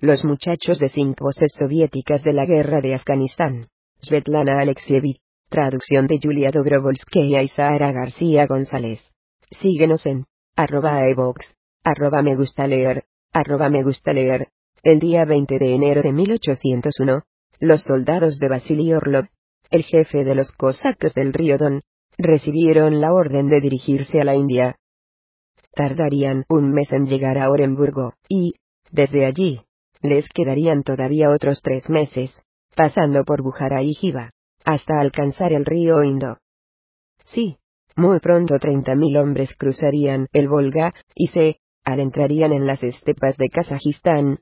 Los muchachos de cinco voces soviéticas de la guerra de Afganistán. Svetlana Alexievich. Traducción de Julia Dobrovolskaya y Sara García González. Síguenos en arroba evox, arroba me gusta leer, arroba me gusta leer. El día 20 de enero de 1801, los soldados de Vasily Orlov, el jefe de los cosacos del río Don, recibieron la orden de dirigirse a la India. Tardarían un mes en llegar a Orenburgo, y, desde allí, les quedarían todavía otros tres meses, pasando por Bujara y Jiva, hasta alcanzar el río Indo. Sí, muy pronto treinta mil hombres cruzarían el Volga, y se adentrarían en las estepas de Kazajistán.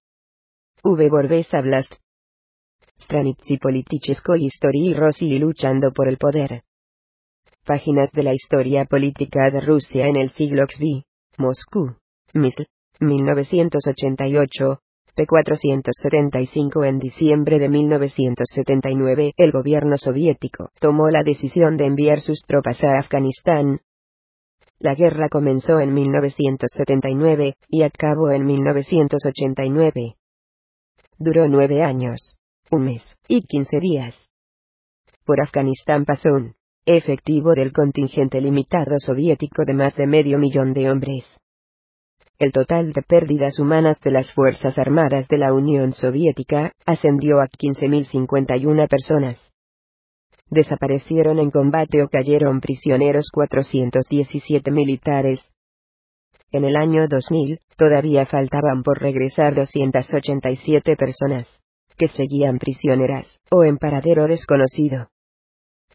V. Borbes Blast. Politichesko y Rossi luchando por el poder. Páginas de la historia política de Rusia en el siglo XV. Moscú. Misl. 1988. P475 En diciembre de 1979, el gobierno soviético tomó la decisión de enviar sus tropas a Afganistán. La guerra comenzó en 1979, y acabó en 1989. Duró nueve años, un mes, y quince días. Por Afganistán pasó un efectivo del contingente limitado soviético de más de medio millón de hombres. El total de pérdidas humanas de las Fuerzas Armadas de la Unión Soviética ascendió a 15.051 personas. Desaparecieron en combate o cayeron prisioneros 417 militares. En el año 2000, todavía faltaban por regresar 287 personas, que seguían prisioneras, o en paradero desconocido.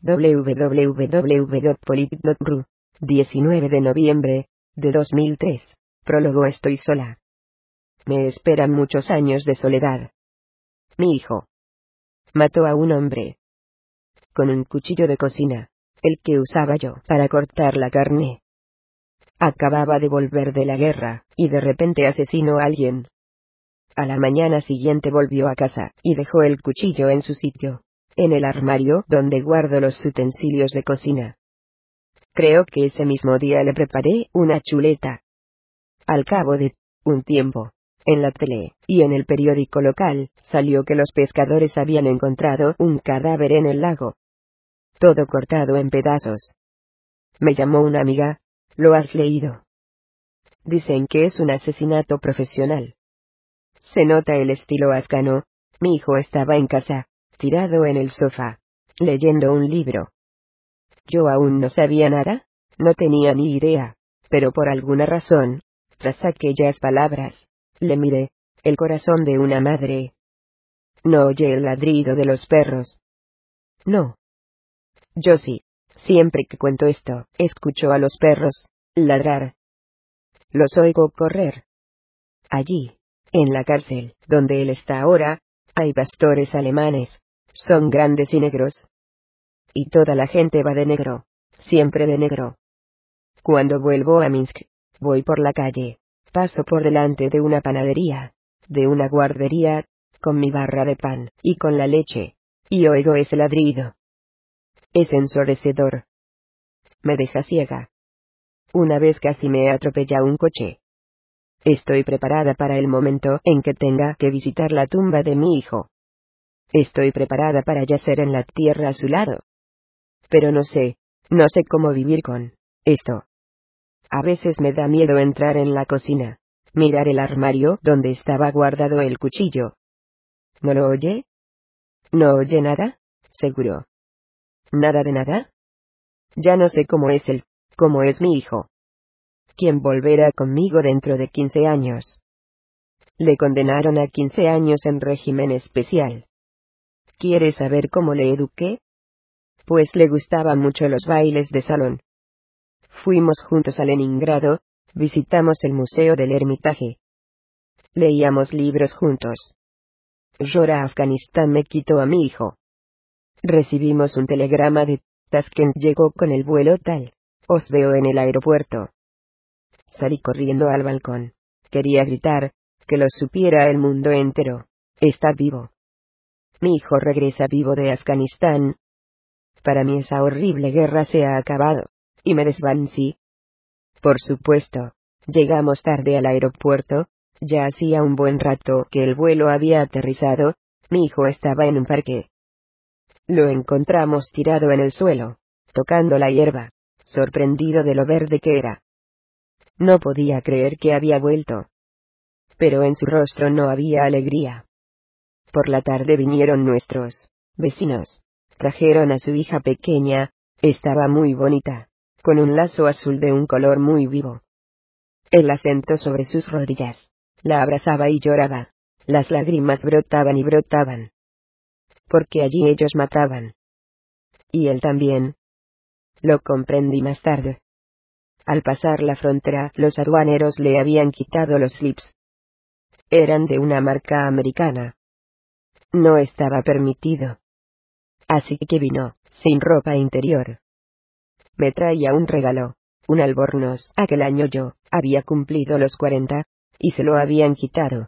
www.polit.ru 19 de noviembre, de 2003. Prólogo Estoy sola. Me esperan muchos años de soledad. Mi hijo. Mató a un hombre. Con un cuchillo de cocina, el que usaba yo para cortar la carne. Acababa de volver de la guerra, y de repente asesinó a alguien. A la mañana siguiente volvió a casa, y dejó el cuchillo en su sitio, en el armario donde guardo los utensilios de cocina. Creo que ese mismo día le preparé una chuleta, al cabo de un tiempo, en la tele, y en el periódico local, salió que los pescadores habían encontrado un cadáver en el lago. Todo cortado en pedazos. Me llamó una amiga, ¿lo has leído? Dicen que es un asesinato profesional. Se nota el estilo afgano, mi hijo estaba en casa, tirado en el sofá, leyendo un libro. Yo aún no sabía nada, no tenía ni idea, pero por alguna razón, tras aquellas palabras, le miré, el corazón de una madre. No oye el ladrido de los perros. No. Yo sí. Siempre que cuento esto, escucho a los perros ladrar. Los oigo correr. Allí, en la cárcel, donde él está ahora, hay pastores alemanes. Son grandes y negros. Y toda la gente va de negro. Siempre de negro. Cuando vuelvo a Minsk, Voy por la calle. Paso por delante de una panadería, de una guardería, con mi barra de pan, y con la leche. Y oigo ese ladrido. Es ensorecedor. Me deja ciega. Una vez casi me atropella un coche. Estoy preparada para el momento en que tenga que visitar la tumba de mi hijo. Estoy preparada para yacer en la tierra a su lado. Pero no sé, no sé cómo vivir con esto. A veces me da miedo entrar en la cocina, mirar el armario donde estaba guardado el cuchillo. ¿No lo oye? ¿No oye nada? Seguro. ¿Nada de nada? Ya no sé cómo es él, cómo es mi hijo. ¿Quién volverá conmigo dentro de quince años? Le condenaron a quince años en régimen especial. ¿Quiere saber cómo le eduqué? Pues le gustaban mucho los bailes de salón, Fuimos juntos a Leningrado, visitamos el Museo del Ermitaje. Leíamos libros juntos. Llora Afganistán me quitó a mi hijo. Recibimos un telegrama de Tashkent llegó con el vuelo tal. Os veo en el aeropuerto. Salí corriendo al balcón. Quería gritar, que lo supiera el mundo entero. Está vivo. Mi hijo regresa vivo de Afganistán. Para mí esa horrible guerra se ha acabado y me desvancí. Por supuesto, llegamos tarde al aeropuerto, Ya hacía un buen rato que el vuelo había aterrizado, mi hijo estaba en un parque. Lo encontramos tirado en el suelo, tocando la hierba, sorprendido de lo verde que era. No podía creer que había vuelto. Pero en su rostro no había alegría. Por la tarde vinieron nuestros vecinos. Trajeron a su hija pequeña, estaba muy bonita, con un lazo azul de un color muy vivo. Él la sobre sus rodillas, la abrazaba y lloraba, las lágrimas brotaban y brotaban. Porque allí ellos mataban. Y él también. Lo comprendí más tarde. Al pasar la frontera, los aduaneros le habían quitado los slips. Eran de una marca americana. No estaba permitido. Así que vino, sin ropa interior. Me traía un regalo, un albornoz. Aquel año yo, había cumplido los cuarenta, y se lo habían quitado.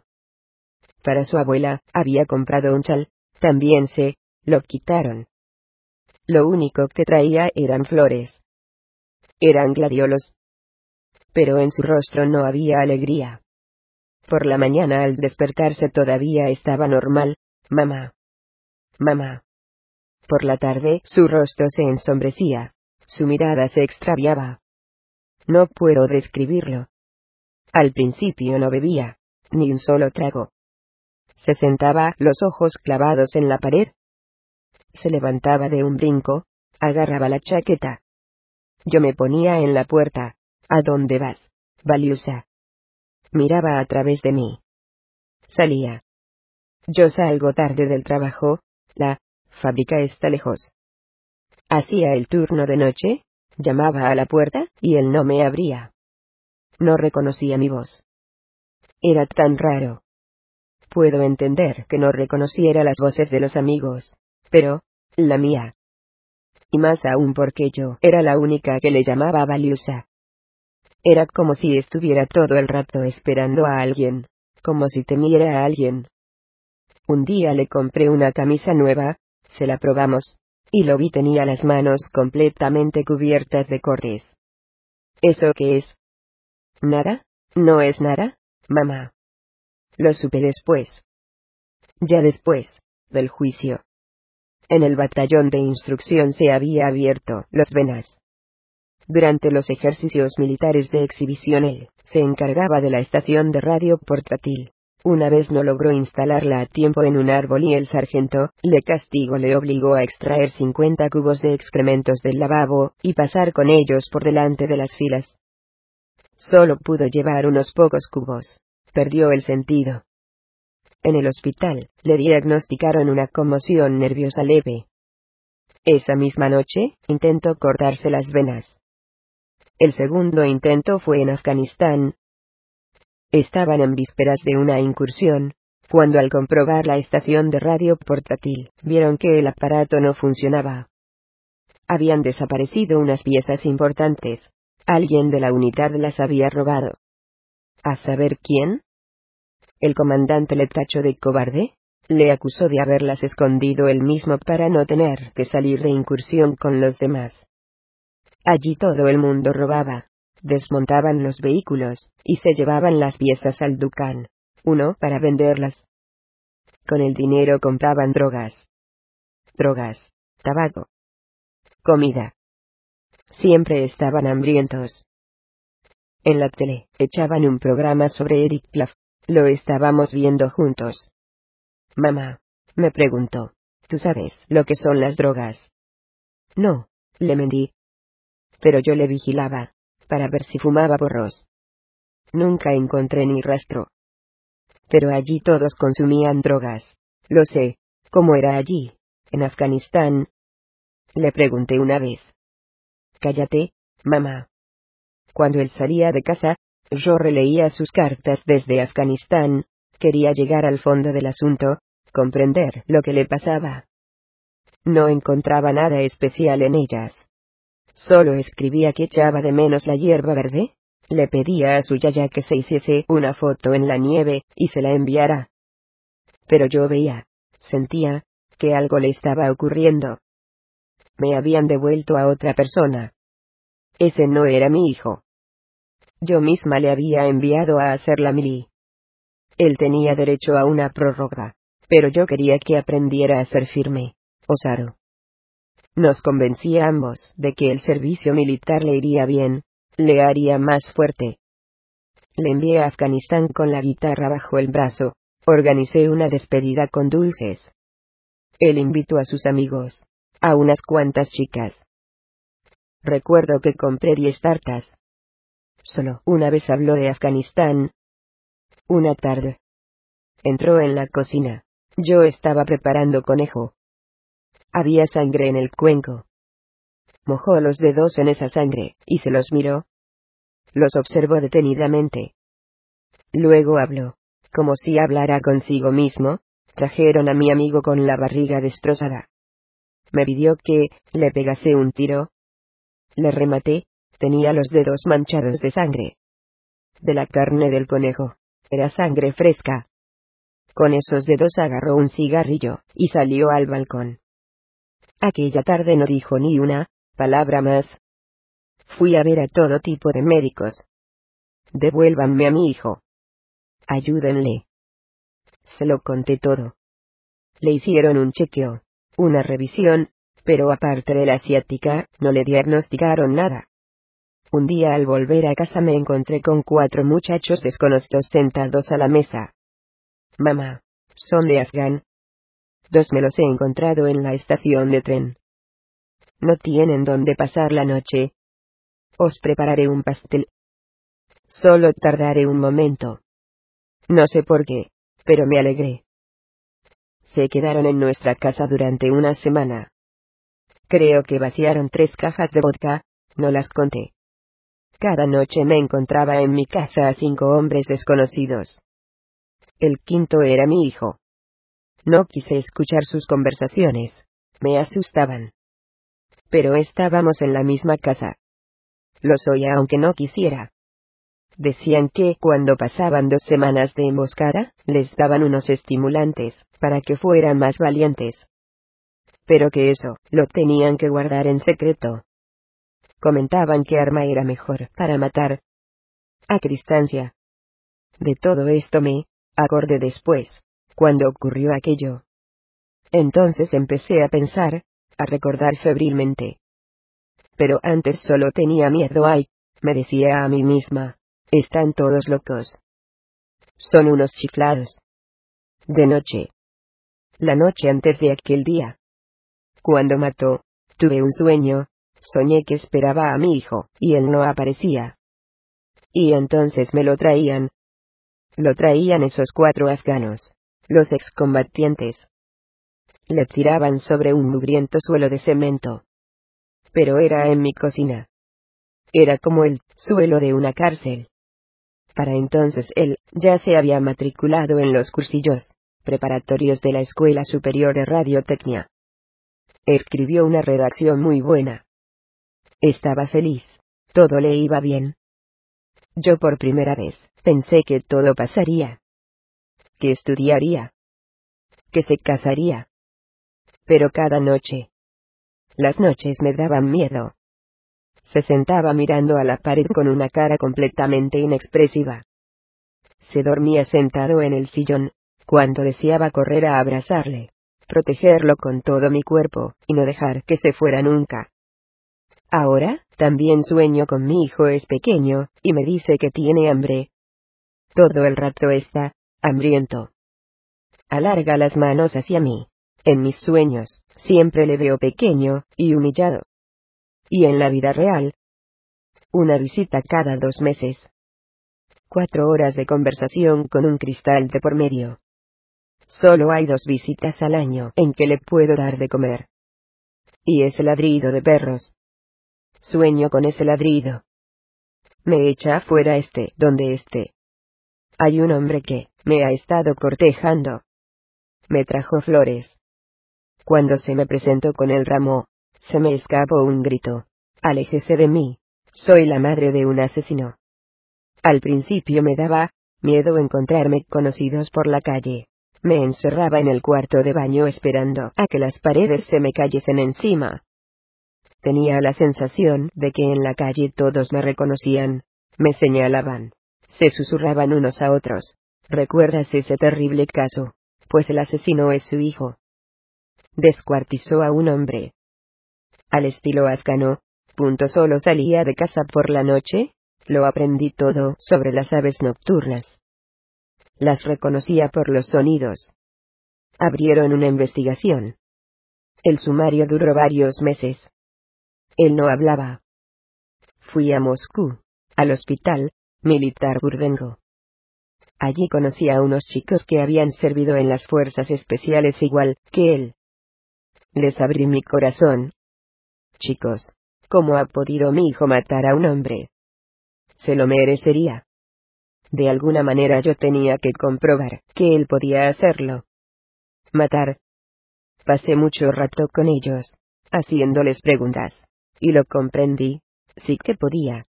Para su abuela, había comprado un chal, también se, lo quitaron. Lo único que traía eran flores. Eran gladiolos. Pero en su rostro no había alegría. Por la mañana al despertarse todavía estaba normal, mamá. Mamá. Por la tarde su rostro se ensombrecía, su mirada se extraviaba. No puedo describirlo. Al principio no bebía, ni un solo trago. Se sentaba, los ojos clavados en la pared. Se levantaba de un brinco, agarraba la chaqueta. Yo me ponía en la puerta. ¿A dónde vas, Valiusa? Miraba a través de mí. Salía. Yo salgo tarde del trabajo, la fábrica está lejos. Hacía el turno de noche, llamaba a la puerta, y él no me abría. No reconocía mi voz. Era tan raro. Puedo entender que no reconociera las voces de los amigos, pero, la mía. Y más aún porque yo era la única que le llamaba valiosa. Era como si estuviera todo el rato esperando a alguien, como si temiera a alguien. Un día le compré una camisa nueva, se la probamos, y lo vi tenía las manos completamente cubiertas de cordes. ¿Eso qué es? ¿Nada? ¿No es nada, mamá? Lo supe después. Ya después, del juicio. En el batallón de instrucción se había abierto los venas. Durante los ejercicios militares de exhibición él se encargaba de la estación de radio portátil. Una vez no logró instalarla a tiempo en un árbol y el sargento, le castigo le obligó a extraer 50 cubos de excrementos del lavabo, y pasar con ellos por delante de las filas. Solo pudo llevar unos pocos cubos. Perdió el sentido. En el hospital, le diagnosticaron una conmoción nerviosa leve. Esa misma noche, intentó cortarse las venas. El segundo intento fue en Afganistán, Estaban en vísperas de una incursión, cuando al comprobar la estación de radio portátil, vieron que el aparato no funcionaba. Habían desaparecido unas piezas importantes. Alguien de la unidad las había robado. ¿A saber quién? El comandante le tachó de cobarde, le acusó de haberlas escondido él mismo para no tener que salir de incursión con los demás. Allí todo el mundo robaba desmontaban los vehículos, y se llevaban las piezas al Ducán. Uno para venderlas. Con el dinero compraban drogas. Drogas, tabaco, comida. Siempre estaban hambrientos. En la tele, echaban un programa sobre Eric Plaff. Lo estábamos viendo juntos. Mamá, me preguntó, ¿tú sabes lo que son las drogas? No, le mentí. Pero yo le vigilaba para ver si fumaba porros. Nunca encontré ni rastro. Pero allí todos consumían drogas. Lo sé, ¿cómo era allí, en Afganistán? Le pregunté una vez. Cállate, mamá. Cuando él salía de casa, yo releía sus cartas desde Afganistán, quería llegar al fondo del asunto, comprender lo que le pasaba. No encontraba nada especial en ellas. Solo escribía que echaba de menos la hierba verde. Le pedía a su yaya que se hiciese una foto en la nieve, y se la enviara. Pero yo veía, sentía, que algo le estaba ocurriendo. Me habían devuelto a otra persona. Ese no era mi hijo. Yo misma le había enviado a hacer la mili. Él tenía derecho a una prórroga, pero yo quería que aprendiera a ser firme. Osaro. Nos convencía ambos de que el servicio militar le iría bien, le haría más fuerte. Le envié a Afganistán con la guitarra bajo el brazo, organicé una despedida con dulces. Él invitó a sus amigos, a unas cuantas chicas. Recuerdo que compré diez tartas. Solo una vez habló de Afganistán. Una tarde. Entró en la cocina. Yo estaba preparando conejo. Había sangre en el cuenco. Mojó los dedos en esa sangre, y se los miró. Los observó detenidamente. Luego habló, como si hablara consigo mismo, trajeron a mi amigo con la barriga destrozada. Me pidió que le pegase un tiro. Le rematé, tenía los dedos manchados de sangre. De la carne del conejo. Era sangre fresca. Con esos dedos agarró un cigarrillo, y salió al balcón. Aquella tarde no dijo ni una palabra más. Fui a ver a todo tipo de médicos. Devuélvanme a mi hijo. Ayúdenle. Se lo conté todo. Le hicieron un chequeo, una revisión, pero aparte de la asiática, no le diagnosticaron nada. Un día al volver a casa me encontré con cuatro muchachos desconocidos sentados a la mesa. Mamá, son de Afgan. Dos me los he encontrado en la estación de tren. No tienen dónde pasar la noche. Os prepararé un pastel. Solo tardaré un momento. No sé por qué, pero me alegré. Se quedaron en nuestra casa durante una semana. Creo que vaciaron tres cajas de vodka, no las conté. Cada noche me encontraba en mi casa a cinco hombres desconocidos. El quinto era mi hijo. No quise escuchar sus conversaciones, me asustaban. Pero estábamos en la misma casa. Los oía aunque no quisiera. Decían que cuando pasaban dos semanas de emboscada, les daban unos estimulantes, para que fueran más valientes. Pero que eso, lo tenían que guardar en secreto. Comentaban que arma era mejor para matar. A Cristancia. De todo esto me acordé después, cuando ocurrió aquello. Entonces empecé a pensar, a recordar febrilmente. Pero antes solo tenía miedo ay, me decía a mí misma. Están todos locos. Son unos chiflados. De noche. La noche antes de aquel día. Cuando mató, tuve un sueño, soñé que esperaba a mi hijo, y él no aparecía. Y entonces me lo traían. Lo traían esos cuatro afganos, los excombatientes. Le tiraban sobre un mugriento suelo de cemento. Pero era en mi cocina. Era como el suelo de una cárcel. Para entonces él ya se había matriculado en los cursillos preparatorios de la Escuela Superior de Radiotecnia. Escribió una redacción muy buena. Estaba feliz. Todo le iba bien. Yo por primera vez pensé que todo pasaría. Que estudiaría. Que se casaría. Pero cada noche. Las noches me daban miedo. Se sentaba mirando a la pared con una cara completamente inexpresiva. Se dormía sentado en el sillón, cuando deseaba correr a abrazarle, protegerlo con todo mi cuerpo, y no dejar que se fuera nunca. Ahora, también sueño con mi hijo es pequeño, y me dice que tiene hambre. Todo el rato está, hambriento. Alarga las manos hacia mí. En mis sueños, siempre le veo pequeño, y humillado y en la vida real. Una visita cada dos meses. Cuatro horas de conversación con un cristal de por medio. Solo hay dos visitas al año en que le puedo dar de comer. Y ese ladrido de perros. Sueño con ese ladrido. Me echa afuera este, donde esté. Hay un hombre que me ha estado cortejando. Me trajo flores. Cuando se me presentó con el ramo, se me escapó un grito. Aléjese de mí. Soy la madre de un asesino. Al principio me daba miedo encontrarme conocidos por la calle. Me encerraba en el cuarto de baño esperando a que las paredes se me cayesen encima. Tenía la sensación de que en la calle todos me reconocían, me señalaban, se susurraban unos a otros, ¿Recuerdas ese terrible caso? Pues el asesino es su hijo. Descuartizó a un hombre. Al estilo afgano, punto solo salía de casa por la noche, lo aprendí todo sobre las aves nocturnas. Las reconocía por los sonidos. Abrieron una investigación. El sumario duró varios meses. Él no hablaba. Fui a Moscú, al hospital militar Burdengo. Allí conocí a unos chicos que habían servido en las fuerzas especiales igual que él. Les abrí mi corazón. Chicos, ¿cómo ha podido mi hijo matar a un hombre? Se lo merecería. De alguna manera yo tenía que comprobar que él podía hacerlo. Matar. Pasé mucho rato con ellos, haciéndoles preguntas, y lo comprendí, sí que podía.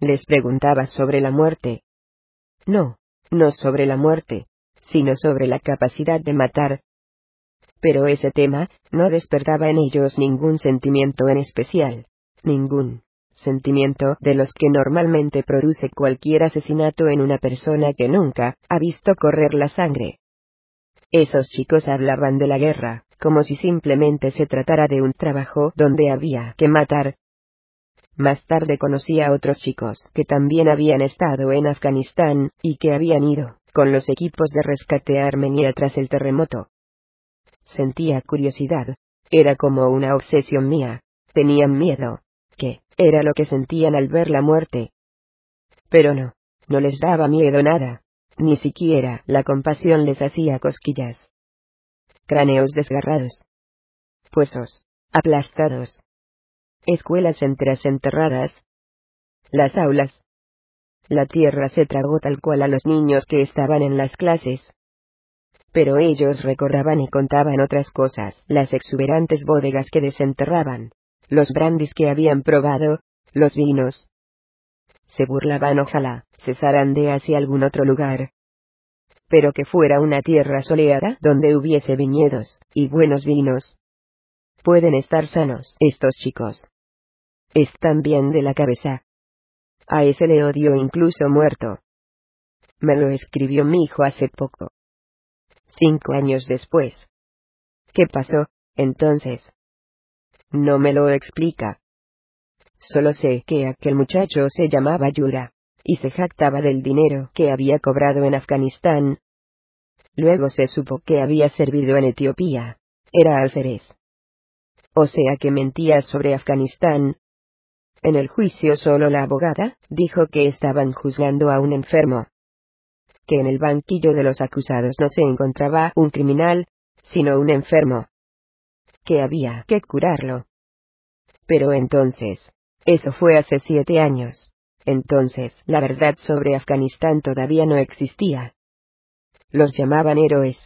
Les preguntaba sobre la muerte. No, no sobre la muerte, sino sobre la capacidad de matar. Pero ese tema no despertaba en ellos ningún sentimiento en especial, ningún sentimiento de los que normalmente produce cualquier asesinato en una persona que nunca ha visto correr la sangre. Esos chicos hablaban de la guerra, como si simplemente se tratara de un trabajo donde había que matar. Más tarde conocí a otros chicos que también habían estado en Afganistán, y que habían ido, con los equipos de rescate a Armenia tras el terremoto. Sentía curiosidad, era como una obsesión mía, tenían miedo, que, era lo que sentían al ver la muerte. Pero no, no les daba miedo nada, ni siquiera la compasión les hacía cosquillas. Cráneos desgarrados. Huesos, aplastados. Escuelas enteras enterradas. Las aulas. La tierra se tragó tal cual a los niños que estaban en las clases. Pero ellos recordaban y contaban otras cosas, las exuberantes bodegas que desenterraban, los brandis que habían probado, los vinos. Se burlaban ojalá, cesaran de hacia algún otro lugar. Pero que fuera una tierra soleada donde hubiese viñedos, y buenos vinos. Pueden estar sanos estos chicos. Están bien de la cabeza. A ese le odio incluso muerto. Me lo escribió mi hijo hace poco. Cinco años después. ¿Qué pasó, entonces? No me lo explica. Solo sé que aquel muchacho se llamaba Yura, y se jactaba del dinero que había cobrado en Afganistán. Luego se supo que había servido en Etiopía. Era alférez. O sea que mentía sobre Afganistán. En el juicio solo la abogada dijo que estaban juzgando a un enfermo. Que en el banquillo de los acusados no se encontraba un criminal, sino un enfermo que había que curarlo. Pero entonces, eso fue hace siete años. Entonces, la verdad sobre Afganistán todavía no existía. Los llamaban héroes.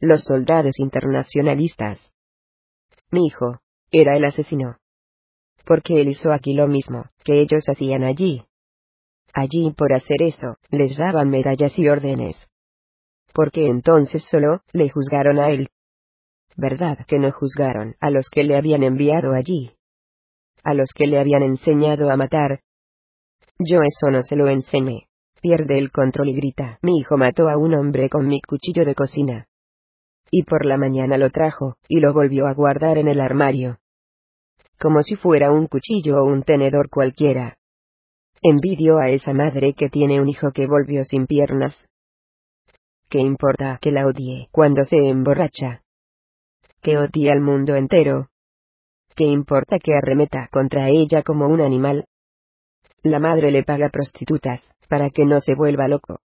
Los soldados internacionalistas. Mi hijo, era el asesino. Porque él hizo aquí lo mismo que ellos hacían allí. Allí por hacer eso, les daban medallas y órdenes. Porque entonces solo le juzgaron a él, ¿verdad que no juzgaron a los que le habían enviado allí? A los que le habían enseñado a matar. Yo eso no se lo enseñé. Pierde el control y grita. Mi hijo mató a un hombre con mi cuchillo de cocina. Y por la mañana lo trajo, y lo volvió a guardar en el armario. Como si fuera un cuchillo o un tenedor cualquiera. Envidio a esa madre que tiene un hijo que volvió sin piernas. ¿Qué importa que la odie cuando se emborracha? que odia al mundo entero. ¿Qué importa que arremeta contra ella como un animal? La madre le paga prostitutas, para que no se vuelva loco.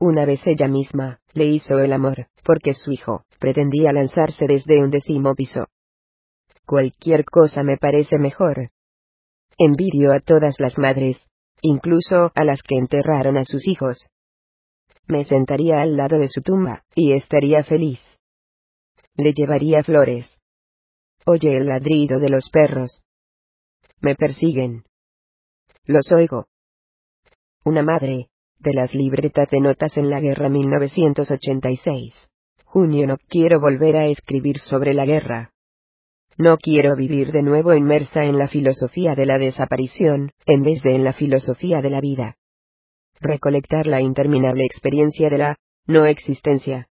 Una vez ella misma, le hizo el amor, porque su hijo, pretendía lanzarse desde un décimo piso. Cualquier cosa me parece mejor. Envidio a todas las madres, incluso a las que enterraron a sus hijos. Me sentaría al lado de su tumba, y estaría feliz le llevaría flores. Oye el ladrido de los perros. Me persiguen. Los oigo. Una madre, de las libretas de notas en la guerra 1986. Junio no quiero volver a escribir sobre la guerra. No quiero vivir de nuevo inmersa en la filosofía de la desaparición, en vez de en la filosofía de la vida. recolectar la interminable experiencia de la no existencia.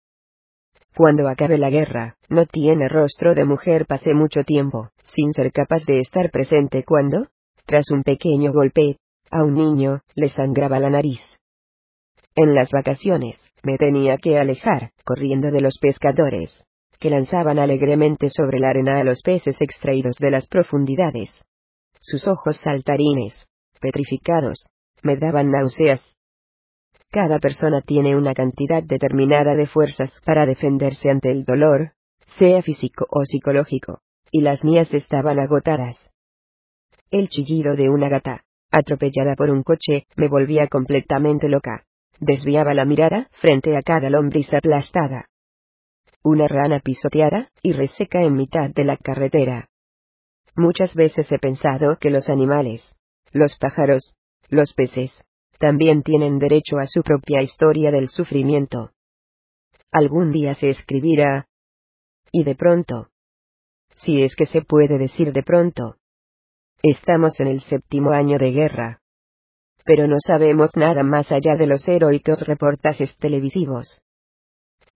Cuando acabe la guerra, no tiene rostro de mujer pasé mucho tiempo, sin ser capaz de estar presente cuando, tras un pequeño golpe, a un niño, le sangraba la nariz. En las vacaciones, me tenía que alejar, corriendo de los pescadores, que lanzaban alegremente sobre la arena a los peces extraídos de las profundidades. Sus ojos saltarines, petrificados, me daban náuseas. Cada persona tiene una cantidad determinada de fuerzas para defenderse ante el dolor, sea físico o psicológico, y las mías estaban agotadas. El chillido de una gata, atropellada por un coche, me volvía completamente loca. Desviaba la mirada frente a cada lombriz aplastada. Una rana pisoteada y reseca en mitad de la carretera. Muchas veces he pensado que los animales, los pájaros, los peces, también tienen derecho a su propia historia del sufrimiento. Algún día se escribirá. Y de pronto. Si es que se puede decir de pronto. Estamos en el séptimo año de guerra. Pero no sabemos nada más allá de los heroicos reportajes televisivos.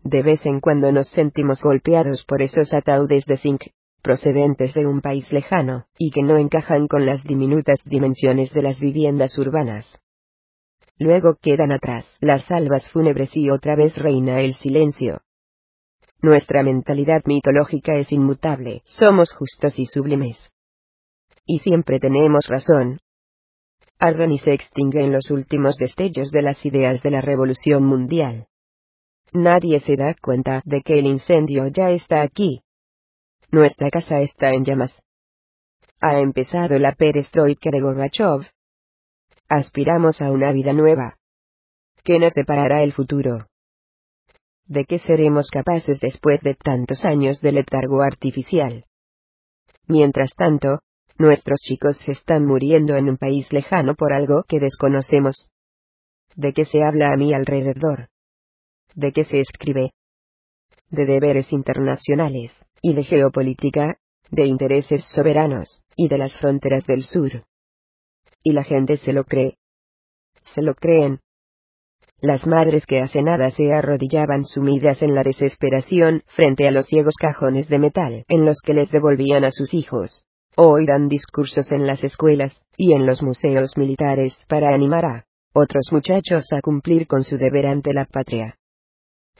De vez en cuando nos sentimos golpeados por esos ataúdes de zinc, procedentes de un país lejano, y que no encajan con las diminutas dimensiones de las viviendas urbanas. Luego quedan atrás las salvas fúnebres y otra vez reina el silencio. Nuestra mentalidad mitológica es inmutable, somos justos y sublimes. Y siempre tenemos razón. Arden y se extinguen los últimos destellos de las ideas de la revolución mundial. Nadie se da cuenta de que el incendio ya está aquí, nuestra casa está en llamas. Ha empezado la perestroika de Gorbachev. Aspiramos a una vida nueva. ¿Qué nos deparará el futuro? ¿De qué seremos capaces después de tantos años de letargo artificial? Mientras tanto, nuestros chicos se están muriendo en un país lejano por algo que desconocemos. ¿De qué se habla a mi alrededor? ¿De qué se escribe? De deberes internacionales y de geopolítica, de intereses soberanos, y de las fronteras del sur. Y la gente se lo cree. Se lo creen. Las madres que hace nada se arrodillaban sumidas en la desesperación frente a los ciegos cajones de metal en los que les devolvían a sus hijos. Hoy dan discursos en las escuelas y en los museos militares para animar a otros muchachos a cumplir con su deber ante la patria.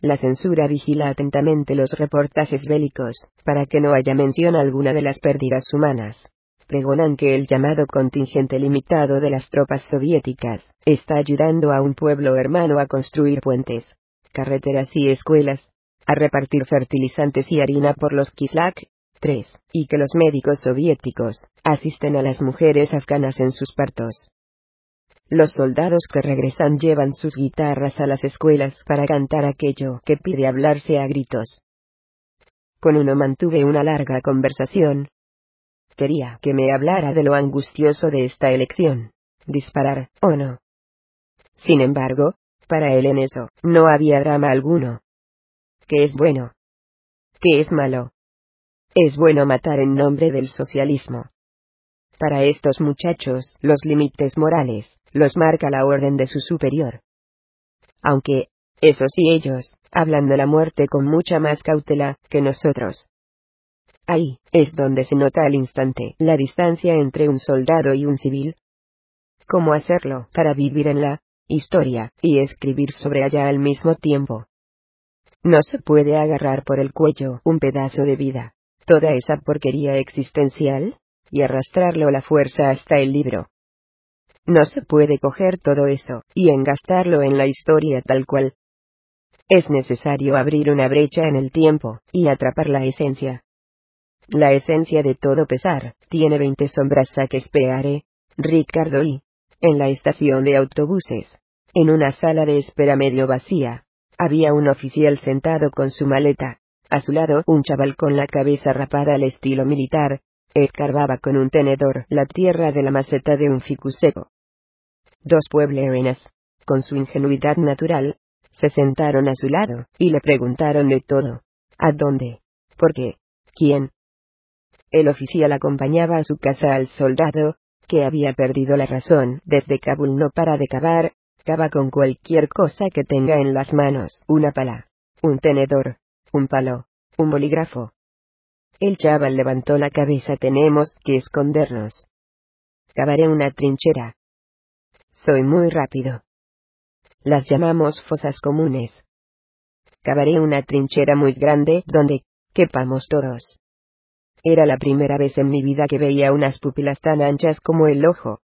La censura vigila atentamente los reportajes bélicos, para que no haya mención alguna de las pérdidas humanas. Pregonan que el llamado contingente limitado de las tropas soviéticas está ayudando a un pueblo hermano a construir puentes, carreteras y escuelas, a repartir fertilizantes y harina por los Kislak. 3. Y que los médicos soviéticos asisten a las mujeres afganas en sus partos. Los soldados que regresan llevan sus guitarras a las escuelas para cantar aquello que pide hablarse a gritos. Con uno mantuve una larga conversación. Quería que me hablara de lo angustioso de esta elección, disparar o no. Sin embargo, para él en eso no había drama alguno. ¿Qué es bueno? ¿Qué es malo? Es bueno matar en nombre del socialismo. Para estos muchachos, los límites morales, los marca la orden de su superior. Aunque, eso sí ellos, hablan de la muerte con mucha más cautela que nosotros. Ahí, es donde se nota al instante la distancia entre un soldado y un civil. ¿Cómo hacerlo para vivir en la historia y escribir sobre ella al mismo tiempo? No se puede agarrar por el cuello un pedazo de vida, toda esa porquería existencial, y arrastrarlo a la fuerza hasta el libro. No se puede coger todo eso y engastarlo en la historia tal cual. Es necesario abrir una brecha en el tiempo y atrapar la esencia. La esencia de todo pesar tiene veinte sombras a que esperaré, Ricardo y, en la estación de autobuses, en una sala de espera medio vacía, había un oficial sentado con su maleta, a su lado un chaval con la cabeza rapada al estilo militar, escarbaba con un tenedor la tierra de la maceta de un ficus seco. Dos pueblerenas, con su ingenuidad natural, se sentaron a su lado, y le preguntaron de todo. ¿A dónde? ¿Por qué? ¿Quién? El oficial acompañaba a su casa al soldado, que había perdido la razón desde Kabul no para de cavar, Cava con cualquier cosa que tenga en las manos, una pala, un tenedor, un palo, un bolígrafo. El chaval levantó la cabeza. Tenemos que escondernos. Cavaré una trinchera. Soy muy rápido. Las llamamos fosas comunes. Cavaré una trinchera muy grande donde quepamos todos. Era la primera vez en mi vida que veía unas pupilas tan anchas como el ojo.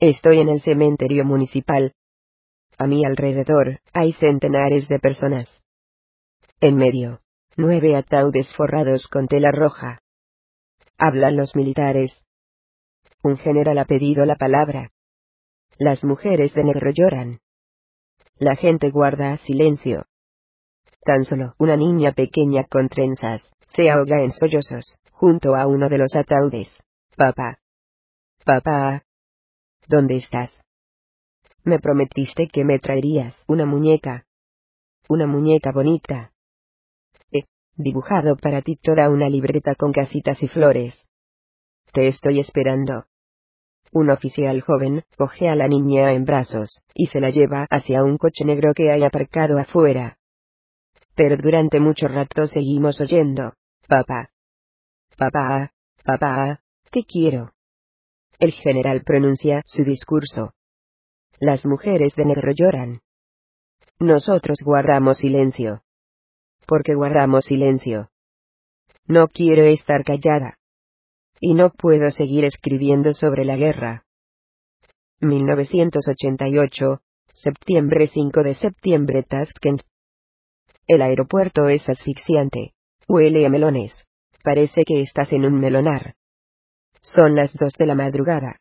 Estoy en el cementerio municipal. A mi alrededor hay centenares de personas. En medio, nueve ataúdes forrados con tela roja. Hablan los militares. Un general ha pedido la palabra. Las mujeres de negro lloran. La gente guarda silencio. Tan solo una niña pequeña con trenzas se ahoga en sollozos, junto a uno de los ataúdes. Papá. Papá. ¿Dónde estás? Me prometiste que me traerías una muñeca. Una muñeca bonita dibujado para ti toda una libreta con casitas y flores. Te estoy esperando. Un oficial joven coge a la niña en brazos y se la lleva hacia un coche negro que hay aparcado afuera. Pero durante mucho rato seguimos oyendo, papá. Papá, papá, te quiero. El general pronuncia su discurso. Las mujeres de negro lloran. Nosotros guardamos silencio porque guardamos silencio. No quiero estar callada. Y no puedo seguir escribiendo sobre la guerra. 1988, septiembre 5 de septiembre Tashkent. El aeropuerto es asfixiante. Huele a melones. Parece que estás en un melonar. Son las dos de la madrugada.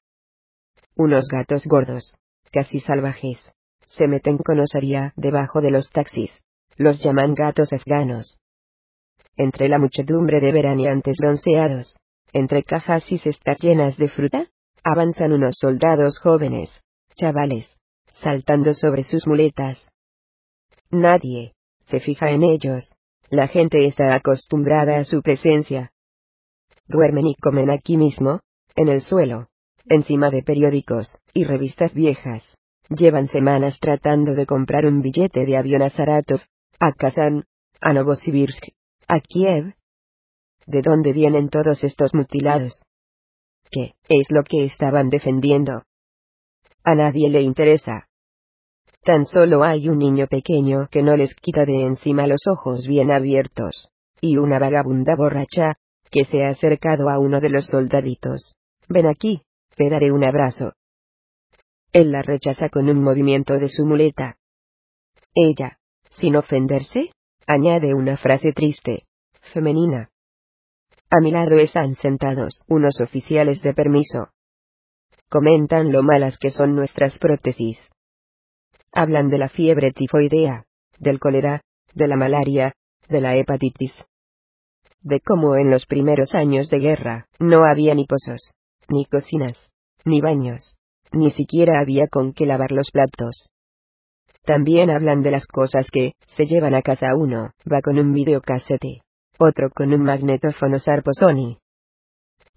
Unos gatos gordos, casi salvajes, se meten con osaría debajo de los taxis los llaman gatos afganos. Entre la muchedumbre de veraneantes bronceados, entre cajas y cestas llenas de fruta, avanzan unos soldados jóvenes, chavales, saltando sobre sus muletas. Nadie se fija en ellos, la gente está acostumbrada a su presencia. Duermen y comen aquí mismo, en el suelo, encima de periódicos y revistas viejas. Llevan semanas tratando de comprar un billete de avión a Saratov, a Kazán, a Novosibirsk, a Kiev. ¿De dónde vienen todos estos mutilados? ¿Qué es lo que estaban defendiendo? A nadie le interesa. Tan solo hay un niño pequeño que no les quita de encima los ojos bien abiertos, y una vagabunda borracha, que se ha acercado a uno de los soldaditos. Ven aquí, te daré un abrazo. Él la rechaza con un movimiento de su muleta. Ella, sin ofenderse, añade una frase triste, femenina. A mi lado están sentados unos oficiales de permiso. Comentan lo malas que son nuestras prótesis. Hablan de la fiebre tifoidea, del cólera, de la malaria, de la hepatitis. De cómo en los primeros años de guerra no había ni pozos, ni cocinas, ni baños, ni siquiera había con qué lavar los platos. También hablan de las cosas que se llevan a casa uno, va con un videocasete, otro con un magnetófono Sarpo Sony.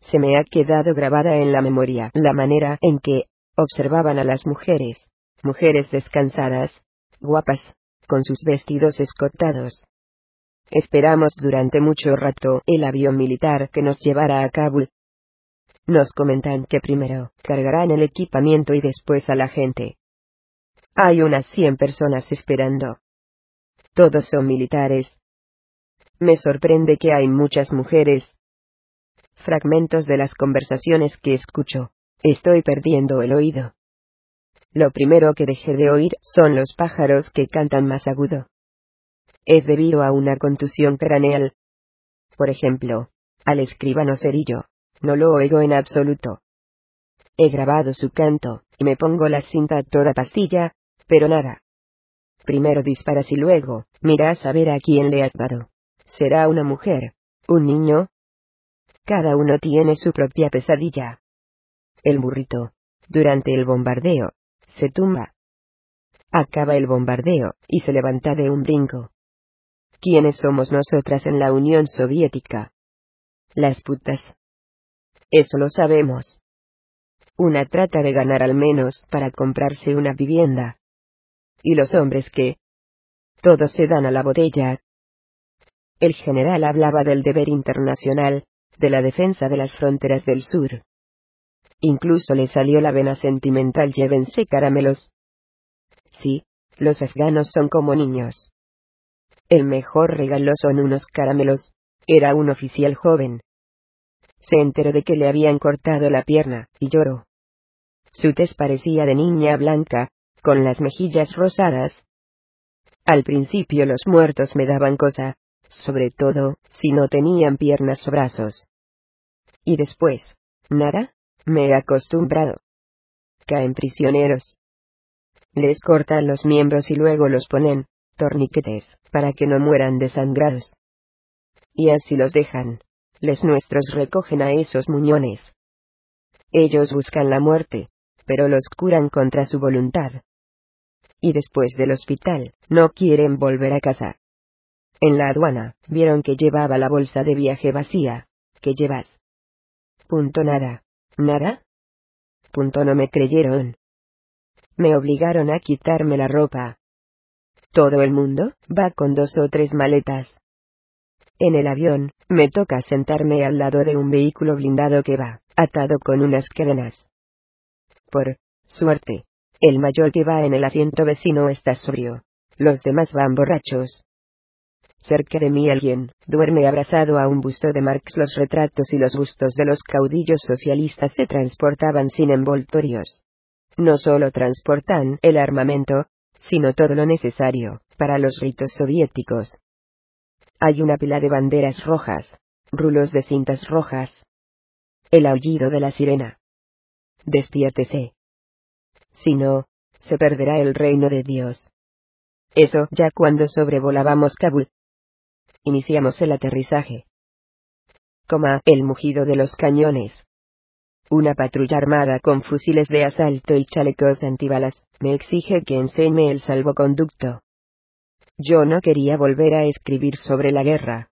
Se me ha quedado grabada en la memoria la manera en que observaban a las mujeres, mujeres descansadas, guapas, con sus vestidos escotados. Esperamos durante mucho rato el avión militar que nos llevará a Kabul. Nos comentan que primero cargarán el equipamiento y después a la gente. Hay unas cien personas esperando. Todos son militares. Me sorprende que hay muchas mujeres. Fragmentos de las conversaciones que escucho. Estoy perdiendo el oído. Lo primero que dejé de oír son los pájaros que cantan más agudo. Es debido a una contusión craneal. Por ejemplo, al escribano cerillo, no lo oigo en absoluto. He grabado su canto, y me pongo la cinta a toda pastilla, pero nada. Primero disparas y luego, miras a ver a quién le has dado. ¿Será una mujer? ¿Un niño? Cada uno tiene su propia pesadilla. El burrito, durante el bombardeo, se tumba. Acaba el bombardeo, y se levanta de un brinco. ¿Quiénes somos nosotras en la Unión Soviética? Las putas. Eso lo sabemos. Una trata de ganar al menos para comprarse una vivienda, y los hombres que todos se dan a la botella. El general hablaba del deber internacional, de la defensa de las fronteras del sur. Incluso le salió la vena sentimental llévense caramelos. Sí, los afganos son como niños. El mejor regalo son unos caramelos. Era un oficial joven. Se enteró de que le habían cortado la pierna, y lloró. Su tez parecía de niña blanca, con las mejillas rosadas. Al principio los muertos me daban cosa, sobre todo, si no tenían piernas o brazos. Y después, nada, me he acostumbrado. Caen prisioneros. Les cortan los miembros y luego los ponen, torniquetes, para que no mueran desangrados. Y así los dejan. Les nuestros recogen a esos muñones. Ellos buscan la muerte, pero los curan contra su voluntad. Y después del hospital, no quieren volver a casa. En la aduana, vieron que llevaba la bolsa de viaje vacía. ¿Qué llevas? Punto nada. ¿Nada? Punto no me creyeron. Me obligaron a quitarme la ropa. Todo el mundo va con dos o tres maletas. En el avión, me toca sentarme al lado de un vehículo blindado que va, atado con unas cadenas. Por suerte, el mayor que va en el asiento vecino está sobrio. Los demás van borrachos. Cerca de mí alguien duerme abrazado a un busto de Marx. Los retratos y los bustos de los caudillos socialistas se transportaban sin envoltorios. No solo transportan el armamento, sino todo lo necesario para los ritos soviéticos. Hay una pila de banderas rojas, rulos de cintas rojas. El aullido de la sirena. Despiértese. Si no, se perderá el reino de Dios. Eso ya cuando sobrevolábamos Kabul. Iniciamos el aterrizaje. Coma el mugido de los cañones. Una patrulla armada con fusiles de asalto y chalecos antibalas me exige que enseñe el salvoconducto. Yo no quería volver a escribir sobre la guerra.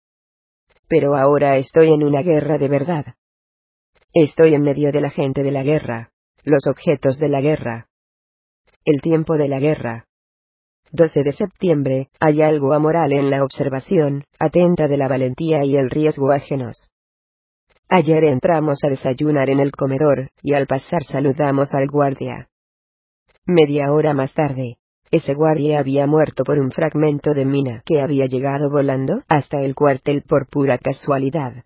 Pero ahora estoy en una guerra de verdad. Estoy en medio de la gente de la guerra, los objetos de la guerra. El tiempo de la guerra. 12 de septiembre, hay algo amoral en la observación, atenta de la valentía y el riesgo ajenos. Ayer entramos a desayunar en el comedor, y al pasar saludamos al guardia. Media hora más tarde, ese guardia había muerto por un fragmento de mina que había llegado volando hasta el cuartel por pura casualidad.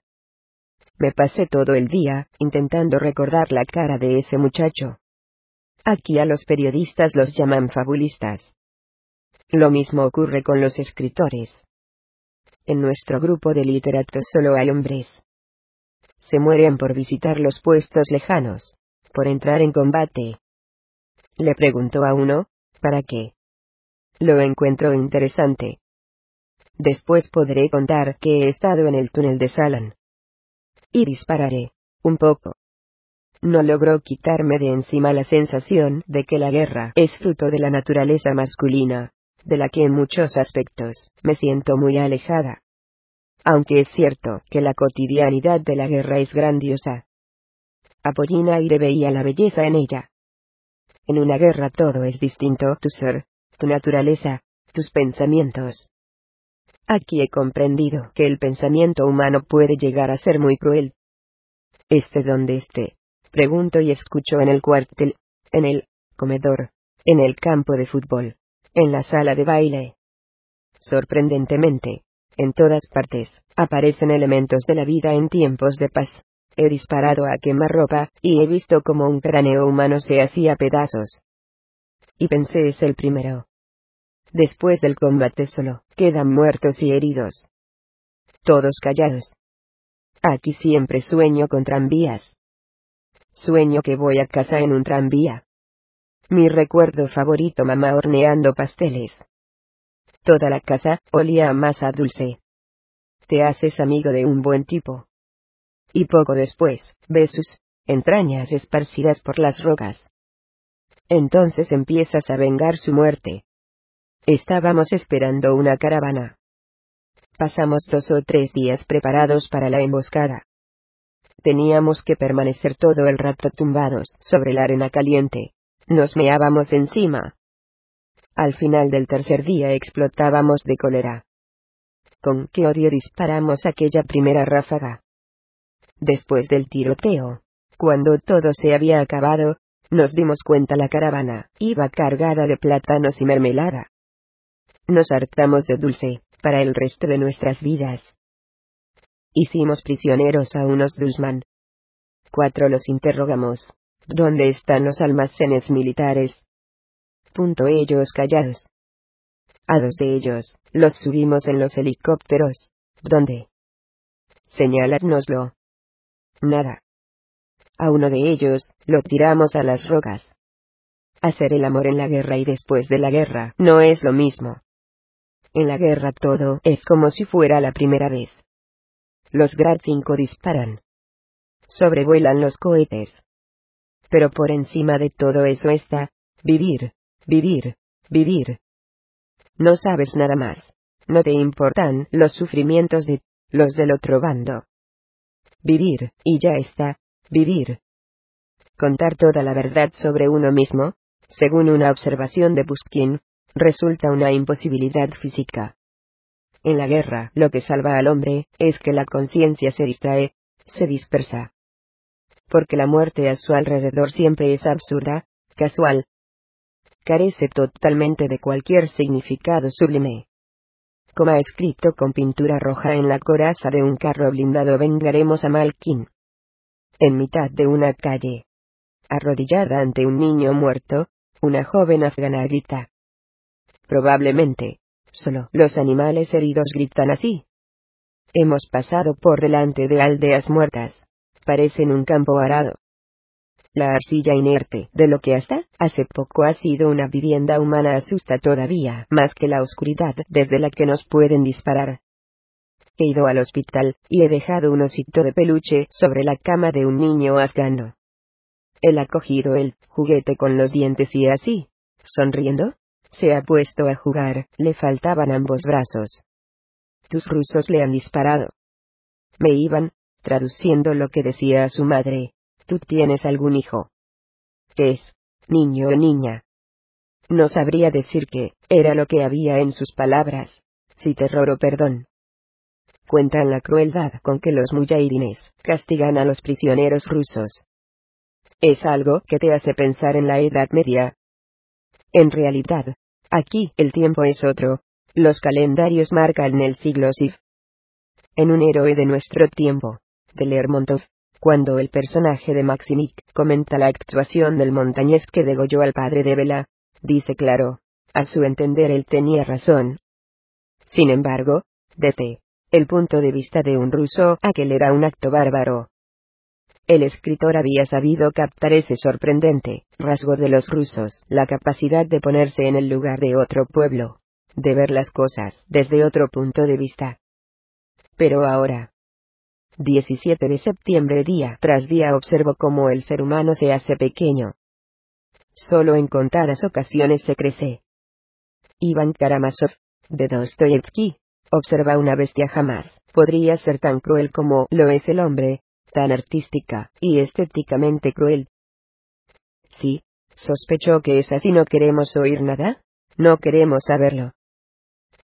Me pasé todo el día, intentando recordar la cara de ese muchacho. Aquí a los periodistas los llaman fabulistas. Lo mismo ocurre con los escritores. En nuestro grupo de literatos solo hay hombres. Se mueren por visitar los puestos lejanos, por entrar en combate. Le preguntó a uno, ¿para qué? Lo encuentro interesante. Después podré contar que he estado en el túnel de Salan. Y dispararé, un poco. No logró quitarme de encima la sensación de que la guerra es fruto de la naturaleza masculina, de la que en muchos aspectos me siento muy alejada. Aunque es cierto que la cotidianidad de la guerra es grandiosa. Apollina y veía la belleza en ella. En una guerra todo es distinto, tu ser, tu naturaleza, tus pensamientos. Aquí he comprendido que el pensamiento humano puede llegar a ser muy cruel. Este donde esté, pregunto y escucho en el cuartel, en el comedor, en el campo de fútbol, en la sala de baile. Sorprendentemente, en todas partes, aparecen elementos de la vida en tiempos de paz. He disparado a quemarropa, y he visto como un cráneo humano se hacía pedazos. Y pensé es el primero. Después del combate solo, quedan muertos y heridos. Todos callados. Aquí siempre sueño con tranvías. Sueño que voy a casa en un tranvía. Mi recuerdo favorito mamá horneando pasteles. Toda la casa olía a masa dulce. Te haces amigo de un buen tipo. Y poco después, ves sus entrañas esparcidas por las rocas. Entonces empiezas a vengar su muerte. Estábamos esperando una caravana. Pasamos dos o tres días preparados para la emboscada. Teníamos que permanecer todo el rato tumbados sobre la arena caliente. Nos meábamos encima. Al final del tercer día explotábamos de cólera. Con qué odio disparamos aquella primera ráfaga. Después del tiroteo, cuando todo se había acabado, nos dimos cuenta la caravana iba cargada de plátanos y mermelada. Nos hartamos de dulce, para el resto de nuestras vidas. Hicimos prisioneros a unos Dulsman. Cuatro los interrogamos. ¿Dónde están los almacenes militares? Punto ellos callados. A dos de ellos, los subimos en los helicópteros. ¿Dónde? Señaladnoslo. Nada. A uno de ellos, lo tiramos a las rocas. Hacer el amor en la guerra y después de la guerra no es lo mismo. En la guerra todo es como si fuera la primera vez. Los Grad 5 disparan. Sobrevuelan los cohetes. Pero por encima de todo eso está, vivir, vivir, vivir. No sabes nada más. No te importan los sufrimientos de los del otro bando. Vivir, y ya está, vivir. Contar toda la verdad sobre uno mismo, según una observación de Buskin, resulta una imposibilidad física. En la guerra, lo que salva al hombre, es que la conciencia se distrae, se dispersa. Porque la muerte a su alrededor siempre es absurda, casual. Carece totalmente de cualquier significado sublime. Como ha escrito con pintura roja en la coraza de un carro blindado, vengaremos a Malkin. En mitad de una calle. Arrodillada ante un niño muerto, una joven afgana grita. Probablemente, solo los animales heridos gritan así. Hemos pasado por delante de aldeas muertas. Parecen un campo arado. La arcilla inerte de lo que hasta hace poco ha sido una vivienda humana asusta todavía más que la oscuridad desde la que nos pueden disparar. He ido al hospital y he dejado un osito de peluche sobre la cama de un niño afgano. Él ha cogido el juguete con los dientes y así, sonriendo, se ha puesto a jugar, le faltaban ambos brazos. Tus rusos le han disparado. Me iban, traduciendo lo que decía a su madre. ¿Tú tienes algún hijo? ¿Qué es? ¿Niño o niña? No sabría decir qué, era lo que había en sus palabras. Si terror o perdón. Cuentan la crueldad con que los mujahidines castigan a los prisioneros rusos. Es algo que te hace pensar en la Edad Media. En realidad, Aquí el tiempo es otro. Los calendarios marcan el siglo SIF. En un héroe de nuestro tiempo, de Lermontov, cuando el personaje de Maximik comenta la actuación del montañés que degolló al padre de Vela, dice claro, a su entender él tenía razón. Sin embargo, desde el punto de vista de un ruso, aquel era un acto bárbaro. El escritor había sabido captar ese sorprendente rasgo de los rusos, la capacidad de ponerse en el lugar de otro pueblo, de ver las cosas desde otro punto de vista. Pero ahora, 17 de septiembre día tras día observo cómo el ser humano se hace pequeño. Solo en contadas ocasiones se crece. Iván Karamazov, de Dostoyevsky, observa una bestia jamás, podría ser tan cruel como lo es el hombre, tan artística y estéticamente cruel. Sí, sospechó que es así. No queremos oír nada, no queremos saberlo.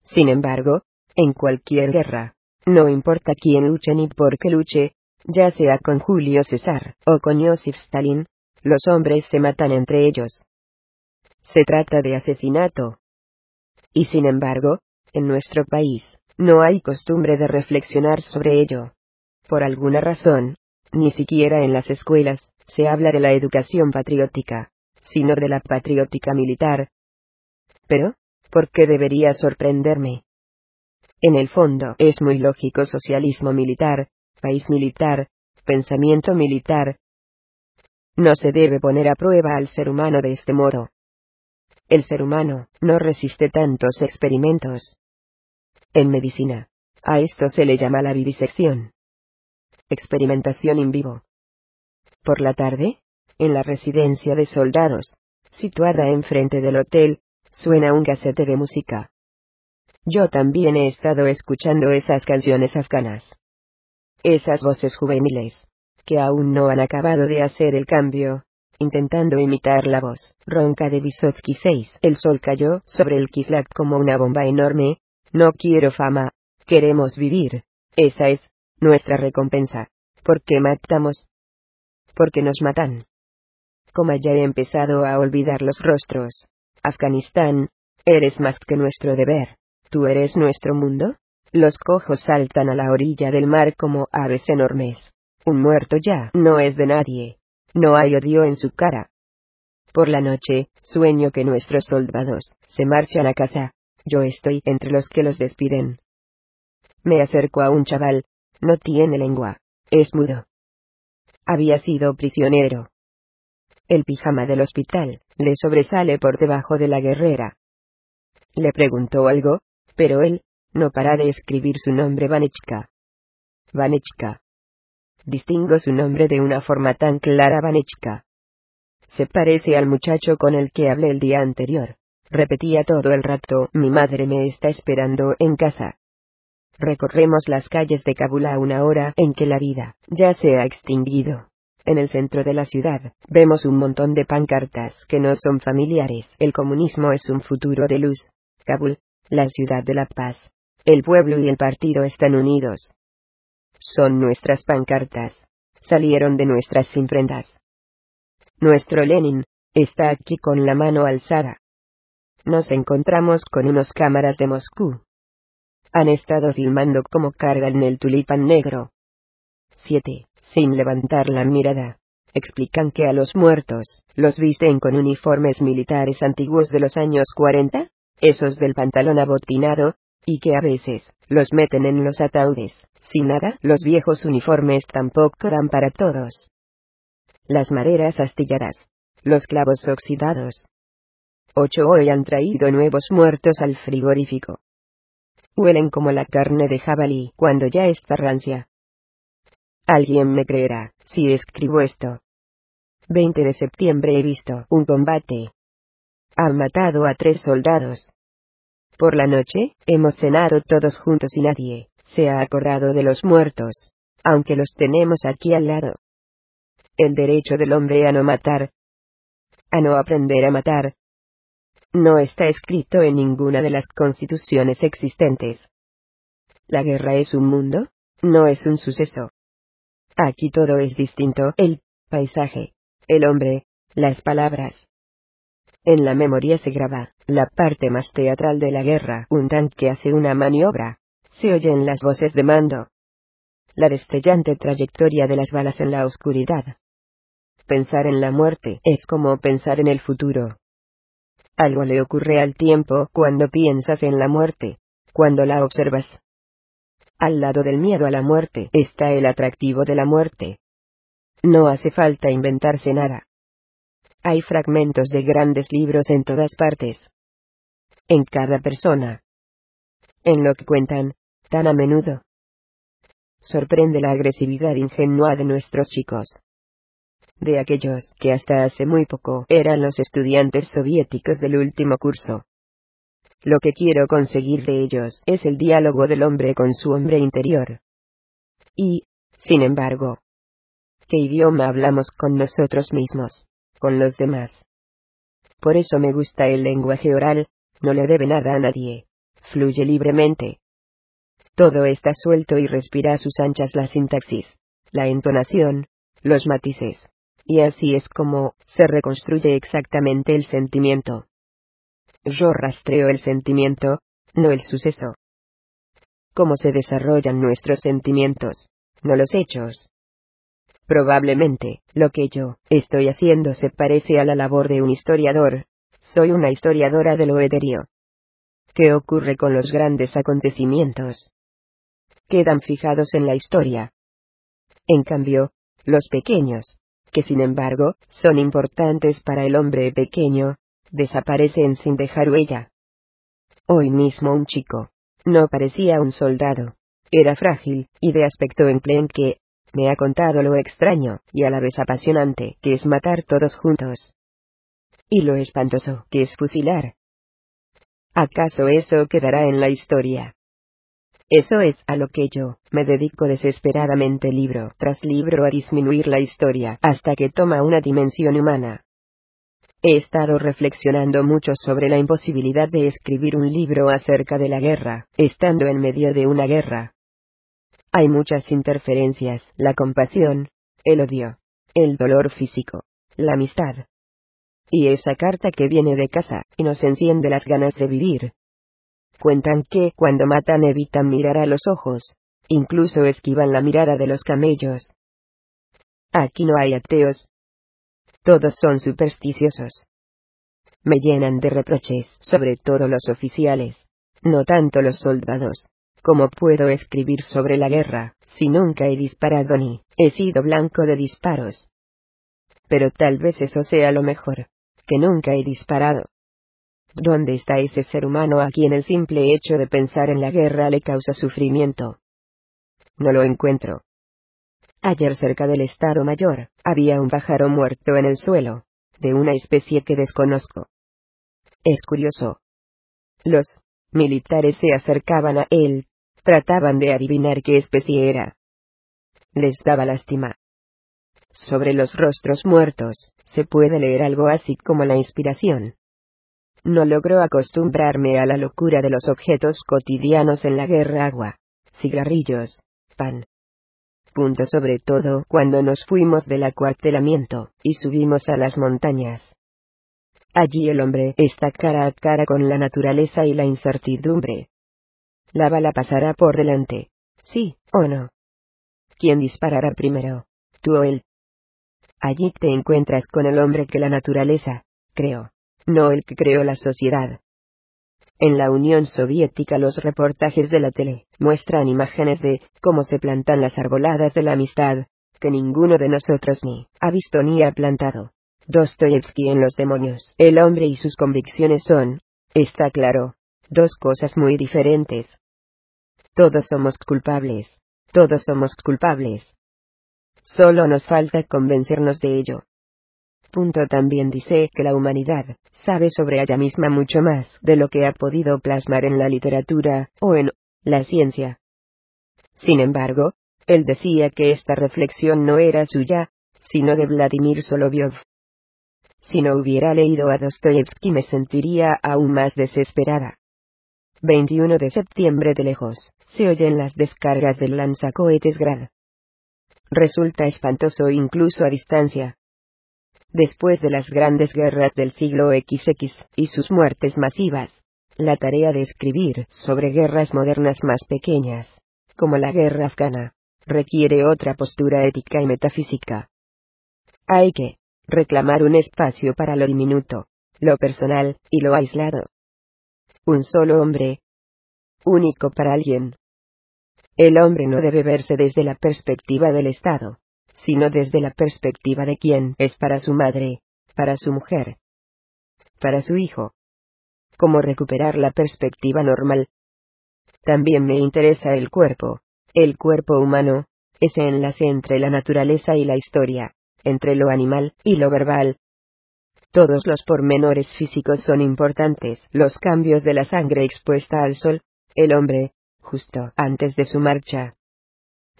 Sin embargo, en cualquier guerra, no importa quién luche ni por qué luche, ya sea con Julio César o con Joseph Stalin, los hombres se matan entre ellos. Se trata de asesinato. Y sin embargo, en nuestro país, no hay costumbre de reflexionar sobre ello. Por alguna razón, ni siquiera en las escuelas, se habla de la educación patriótica, sino de la patriótica militar. Pero, ¿por qué debería sorprenderme? En el fondo es muy lógico socialismo militar, país militar, pensamiento militar. No se debe poner a prueba al ser humano de este modo. El ser humano no resiste tantos experimentos. En medicina, a esto se le llama la vivisección. Experimentación en vivo. Por la tarde, en la residencia de soldados, situada enfrente del hotel, suena un casete de música. Yo también he estado escuchando esas canciones afganas. Esas voces juveniles, que aún no han acabado de hacer el cambio, intentando imitar la voz ronca de Vysotsky 6. El sol cayó sobre el Kislat como una bomba enorme. No quiero fama, queremos vivir. Esa es nuestra recompensa. ¿Por qué matamos? Porque nos matan. Como ya he empezado a olvidar los rostros. Afganistán, eres más que nuestro deber. ¿Tú eres nuestro mundo? Los cojos saltan a la orilla del mar como aves enormes. Un muerto ya no es de nadie. No hay odio en su cara. Por la noche, sueño que nuestros soldados se marchan a casa. Yo estoy entre los que los despiden. Me acerco a un chaval. No tiene lengua. Es mudo. Había sido prisionero. El pijama del hospital le sobresale por debajo de la guerrera. Le preguntó algo, pero él no para de escribir su nombre Vanechka. Vanechka. Distingo su nombre de una forma tan clara Vanechka. Se parece al muchacho con el que hablé el día anterior. Repetía todo el rato, mi madre me está esperando en casa. Recorremos las calles de Kabul a una hora en que la vida ya se ha extinguido. En el centro de la ciudad, vemos un montón de pancartas que no son familiares. El comunismo es un futuro de luz. Kabul, la ciudad de la paz. El pueblo y el partido están unidos. Son nuestras pancartas. Salieron de nuestras imprentas. Nuestro Lenin, está aquí con la mano alzada. Nos encontramos con unos cámaras de Moscú. Han estado filmando cómo cargan el tulipán negro. 7. Sin levantar la mirada. Explican que a los muertos, los visten con uniformes militares antiguos de los años 40, esos del pantalón abotinado, y que a veces, los meten en los ataúdes. Sin nada, los viejos uniformes tampoco dan para todos las maderas astilladas, los clavos oxidados. Ocho hoy han traído nuevos muertos al frigorífico. Huelen como la carne de jabalí cuando ya está rancia. Alguien me creerá, si escribo esto. 20 de septiembre he visto un combate. Han matado a tres soldados. Por la noche, hemos cenado todos juntos y nadie se ha acordado de los muertos, aunque los tenemos aquí al lado el derecho del hombre a no matar, a no aprender a matar. No está escrito en ninguna de las constituciones existentes. La guerra es un mundo, no es un suceso. Aquí todo es distinto, el paisaje, el hombre, las palabras. En la memoria se graba, la parte más teatral de la guerra, un tanque hace una maniobra, se oyen las voces de mando. La destellante trayectoria de las balas en la oscuridad, Pensar en la muerte es como pensar en el futuro. Algo le ocurre al tiempo cuando piensas en la muerte, cuando la observas. Al lado del miedo a la muerte está el atractivo de la muerte. No hace falta inventarse nada. Hay fragmentos de grandes libros en todas partes. En cada persona. En lo que cuentan, tan a menudo. Sorprende la agresividad ingenua de nuestros chicos de aquellos que hasta hace muy poco eran los estudiantes soviéticos del último curso. Lo que quiero conseguir de ellos es el diálogo del hombre con su hombre interior. Y, sin embargo, ¿qué idioma hablamos con nosotros mismos, con los demás? Por eso me gusta el lenguaje oral, no le debe nada a nadie, fluye libremente. Todo está suelto y respira a sus anchas la sintaxis, la entonación, los matices y así es como se reconstruye exactamente el sentimiento. Yo rastreo el sentimiento, no el suceso. ¿Cómo se desarrollan nuestros sentimientos? No los hechos. Probablemente, lo que yo estoy haciendo se parece a la labor de un historiador. Soy una historiadora de lo etéreo. ¿Qué ocurre con los grandes acontecimientos? Quedan fijados en la historia. En cambio, los pequeños, que sin embargo, son importantes para el hombre pequeño, desaparecen sin dejar huella. Hoy mismo un chico. No parecía un soldado. Era frágil, y de aspecto enclenque. Me ha contado lo extraño, y a la vez apasionante, que es matar todos juntos. Y lo espantoso, que es fusilar. ¿Acaso eso quedará en la historia? Eso es a lo que yo me dedico desesperadamente libro tras libro a disminuir la historia hasta que toma una dimensión humana. He estado reflexionando mucho sobre la imposibilidad de escribir un libro acerca de la guerra, estando en medio de una guerra. Hay muchas interferencias, la compasión, el odio, el dolor físico, la amistad. Y esa carta que viene de casa, y nos enciende las ganas de vivir, Cuentan que cuando matan evitan mirar a los ojos, incluso esquivan la mirada de los camellos. Aquí no hay ateos. Todos son supersticiosos. Me llenan de reproches, sobre todo los oficiales, no tanto los soldados. ¿Cómo puedo escribir sobre la guerra, si nunca he disparado ni he sido blanco de disparos? Pero tal vez eso sea lo mejor, que nunca he disparado. ¿Dónde está ese ser humano a quien el simple hecho de pensar en la guerra le causa sufrimiento? No lo encuentro. Ayer cerca del Estado Mayor, había un pájaro muerto en el suelo, de una especie que desconozco. Es curioso. Los militares se acercaban a él, trataban de adivinar qué especie era. Les daba lástima. Sobre los rostros muertos, se puede leer algo así como la inspiración. No logro acostumbrarme a la locura de los objetos cotidianos en la guerra agua, cigarrillos, pan. Punto sobre todo cuando nos fuimos del acuartelamiento, y subimos a las montañas. Allí el hombre está cara a cara con la naturaleza y la incertidumbre. La bala pasará por delante. Sí, o no. ¿Quién disparará primero? Tú o él. Allí te encuentras con el hombre que la naturaleza, creo, no el que creó la sociedad. En la Unión Soviética los reportajes de la tele muestran imágenes de cómo se plantan las arboladas de la amistad, que ninguno de nosotros ni ha visto ni ha plantado. Dostoyevsky en Los demonios. El hombre y sus convicciones son, está claro, dos cosas muy diferentes. Todos somos culpables. Todos somos culpables. Solo nos falta convencernos de ello. Punto también dice que la humanidad sabe sobre ella misma mucho más de lo que ha podido plasmar en la literatura o en la ciencia. Sin embargo, él decía que esta reflexión no era suya, sino de Vladimir Solovyov. Si no hubiera leído a Dostoyevsky me sentiría aún más desesperada. 21 de septiembre de lejos, se oyen las descargas del lanzacohetes Grad. Resulta espantoso incluso a distancia, Después de las grandes guerras del siglo XX y sus muertes masivas, la tarea de escribir sobre guerras modernas más pequeñas, como la guerra afgana, requiere otra postura ética y metafísica. Hay que reclamar un espacio para lo diminuto, lo personal y lo aislado. Un solo hombre, único para alguien. El hombre no debe verse desde la perspectiva del Estado, sino desde la perspectiva de quién es para su madre, para su mujer, para su hijo. Cómo recuperar la perspectiva normal. También me interesa el cuerpo, el cuerpo humano, ese enlace entre la naturaleza y la historia, entre lo animal y lo verbal. Todos los pormenores físicos son importantes, los cambios de la sangre expuesta al sol, el hombre, justo antes de su marcha,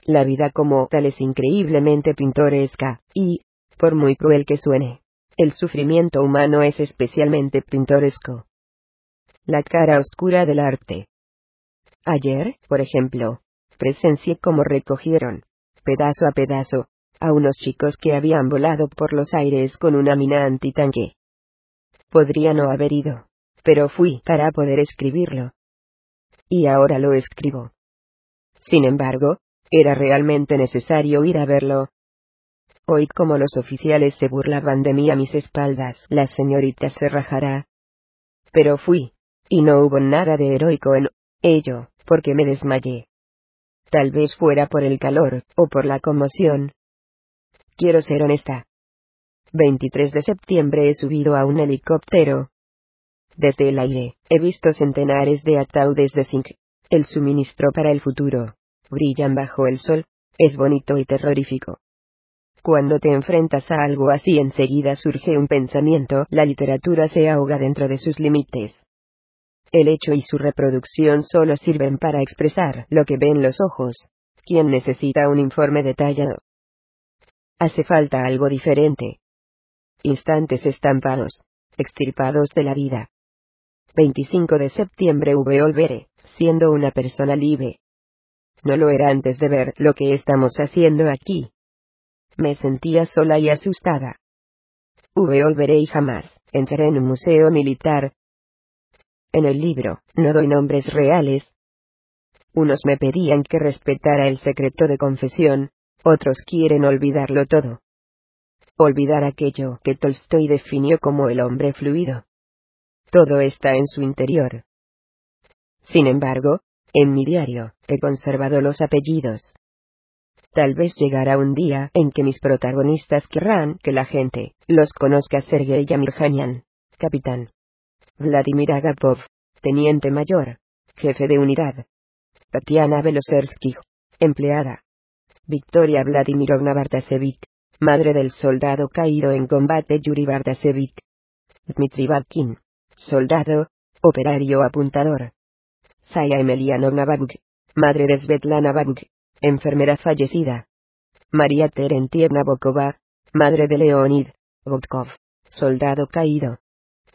la vida como tal es increíblemente pintoresca, y, por muy cruel que suene, el sufrimiento humano es especialmente pintoresco. La cara oscura del arte. Ayer, por ejemplo, presencié cómo recogieron, pedazo a pedazo, a unos chicos que habían volado por los aires con una mina antitanque. Podría no haber ido, pero fui para poder escribirlo. Y ahora lo escribo. Sin embargo, era realmente necesario ir a verlo. Hoy como los oficiales se burlaban de mí a mis espaldas, la señorita se rajará. Pero fui, y no hubo nada de heroico en ello, porque me desmayé. Tal vez fuera por el calor, o por la conmoción. Quiero ser honesta. 23 de septiembre he subido a un helicóptero. Desde el aire, he visto centenares de ataúdes de zinc, el suministro para el futuro brillan bajo el sol, es bonito y terrorífico. Cuando te enfrentas a algo así enseguida surge un pensamiento, la literatura se ahoga dentro de sus límites. El hecho y su reproducción solo sirven para expresar lo que ven los ojos. ¿Quién necesita un informe detallado? Hace falta algo diferente. Instantes estampados, extirpados de la vida. 25 de septiembre V. Olvere, siendo una persona libre. No lo era antes de ver lo que estamos haciendo aquí. Me sentía sola y asustada. V. Olveré y jamás entré en un museo militar. En el libro, no doy nombres reales. Unos me pedían que respetara el secreto de confesión, otros quieren olvidarlo todo. Olvidar aquello que Tolstoy definió como el hombre fluido. Todo está en su interior. Sin embargo, en mi diario, he conservado los apellidos. Tal vez llegará un día en que mis protagonistas querrán que la gente los conozca Sergei Yamirjanian, capitán. Vladimir Agapov, teniente mayor, jefe de unidad. Tatiana Belosersky, empleada. Victoria Vladimirovna Bartasevich, madre del soldado caído en combate Yuri Bartasevich. Dmitry Babkin, soldado, operario apuntador. Saya Emelianovna Babuk, madre de Svetlana Babuk, enfermera fallecida. María Terentievna Bokova, madre de Leonid Botkov, soldado caído.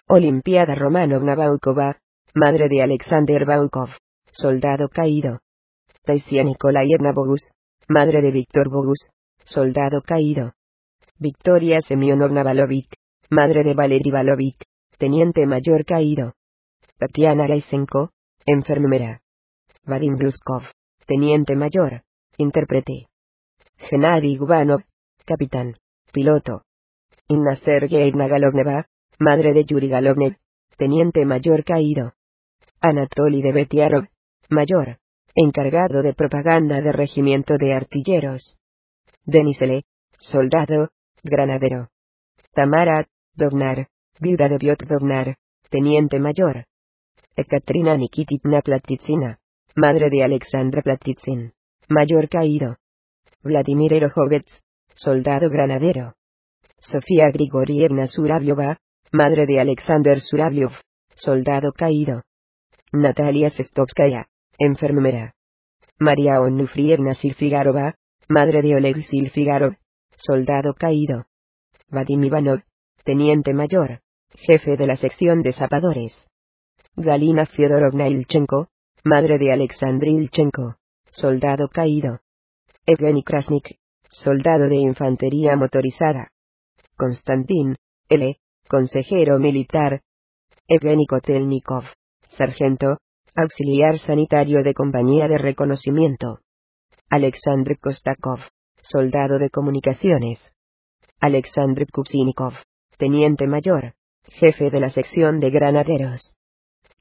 Olimpiada Romanovna Baukova, madre de Alexander Baukov, soldado caído. Taisia Nikolayevna Bogus, madre de Víctor Bogus, soldado caído. Victoria Semyonovna Balovik, madre de Valery Balovik, teniente mayor caído. Tatiana Lysenko, enfermera. Vadim Bluskov, teniente mayor, intérprete. Gennady Gubanov, capitán, piloto. Inna Sergeyevna Galovneva, madre de Yuri Galovnev, teniente mayor caído. Anatoly Debetiarov, mayor, encargado de propaganda de regimiento de artilleros. Denisele, soldado, granadero. Tamara, Dovnar, viuda de Piotr Dovnar, teniente mayor. Ekaterina Nikititna Platitsina, madre de Alexandra Platitsin, mayor caído. Vladimir Erojovets, soldado granadero. Sofía Grigorievna Suraviova, madre de Alexander Suraviov, soldado caído. Natalia Sestovskaya, enfermera. María Onufrievna Silfigarova, madre de Oleg Silfigarov, soldado caído. Vadim Ivanov, teniente mayor, jefe de la sección de zapadores. Galina Fyodorovna Ilchenko, madre de Alexandr Ilchenko, soldado caído. Evgeny Krasnik, soldado de infantería motorizada. Konstantin, L., consejero militar. Evgeny Kotelnikov, sargento, auxiliar sanitario de compañía de reconocimiento. Alexandr Kostakov, soldado de comunicaciones. Alexandr Kupsinikov, teniente mayor, jefe de la sección de granaderos.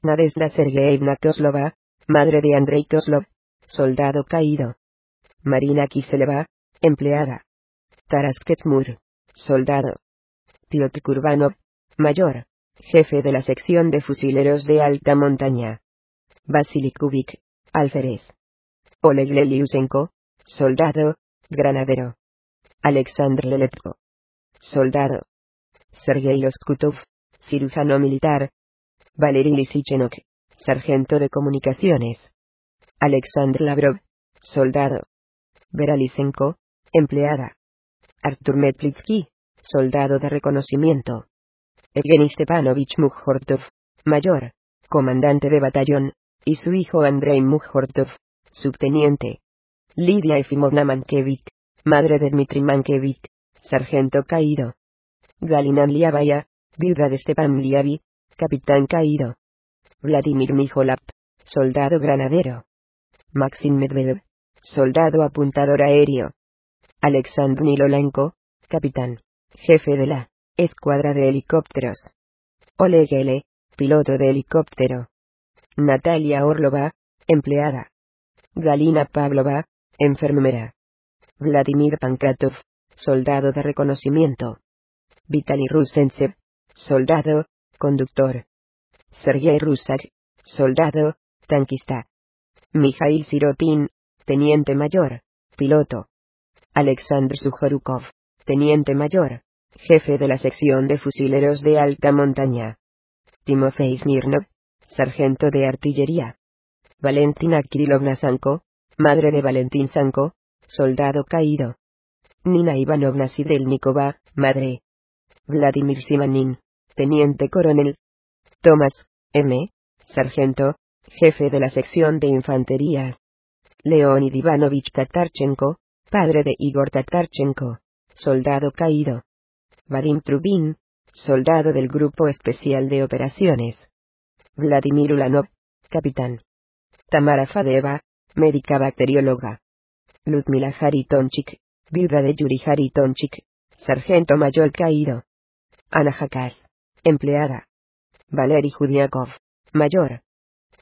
Nadezhda Sergeyevna Koslova, madre de Andrei Koslov, soldado caído. Marina Kiseleva, empleada. Taras Ketsmur, soldado. Piotr Kurbanov, mayor, jefe de la sección de fusileros de alta montaña. Vasily Kubik, alférez. Oleg Leliusenko, soldado, granadero. Alexandr Leletko, soldado. Sergei Loskutov, cirujano militar. Valery Lisichenok, sargento de comunicaciones. Alexandr Lavrov, soldado. Vera Lisenko, empleada. Artur Metlitsky, soldado de reconocimiento. Evgeny Stepanovich Mukhortov, mayor, comandante de batallón, y su hijo Andrei Mukhortov, subteniente. Lidia Efimovna Mankevich, madre de Dmitry Mankevich, sargento caído. Galina Liabaya, viuda de Stepan Liavi, capitán caído. Vladimir Mijolap, soldado granadero. Maxim Medvedev, soldado apuntador aéreo. Alexandr Nilolenko, capitán, jefe de la escuadra de helicópteros. Oleg L., piloto de helicóptero. Natalia Orlova, empleada. Galina Pavlova, enfermera. Vladimir Pankatov, soldado de reconocimiento. Vitaly Rusentsev, soldado, conductor. Sergei Rusak, soldado, tanquista. Mikhail Sirotin, teniente mayor, piloto. Alexandr Sujorukov, teniente mayor, jefe de la sección de fusileros de alta montaña. Timofey Smirnov, sargento de artillería. Valentina Kirilovna Sanko, madre de Valentín Sanko, soldado caído. Nina Ivanovna Sidelnikova, madre. Vladimir Simanin, teniente coronel. Tomás, M., sargento, jefe de la sección de infantería. Leonid Ivanovich Tatarchenko, padre de Igor Tatarchenko, soldado caído. Vadim Trubin, soldado del Grupo Especial de Operaciones. Vladimir Ulanov, capitán. Tamara Fadeva, médica bacterióloga. Ludmila Haritonchik, viuda de Yuri Haritonchik, sargento mayor caído. Ana Jakas, empleada. Valery Judiakov, mayor.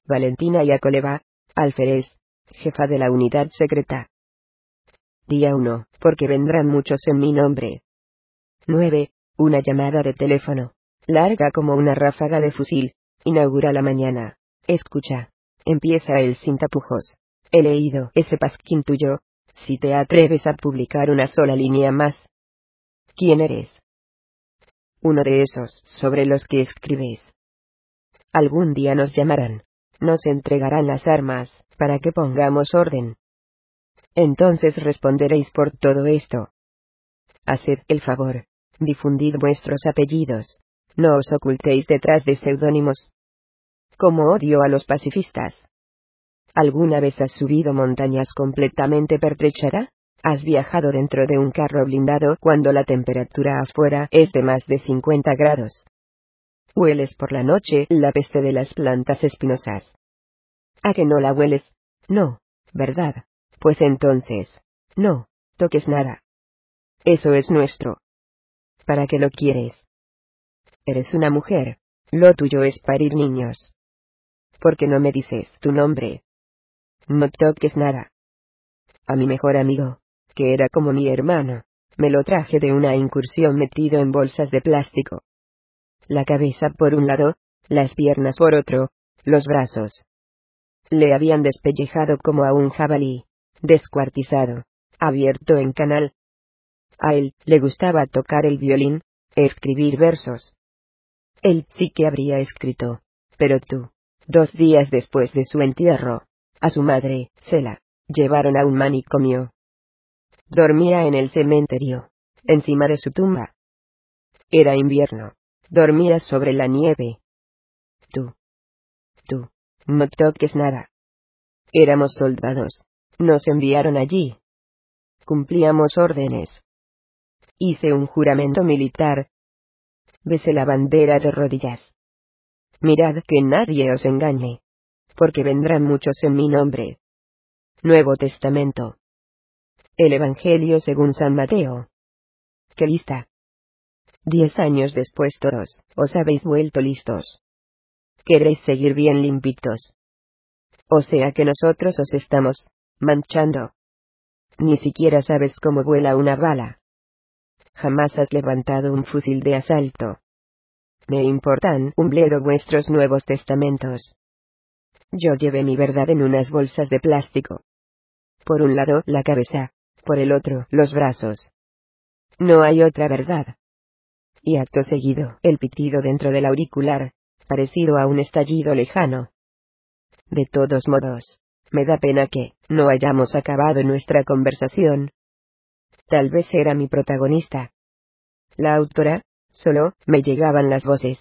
Valentina Yakoleva, alférez, jefa de la unidad secreta. Día 1, porque vendrán muchos en mi nombre. 9. Una llamada de teléfono. Larga como una ráfaga de fusil. Inaugura la mañana. Escucha. Empieza el sin tapujos. He leído ese pasquín tuyo. Si te atreves a publicar una sola línea más. ¿Quién eres? Uno de esos sobre los que escribes. Algún día nos llamarán. Nos entregarán las armas, para que pongamos orden. Entonces responderéis por todo esto. Haced el favor. Difundid vuestros apellidos. No os ocultéis detrás de seudónimos. Como odio a los pacifistas. ¿Alguna vez has subido montañas completamente pertrechada? ¿Has viajado dentro de un carro blindado cuando la temperatura afuera es de más de 50 grados? ¿Hueles por la noche la peste de las plantas espinosas? ¿A que no la hueles? No, ¿verdad? Pues entonces, no, toques nada. Eso es nuestro. ¿Para qué lo quieres? Eres una mujer, lo tuyo es parir niños. ¿Por qué no me dices tu nombre? No toques nada. A mi mejor amigo, que era como mi hermano, me lo traje de una incursión metido en bolsas de plástico. La cabeza por un lado, las piernas por otro, los brazos. Le habían despellejado como a un jabalí, descuartizado, abierto en canal. A él le gustaba tocar el violín, escribir versos. Él sí que habría escrito, pero tú, dos días después de su entierro, a su madre, se la llevaron a un manicomio. Dormía en el cementerio, encima de su tumba. Era invierno. Dormía sobre la nieve. Tú. Tú. No toques nada. Éramos soldados. Nos enviaron allí. Cumplíamos órdenes. Hice un juramento militar. Besé la bandera de rodillas. Mirad que nadie os engañe porque vendrán muchos en mi nombre. Nuevo Testamento. El Evangelio según San Mateo. ¡Qué lista! Diez años después todos, os habéis vuelto listos. Queréis seguir bien limpitos. O sea que nosotros os estamos, manchando. Ni siquiera sabes cómo vuela una bala. Jamás has levantado un fusil de asalto. Me importan un bledo vuestros nuevos testamentos. Yo llevé mi verdad en unas bolsas de plástico. Por un lado, la cabeza, por el otro, los brazos. No hay otra verdad. Y acto seguido, el pitido dentro del auricular, parecido a un estallido lejano. De todos modos, me da pena que no hayamos acabado nuestra conversación. Tal vez era mi protagonista. La autora, solo, me llegaban las voces.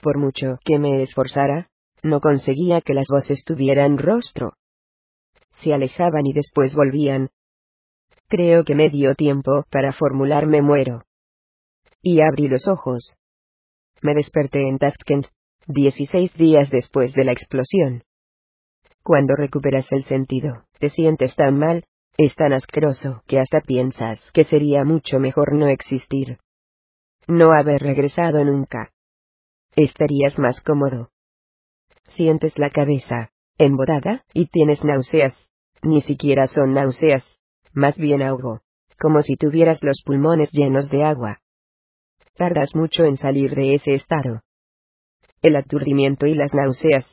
Por mucho que me esforzara, no conseguía que las voces tuvieran rostro. Se alejaban y después volvían. Creo que me dio tiempo para formularme muero. Y abrí los ojos. Me desperté en Tashkent, 16 días después de la explosión. Cuando recuperas el sentido, te sientes tan mal, es tan asqueroso que hasta piensas que sería mucho mejor no existir. No haber regresado nunca. Estarías más cómodo, sientes la cabeza embodada y tienes náuseas. Ni siquiera son náuseas, más bien ahogo, como si tuvieras los pulmones llenos de agua. Tardas mucho en salir de ese estado. El aturdimiento y las náuseas.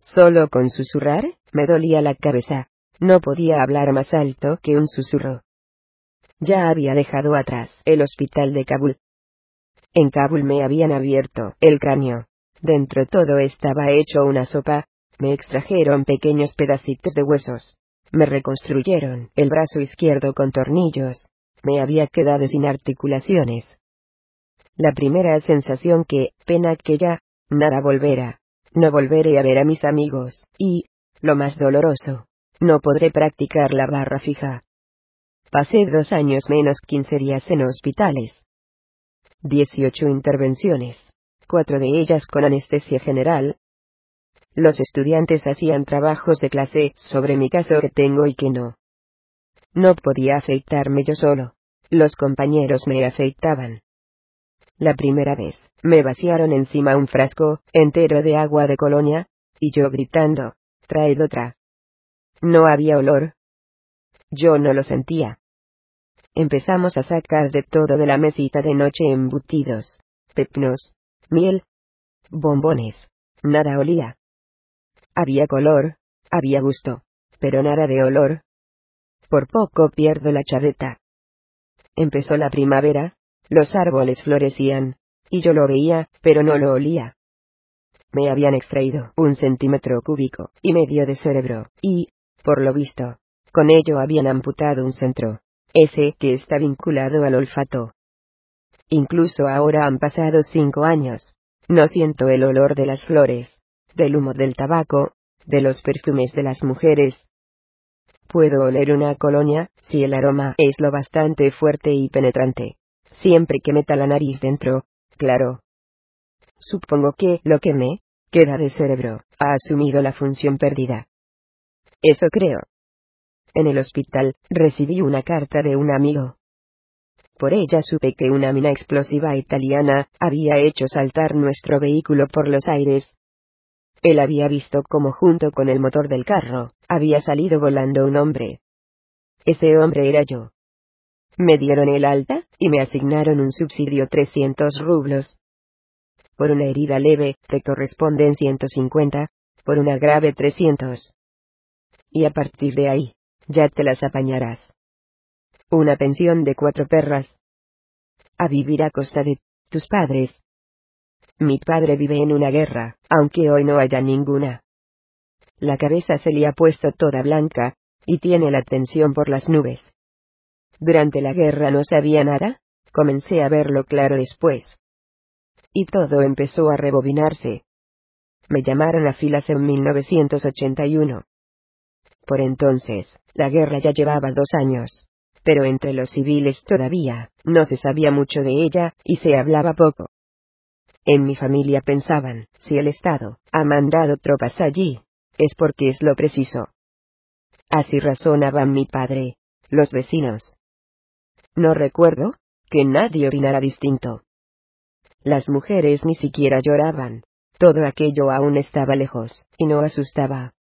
Solo con susurrar, me dolía la cabeza. No podía hablar más alto que un susurro. Ya había dejado atrás el hospital de Kabul. En Kabul me habían abierto el cráneo, Dentro todo estaba hecho una sopa, me extrajeron pequeños pedacitos de huesos. Me reconstruyeron el brazo izquierdo con tornillos. Me había quedado sin articulaciones. La primera sensación que, pena que ya, nada volverá. No volveré a ver a mis amigos, y, lo más doloroso, no podré practicar la barra fija. Pasé dos años menos 15 días en hospitales. 18 intervenciones, cuatro de ellas con anestesia general. Los estudiantes hacían trabajos de clase sobre mi caso que tengo y que no. No podía afeitarme yo solo. Los compañeros me afeitaban. La primera vez, me vaciaron encima un frasco entero de agua de colonia, y yo gritando, traed otra. No había olor. Yo no lo sentía. Empezamos a sacar de todo de la mesita de noche embutidos, pepnos, miel, bombones. Nada olía. Había color, había gusto, pero nada de olor. Por poco pierdo la chaveta. Empezó la primavera, los árboles florecían, y yo lo veía, pero no lo olía. Me habían extraído un centímetro cúbico y medio de cerebro, y, por lo visto, con ello habían amputado un centro, ese que está vinculado al olfato. Incluso ahora han pasado cinco años. No siento el olor de las flores, del humo del tabaco, de los perfumes de las mujeres. Puedo oler una colonia, si el aroma es lo bastante fuerte y penetrante siempre que meta la nariz dentro, claro. Supongo que lo que me queda de cerebro ha asumido la función perdida. Eso creo. En el hospital recibí una carta de un amigo. Por ella supe que una mina explosiva italiana había hecho saltar nuestro vehículo por los aires. Él había visto cómo junto con el motor del carro había salido volando un hombre. Ese hombre era yo. Me dieron el alta, y me asignaron un subsidio 300 rublos. Por una herida leve, te corresponden 150, por una grave 300. Y a partir de ahí, ya te las apañarás. Una pensión de cuatro perras. A vivir a costa de tus padres. Mi padre vive en una guerra, aunque hoy no haya ninguna. La cabeza se le ha puesto toda blanca, y tiene la tensión por las nubes. Durante la guerra no sabía nada, comencé a verlo claro después. Y todo empezó a rebobinarse. Me llamaron a filas en 1981. Por entonces, la guerra ya llevaba dos años. Pero entre los civiles todavía, no se sabía mucho de ella, y se hablaba poco. En mi familia pensaban, si el Estado ha mandado tropas allí, es porque es lo preciso. Así razonaba mi padre, los vecinos, no recuerdo que nadie orinara distinto. Las mujeres ni siquiera lloraban. Todo aquello aún estaba lejos, y no asustaba.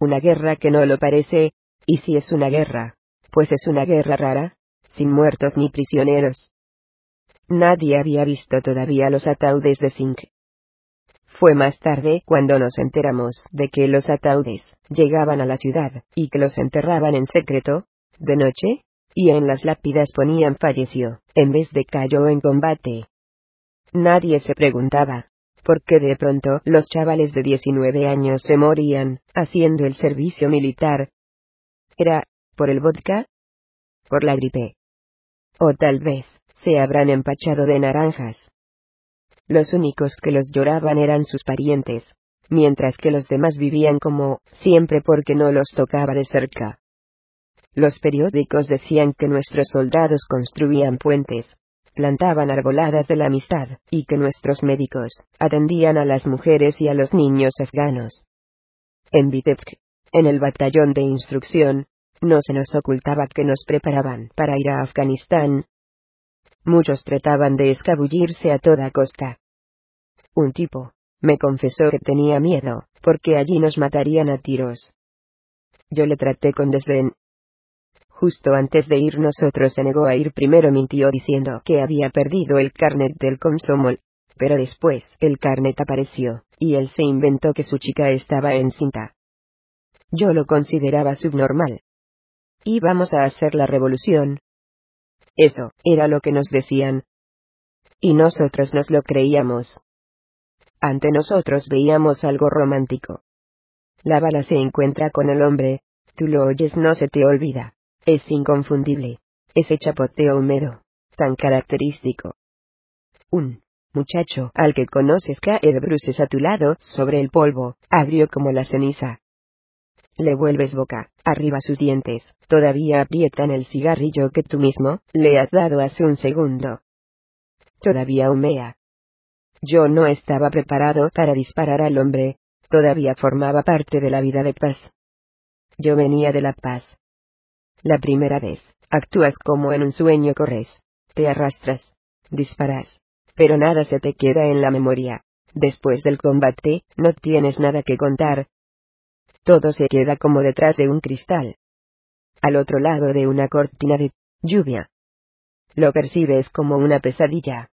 Una guerra que no lo parece, y si es una guerra, pues es una guerra rara, sin muertos ni prisioneros. Nadie había visto todavía los ataúdes de zinc. Fue más tarde cuando nos enteramos de que los ataúdes llegaban a la ciudad, y que los enterraban en secreto, de noche, y en las lápidas ponían falleció, en vez de cayó en combate. Nadie se preguntaba, por qué de pronto los chavales de 19 años se morían, haciendo el servicio militar. ¿Era, por el vodka? ¿Por la gripe? O tal vez, se habrán empachado de naranjas. Los únicos que los lloraban eran sus parientes, mientras que los demás vivían como, siempre porque no los tocaba de cerca. Los periódicos decían que nuestros soldados construían puentes, plantaban arboladas de la amistad, y que nuestros médicos atendían a las mujeres y a los niños afganos. En Vitebsk, en el batallón de instrucción, no se nos ocultaba que nos preparaban para ir a Afganistán. Muchos trataban de escabullirse a toda costa. Un tipo, me confesó que tenía miedo, porque allí nos matarían a tiros. Yo le traté con desdén, Justo antes de ir nosotros se negó a ir primero mintió diciendo que había perdido el carnet del Komsomol. Pero después el carnet apareció, y él se inventó que su chica estaba encinta. Yo lo consideraba subnormal. Íbamos a hacer la revolución. Eso, era lo que nos decían. Y nosotros nos lo creíamos. Ante nosotros veíamos algo romántico. La bala se encuentra con el hombre, tú lo oyes, no se te olvida. Es inconfundible. Ese chapoteo húmedo, tan característico. Un muchacho al que conoces cae de bruces a tu lado, sobre el polvo, agrio como la ceniza. Le vuelves boca arriba sus dientes, todavía aprietan el cigarrillo que tú mismo le has dado hace un segundo. Todavía humea. Yo no estaba preparado para disparar al hombre, todavía formaba parte de la vida de paz. Yo venía de la paz. La primera vez, actúas como en un sueño, corres, te arrastras, disparas, pero nada se te queda en la memoria. Después del combate, no tienes nada que contar. Todo se queda como detrás de un cristal. Al otro lado de una cortina de lluvia. Lo percibes como una pesadilla.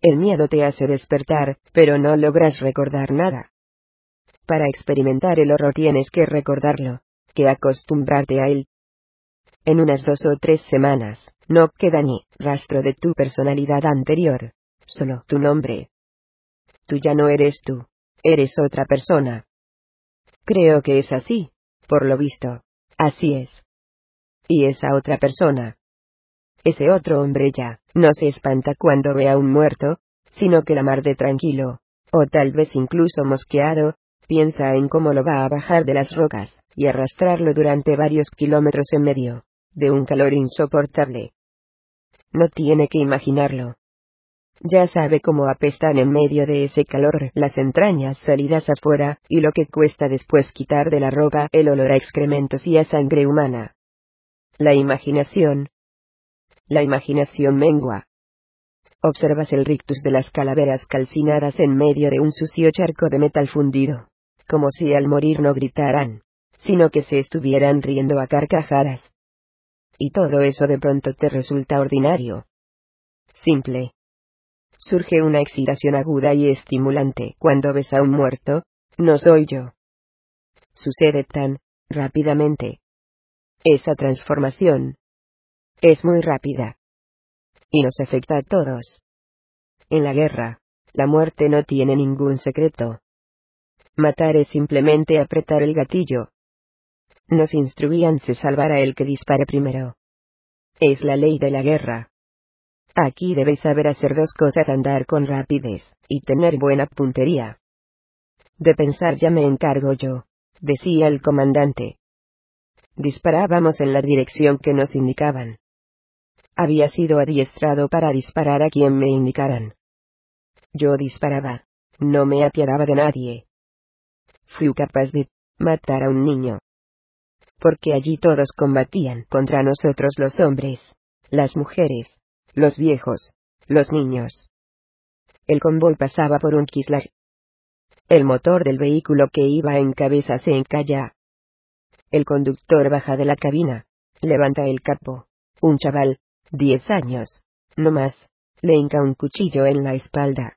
El miedo te hace despertar, pero no logras recordar nada. Para experimentar el horror tienes que recordarlo, que acostumbrarte a él. En unas dos o tres semanas, no queda ni rastro de tu personalidad anterior, solo tu nombre. Tú ya no eres tú, eres otra persona. Creo que es así, por lo visto, así es. Y esa otra persona, ese otro hombre ya, no se espanta cuando ve a un muerto, sino que la mar de tranquilo, o tal vez incluso mosqueado, piensa en cómo lo va a bajar de las rocas, y arrastrarlo durante varios kilómetros en medio, de un calor insoportable. No tiene que imaginarlo. Ya sabe cómo apestan en medio de ese calor las entrañas salidas afuera, y lo que cuesta después quitar de la ropa el olor a excrementos y a sangre humana. La imaginación, la imaginación mengua. Observas el rictus de las calaveras calcinadas en medio de un sucio charco de metal fundido, como si al morir no gritaran, sino que se estuvieran riendo a carcajadas. Y todo eso de pronto te resulta ordinario. Simple. Surge una excitación aguda y estimulante cuando ves a un muerto, no soy yo. Sucede tan rápidamente. Esa transformación, es muy rápida. Y nos afecta a todos. En la guerra, la muerte no tiene ningún secreto. Matar es simplemente apretar el gatillo. Nos instruían se salvará el que dispare primero. Es la ley de la guerra. Aquí debéis saber hacer dos cosas, andar con rapidez, y tener buena puntería. De pensar ya me encargo yo, decía el comandante. Disparábamos en la dirección que nos indicaban. Había sido adiestrado para disparar a quien me indicaran. Yo disparaba. No me apiadaba de nadie. Fui capaz de matar a un niño. Porque allí todos combatían contra nosotros los hombres, las mujeres, los viejos, los niños. El convoy pasaba por un kislar. El motor del vehículo que iba en cabeza se encalla. El conductor baja de la cabina, levanta el capo. Un chaval, Diez años. No más. Le hinca un cuchillo en la espalda.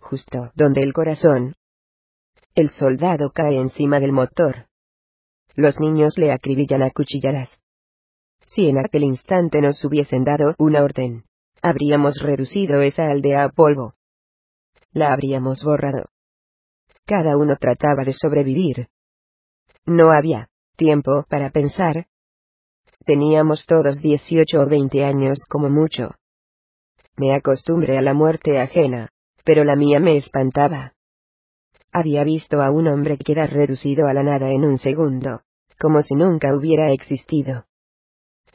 Justo donde el corazón. El soldado cae encima del motor. Los niños le acribillan a cuchilladas. Si en aquel instante nos hubiesen dado una orden, habríamos reducido esa aldea a polvo. La habríamos borrado. Cada uno trataba de sobrevivir. No había tiempo para pensar, Teníamos todos 18 o 20 años como mucho. Me acostumbré a la muerte ajena, pero la mía me espantaba. Había visto a un hombre quedar reducido a la nada en un segundo, como si nunca hubiera existido.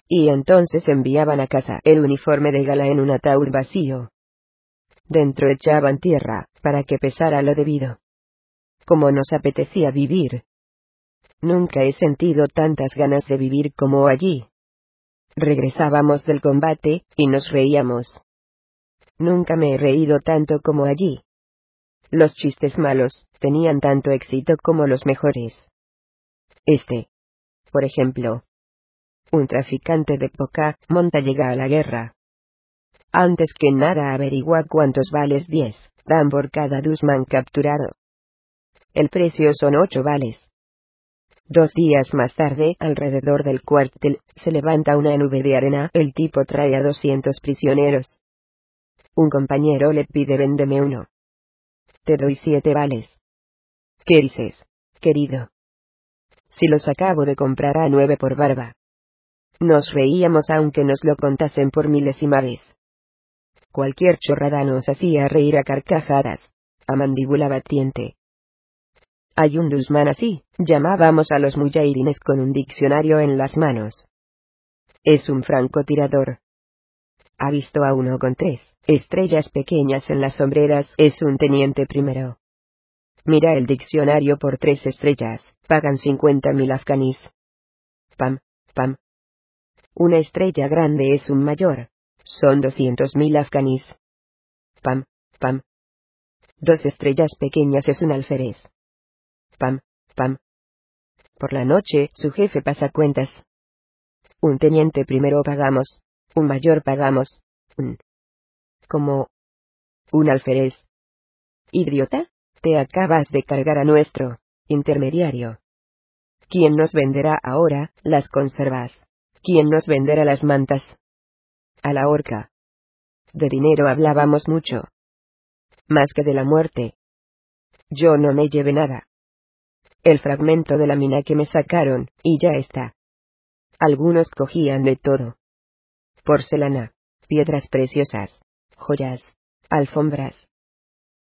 Y entonces enviaban a casa el uniforme de gala en un ataúd vacío. Dentro echaban tierra, para que pesara lo debido. Como nos apetecía vivir, Nunca he sentido tantas ganas de vivir como allí. Regresábamos del combate, y nos reíamos. Nunca me he reído tanto como allí. Los chistes malos, tenían tanto éxito como los mejores. Este. Por ejemplo. Un traficante de poca monta llega a la guerra. Antes que nada averigua cuántos vales 10 dan por cada Dusman capturado. El precio son ocho vales. Dos días más tarde, alrededor del cuartel, se levanta una nube de arena, el tipo trae a doscientos prisioneros. Un compañero le pide véndeme uno. Te doy siete vales. ¿Qué dices, querido? Si los acabo de comprar a nueve por barba. Nos reíamos aunque nos lo contasen por milésima vez. Cualquier chorrada nos hacía reír a carcajadas, a mandíbula batiente. Hay un dusman así, llamábamos a los muyairines con un diccionario en las manos. Es un francotirador. Ha visto a uno con tres estrellas pequeñas en las sombreras, es un teniente primero. Mira el diccionario por tres estrellas, pagan cincuenta mil afganis. Pam, pam. Una estrella grande es un mayor, son doscientos mil afganis. Pam, pam. Dos estrellas pequeñas es un alférez. Pam, pam. Por la noche, su jefe pasa cuentas. Un teniente primero pagamos, un mayor pagamos, un... como... un alférez. Idiota, te acabas de cargar a nuestro intermediario. ¿Quién nos venderá ahora las conservas? ¿Quién nos venderá las mantas? A la horca. De dinero hablábamos mucho. Más que de la muerte. Yo no me llevé nada el fragmento de la mina que me sacaron, y ya está. Algunos cogían de todo. Porcelana, piedras preciosas, joyas, alfombras.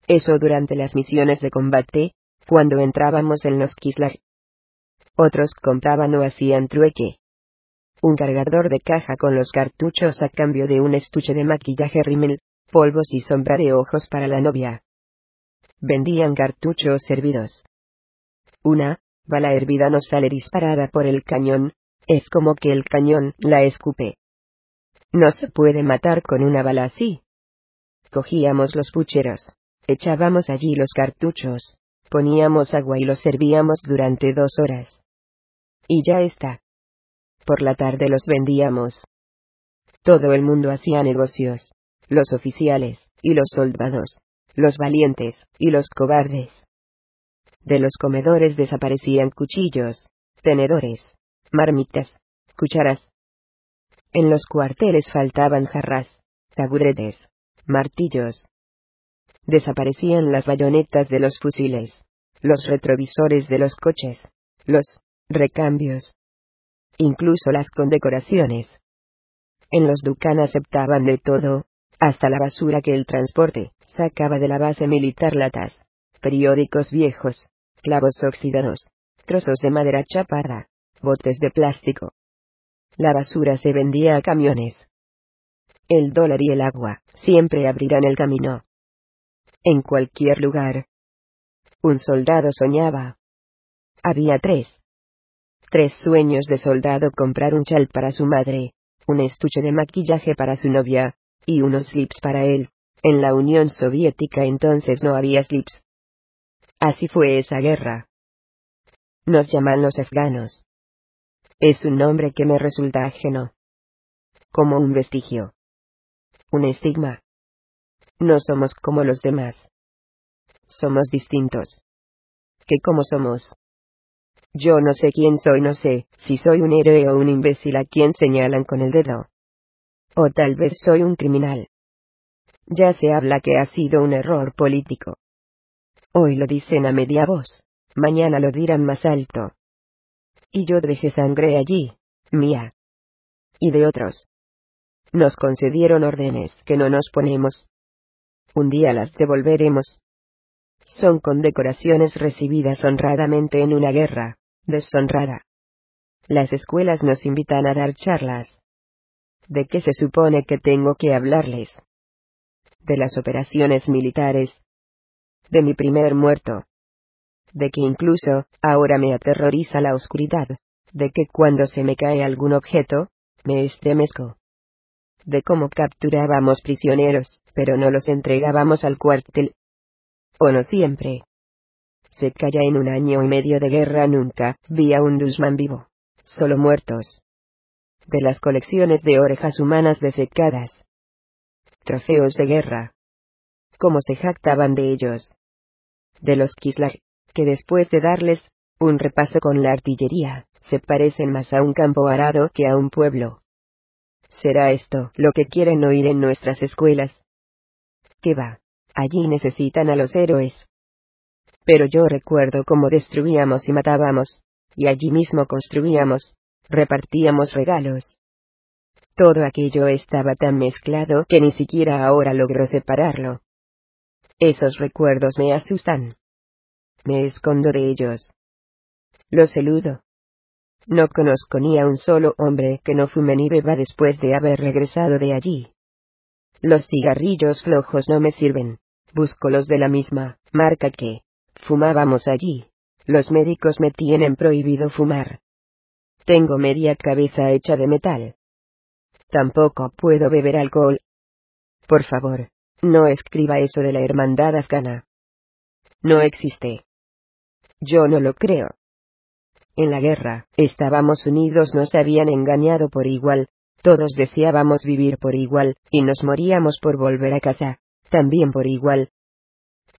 Eso durante las misiones de combate, cuando entrábamos en los Kislar. Otros compraban o hacían trueque. Un cargador de caja con los cartuchos a cambio de un estuche de maquillaje rímel, polvos y sombra de ojos para la novia. Vendían cartuchos servidos. Una bala hervida no sale disparada por el cañón, es como que el cañón la escupe. No se puede matar con una bala así. Cogíamos los pucheros, echábamos allí los cartuchos, poníamos agua y los servíamos durante dos horas. Y ya está. Por la tarde los vendíamos. Todo el mundo hacía negocios, los oficiales, y los soldados, los valientes, y los cobardes. De los comedores desaparecían cuchillos, tenedores, marmitas, cucharas. En los cuarteles faltaban jarras, taburetes, martillos. Desaparecían las bayonetas de los fusiles, los retrovisores de los coches, los recambios, incluso las condecoraciones. En los Ducan aceptaban de todo, hasta la basura que el transporte sacaba de la base militar latas, periódicos viejos, clavos oxidados, trozos de madera chaparra, botes de plástico. La basura se vendía a camiones. El dólar y el agua siempre abrirán el camino. En cualquier lugar. Un soldado soñaba. Había tres. Tres sueños de soldado comprar un chal para su madre, un estuche de maquillaje para su novia, y unos slips para él. En la Unión Soviética entonces no había slips. Así fue esa guerra. Nos llaman los afganos. Es un nombre que me resulta ajeno. Como un vestigio. Un estigma. No somos como los demás. Somos distintos. ¿Qué cómo somos? Yo no sé quién soy, no sé si soy un héroe o un imbécil a quien señalan con el dedo. O tal vez soy un criminal. Ya se habla que ha sido un error político. Hoy lo dicen a media voz, mañana lo dirán más alto. Y yo dejé sangre allí, mía. Y de otros. Nos concedieron órdenes que no nos ponemos. Un día las devolveremos. Son condecoraciones recibidas honradamente en una guerra, deshonrada. Las escuelas nos invitan a dar charlas. ¿De qué se supone que tengo que hablarles? De las operaciones militares, de mi primer muerto. De que incluso, ahora me aterroriza la oscuridad. De que cuando se me cae algún objeto, me estremezco. De cómo capturábamos prisioneros, pero no los entregábamos al cuartel. O no siempre. Se calla en un año y medio de guerra nunca vi a un Dusman vivo. Solo muertos. De las colecciones de orejas humanas desecadas. Trofeos de guerra. Cómo se jactaban de ellos de los Kislar, que después de darles un repaso con la artillería, se parecen más a un campo arado que a un pueblo. ¿Será esto lo que quieren oír en nuestras escuelas? ¿Qué va? Allí necesitan a los héroes, Pero yo recuerdo cómo destruíamos y matábamos, y allí mismo construíamos, repartíamos regalos. Todo aquello estaba tan mezclado que ni siquiera ahora logro separarlo. Esos recuerdos me asustan. Me escondo de ellos. Los eludo. No conozco ni a un solo hombre que no fume ni beba después de haber regresado de allí. Los cigarrillos flojos no me sirven. Busco los de la misma marca que fumábamos allí. Los médicos me tienen prohibido fumar. Tengo media cabeza hecha de metal. Tampoco puedo beber alcohol. Por favor, no escriba eso de la hermandad afgana. No existe. Yo no lo creo. En la guerra, estábamos unidos, nos habían engañado por igual, todos deseábamos vivir por igual, y nos moríamos por volver a casa, también por igual.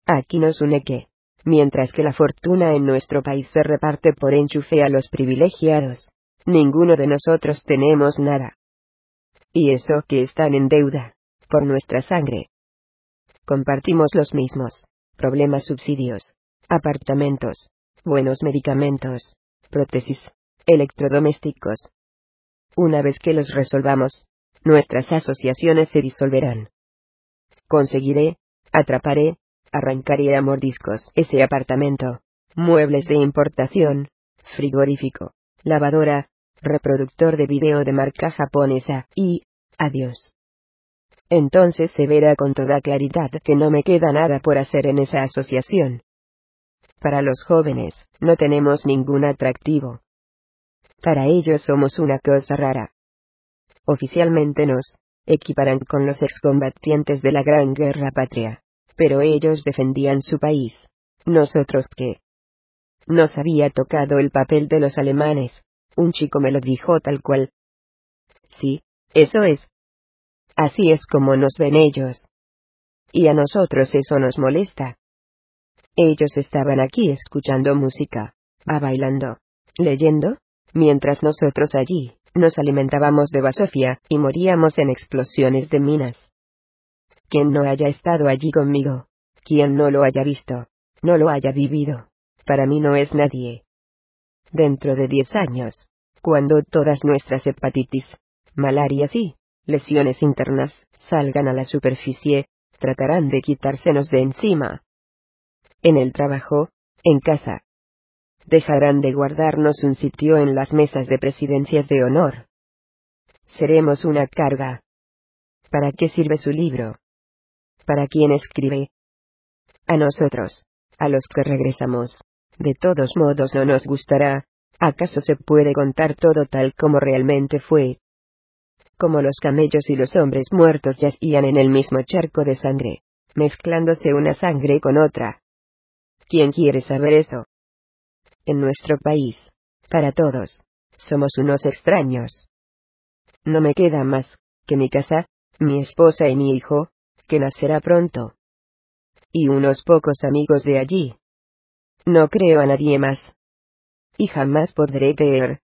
Aquí nos une que, mientras que la fortuna en nuestro país se reparte por enchufe a los privilegiados, ninguno de nosotros tenemos nada. Y eso que están en deuda, por nuestra sangre. Compartimos los mismos problemas subsidios, apartamentos, buenos medicamentos, prótesis, electrodomésticos. Una vez que los resolvamos, nuestras asociaciones se disolverán. Conseguiré, atraparé, arrancaré a mordiscos ese apartamento, muebles de importación, frigorífico, lavadora, reproductor de video de marca japonesa, y, adiós. Entonces se verá con toda claridad que no me queda nada por hacer en esa asociación. Para los jóvenes, no tenemos ningún atractivo. Para ellos somos una cosa rara. Oficialmente nos equiparan con los excombatientes de la Gran Guerra Patria. Pero ellos defendían su país. Nosotros qué. Nos había tocado el papel de los alemanes. Un chico me lo dijo tal cual. Sí, eso es. Así es como nos ven ellos. Y a nosotros eso nos molesta. Ellos estaban aquí escuchando música, va bailando, leyendo, mientras nosotros allí, nos alimentábamos de basofia y moríamos en explosiones de minas. Quien no haya estado allí conmigo, quien no lo haya visto, no lo haya vivido, para mí no es nadie. Dentro de diez años, cuando todas nuestras hepatitis, malarias y lesiones internas salgan a la superficie, tratarán de quitársenos de encima, en el trabajo, en casa. Dejarán de guardarnos un sitio en las mesas de presidencias de honor. Seremos una carga. ¿Para qué sirve su libro? ¿Para quién escribe? A nosotros, a los que regresamos. De todos modos no nos gustará, ¿acaso se puede contar todo tal como realmente fue? Como los camellos y los hombres muertos yacían en el mismo charco de sangre, mezclándose una sangre con otra, ¿Quién quiere saber eso? En nuestro país, para todos, somos unos extraños. No me queda más que mi casa, mi esposa y mi hijo, que nacerá pronto. Y unos pocos amigos de allí. No creo a nadie más. Y jamás podré creer.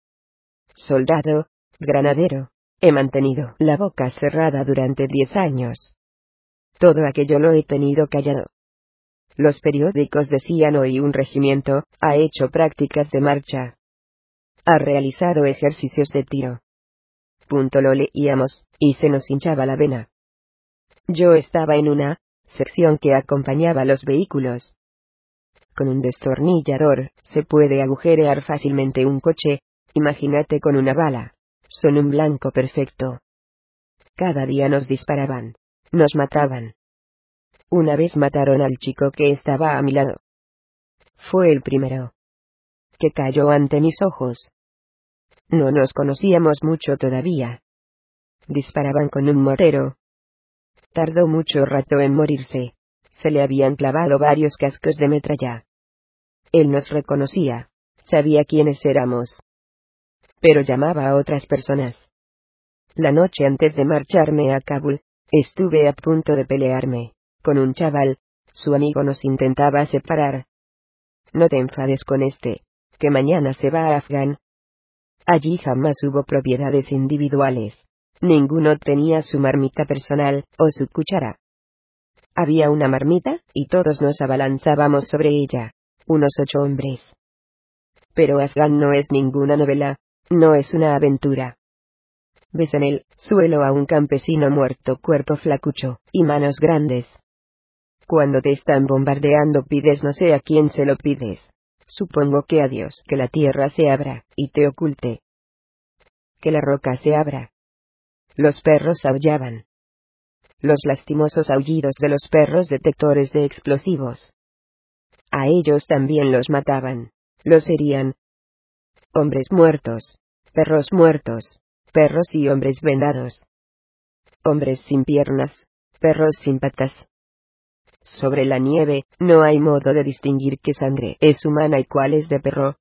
Soldado, granadero, he mantenido la boca cerrada durante diez años. Todo aquello lo he tenido callado. Los periódicos decían hoy un regimiento, ha hecho prácticas de marcha. Ha realizado ejercicios de tiro. Punto lo leíamos, y se nos hinchaba la vena. Yo estaba en una sección que acompañaba los vehículos. Con un destornillador, se puede agujerear fácilmente un coche, imagínate con una bala. Son un blanco perfecto. Cada día nos disparaban. Nos mataban. Una vez mataron al chico que estaba a mi lado. Fue el primero. Que cayó ante mis ojos. No nos conocíamos mucho todavía. Disparaban con un mortero. Tardó mucho rato en morirse. Se le habían clavado varios cascos de metralla. Él nos reconocía. Sabía quiénes éramos. Pero llamaba a otras personas. La noche antes de marcharme a Kabul, estuve a punto de pelearme con un chaval, su amigo nos intentaba separar. No te enfades con este, que mañana se va a Afgan. Allí jamás hubo propiedades individuales. Ninguno tenía su marmita personal, o su cuchara. Había una marmita, y todos nos abalanzábamos sobre ella. unos ocho hombres. Pero Afgan no es ninguna novela, no es una aventura. Ves en el suelo a un campesino muerto, cuerpo flacucho, y manos grandes. Cuando te están bombardeando pides no sé a quién se lo pides. Supongo que a Dios, que la tierra se abra, y te oculte. Que la roca se abra. Los perros aullaban. Los lastimosos aullidos de los perros detectores de explosivos. A ellos también los mataban. Los herían. Hombres muertos. Perros muertos. Perros y hombres vendados. Hombres sin piernas. Perros sin patas. Sobre la nieve, no hay modo de distinguir qué sangre es humana y cuál es de perro.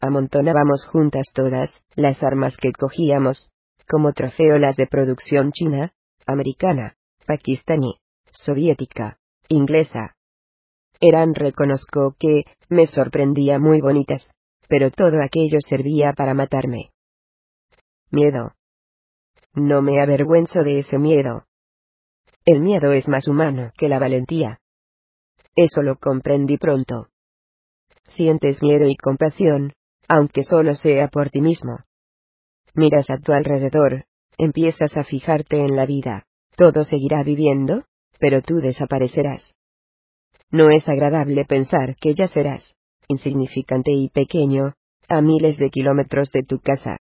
Amontonábamos juntas todas, las armas que cogíamos, como trofeo las de producción china, americana, pakistaní, soviética, inglesa. Eran reconozco que, me sorprendía muy bonitas, pero todo aquello servía para matarme. Miedo. No me avergüenzo de ese miedo. El miedo es más humano que la valentía. Eso lo comprendí pronto. Sientes miedo y compasión, aunque solo sea por ti mismo. Miras a tu alrededor, empiezas a fijarte en la vida, todo seguirá viviendo, pero tú desaparecerás. No es agradable pensar que ya serás, insignificante y pequeño, a miles de kilómetros de tu casa.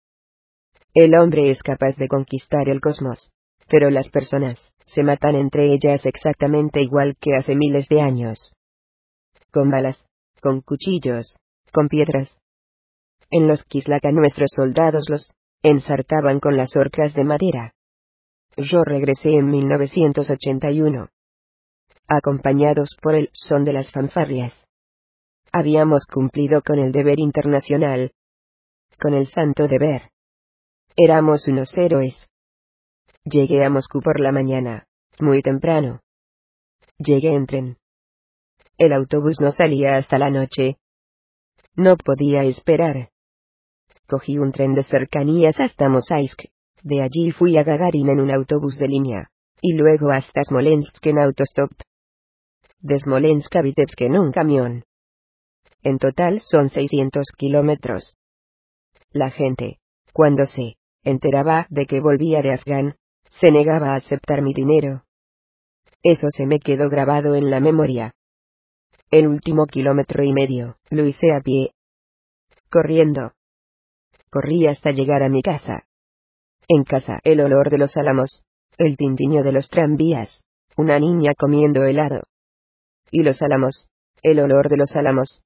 El hombre es capaz de conquistar el cosmos, pero las personas se matan entre ellas exactamente igual que hace miles de años. Con balas, con cuchillos, con piedras. En los Kislaka nuestros soldados los ensartaban con las orcas de madera. Yo regresé en 1981. Acompañados por el son de las fanfarrias. Habíamos cumplido con el deber internacional. Con el santo deber. Éramos unos héroes. Llegué a Moscú por la mañana, muy temprano. Llegué en tren. El autobús no salía hasta la noche. No podía esperar. Cogí un tren de cercanías hasta Mosaisk. De allí fui a Gagarin en un autobús de línea, y luego hasta Smolensk en autostop. De Smolensk a Vitebsk en un camión. En total son 600 kilómetros. La gente, cuando se enteraba de que volvía de Afgán, se negaba a aceptar mi dinero. Eso se me quedó grabado en la memoria. El último kilómetro y medio, lo hice a pie. Corriendo. Corrí hasta llegar a mi casa. En casa, el olor de los álamos, el tintiño de los tranvías, una niña comiendo helado. Y los álamos, el olor de los álamos.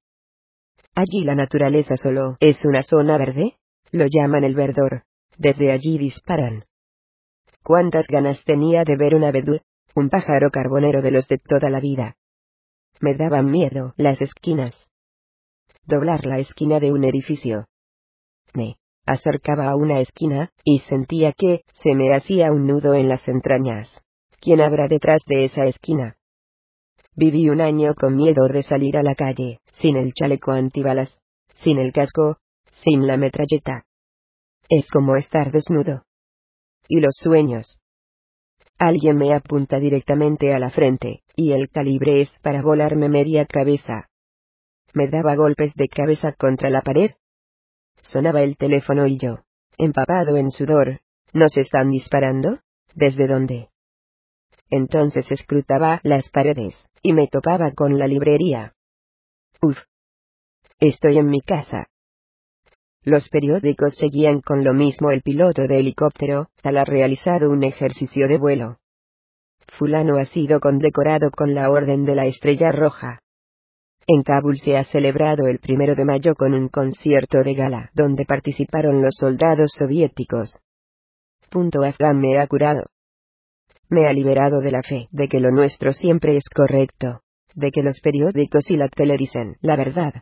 Allí la naturaleza solo es una zona verde, lo llaman el verdor. Desde allí disparan. Cuántas ganas tenía de ver una abedú, un pájaro carbonero de los de toda la vida. Me daban miedo las esquinas. Doblar la esquina de un edificio. Me acercaba a una esquina, y sentía que se me hacía un nudo en las entrañas. ¿Quién habrá detrás de esa esquina? Viví un año con miedo de salir a la calle, sin el chaleco antibalas, sin el casco, sin la metralleta. Es como estar desnudo. Y los sueños. Alguien me apunta directamente a la frente, y el calibre es para volarme media cabeza. Me daba golpes de cabeza contra la pared. Sonaba el teléfono y yo, empapado en sudor, ¿nos están disparando? ¿Desde dónde? Entonces escrutaba las paredes, y me topaba con la librería. Uf. Estoy en mi casa, los periódicos seguían con lo mismo el piloto de helicóptero, tal ha realizado un ejercicio de vuelo. Fulano ha sido condecorado con la Orden de la Estrella Roja. En Kabul se ha celebrado el primero de mayo con un concierto de gala donde participaron los soldados soviéticos. Punto Afgan me ha curado. Me ha liberado de la fe de que lo nuestro siempre es correcto, de que los periódicos y la tele dicen la verdad.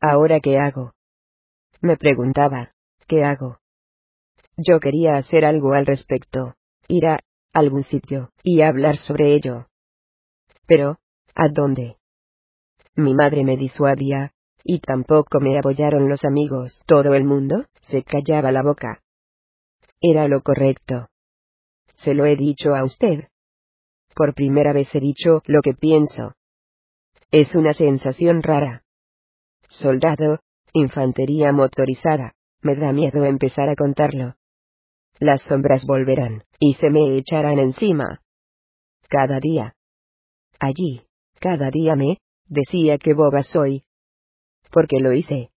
Ahora qué hago? Me preguntaba, ¿qué hago? Yo quería hacer algo al respecto, ir a algún sitio, y hablar sobre ello. Pero, ¿a dónde? Mi madre me disuadía, y tampoco me apoyaron los amigos. Todo el mundo se callaba la boca. Era lo correcto. Se lo he dicho a usted. Por primera vez he dicho lo que pienso. Es una sensación rara. Soldado, infantería motorizada, me da miedo empezar a contarlo. Las sombras volverán, y se me echarán encima. Cada día. Allí, cada día me, decía que boba soy. Porque lo hice.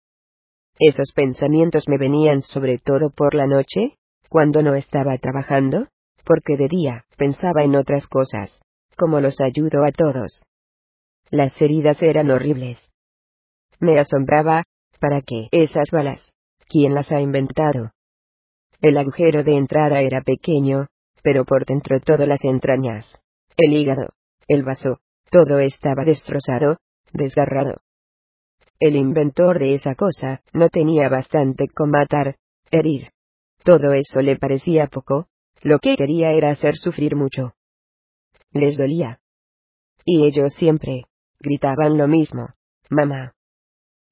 Esos pensamientos me venían sobre todo por la noche, cuando no estaba trabajando, porque de día pensaba en otras cosas, como los ayudo a todos. Las heridas eran horribles. Me asombraba, ¿para qué esas balas? ¿Quién las ha inventado? El agujero de entrada era pequeño, pero por dentro todas las entrañas, el hígado, el vaso, todo estaba destrozado, desgarrado. El inventor de esa cosa no tenía bastante con matar, herir. Todo eso le parecía poco, lo que quería era hacer sufrir mucho. Les dolía. Y ellos siempre, gritaban lo mismo. Mamá.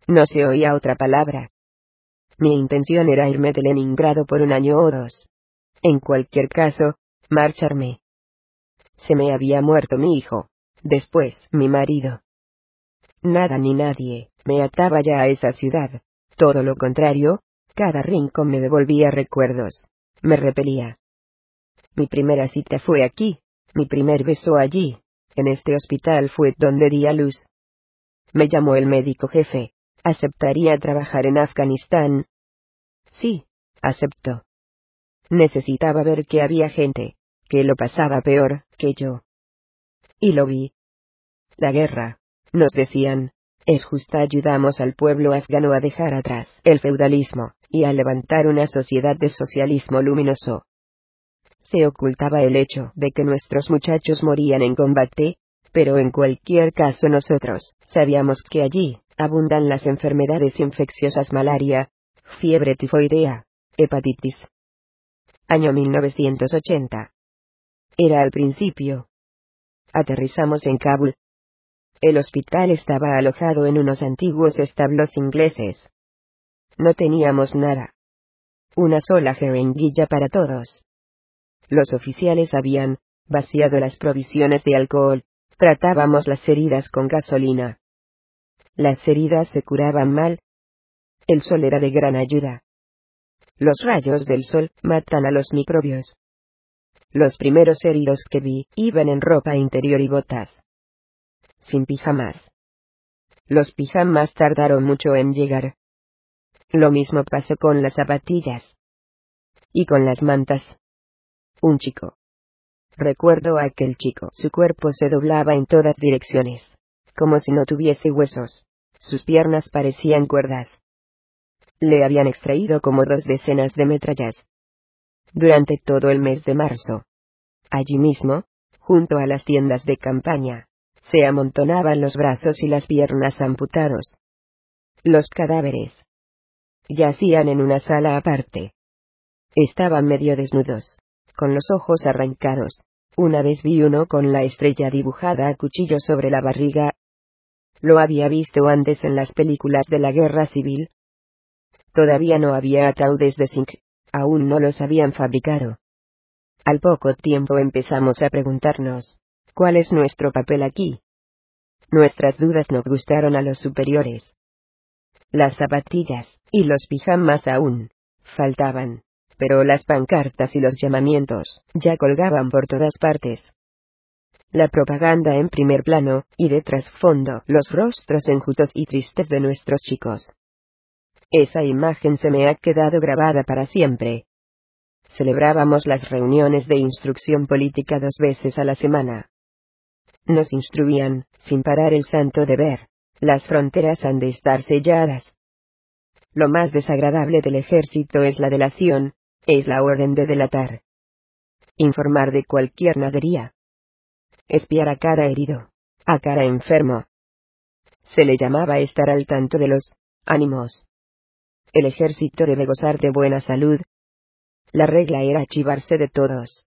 No se oía otra palabra. Mi intención era irme de Leningrado por un año o dos. En cualquier caso, marcharme. Se me había muerto mi hijo. Después, mi marido. Nada ni nadie me ataba ya a esa ciudad. Todo lo contrario, cada rincón me devolvía recuerdos. Me repelía. Mi primera cita fue aquí, mi primer beso allí, en este hospital fue donde di a luz. Me llamó el médico jefe. ¿Aceptaría trabajar en Afganistán? Sí, aceptó. Necesitaba ver que había gente, que lo pasaba peor que yo. Y lo vi. La guerra, nos decían, es justa ayudamos al pueblo afgano a dejar atrás el feudalismo, y a levantar una sociedad de socialismo luminoso se ocultaba el hecho de que nuestros muchachos morían en combate, pero en cualquier caso nosotros sabíamos que allí abundan las enfermedades infecciosas malaria, fiebre tifoidea, hepatitis. Año 1980. Era al principio. Aterrizamos en Kabul. El hospital estaba alojado en unos antiguos establos ingleses. No teníamos nada. Una sola jeringuilla para todos. Los oficiales habían vaciado las provisiones de alcohol, tratábamos las heridas con gasolina. Las heridas se curaban mal. El sol era de gran ayuda. Los rayos del sol matan a los microbios. Los primeros heridos que vi iban en ropa interior y botas. Sin pijamas. Los pijamas tardaron mucho en llegar. Lo mismo pasó con las zapatillas. Y con las mantas. Un chico. Recuerdo a aquel chico. Su cuerpo se doblaba en todas direcciones. Como si no tuviese huesos. Sus piernas parecían cuerdas. Le habían extraído como dos decenas de metrallas. Durante todo el mes de marzo. Allí mismo, junto a las tiendas de campaña, se amontonaban los brazos y las piernas amputados. Los cadáveres yacían en una sala aparte. Estaban medio desnudos con los ojos arrancados. Una vez vi uno con la estrella dibujada a cuchillo sobre la barriga. Lo había visto antes en las películas de la guerra civil. Todavía no había ataúdes de zinc, aún no los habían fabricado. Al poco tiempo empezamos a preguntarnos, ¿cuál es nuestro papel aquí? Nuestras dudas no gustaron a los superiores. Las zapatillas, y los pijamas aún, faltaban pero las pancartas y los llamamientos ya colgaban por todas partes. La propaganda en primer plano, y de trasfondo los rostros enjutos y tristes de nuestros chicos. Esa imagen se me ha quedado grabada para siempre. Celebrábamos las reuniones de instrucción política dos veces a la semana. Nos instruían, sin parar el santo deber, las fronteras han de estar selladas. Lo más desagradable del ejército es la delación, es la orden de delatar. Informar de cualquier nadería. Espiar a cada herido. A cada enfermo. Se le llamaba estar al tanto de los ánimos. El ejército debe gozar de buena salud. La regla era chivarse de todos.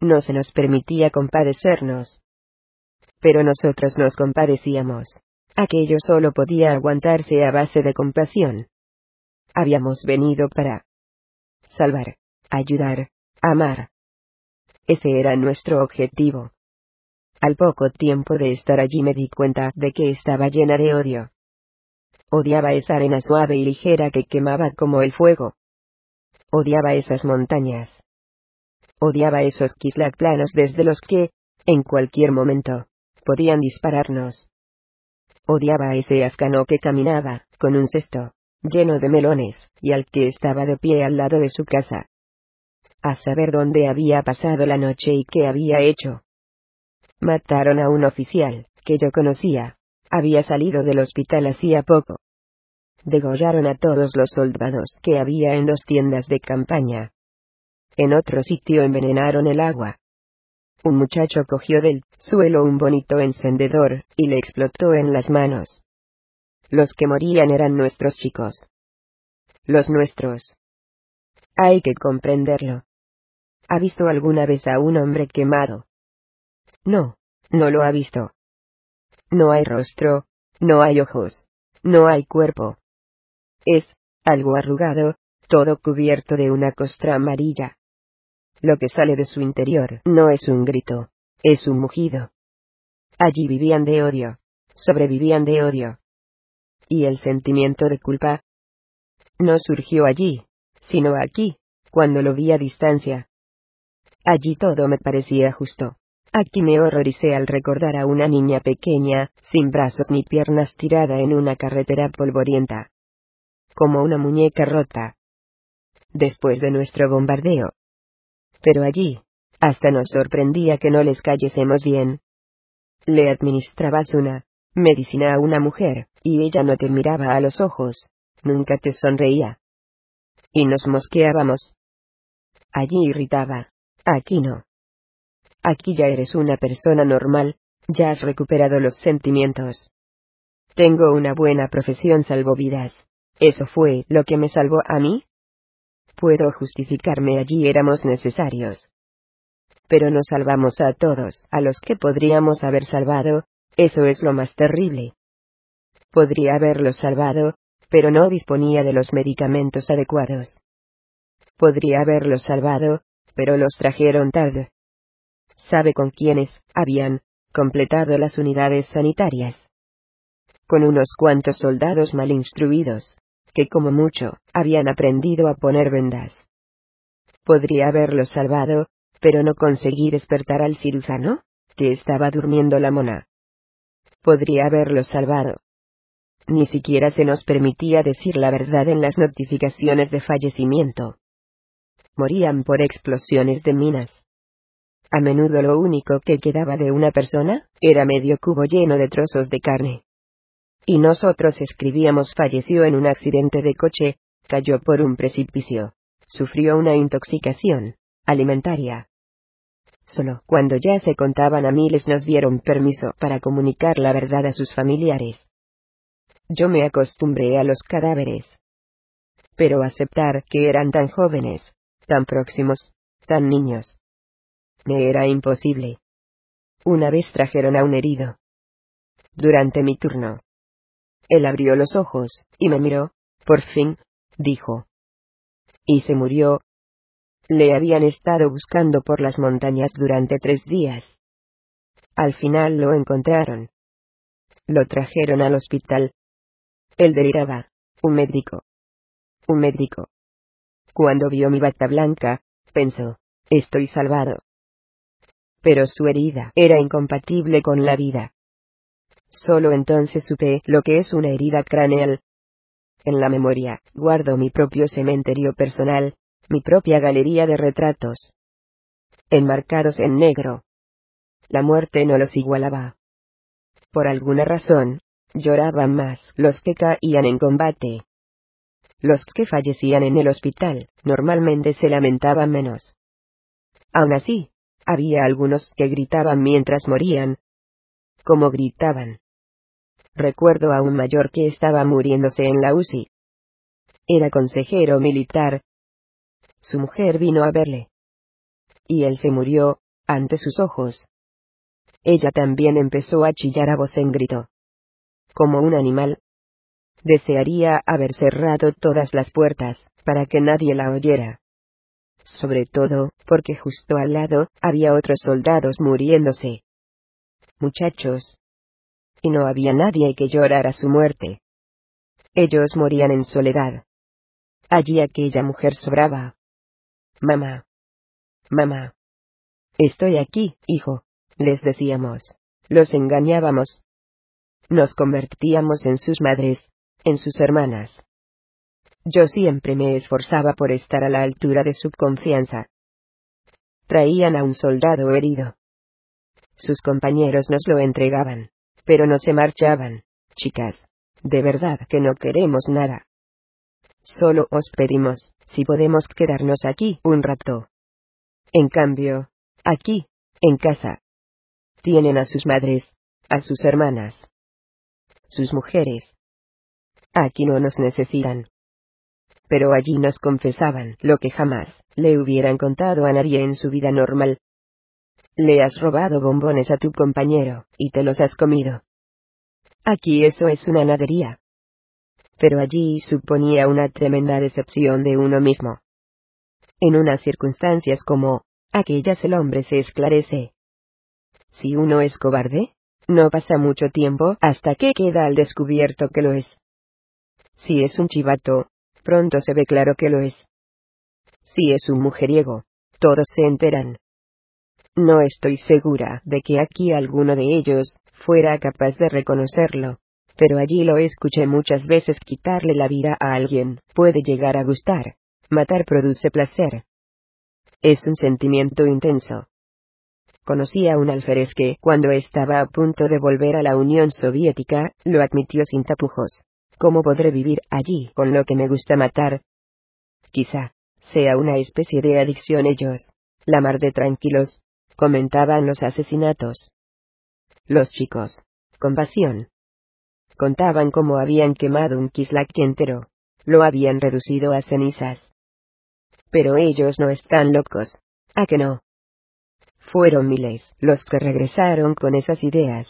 No se nos permitía compadecernos. Pero nosotros nos compadecíamos. Aquello solo podía aguantarse a base de compasión. Habíamos venido para salvar, ayudar, amar. Ese era nuestro objetivo. Al poco tiempo de estar allí me di cuenta de que estaba llena de odio. Odiaba esa arena suave y ligera que quemaba como el fuego. Odiaba esas montañas. Odiaba esos Kislak planos desde los que, en cualquier momento, podían dispararnos. Odiaba a ese afgano que caminaba, con un cesto, lleno de melones, y al que estaba de pie al lado de su casa. A saber dónde había pasado la noche y qué había hecho. Mataron a un oficial, que yo conocía. Había salido del hospital hacía poco. Degollaron a todos los soldados que había en dos tiendas de campaña. En otro sitio envenenaron el agua. Un muchacho cogió del suelo un bonito encendedor, y le explotó en las manos. Los que morían eran nuestros chicos. Los nuestros. Hay que comprenderlo. ¿Ha visto alguna vez a un hombre quemado? No, no lo ha visto. No hay rostro, no hay ojos, no hay cuerpo. Es, algo arrugado, todo cubierto de una costra amarilla. Lo que sale de su interior no es un grito, es un mugido. Allí vivían de odio, sobrevivían de odio. Y el sentimiento de culpa no surgió allí, sino aquí, cuando lo vi a distancia. Allí todo me parecía justo. Aquí me horroricé al recordar a una niña pequeña, sin brazos ni piernas tirada en una carretera polvorienta. Como una muñeca rota. Después de nuestro bombardeo. Pero allí, hasta nos sorprendía que no les cayésemos bien. Le administrabas una medicina a una mujer, y ella no te miraba a los ojos, nunca te sonreía. Y nos mosqueábamos. Allí irritaba, aquí no. Aquí ya eres una persona normal, ya has recuperado los sentimientos. Tengo una buena profesión salvovidas. ¿Eso fue lo que me salvó a mí? Puedo justificarme allí éramos necesarios. Pero nos salvamos a todos, a los que podríamos haber salvado, eso es lo más terrible. Podría haberlos salvado, pero no disponía de los medicamentos adecuados. Podría haberlos salvado, pero los trajeron tarde sabe con quiénes habían completado las unidades sanitarias. Con unos cuantos soldados mal instruidos, que como mucho, habían aprendido a poner vendas. Podría haberlos salvado, pero no conseguí despertar al cirujano, que estaba durmiendo la mona. Podría haberlos salvado. Ni siquiera se nos permitía decir la verdad en las notificaciones de fallecimiento. Morían por explosiones de minas. A menudo lo único que quedaba de una persona, era medio cubo lleno de trozos de carne. Y nosotros escribíamos falleció en un accidente de coche, cayó por un precipicio, sufrió una intoxicación alimentaria. Solo cuando ya se contaban a miles nos dieron permiso para comunicar la verdad a sus familiares. Yo me acostumbré a los cadáveres. Pero aceptar que eran tan jóvenes, tan próximos, tan niños, me era imposible. Una vez trajeron a un herido. Durante mi turno. Él abrió los ojos, y me miró, por fin, dijo. Y se murió. Le habían estado buscando por las montañas durante tres días. Al final lo encontraron. Lo trajeron al hospital. Él deliraba. Un médico. Un médico. Cuando vio mi bata blanca, pensó, estoy salvado pero su herida era incompatible con la vida. Solo entonces supe lo que es una herida craneal. En la memoria, guardo mi propio cementerio personal, mi propia galería de retratos. Enmarcados en negro. La muerte no los igualaba. Por alguna razón, lloraban más los que caían en combate. Los que fallecían en el hospital, normalmente se lamentaban menos. Aún así, había algunos que gritaban mientras morían. Como gritaban. Recuerdo a un mayor que estaba muriéndose en la UCI. Era consejero militar. Su mujer vino a verle. Y él se murió, ante sus ojos. Ella también empezó a chillar a voz en grito. Como un animal. Desearía haber cerrado todas las puertas, para que nadie la oyera sobre todo, porque justo al lado, había otros soldados muriéndose. Muchachos. Y no había nadie que llorara su muerte. Ellos morían en soledad. Allí aquella mujer sobraba. Mamá. Mamá. Estoy aquí, hijo, les decíamos. Los engañábamos. Nos convertíamos en sus madres, en sus hermanas. Yo siempre me esforzaba por estar a la altura de su confianza. Traían a un soldado herido. Sus compañeros nos lo entregaban, pero no se marchaban, chicas. De verdad que no queremos nada. Solo os pedimos, si podemos quedarnos aquí un rato. En cambio, aquí, en casa, tienen a sus madres, a sus hermanas, sus mujeres. Aquí no nos necesitan pero allí nos confesaban lo que jamás le hubieran contado a nadie en su vida normal. Le has robado bombones a tu compañero, y te los has comido. Aquí eso es una nadería. Pero allí suponía una tremenda decepción de uno mismo. En unas circunstancias como aquellas el hombre se esclarece. Si uno es cobarde, no pasa mucho tiempo hasta que queda al descubierto que lo es. Si es un chivato, pronto se ve claro que lo es. Si es un mujeriego, todos se enteran. No estoy segura de que aquí alguno de ellos fuera capaz de reconocerlo, pero allí lo escuché muchas veces quitarle la vida a alguien, puede llegar a gustar. Matar produce placer. Es un sentimiento intenso. Conocí a un alférez que, cuando estaba a punto de volver a la Unión Soviética, lo admitió sin tapujos. ¿Cómo podré vivir allí con lo que me gusta matar? Quizá sea una especie de adicción ellos. La mar de tranquilos, comentaban los asesinatos. Los chicos, con pasión, contaban cómo habían quemado un Kislak entero, lo habían reducido a cenizas. Pero ellos no están locos, ¿a que no? Fueron miles los que regresaron con esas ideas.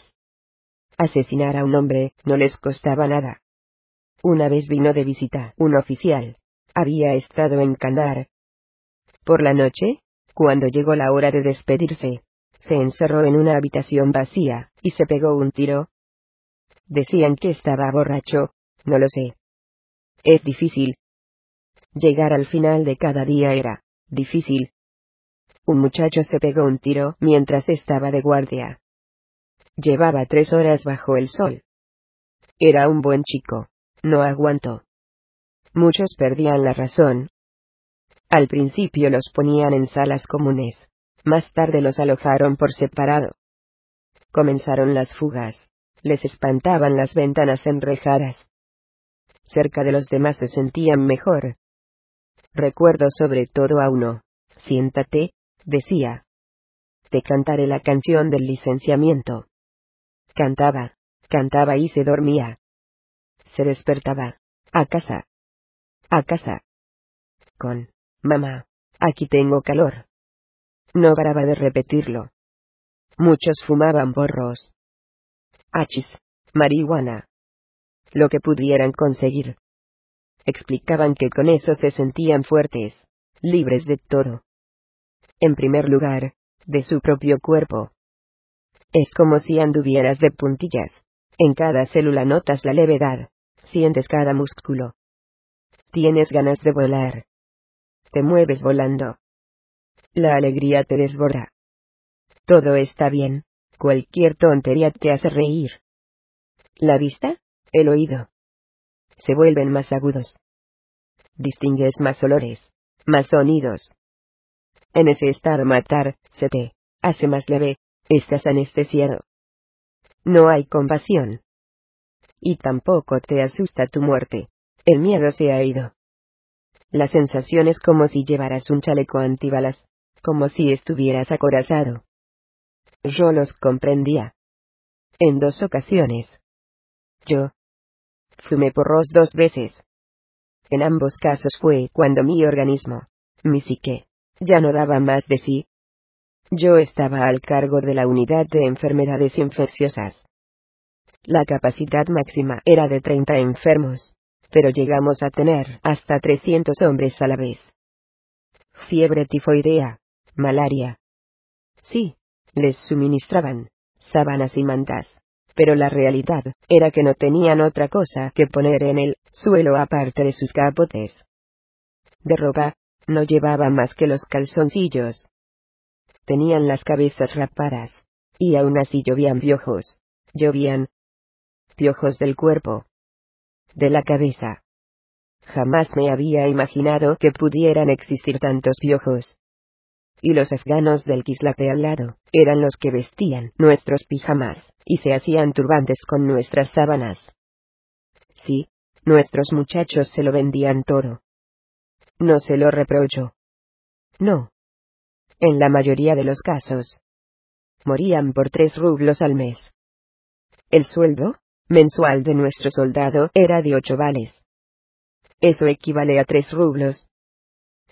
Asesinar a un hombre no les costaba nada. Una vez vino de visita un oficial. Había estado en Kandar. Por la noche, cuando llegó la hora de despedirse, se encerró en una habitación vacía, y se pegó un tiro. Decían que estaba borracho, no lo sé. Es difícil. Llegar al final de cada día era difícil. Un muchacho se pegó un tiro mientras estaba de guardia. Llevaba tres horas bajo el sol. Era un buen chico. No aguantó. Muchos perdían la razón. Al principio los ponían en salas comunes. Más tarde los alojaron por separado. Comenzaron las fugas. Les espantaban las ventanas enrejadas. Cerca de los demás se sentían mejor. Recuerdo sobre todo a uno. Siéntate, decía. Te cantaré la canción del licenciamiento. Cantaba, cantaba y se dormía se despertaba. A casa. A casa. Con, mamá, aquí tengo calor. No paraba de repetirlo. Muchos fumaban borros. Hachis, marihuana. Lo que pudieran conseguir. Explicaban que con eso se sentían fuertes, libres de todo. En primer lugar, de su propio cuerpo. Es como si anduvieras de puntillas. En cada célula notas la levedad, Sientes cada músculo. Tienes ganas de volar. Te mueves volando. La alegría te desborda. Todo está bien. Cualquier tontería te hace reír. La vista, el oído. Se vuelven más agudos. Distingues más olores, más sonidos. En ese estado matar, se te hace más leve, estás anestesiado. No hay compasión y tampoco te asusta tu muerte. El miedo se ha ido. La sensación es como si llevaras un chaleco antibalas, como si estuvieras acorazado. Yo los comprendía. En dos ocasiones. Yo fumé porros dos veces. En ambos casos fue cuando mi organismo, mi psique, ya no daba más de sí. Yo estaba al cargo de la unidad de enfermedades infecciosas. La capacidad máxima era de 30 enfermos, pero llegamos a tener hasta 300 hombres a la vez. Fiebre tifoidea, malaria. Sí, les suministraban sábanas y mantas. Pero la realidad era que no tenían otra cosa que poner en el suelo aparte de sus capotes. De ropa, no llevaban más que los calzoncillos. Tenían las cabezas rapadas. Y aún así llovían piojos. Llovían. Piojos del cuerpo. De la cabeza. Jamás me había imaginado que pudieran existir tantos piojos. Y los afganos del Kislate al lado, eran los que vestían nuestros pijamas, y se hacían turbantes con nuestras sábanas. Sí, nuestros muchachos se lo vendían todo. No se lo reprocho. No. En la mayoría de los casos. Morían por tres rublos al mes. El sueldo, mensual de nuestro soldado era de ocho vales. Eso equivale a tres rublos.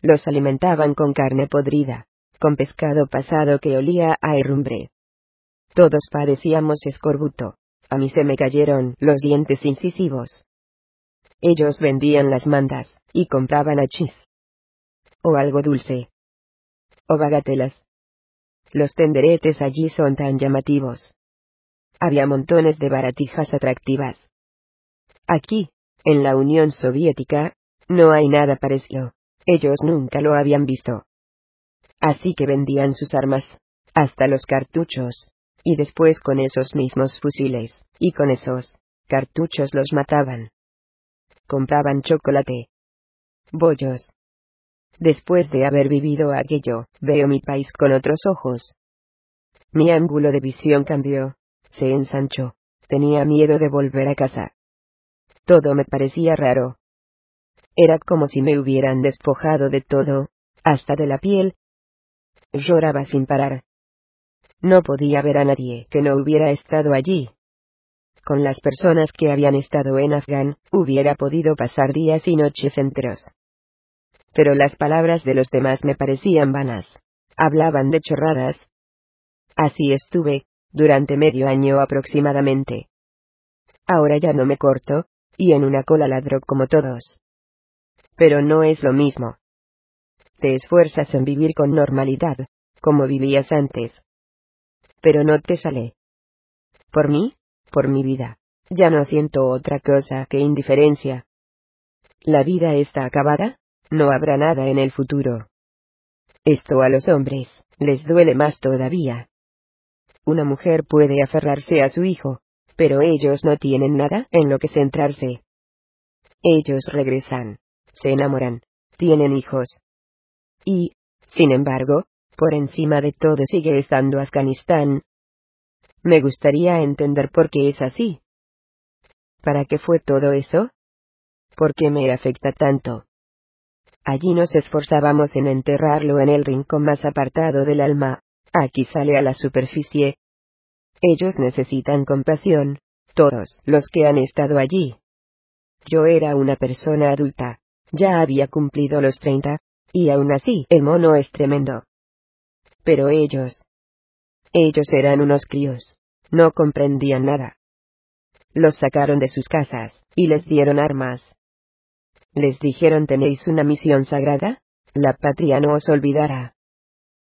Los alimentaban con carne podrida, con pescado pasado que olía a herrumbre. Todos padecíamos escorbuto. A mí se me cayeron los dientes incisivos. Ellos vendían las mandas, y compraban achís. O algo dulce. O bagatelas. Los tenderetes allí son tan llamativos. Había montones de baratijas atractivas. Aquí, en la Unión Soviética, no hay nada parecido. Ellos nunca lo habían visto. Así que vendían sus armas, hasta los cartuchos, y después con esos mismos fusiles, y con esos cartuchos los mataban. Compraban chocolate, bollos. Después de haber vivido aquello, veo mi país con otros ojos. Mi ángulo de visión cambió, se ensanchó, tenía miedo de volver a casa. Todo me parecía raro. Era como si me hubieran despojado de todo, hasta de la piel. Lloraba sin parar. No podía ver a nadie que no hubiera estado allí. Con las personas que habían estado en Afgan, hubiera podido pasar días y noches enteros. Pero las palabras de los demás me parecían vanas. Hablaban de chorradas. Así estuve, durante medio año aproximadamente. Ahora ya no me corto, y en una cola ladro como todos. Pero no es lo mismo. Te esfuerzas en vivir con normalidad, como vivías antes. Pero no te sale. Por mí, por mi vida, ya no siento otra cosa que indiferencia. La vida está acabada, no habrá nada en el futuro. Esto a los hombres, les duele más todavía. Una mujer puede aferrarse a su hijo, pero ellos no tienen nada en lo que centrarse. Ellos regresan, se enamoran, tienen hijos. Y, sin embargo, por encima de todo sigue estando Afganistán. Me gustaría entender por qué es así. ¿Para qué fue todo eso? ¿Por qué me afecta tanto? Allí nos esforzábamos en enterrarlo en el rincón más apartado del alma, aquí sale a la superficie, ellos necesitan compasión, todos los que han estado allí. Yo era una persona adulta, ya había cumplido los treinta, y aún así el mono es tremendo. Pero ellos... Ellos eran unos críos, no comprendían nada. Los sacaron de sus casas, y les dieron armas. Les dijeron tenéis una misión sagrada, la patria no os olvidará.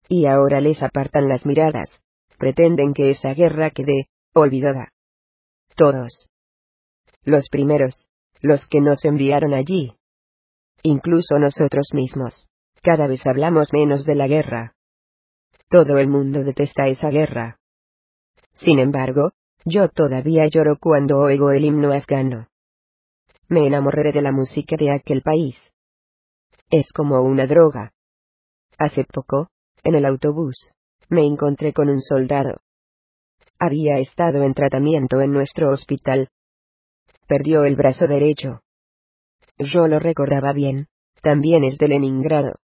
Y ahora les apartan las miradas, pretenden que esa guerra quede olvidada. Todos. Los primeros, los que nos enviaron allí. Incluso nosotros mismos. Cada vez hablamos menos de la guerra. Todo el mundo detesta esa guerra. Sin embargo, yo todavía lloro cuando oigo el himno afgano. Me enamoré de la música de aquel país. Es como una droga. Hace poco, en el autobús, me encontré con un soldado. Había estado en tratamiento en nuestro hospital. Perdió el brazo derecho. Yo lo recordaba bien, también es de Leningrado.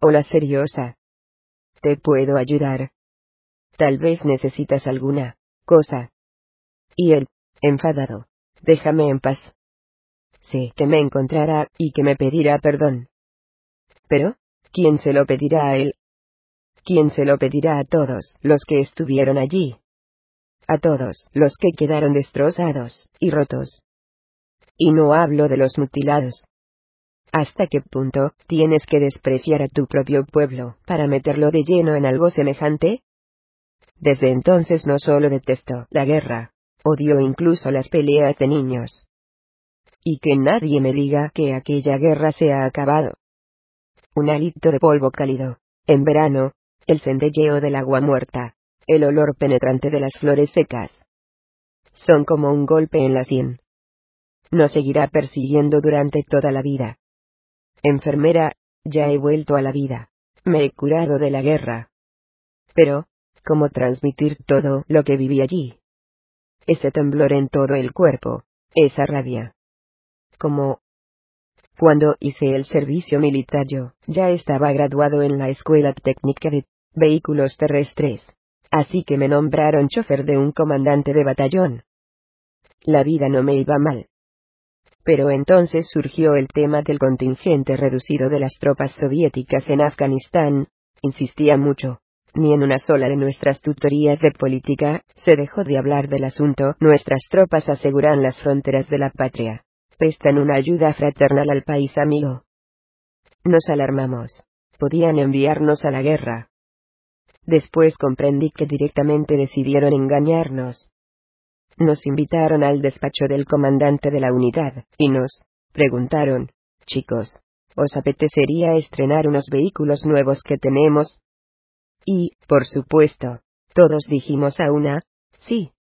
Hola seriosa. ¿Te puedo ayudar? Tal vez necesitas alguna cosa. Y él, enfadado, déjame en paz. Sé que me encontrará y que me pedirá perdón. Pero, ¿quién se lo pedirá a él? ¿Quién se lo pedirá a todos los que estuvieron allí? A todos los que quedaron destrozados y rotos. Y no hablo de los mutilados. ¿Hasta qué punto tienes que despreciar a tu propio pueblo para meterlo de lleno en algo semejante? Desde entonces no solo detesto la guerra, odio incluso las peleas de niños. Y que nadie me diga que aquella guerra se ha acabado. Un hálito de polvo cálido, en verano, el centelleo del agua muerta, el olor penetrante de las flores secas. Son como un golpe en la sien. Nos seguirá persiguiendo durante toda la vida. Enfermera, ya he vuelto a la vida. Me he curado de la guerra. Pero, ¿cómo transmitir todo lo que viví allí? Ese temblor en todo el cuerpo, esa rabia. Como... Cuando hice el servicio militar yo, ya estaba graduado en la Escuela Técnica de Vehículos Terrestres. Así que me nombraron chofer de un comandante de batallón. La vida no me iba mal. Pero entonces surgió el tema del contingente reducido de las tropas soviéticas en Afganistán, insistía mucho. Ni en una sola de nuestras tutorías de política se dejó de hablar del asunto. Nuestras tropas aseguran las fronteras de la patria. Prestan una ayuda fraternal al país amigo. Nos alarmamos. Podían enviarnos a la guerra. Después comprendí que directamente decidieron engañarnos. Nos invitaron al despacho del comandante de la unidad, y nos preguntaron, chicos, ¿os apetecería estrenar unos vehículos nuevos que tenemos? Y, por supuesto, todos dijimos a una, sí.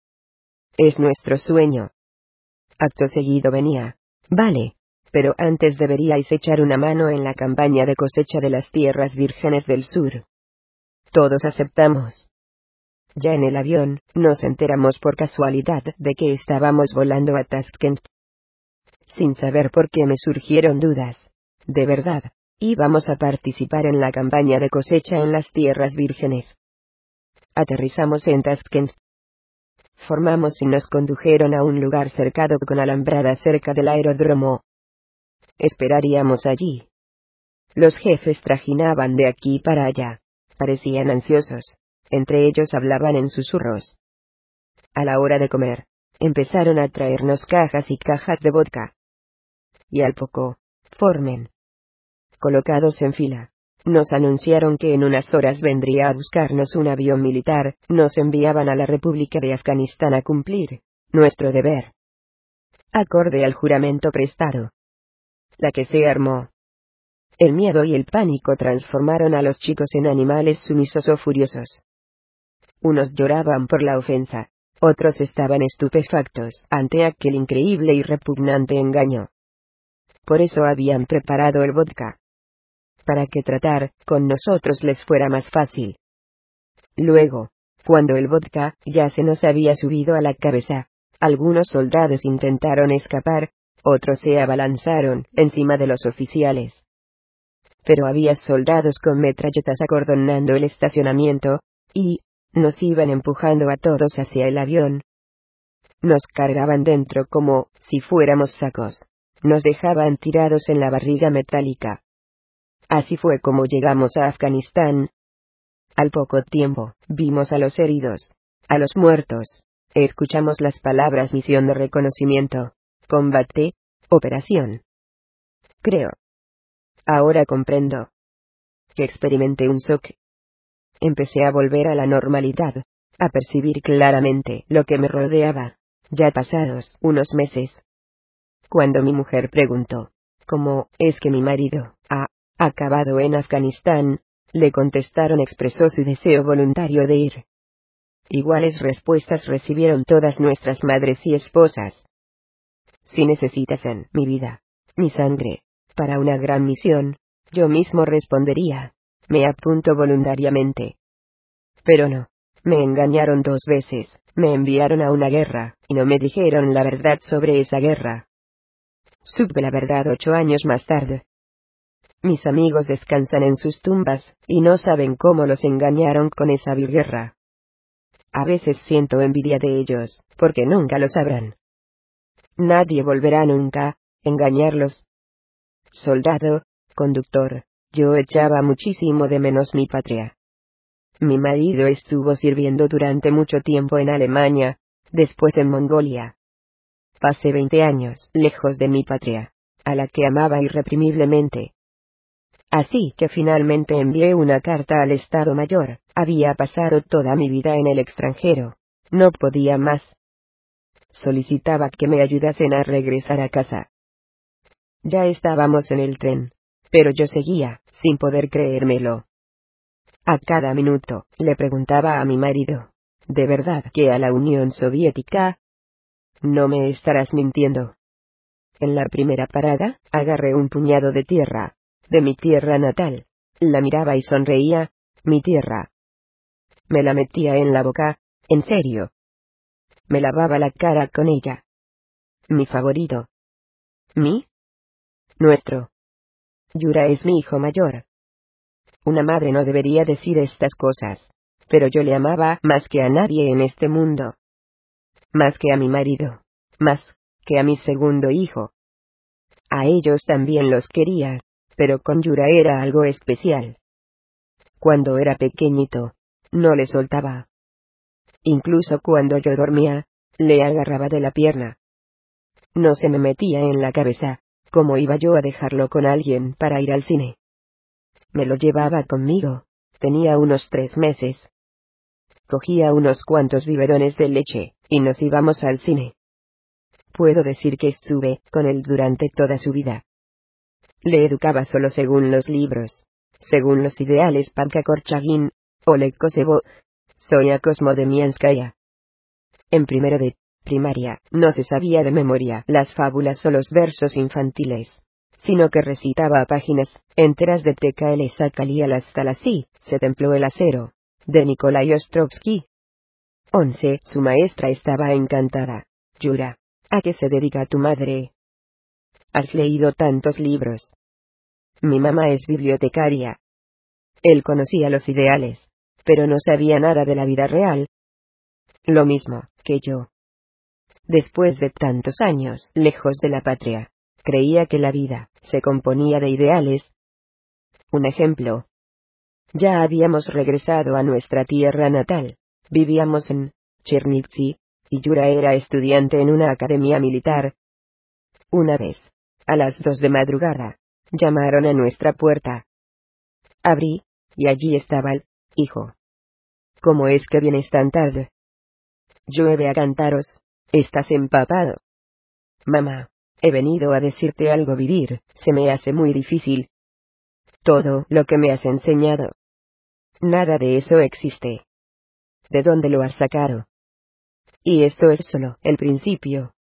Es nuestro sueño. Acto seguido venía, vale, pero antes deberíais echar una mano en la campaña de cosecha de las tierras vírgenes del sur. Todos aceptamos. Ya en el avión, nos enteramos por casualidad de que estábamos volando a Tashkent. Sin saber por qué me surgieron dudas. De verdad, íbamos a participar en la campaña de cosecha en las tierras vírgenes. Aterrizamos en Tashkent. Formamos y nos condujeron a un lugar cercado con alambrada cerca del aeródromo. Esperaríamos allí. Los jefes trajinaban de aquí para allá. Parecían ansiosos. Entre ellos hablaban en susurros. A la hora de comer, empezaron a traernos cajas y cajas de vodka. Y al poco, formen. Colocados en fila, nos anunciaron que en unas horas vendría a buscarnos un avión militar, nos enviaban a la República de Afganistán a cumplir nuestro deber. Acorde al juramento prestado. La que se armó. El miedo y el pánico transformaron a los chicos en animales sumisos o furiosos. Unos lloraban por la ofensa, otros estaban estupefactos ante aquel increíble y repugnante engaño. Por eso habían preparado el vodka. Para que tratar con nosotros les fuera más fácil. Luego, cuando el vodka ya se nos había subido a la cabeza, algunos soldados intentaron escapar, otros se abalanzaron encima de los oficiales. Pero había soldados con metralletas acordonando el estacionamiento, y, nos iban empujando a todos hacia el avión. Nos cargaban dentro como si fuéramos sacos. Nos dejaban tirados en la barriga metálica. Así fue como llegamos a Afganistán. Al poco tiempo, vimos a los heridos, a los muertos. Escuchamos las palabras misión de reconocimiento, combate, operación. Creo. Ahora comprendo. Que experimenté un shock empecé a volver a la normalidad, a percibir claramente lo que me rodeaba, ya pasados unos meses. Cuando mi mujer preguntó, ¿cómo es que mi marido ha acabado en Afganistán? Le contestaron expresó su deseo voluntario de ir. Iguales respuestas recibieron todas nuestras madres y esposas. Si necesitas en mi vida, mi sangre, para una gran misión, yo mismo respondería, me apunto voluntariamente. Pero no. Me engañaron dos veces, me enviaron a una guerra, y no me dijeron la verdad sobre esa guerra. Supe la verdad ocho años más tarde. Mis amigos descansan en sus tumbas, y no saben cómo los engañaron con esa vil guerra. A veces siento envidia de ellos, porque nunca lo sabrán. Nadie volverá nunca, engañarlos. Soldado, conductor, yo echaba muchísimo de menos mi patria. Mi marido estuvo sirviendo durante mucho tiempo en Alemania, después en Mongolia. Pasé 20 años lejos de mi patria, a la que amaba irreprimiblemente. Así que finalmente envié una carta al Estado Mayor, había pasado toda mi vida en el extranjero. No podía más. Solicitaba que me ayudasen a regresar a casa. Ya estábamos en el tren. Pero yo seguía, sin poder creérmelo. A cada minuto, le preguntaba a mi marido. ¿De verdad que a la Unión Soviética? No me estarás mintiendo. En la primera parada, agarré un puñado de tierra, de mi tierra natal. La miraba y sonreía, mi tierra. Me la metía en la boca, en serio. Me lavaba la cara con ella. Mi favorito. ¿Mi? Nuestro. Yura es mi hijo mayor. Una madre no debería decir estas cosas, pero yo le amaba más que a nadie en este mundo. Más que a mi marido. Más que a mi segundo hijo. A ellos también los quería, pero con Yura era algo especial. Cuando era pequeñito, no le soltaba. Incluso cuando yo dormía, le agarraba de la pierna. No se me metía en la cabeza, cómo iba yo a dejarlo con alguien para ir al cine. Me lo llevaba conmigo, tenía unos tres meses. Cogía unos cuantos biberones de leche, y nos íbamos al cine. Puedo decir que estuve con él durante toda su vida. Le educaba solo según los libros, según los ideales Panka Korchagin, Oleg Kosevo, Sonia Kosmodemianskaya. En primero de primaria, no se sabía de memoria las fábulas o los versos infantiles, sino que recitaba páginas enteras de TKL Sakalial hasta la Si, se templó el acero, de Nikolai Ostrovsky. 11. Su maestra estaba encantada. Yura, ¿a qué se dedica tu madre? Has leído tantos libros. Mi mamá es bibliotecaria. Él conocía los ideales, pero no sabía nada de la vida real. Lo mismo que yo. Después de tantos años lejos de la patria, creía que la vida se componía de ideales. Un ejemplo. Ya habíamos regresado a nuestra tierra natal. Vivíamos en Chernivtsi, y Yura era estudiante en una academia militar. Una vez, a las dos de madrugada, llamaron a nuestra puerta. Abrí, y allí estaba el hijo. ¿Cómo es que vienes tan tarde? Llueve a cantaros, estás empapado. Mamá, he venido a decirte algo vivir, se me hace muy difícil. Todo lo que me has enseñado. Nada de eso existe. ¿De dónde lo has sacado? Y esto es solo el principio.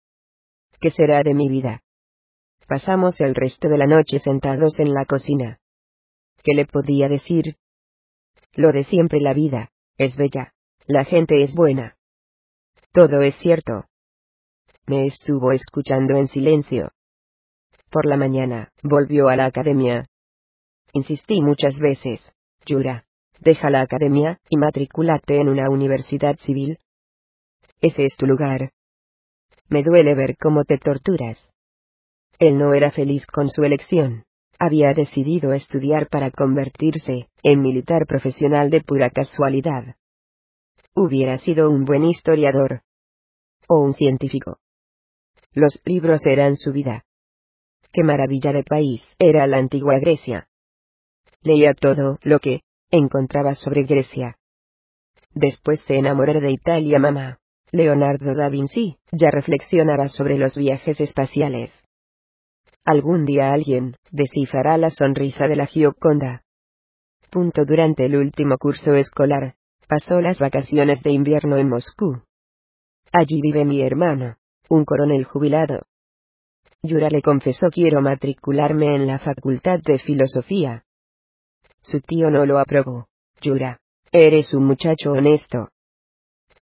¿Qué será de mi vida? Pasamos el resto de la noche sentados en la cocina. ¿Qué le podía decir? Lo de siempre la vida, es bella, la gente es buena. Todo es cierto. Me estuvo escuchando en silencio. Por la mañana, volvió a la academia. Insistí muchas veces, Yura, deja la academia y matriculate en una universidad civil. Ese es tu lugar. Me duele ver cómo te torturas. Él no era feliz con su elección. Había decidido estudiar para convertirse en militar profesional de pura casualidad. Hubiera sido un buen historiador. O un científico. Los libros eran su vida. Qué maravilla de país era la antigua Grecia. Leía todo lo que encontraba sobre Grecia. Después se enamoró de Italia mamá. Leonardo da Vinci ya reflexionaba sobre los viajes espaciales. Algún día alguien descifrará la sonrisa de la Gioconda. Punto durante el último curso escolar, pasó las vacaciones de invierno en Moscú. Allí vive mi hermano, un coronel jubilado. Yura le confesó quiero matricularme en la facultad de filosofía. Su tío no lo aprobó. Yura, eres un muchacho honesto.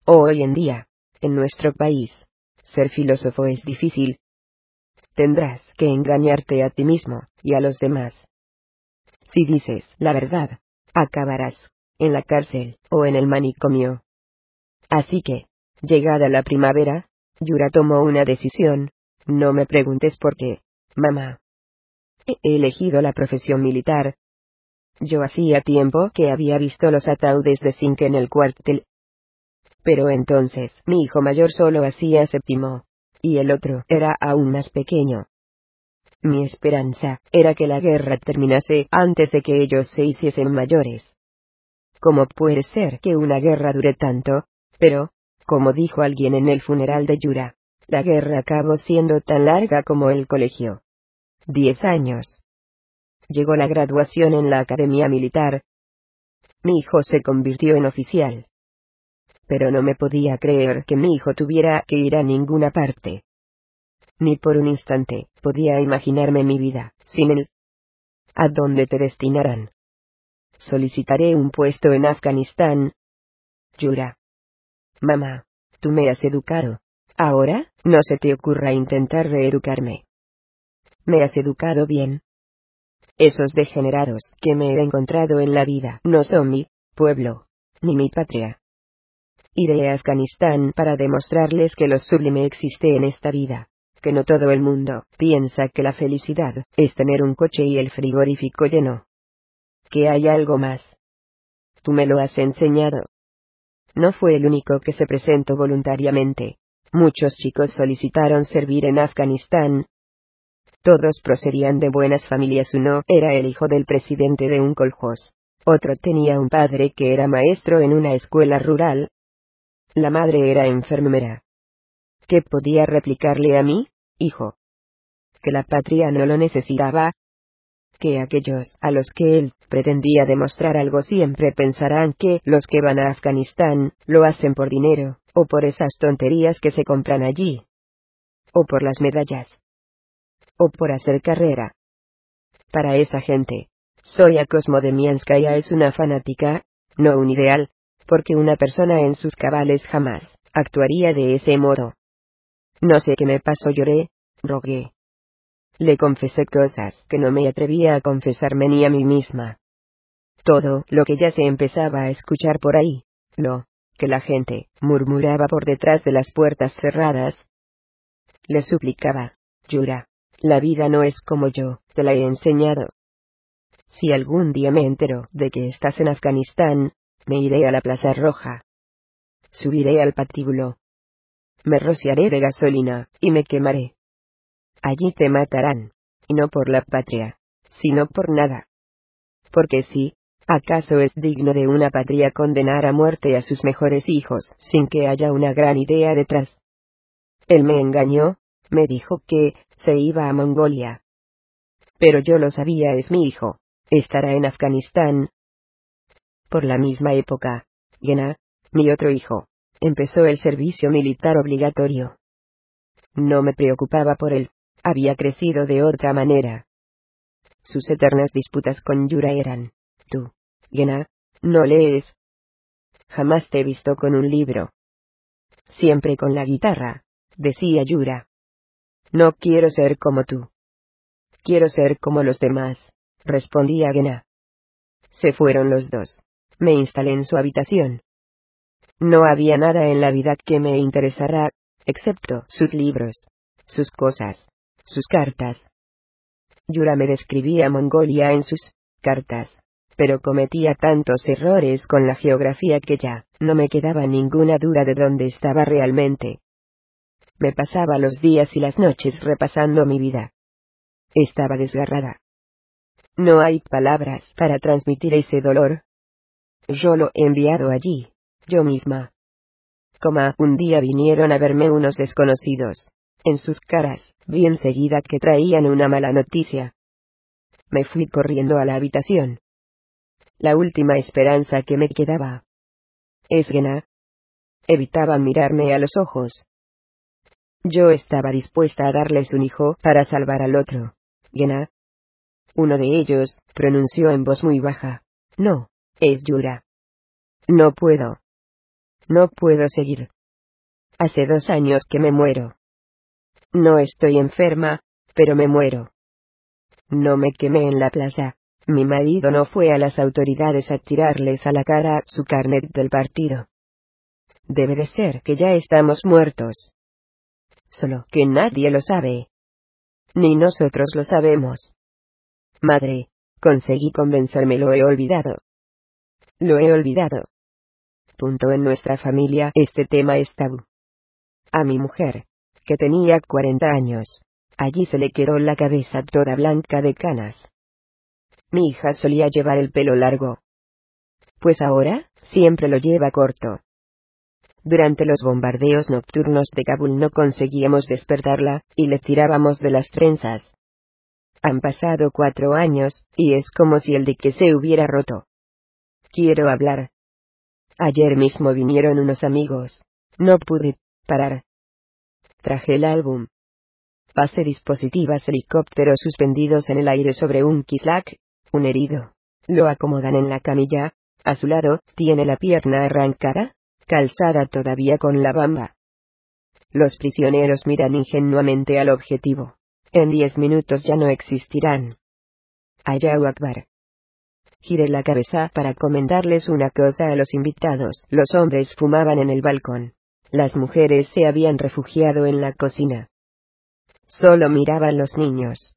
Hoy en día, en nuestro país, ser filósofo es difícil, tendrás que engañarte a ti mismo y a los demás. Si dices la verdad, acabarás en la cárcel o en el manicomio. Así que, llegada la primavera, Yura tomó una decisión, no me preguntes por qué, mamá. He elegido la profesión militar. Yo hacía tiempo que había visto los ataúdes de zinc en el cuartel. Pero entonces mi hijo mayor solo hacía séptimo y el otro era aún más pequeño. Mi esperanza era que la guerra terminase antes de que ellos se hiciesen mayores. ¿Cómo puede ser que una guerra dure tanto? Pero, como dijo alguien en el funeral de Yura, la guerra acabó siendo tan larga como el colegio. Diez años. Llegó la graduación en la Academia Militar. Mi hijo se convirtió en oficial. Pero no me podía creer que mi hijo tuviera que ir a ninguna parte. Ni por un instante podía imaginarme mi vida sin él. ¿A dónde te destinarán? Solicitaré un puesto en Afganistán. Yura. Mamá, tú me has educado. Ahora, no se te ocurra intentar reeducarme. Me has educado bien. Esos degenerados que me he encontrado en la vida no son mi pueblo, ni mi patria. Iré a Afganistán para demostrarles que lo sublime existe en esta vida, que no todo el mundo piensa que la felicidad es tener un coche y el frigorífico lleno. Que hay algo más. Tú me lo has enseñado. No fue el único que se presentó voluntariamente. Muchos chicos solicitaron servir en Afganistán. Todos procedían de buenas familias. Uno era el hijo del presidente de un coljós. Otro tenía un padre que era maestro en una escuela rural. La madre era enfermera. ¿Qué podía replicarle a mí, hijo? Que la patria no lo necesitaba, que aquellos a los que él pretendía demostrar algo siempre pensarán que los que van a Afganistán lo hacen por dinero, o por esas tonterías que se compran allí, o por las medallas, o por hacer carrera. Para esa gente, Soya Kosmodemianskaya es una fanática, no un ideal, porque una persona en sus cabales jamás actuaría de ese modo. No sé qué me pasó, lloré, rogué. Le confesé cosas que no me atrevía a confesarme ni a mí misma. Todo lo que ya se empezaba a escuchar por ahí, lo que la gente murmuraba por detrás de las puertas cerradas. Le suplicaba, Yura, la vida no es como yo, te la he enseñado. Si algún día me entero de que estás en Afganistán, me iré a la Plaza Roja. Subiré al patíbulo. Me rociaré de gasolina, y me quemaré. Allí te matarán, y no por la patria, sino por nada. Porque si, ¿acaso es digno de una patria condenar a muerte a sus mejores hijos sin que haya una gran idea detrás? Él me engañó, me dijo que se iba a Mongolia. Pero yo lo sabía, es mi hijo, estará en Afganistán. Por la misma época, Gena, mi otro hijo, empezó el servicio militar obligatorio. No me preocupaba por él, había crecido de otra manera. Sus eternas disputas con Yura eran, tú, Gena, no lees. Jamás te he visto con un libro. Siempre con la guitarra, decía Yura. No quiero ser como tú. Quiero ser como los demás, respondía Gena. Se fueron los dos. Me instalé en su habitación. No había nada en la vida que me interesara, excepto sus libros, sus cosas, sus cartas. Yura me describía Mongolia en sus cartas, pero cometía tantos errores con la geografía que ya no me quedaba ninguna duda de dónde estaba realmente. Me pasaba los días y las noches repasando mi vida. Estaba desgarrada. No hay palabras para transmitir ese dolor. Yo lo he enviado allí, yo misma. Un día vinieron a verme unos desconocidos. En sus caras, vi enseguida que traían una mala noticia. Me fui corriendo a la habitación. La última esperanza que me quedaba. Esgena. Evitaba mirarme a los ojos. Yo estaba dispuesta a darles un hijo para salvar al otro. Gena. Uno de ellos, pronunció en voz muy baja. No, es Yura. No puedo. No puedo seguir. Hace dos años que me muero. No estoy enferma, pero me muero. No me quemé en la plaza. Mi marido no fue a las autoridades a tirarles a la cara su carnet del partido. Debe de ser que ya estamos muertos. Solo que nadie lo sabe. Ni nosotros lo sabemos. Madre, conseguí convencerme, lo he olvidado. Lo he olvidado. Punto en nuestra familia este tema es tabú. A mi mujer, que tenía 40 años. Allí se le quedó la cabeza toda blanca de canas. Mi hija solía llevar el pelo largo. Pues ahora, siempre lo lleva corto. Durante los bombardeos nocturnos de Kabul no conseguíamos despertarla, y le tirábamos de las trenzas. Han pasado cuatro años, y es como si el dique se hubiera roto. Quiero hablar. Ayer mismo vinieron unos amigos. No pude parar. Traje el álbum. Pase dispositivas helicópteros suspendidos en el aire sobre un Kislak, un herido. Lo acomodan en la camilla, a su lado, tiene la pierna arrancada, calzada todavía con la bamba. Los prisioneros miran ingenuamente al objetivo. En diez minutos ya no existirán. Ayahu Akbar. Giré la cabeza para comentarles una cosa a los invitados. Los hombres fumaban en el balcón. Las mujeres se habían refugiado en la cocina. Solo miraban los niños.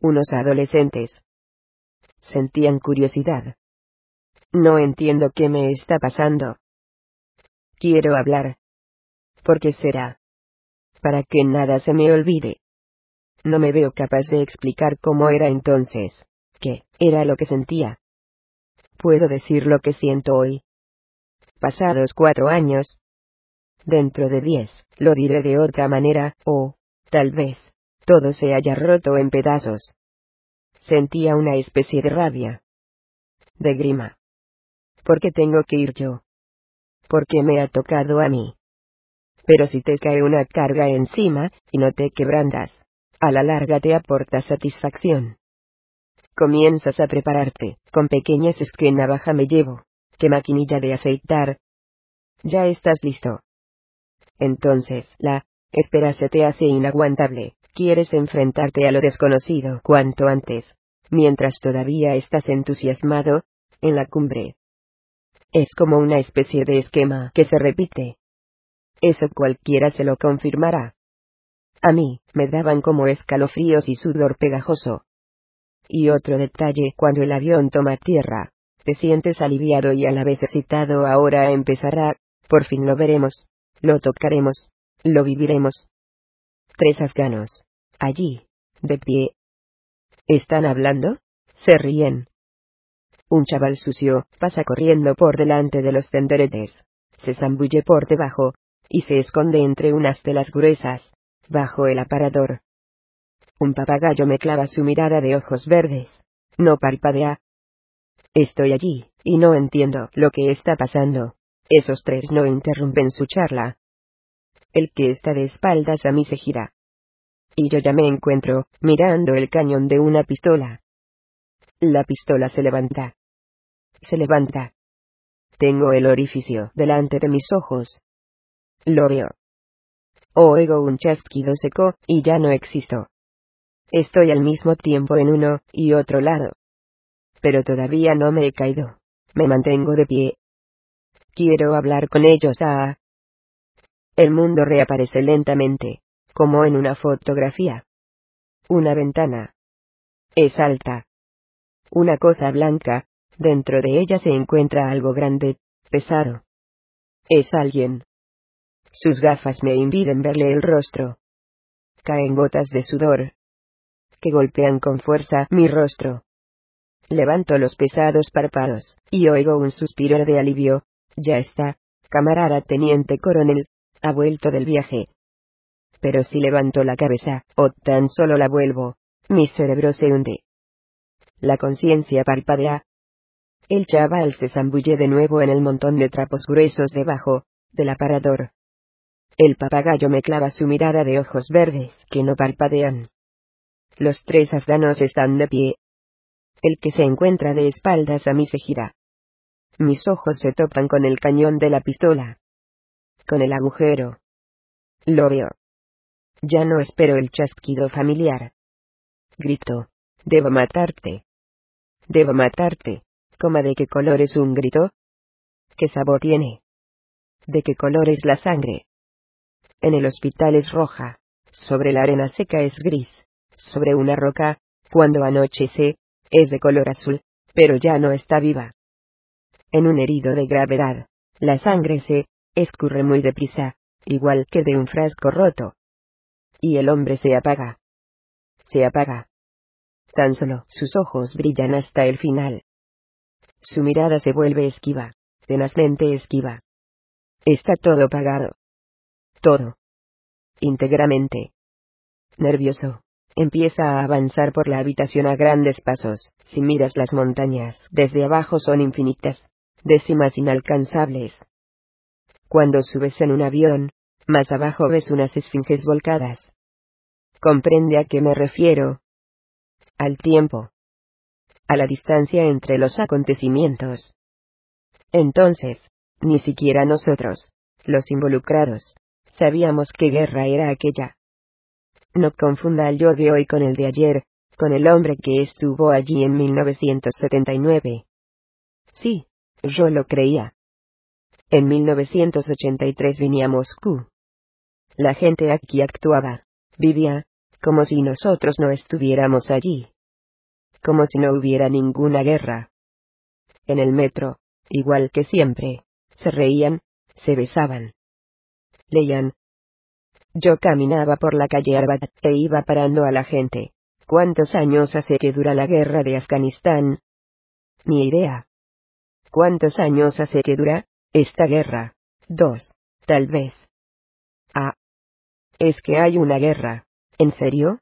Unos adolescentes. Sentían curiosidad. No entiendo qué me está pasando. Quiero hablar. ¿Por qué será? Para que nada se me olvide. No me veo capaz de explicar cómo era entonces. ¿Qué era lo que sentía? Puedo decir lo que siento hoy. Pasados cuatro años. Dentro de diez, lo diré de otra manera, o, tal vez, todo se haya roto en pedazos. Sentía una especie de rabia. De grima. ¿Por qué tengo que ir yo? ¿Por qué me ha tocado a mí? Pero si te cae una carga encima, y no te quebrantas, a la larga te aporta satisfacción. Comienzas a prepararte, con pequeñas que navaja me llevo, que maquinilla de aceitar. Ya estás listo. Entonces, la espera se te hace inaguantable, quieres enfrentarte a lo desconocido cuanto antes, mientras todavía estás entusiasmado, en la cumbre. Es como una especie de esquema que se repite. Eso cualquiera se lo confirmará. A mí, me daban como escalofríos y sudor pegajoso. Y otro detalle, cuando el avión toma tierra, te sientes aliviado y a la vez excitado ahora empezará, por fin lo veremos, lo tocaremos, lo viviremos. Tres afganos. Allí, de pie. ¿Están hablando? Se ríen. Un chaval sucio, pasa corriendo por delante de los tenderetes. Se zambulle por debajo, y se esconde entre unas telas gruesas, bajo el aparador. Un papagayo me clava su mirada de ojos verdes. No parpadea. Estoy allí, y no entiendo lo que está pasando. Esos tres no interrumpen su charla. El que está de espaldas a mí se gira. Y yo ya me encuentro, mirando el cañón de una pistola. La pistola se levanta. Se levanta. Tengo el orificio delante de mis ojos. Lo veo. Oigo un chasquido seco, y ya no existo. Estoy al mismo tiempo en uno y otro lado. Pero todavía no me he caído. Me mantengo de pie. Quiero hablar con ellos. Ah. El mundo reaparece lentamente, como en una fotografía. Una ventana. Es alta. Una cosa blanca, dentro de ella se encuentra algo grande, pesado. Es alguien. Sus gafas me impiden verle el rostro. Caen gotas de sudor. Que golpean con fuerza mi rostro. Levanto los pesados párpados, y oigo un suspiro de alivio. Ya está, camarada teniente coronel, ha vuelto del viaje. Pero si levanto la cabeza, o tan solo la vuelvo, mi cerebro se hunde. La conciencia parpadea. El chaval se zambulle de nuevo en el montón de trapos gruesos debajo, del aparador. El papagayo me clava su mirada de ojos verdes que no parpadean. Los tres afganos están de pie. El que se encuentra de espaldas a mí se gira. Mis ojos se topan con el cañón de la pistola. Con el agujero. Lo veo. Ya no espero el chasquido familiar. Grito. Debo matarte. Debo matarte. ¿Coma de qué color es un grito? ¿Qué sabor tiene? ¿De qué color es la sangre? En el hospital es roja. Sobre la arena seca es gris. Sobre una roca, cuando anochece, es de color azul, pero ya no está viva. En un herido de gravedad, la sangre se escurre muy deprisa, igual que de un frasco roto. y el hombre se apaga. Se apaga. Tan solo sus ojos brillan hasta el final. Su mirada se vuelve esquiva, tenazmente esquiva. Está todo pagado. Todo. Íntegramente. Nervioso. Empieza a avanzar por la habitación a grandes pasos. Si miras las montañas, desde abajo son infinitas, décimas inalcanzables. Cuando subes en un avión, más abajo ves unas esfinges volcadas. ¿Comprende a qué me refiero? Al tiempo. A la distancia entre los acontecimientos. Entonces, ni siquiera nosotros, los involucrados, sabíamos qué guerra era aquella. No confunda el yo de hoy con el de ayer, con el hombre que estuvo allí en 1979. Sí, yo lo creía. En 1983 vine a Moscú. La gente aquí actuaba, vivía, como si nosotros no estuviéramos allí. Como si no hubiera ninguna guerra. En el metro, igual que siempre, se reían, se besaban. Leían, yo caminaba por la calle Arbat e iba parando a la gente. ¿Cuántos años hace que dura la guerra de Afganistán? Ni idea. ¿Cuántos años hace que dura esta guerra? Dos, tal vez. Ah. Es que hay una guerra. ¿En serio?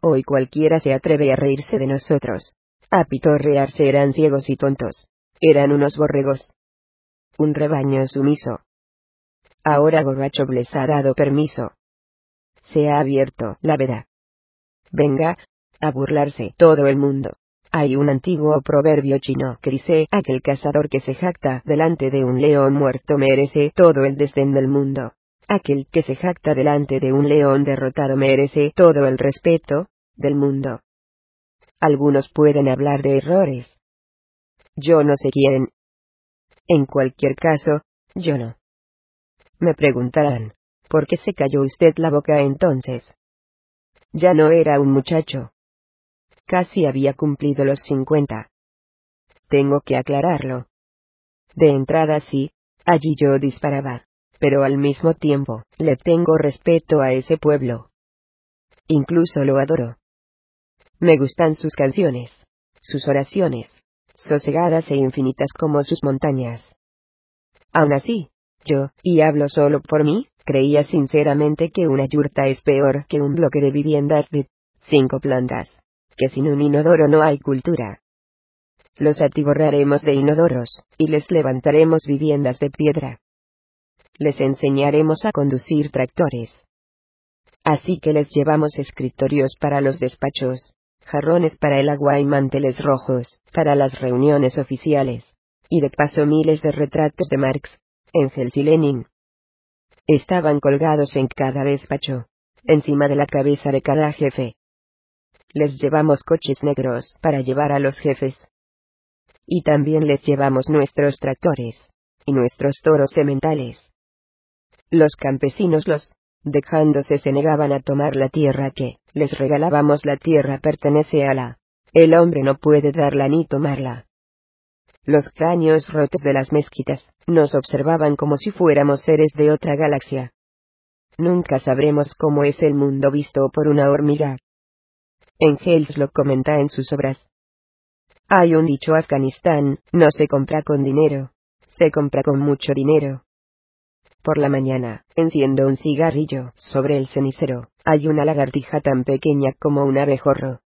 Hoy cualquiera se atreve a reírse de nosotros. A pitorrearse eran ciegos y tontos. Eran unos borregos. Un rebaño sumiso. Ahora Gorbachev les ha dado permiso. Se ha abierto la veda. Venga, a burlarse todo el mundo. Hay un antiguo proverbio chino que dice, aquel cazador que se jacta delante de un león muerto merece todo el desdén del mundo. Aquel que se jacta delante de un león derrotado merece todo el respeto del mundo. Algunos pueden hablar de errores. Yo no sé quién. En cualquier caso, yo no. Me preguntarán, ¿por qué se cayó usted la boca entonces? Ya no era un muchacho. Casi había cumplido los cincuenta. Tengo que aclararlo. De entrada sí, allí yo disparaba, pero al mismo tiempo, le tengo respeto a ese pueblo. Incluso lo adoro. Me gustan sus canciones, sus oraciones, sosegadas e infinitas como sus montañas. Aún así, yo, y hablo solo por mí, creía sinceramente que una yurta es peor que un bloque de viviendas de cinco plantas, que sin un inodoro no hay cultura. Los atiborraremos de inodoros, y les levantaremos viviendas de piedra. Les enseñaremos a conducir tractores. Así que les llevamos escritorios para los despachos, jarrones para el agua y manteles rojos, para las reuniones oficiales, y de paso miles de retratos de Marx, Engels y Lenin. Estaban colgados en cada despacho, encima de la cabeza de cada jefe. Les llevamos coches negros para llevar a los jefes. Y también les llevamos nuestros tractores, y nuestros toros sementales. Los campesinos los, dejándose se negaban a tomar la tierra que, les regalábamos la tierra pertenece a la. El hombre no puede darla ni tomarla. Los cráneos rotos de las mezquitas nos observaban como si fuéramos seres de otra galaxia. Nunca sabremos cómo es el mundo visto por una hormiga. Engels lo comenta en sus obras. Hay un dicho Afganistán, no se compra con dinero, se compra con mucho dinero. Por la mañana, enciendo un cigarrillo, sobre el cenicero, hay una lagartija tan pequeña como un abejorro.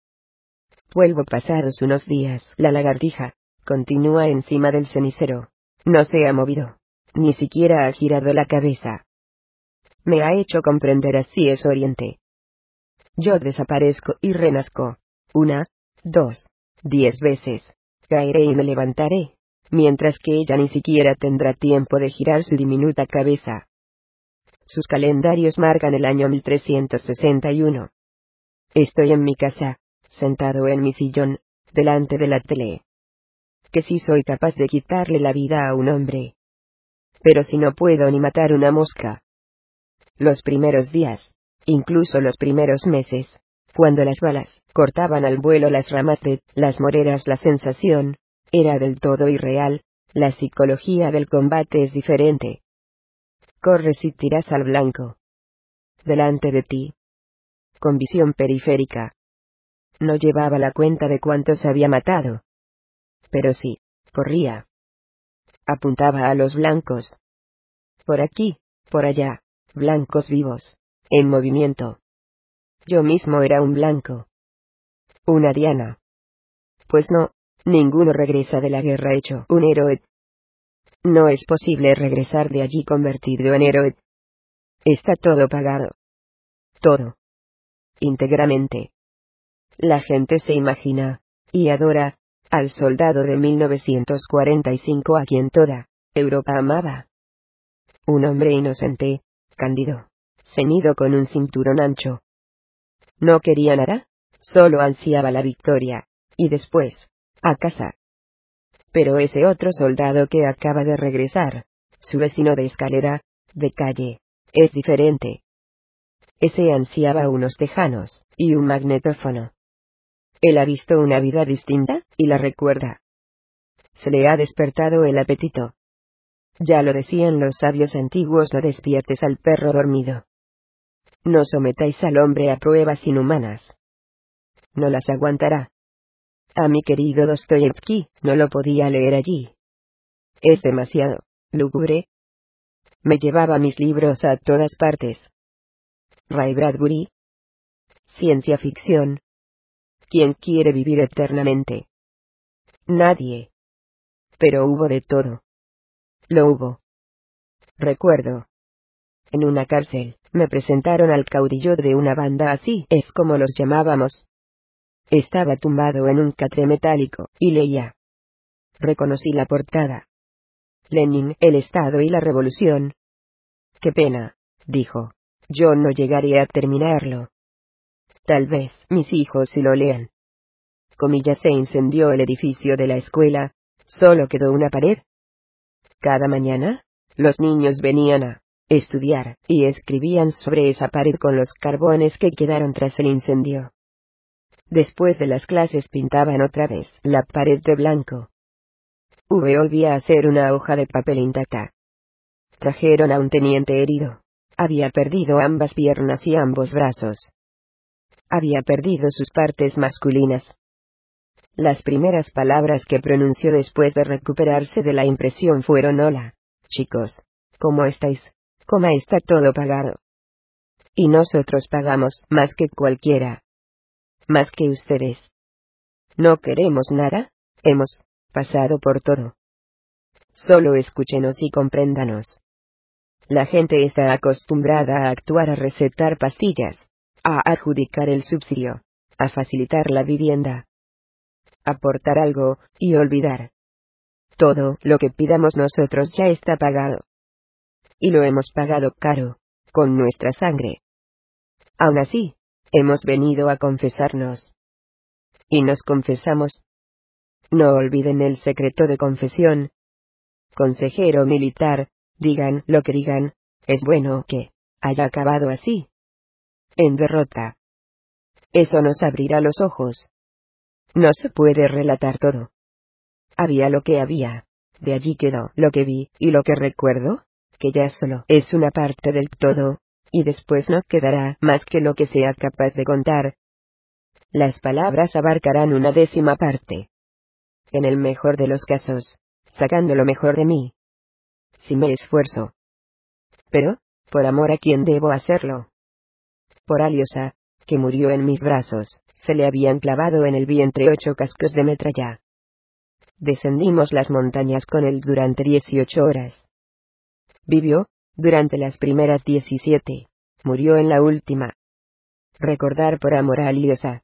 Vuelvo pasados unos días, la lagartija, Continúa encima del cenicero. No se ha movido. Ni siquiera ha girado la cabeza. Me ha hecho comprender así es Oriente. Yo desaparezco y renazco. Una, dos, diez veces. Caeré y me levantaré, mientras que ella ni siquiera tendrá tiempo de girar su diminuta cabeza. Sus calendarios marcan el año 1361. Estoy en mi casa, sentado en mi sillón, delante de la tele que sí soy capaz de quitarle la vida a un hombre. Pero si no puedo ni matar una mosca. Los primeros días, incluso los primeros meses, cuando las balas cortaban al vuelo las ramas de las moreras, la sensación era del todo irreal, la psicología del combate es diferente. Corres y tiras al blanco. Delante de ti, con visión periférica. No llevaba la cuenta de cuántos había matado. Pero sí, corría. Apuntaba a los blancos. Por aquí, por allá, blancos vivos, en movimiento. Yo mismo era un blanco. Una diana. Pues no, ninguno regresa de la guerra hecho un héroe. No es posible regresar de allí convertido en héroe. Está todo pagado. Todo. Íntegramente. La gente se imagina, y adora, al soldado de 1945 a quien toda Europa amaba. Un hombre inocente, cándido, ceñido con un cinturón ancho. No quería nada, solo ansiaba la victoria, y después, a casa. Pero ese otro soldado que acaba de regresar, su vecino de escalera, de calle, es diferente. Ese ansiaba unos tejanos, y un magnetófono. Él ha visto una vida distinta, y la recuerda. Se le ha despertado el apetito. Ya lo decían los sabios antiguos, no despiertes al perro dormido. No sometáis al hombre a pruebas inhumanas. No las aguantará. A mi querido Dostoyevsky, no lo podía leer allí. Es demasiado lúgubre. Me llevaba mis libros a todas partes. Ray Bradbury. Ciencia ficción. ¿Quién quiere vivir eternamente? Nadie. Pero hubo de todo. Lo hubo. Recuerdo. En una cárcel, me presentaron al caudillo de una banda así, es como los llamábamos. Estaba tumbado en un catre metálico, y leía. Reconocí la portada. Lenin, el Estado y la Revolución. Qué pena, dijo. Yo no llegaré a terminarlo. Tal vez mis hijos si lo lean. Comillas se incendió el edificio de la escuela, solo quedó una pared. Cada mañana, los niños venían a estudiar, y escribían sobre esa pared con los carbones que quedaron tras el incendio. Después de las clases pintaban otra vez la pared de blanco. V volvía a hacer una hoja de papel intacta. Trajeron a un teniente herido. Había perdido ambas piernas y ambos brazos. Había perdido sus partes masculinas. Las primeras palabras que pronunció después de recuperarse de la impresión fueron Hola, chicos, ¿cómo estáis? ¿Cómo está todo pagado? Y nosotros pagamos más que cualquiera más que ustedes. No queremos nada, hemos pasado por todo. Solo escúchenos y compréndanos. La gente está acostumbrada a actuar a recetar pastillas, a adjudicar el subsidio, a facilitar la vivienda, aportar algo, y olvidar. Todo lo que pidamos nosotros ya está pagado. Y lo hemos pagado caro, con nuestra sangre. Aún así, Hemos venido a confesarnos. Y nos confesamos. No olviden el secreto de confesión. Consejero militar, digan lo que digan, es bueno que haya acabado así. En derrota. Eso nos abrirá los ojos. No se puede relatar todo. Había lo que había, de allí quedó lo que vi, y lo que recuerdo, que ya solo es una parte del todo, y después no quedará más que lo que sea capaz de contar. Las palabras abarcarán una décima parte. En el mejor de los casos, sacando lo mejor de mí. Si me esfuerzo. Pero, por amor a quien debo hacerlo. Por Aliosa, que murió en mis brazos, se le habían clavado en el vientre ocho cascos de metralla. Descendimos las montañas con él durante dieciocho horas. Vivió, durante las primeras diecisiete. Murió en la última. Recordar por amor a Liosa.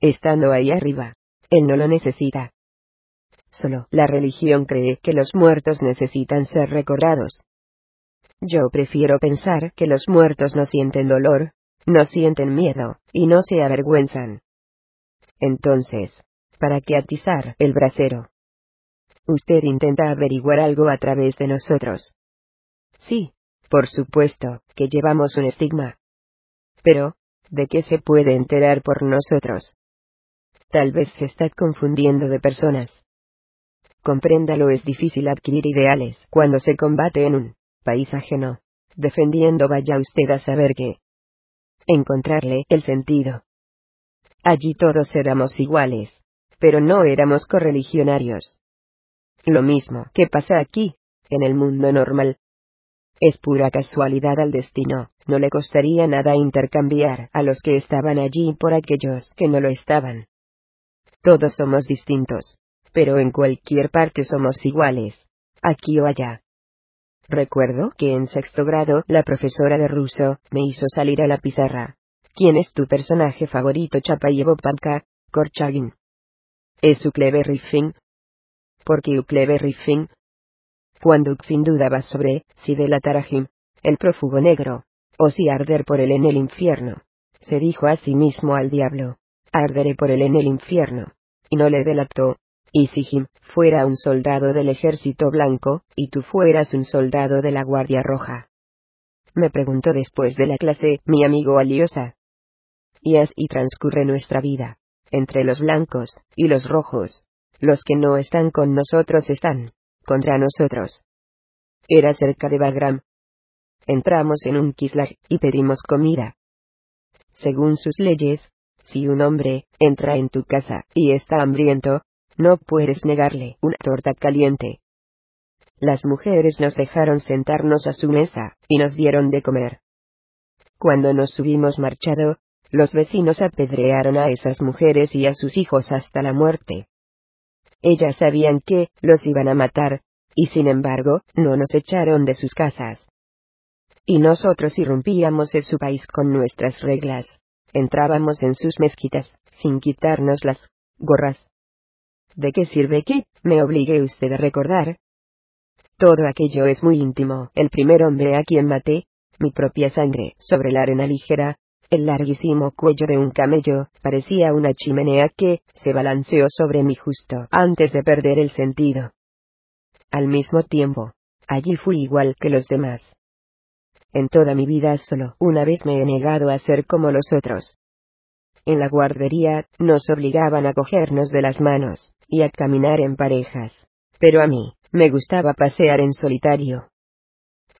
Estando ahí arriba, él no lo necesita. Solo la religión cree que los muertos necesitan ser recordados. Yo prefiero pensar que los muertos no sienten dolor, no sienten miedo, y no se avergüenzan. Entonces, ¿para qué atizar el brasero? Usted intenta averiguar algo a través de nosotros. Sí, por supuesto, que llevamos un estigma. Pero, ¿de qué se puede enterar por nosotros? Tal vez se está confundiendo de personas. Compréndalo, es difícil adquirir ideales cuando se combate en un país ajeno. Defendiendo vaya usted a saber qué. encontrarle el sentido. Allí todos éramos iguales, pero no éramos correligionarios. Lo mismo que pasa aquí, en el mundo normal. Es pura casualidad al destino, no le costaría nada intercambiar a los que estaban allí por aquellos que no lo estaban. Todos somos distintos, pero en cualquier parte somos iguales, aquí o allá. Recuerdo que en sexto grado la profesora de ruso me hizo salir a la pizarra. ¿Quién es tu personaje favorito Chapayevo Pamka, Korchagin? Es Ukleberry Fin. ¿Por qué Ukleberry Fin? Cuando Ukfin dudaba sobre si delatar a Jim, el prófugo negro, o si arder por él en el infierno, se dijo a sí mismo al diablo, arderé por él en el infierno, y no le delató, y si Jim fuera un soldado del ejército blanco, y tú fueras un soldado de la Guardia Roja. Me preguntó después de la clase mi amigo Aliosa. Y así transcurre nuestra vida, entre los blancos y los rojos. Los que no están con nosotros están contra nosotros. Era cerca de Bagram. Entramos en un kislag y pedimos comida. Según sus leyes, si un hombre entra en tu casa y está hambriento, no puedes negarle una torta caliente. Las mujeres nos dejaron sentarnos a su mesa, y nos dieron de comer. Cuando nos hubimos marchado, los vecinos apedrearon a esas mujeres y a sus hijos hasta la muerte. Ellas sabían que los iban a matar, y sin embargo, no nos echaron de sus casas. Y nosotros irrumpíamos en su país con nuestras reglas. Entrábamos en sus mezquitas, sin quitarnos las gorras. ¿De qué sirve que me obligue usted a recordar? Todo aquello es muy íntimo. El primer hombre a quien maté, mi propia sangre, sobre la arena ligera, el larguísimo cuello de un camello, parecía una chimenea que, se balanceó sobre mí justo antes de perder el sentido. Al mismo tiempo, allí fui igual que los demás. En toda mi vida solo una vez me he negado a ser como los otros. En la guardería, nos obligaban a cogernos de las manos, y a caminar en parejas. Pero a mí, me gustaba pasear en solitario.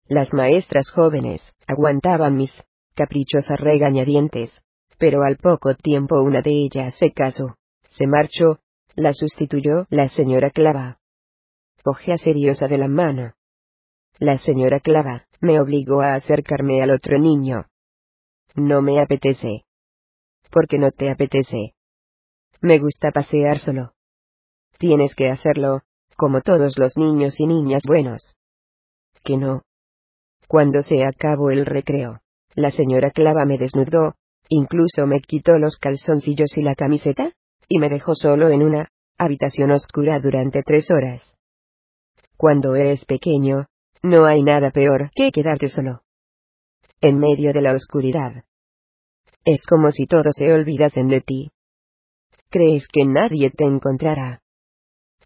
Las maestras jóvenes, aguantaban mis caprichos a regañadientes, pero al poco tiempo una de ellas se casó, se marchó, la sustituyó la señora Clava. Cogea seriosa de la mano. La señora Clava me obligó a acercarme al otro niño. No me apetece. ¿Por qué no te apetece? Me gusta pasear solo. Tienes que hacerlo, como todos los niños y niñas buenos. Que no. Cuando se acabó el recreo, la señora Clava me desnudó, incluso me quitó los calzoncillos y la camiseta, y me dejó solo en una habitación oscura durante tres horas. Cuando eres pequeño, no hay nada peor que quedarte solo. En medio de la oscuridad. Es como si todos se olvidasen de ti. Crees que nadie te encontrará.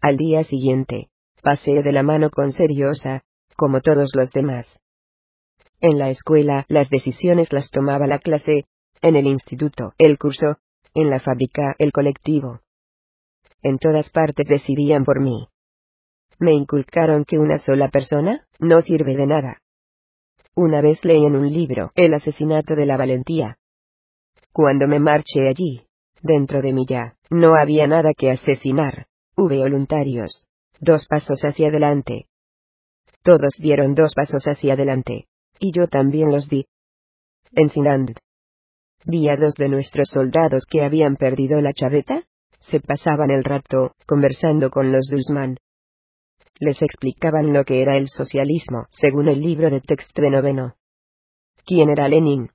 Al día siguiente, pasé de la mano con Seriosa, como todos los demás. En la escuela las decisiones las tomaba la clase, en el instituto el curso, en la fábrica el colectivo. En todas partes decidían por mí. Me inculcaron que una sola persona no sirve de nada. Una vez leí en un libro El asesinato de la valentía. Cuando me marché allí, dentro de mí ya, no había nada que asesinar. V voluntarios. Dos pasos hacia adelante. Todos dieron dos pasos hacia adelante. Y yo también los di. En Sinand. Vi a dos de nuestros soldados que habían perdido la chaveta. Se pasaban el rato, conversando con los Dulzman. Les explicaban lo que era el socialismo, según el libro de texto de noveno. ¿Quién era Lenin?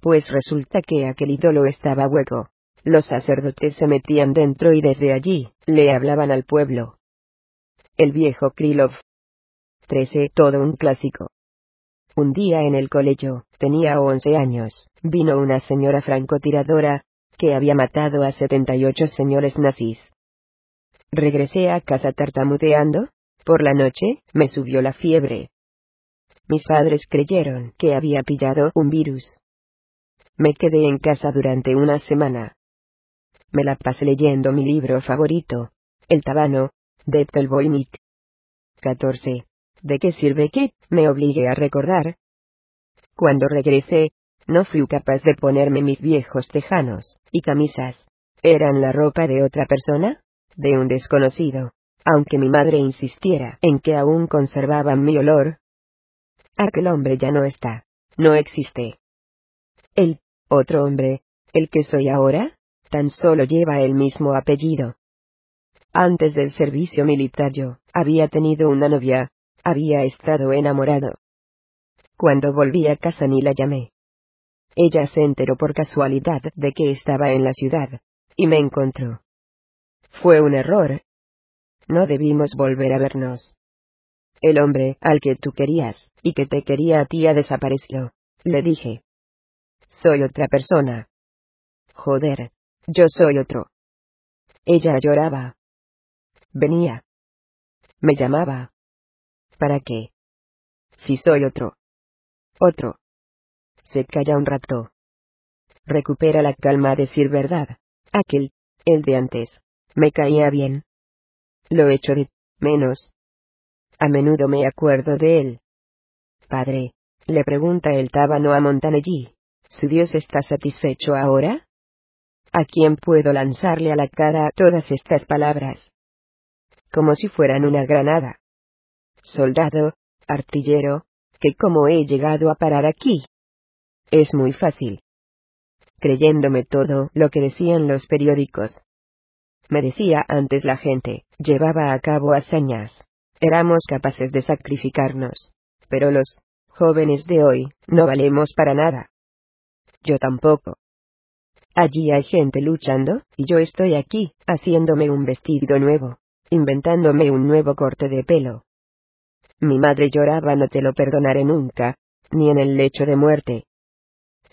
Pues resulta que aquel ídolo estaba hueco. Los sacerdotes se metían dentro y desde allí, le hablaban al pueblo. El viejo Krylov. 13. Todo un clásico. Un día en el colegio, tenía once años, vino una señora francotiradora, que había matado a 78 señores nazis. Regresé a casa tartamudeando, por la noche, me subió la fiebre. Mis padres creyeron que había pillado un virus. Me quedé en casa durante una semana. Me la pasé leyendo mi libro favorito, El Tabano, de Pelvoinic. 14. ¿De qué sirve que me obligue a recordar? Cuando regresé, No fui capaz de ponerme mis viejos tejanos y camisas. ¿Eran la ropa de otra persona? De un desconocido. Aunque mi madre insistiera en que aún conservaban mi olor. Aquel hombre ya no está. No existe. El otro hombre, el que soy ahora, tan solo lleva el mismo apellido. Antes del servicio militar yo había tenido una novia, había estado enamorado. Cuando volví a casa ni la llamé. Ella se enteró por casualidad de que estaba en la ciudad, y me encontró. Fue un error. No debimos volver a vernos. El hombre al que tú querías, y que te quería a ti ha desaparecido, le dije. Soy otra persona. Joder, yo soy otro. Ella lloraba. Venía. Me llamaba. ¿Para qué? Si soy otro. Otro. Se calla un rato. Recupera la calma a decir verdad. Aquel, el de antes, me caía bien. Lo echo de menos. A menudo me acuerdo de él. Padre, le pregunta el tábano a Montanelli. ¿Su Dios está satisfecho ahora? ¿A quién puedo lanzarle a la cara todas estas palabras? Como si fueran una granada. Soldado, artillero, que cómo he llegado a parar aquí. Es muy fácil. Creyéndome todo lo que decían los periódicos. Me decía antes la gente, llevaba a cabo hazañas. Éramos capaces de sacrificarnos. Pero los jóvenes de hoy no valemos para nada. Yo tampoco. Allí hay gente luchando, y yo estoy aquí, haciéndome un vestido nuevo, inventándome un nuevo corte de pelo. Mi madre lloraba, no te lo perdonaré nunca, ni en el lecho de muerte.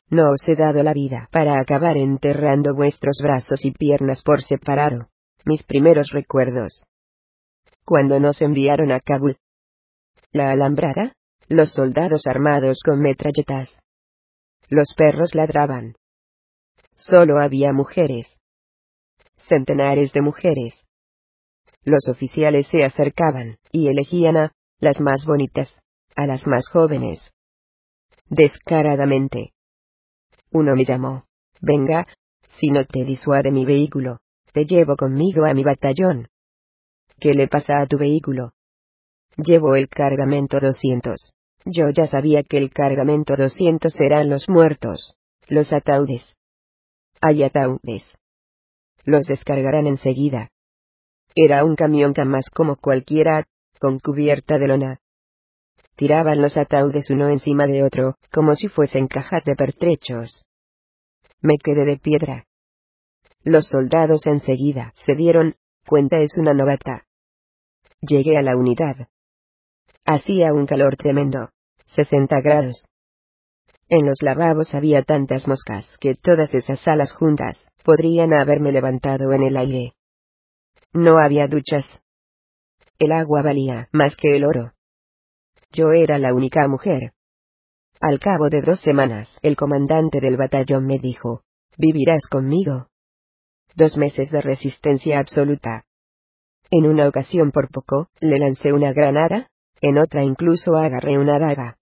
No os he dado la vida para acabar enterrando vuestros brazos y piernas por separado, mis primeros recuerdos. Cuando nos enviaron a Kabul. La alambrada, los soldados armados con metralletas. Los perros ladraban. Solo había mujeres. Centenares de mujeres. Los oficiales se acercaban, y elegían a, las más bonitas, a las más jóvenes. Descaradamente. Uno me llamó. Venga, si no te disuade mi vehículo, te llevo conmigo a mi batallón. ¿Qué le pasa a tu vehículo? Llevo el cargamento 200. Yo ya sabía que el cargamento 200 eran los muertos, los ataúdes. Hay ataúdes. Los descargarán enseguida. Era un camión más como cualquiera, con cubierta de lona. Tiraban los ataúdes uno encima de otro, como si fuesen cajas de pertrechos. Me quedé de piedra. Los soldados enseguida se dieron cuenta es una novata. Llegué a la unidad. Hacía un calor tremendo. 60 grados. En los lavabos había tantas moscas que todas esas alas juntas podrían haberme levantado en el aire. No había duchas. El agua valía más que el oro. Yo era la única mujer. Al cabo de dos semanas, el comandante del batallón me dijo, vivirás conmigo. Dos meses de resistencia absoluta. En una ocasión por poco, le lancé una granada, en otra incluso agarré una daga.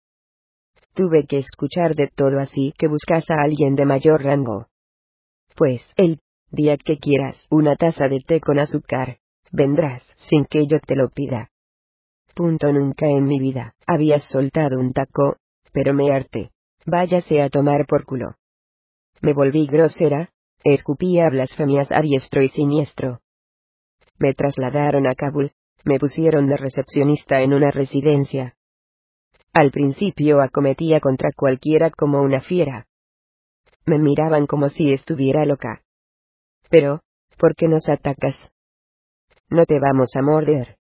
Tuve que escuchar de todo así que buscas a alguien de mayor rango. Pues, el día que quieras una taza de té con azúcar, vendrás sin que yo te lo pida. Punto nunca en mi vida habías soltado un taco, pero me harté. Váyase a tomar por culo. Me volví grosera, escupía blasfemias a diestro y siniestro. Me trasladaron a Kabul, me pusieron de recepcionista en una residencia, al principio acometía contra cualquiera como una fiera. Me miraban como si estuviera loca. Pero, ¿por qué nos atacas? No te vamos a morder.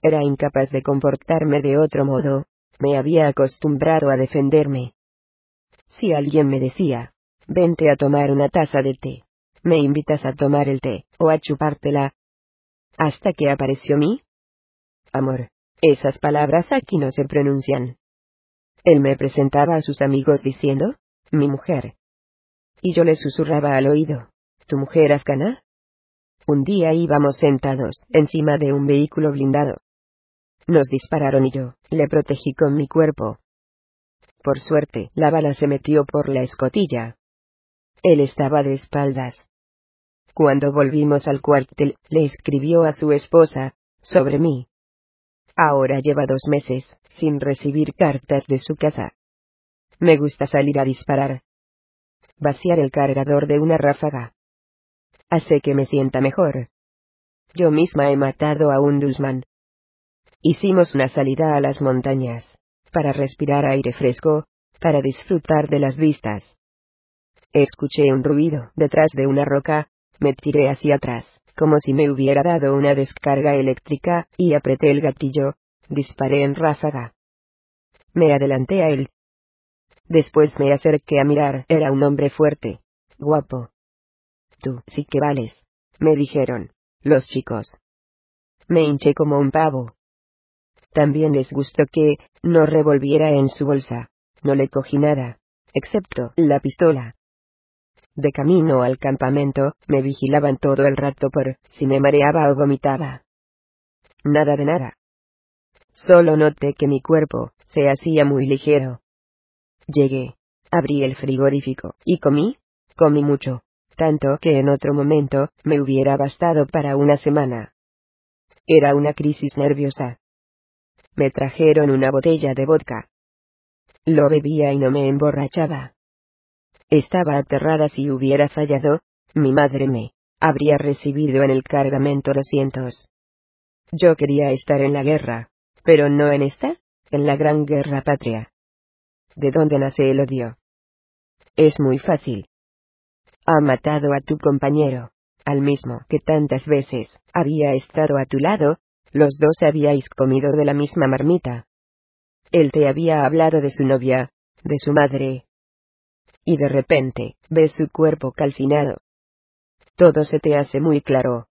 Era incapaz de comportarme de otro modo, me había acostumbrado a defenderme. Si alguien me decía, vente a tomar una taza de té, me invitas a tomar el té, o a chupártela. Hasta que apareció mi amor. Esas palabras aquí no se pronuncian. Él me presentaba a sus amigos diciendo, mi mujer. Y yo le susurraba al oído, ¿tu mujer afgana? Un día íbamos sentados encima de un vehículo blindado. Nos dispararon y yo le protegí con mi cuerpo. Por suerte, la bala se metió por la escotilla. Él estaba de espaldas. Cuando volvimos al cuartel, le escribió a su esposa, sobre mí. Ahora lleva dos meses, sin recibir cartas de su casa. Me gusta salir a disparar. Vaciar el cargador de una ráfaga. Hace que me sienta mejor. Yo misma he matado a un dulzman. Hicimos una salida a las montañas, para respirar aire fresco, para disfrutar de las vistas. Escuché un ruido detrás de una roca, me tiré hacia atrás, como si me hubiera dado una descarga eléctrica, y apreté el gatillo, disparé en ráfaga. Me adelanté a él. Después me acerqué a mirar, era un hombre fuerte, guapo. Tú sí que vales, me dijeron, los chicos. Me hinché como un pavo. También les gustó que, no revolviera en su bolsa. No le cogí nada, excepto la pistola. De camino al campamento, me vigilaban todo el rato por si me mareaba o vomitaba. Nada de nada. Solo noté que mi cuerpo se hacía muy ligero. Llegué, abrí el frigorífico, y comí, comí mucho, tanto que en otro momento me hubiera bastado para una semana. Era una crisis nerviosa. Me trajeron una botella de vodka. Lo bebía y no me emborrachaba. Estaba aterrada si hubiera fallado, mi madre me habría recibido en el cargamento 200. Yo quería estar en la guerra, pero no en esta, en la gran guerra patria. ¿De dónde nace el odio? Es muy fácil. Ha matado a tu compañero, al mismo que tantas veces había estado a tu lado, los dos habíais comido de la misma marmita. Él te había hablado de su novia, de su madre. Y de repente, ves su cuerpo calcinado. Todo se te hace muy claro.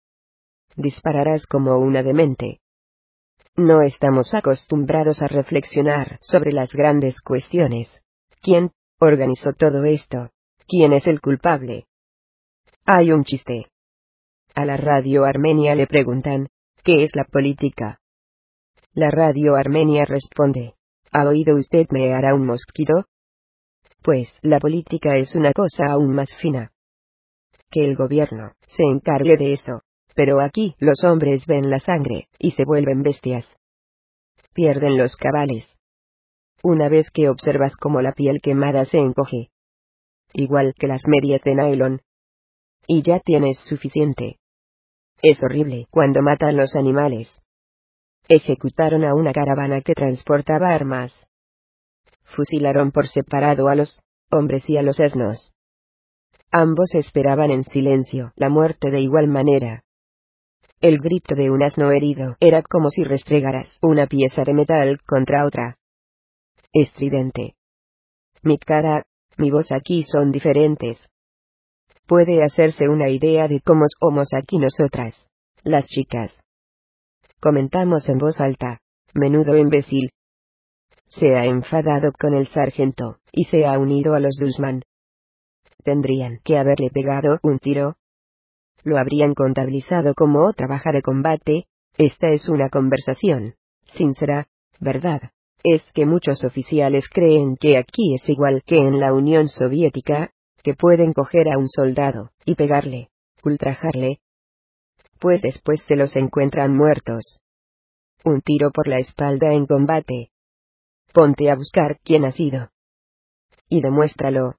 Dispararás como una demente. No estamos acostumbrados a reflexionar sobre las grandes cuestiones. ¿Quién organizó todo esto? ¿Quién es el culpable? Hay un chiste. A la radio armenia le preguntan, ¿Qué es la política? La radio armenia responde, ¿Ha oído usted me hará un mosquito? Pues la política es una cosa aún más fina. Que el gobierno se encargue de eso. Pero aquí los hombres ven la sangre, y se vuelven bestias. Pierden los cabales. Una vez que observas cómo la piel quemada se encoge. Igual que las medias de nylon. Y ya tienes suficiente. Es horrible cuando matan los animales. Ejecutaron a una caravana que transportaba armas. Fusilaron por separado a los hombres y a los asnos. Ambos esperaban en silencio la muerte de igual manera. El grito de un asno herido era como si restregaras una pieza de metal contra otra. Estridente. Mi cara, mi voz aquí son diferentes puede hacerse una idea de cómo somos aquí nosotras, las chicas. Comentamos en voz alta, menudo imbécil. Se ha enfadado con el sargento, y se ha unido a los Dulzman. Tendrían que haberle pegado un tiro. Lo habrían contabilizado como otra baja de combate, esta es una conversación, sincera, ¿verdad? Es que muchos oficiales creen que aquí es igual que en la Unión Soviética, que pueden coger a un soldado, y pegarle, ultrajarle. Pues después se los encuentran muertos. Un tiro por la espalda en combate. Ponte a buscar quién ha sido. Y demuéstralo.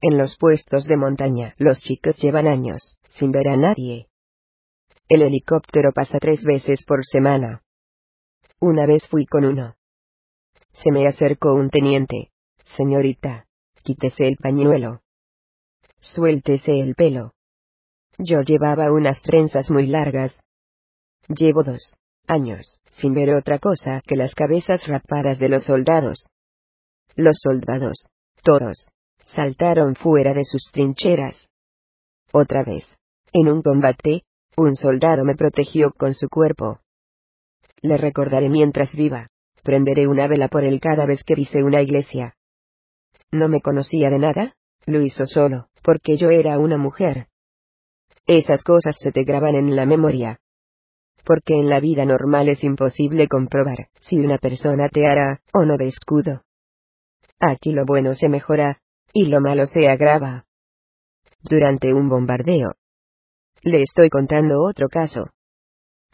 En los puestos de montaña, los chicos llevan años, sin ver a nadie. El helicóptero pasa tres veces por semana. Una vez fui con uno. Se me acercó un teniente. Señorita, quítese el pañuelo. Suéltese el pelo. Yo llevaba unas trenzas muy largas. Llevo dos años, sin ver otra cosa que las cabezas rapadas de los soldados. Los soldados, todos, saltaron fuera de sus trincheras. Otra vez, en un combate, un soldado me protegió con su cuerpo. Le recordaré mientras viva. Prenderé una vela por él cada vez que vise una iglesia. ¿No me conocía de nada? Lo hizo solo porque yo era una mujer. Esas cosas se te graban en la memoria. Porque en la vida normal es imposible comprobar si una persona te hará o no de escudo. Aquí lo bueno se mejora, y lo malo se agrava. Durante un bombardeo. Le estoy contando otro caso.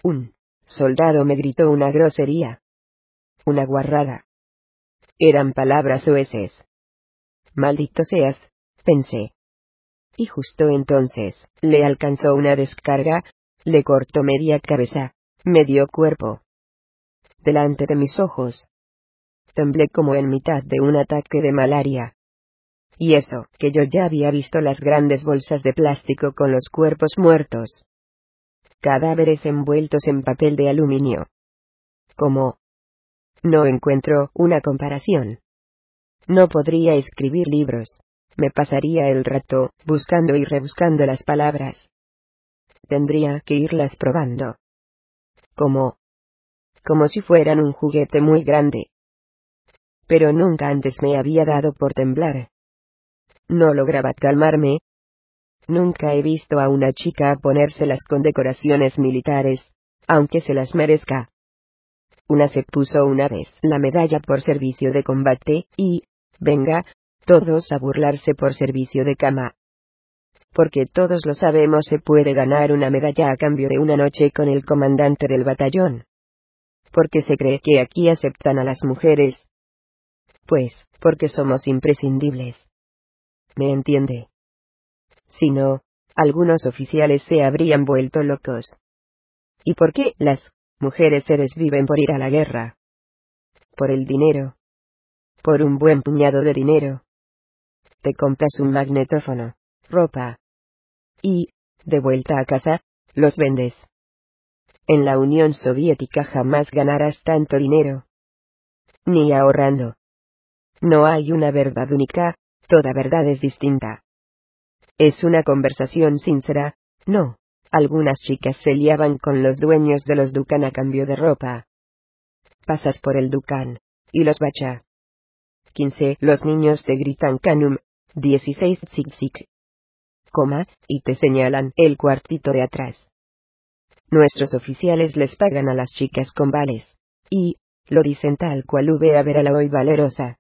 Un soldado me gritó una grosería. Una guarrada. Eran palabras sueces. Maldito seas, pensé. Y justo entonces, le alcanzó una descarga, le cortó media cabeza, medio cuerpo. Delante de mis ojos. Temblé como en mitad de un ataque de malaria. Y eso, que yo ya había visto las grandes bolsas de plástico con los cuerpos muertos. Cadáveres envueltos en papel de aluminio. Como, no encuentro una comparación. No podría escribir libros. Me pasaría el rato, buscando y rebuscando las palabras. Tendría que irlas probando. Como... como si fueran un juguete muy grande. Pero nunca antes me había dado por temblar. No lograba calmarme. Nunca he visto a una chica ponérselas con decoraciones militares, aunque se las merezca. Una se puso una vez la medalla por servicio de combate, y, venga, todos a burlarse por servicio de cama. Porque todos lo sabemos se puede ganar una medalla a cambio de una noche con el comandante del batallón. Porque se cree que aquí aceptan a las mujeres. Pues, porque somos imprescindibles. ¿Me entiende? Si no, algunos oficiales se habrían vuelto locos. ¿Y por qué las mujeres se desviven por ir a la guerra. Por el dinero. Por un buen puñado de dinero. Te compras un magnetófono, ropa. Y, de vuelta a casa, los vendes. En la Unión Soviética jamás ganarás tanto dinero. Ni ahorrando. No hay una verdad única, toda verdad es distinta. Es una conversación sincera, no, algunas chicas se liaban con los dueños de los Ducan a cambio de ropa. Pasas por el Ducan. Y los bacha. 15. Los niños te gritan canum. 16. Zig Coma, y te señalan el cuartito de atrás. Nuestros oficiales les pagan a las chicas con vales. Y, lo dicen tal cual ve a ver a la hoy valerosa.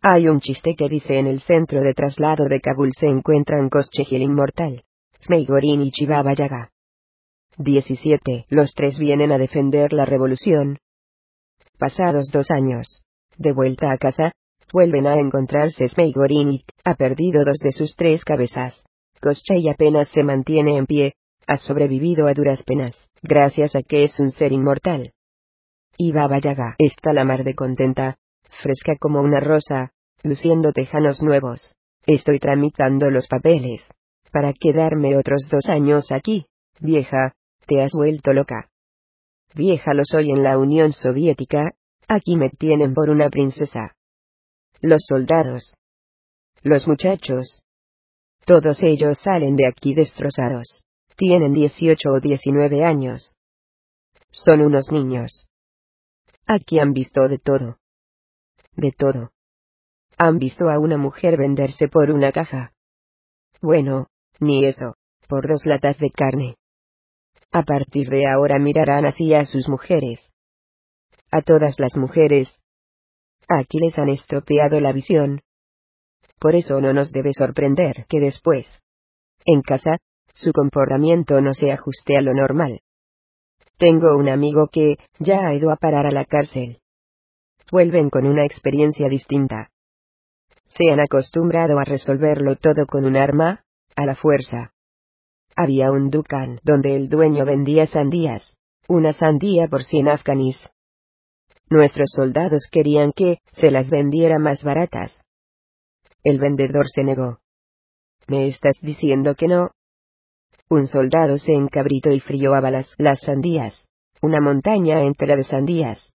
Hay un chiste que dice en el centro de traslado de Kabul se encuentran Koschegil inmortal. Smeigorin y Chibaba Yaga. 17. Los tres vienen a defender la revolución. Pasados dos años, de vuelta a casa, vuelven a encontrarse Smeigorin y ha perdido dos de sus tres cabezas. Koschei apenas se mantiene en pie, ha sobrevivido a duras penas, gracias a que es un ser inmortal. Y Baba Yaga está la mar de contenta, fresca como una rosa, luciendo tejanos nuevos. Estoy tramitando los papeles para quedarme otros dos años aquí, vieja, te has vuelto loca. Vieja lo soy en la Unión Soviética, aquí me tienen por una princesa. Los soldados. Los muchachos. Todos ellos salen de aquí destrozados. Tienen 18 o 19 años. Son unos niños. Aquí han visto de todo. De todo. Han visto a una mujer venderse por una caja. Bueno, ni eso, por dos latas de carne. A partir de ahora mirarán así a sus mujeres. A todas las mujeres. Aquí les han estropeado la visión. Por eso no nos debe sorprender que después, en casa, su comportamiento no se ajuste a lo normal. Tengo un amigo que, ya ha ido a parar a la cárcel. Vuelven con una experiencia distinta. Se han acostumbrado a resolverlo todo con un arma, a la fuerza. Había un dukan donde el dueño vendía sandías, una sandía por cien afganis. Nuestros soldados querían que se las vendiera más baratas. El vendedor se negó. ¿Me estás diciendo que no? Un soldado se encabritó y frío a balas las sandías, una montaña entera de sandías.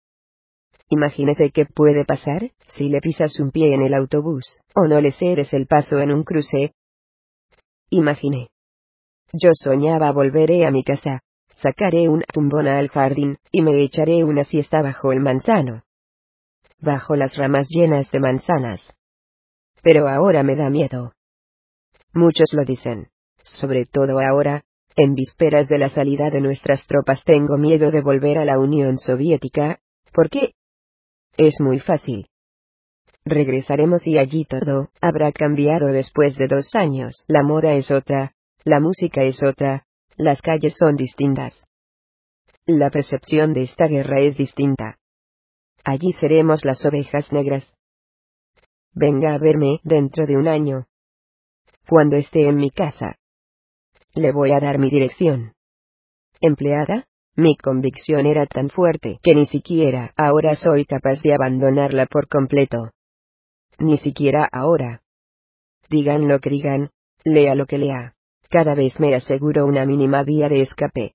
Imagínese qué puede pasar si le pisas un pie en el autobús, o no le cedes el paso en un cruce, Imaginé. Yo soñaba volveré a mi casa, sacaré una tumbona al jardín, y me echaré una siesta bajo el manzano. Bajo las ramas llenas de manzanas. Pero ahora me da miedo. Muchos lo dicen. Sobre todo ahora, en vísperas de la salida de nuestras tropas tengo miedo de volver a la Unión Soviética, ¿por qué? Es muy fácil. Regresaremos y allí todo habrá cambiado después de dos años. La moda es otra, la música es otra, las calles son distintas. La percepción de esta guerra es distinta. Allí seremos las ovejas negras. Venga a verme dentro de un año. Cuando esté en mi casa. Le voy a dar mi dirección. Empleada, mi convicción era tan fuerte que ni siquiera ahora soy capaz de abandonarla por completo. Ni siquiera ahora. Digan lo que digan, lea lo que lea. Cada vez me aseguro una mínima vía de escape.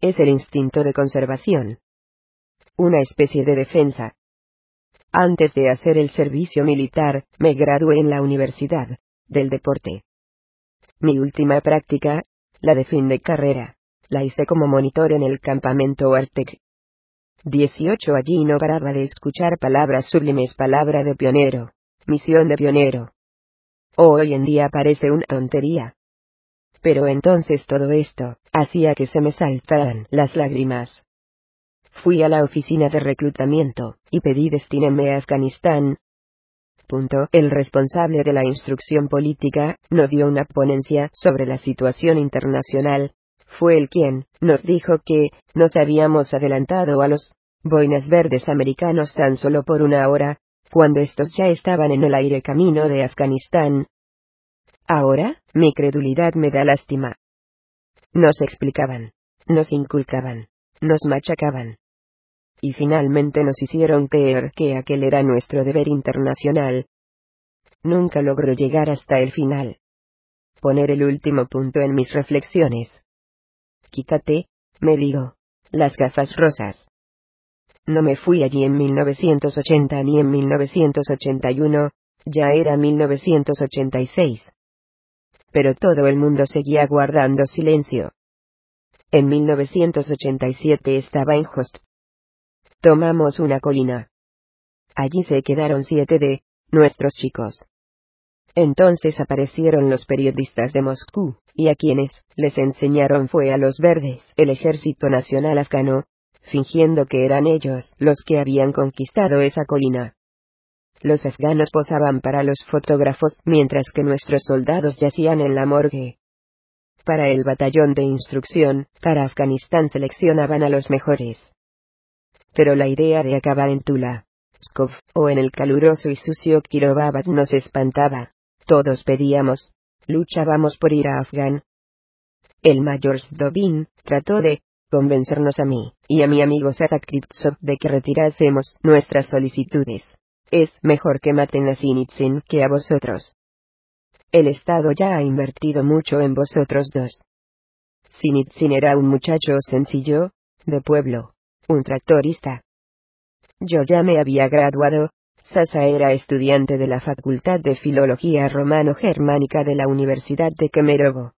Es el instinto de conservación. Una especie de defensa. Antes de hacer el servicio militar, me gradué en la Universidad del Deporte. Mi última práctica, la de fin de carrera, la hice como monitor en el campamento Artec. 18 allí no paraba de escuchar palabras sublimes, palabra de pionero, misión de pionero. Hoy en día parece una tontería. Pero entonces todo esto, hacía que se me saltaran las lágrimas. Fui a la oficina de reclutamiento, y pedí destinarme a Afganistán, el responsable de la instrucción política, nos dio una ponencia sobre la situación internacional. Fue el quien nos dijo que nos habíamos adelantado a los boinas verdes americanos tan solo por una hora, cuando estos ya estaban en el aire camino de Afganistán. Ahora, mi credulidad me da lástima. Nos explicaban, nos inculcaban, nos machacaban, y finalmente nos hicieron creer que aquel era nuestro deber internacional. Nunca logro llegar hasta el final. Poner el último punto en mis reflexiones. Quítate, me digo, las gafas rosas. No me fui allí en 1980 ni en 1981, ya era 1986. Pero todo el mundo seguía guardando silencio. En 1987 estaba en Host Tomamos una colina. Allí se quedaron siete de nuestros chicos. Entonces aparecieron los periodistas de Moscú, y a quienes les enseñaron fue a los verdes, el ejército nacional afgano, fingiendo que eran ellos los que habían conquistado esa colina. Los afganos posaban para los fotógrafos mientras que nuestros soldados yacían en la morgue. Para el batallón de instrucción, para Afganistán seleccionaban a los mejores pero la idea de acabar en Tula, Skov, o en el caluroso y sucio Kirobabat nos espantaba. Todos pedíamos, luchábamos por ir a Afgan. El mayor Sdobin trató de convencernos a mí y a mi amigo Sasak Kriptsov de que retirásemos nuestras solicitudes. Es mejor que maten a Sinitsin que a vosotros. El Estado ya ha invertido mucho en vosotros dos. Sinitsin era un muchacho sencillo, de pueblo, un tractorista. Yo ya me había graduado, Sasa era estudiante de la Facultad de Filología Romano-Germánica de la Universidad de Kemerovo.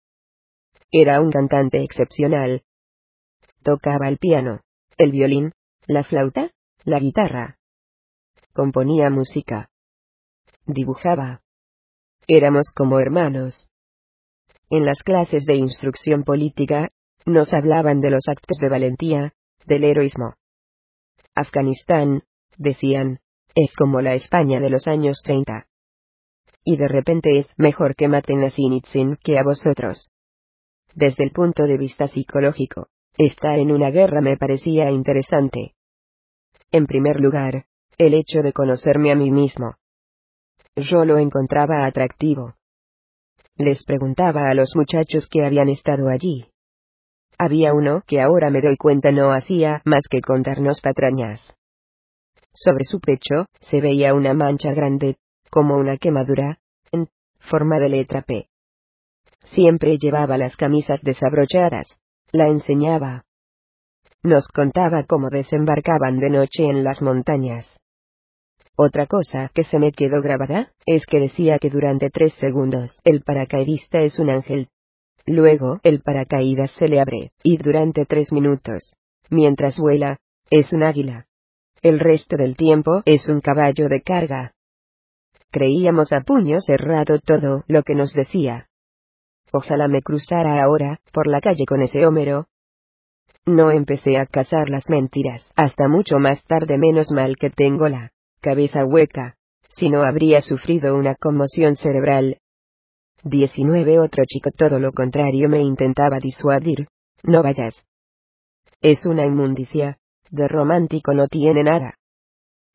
Era un cantante excepcional. Tocaba el piano, el violín, la flauta, la guitarra. Componía música. Dibujaba. Éramos como hermanos. En las clases de instrucción política, nos hablaban de los actos de valentía, del heroísmo. Afganistán, decían, es como la España de los años 30. Y de repente es mejor que maten a Sinitsin que a vosotros. Desde el punto de vista psicológico, estar en una guerra me parecía interesante. En primer lugar, el hecho de conocerme a mí mismo. Yo lo encontraba atractivo. Les preguntaba a los muchachos que habían estado allí, había uno que ahora me doy cuenta no hacía más que contarnos patrañas. Sobre su pecho se veía una mancha grande, como una quemadura, en forma de letra P. Siempre llevaba las camisas desabrochadas. La enseñaba. Nos contaba cómo desembarcaban de noche en las montañas. Otra cosa que se me quedó grabada, es que decía que durante tres segundos el paracaidista es un ángel, Luego el paracaídas se le abre, y durante tres minutos, mientras vuela, es un águila. El resto del tiempo es un caballo de carga. Creíamos a puño cerrado todo lo que nos decía. Ojalá me cruzara ahora, por la calle con ese Homero. No empecé a cazar las mentiras, hasta mucho más tarde menos mal que tengo la cabeza hueca, si no habría sufrido una conmoción cerebral. 19 Otro chico todo lo contrario me intentaba disuadir. No vayas. Es una inmundicia. De romántico no tiene nada.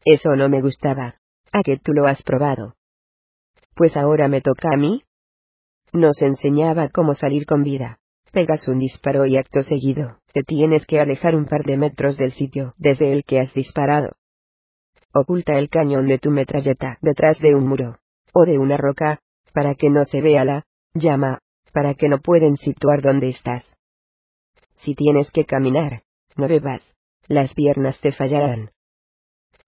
Eso no me gustaba. ¿A que tú lo has probado? Pues ahora me toca a mí. Nos enseñaba cómo salir con vida. Pegas un disparo y acto seguido, te tienes que alejar un par de metros del sitio desde el que has disparado. Oculta el cañón de tu metralleta detrás de un muro, o de una roca, para que no se vea la llama, para que no pueden situar donde estás. Si tienes que caminar, no bebas, las piernas te fallarán.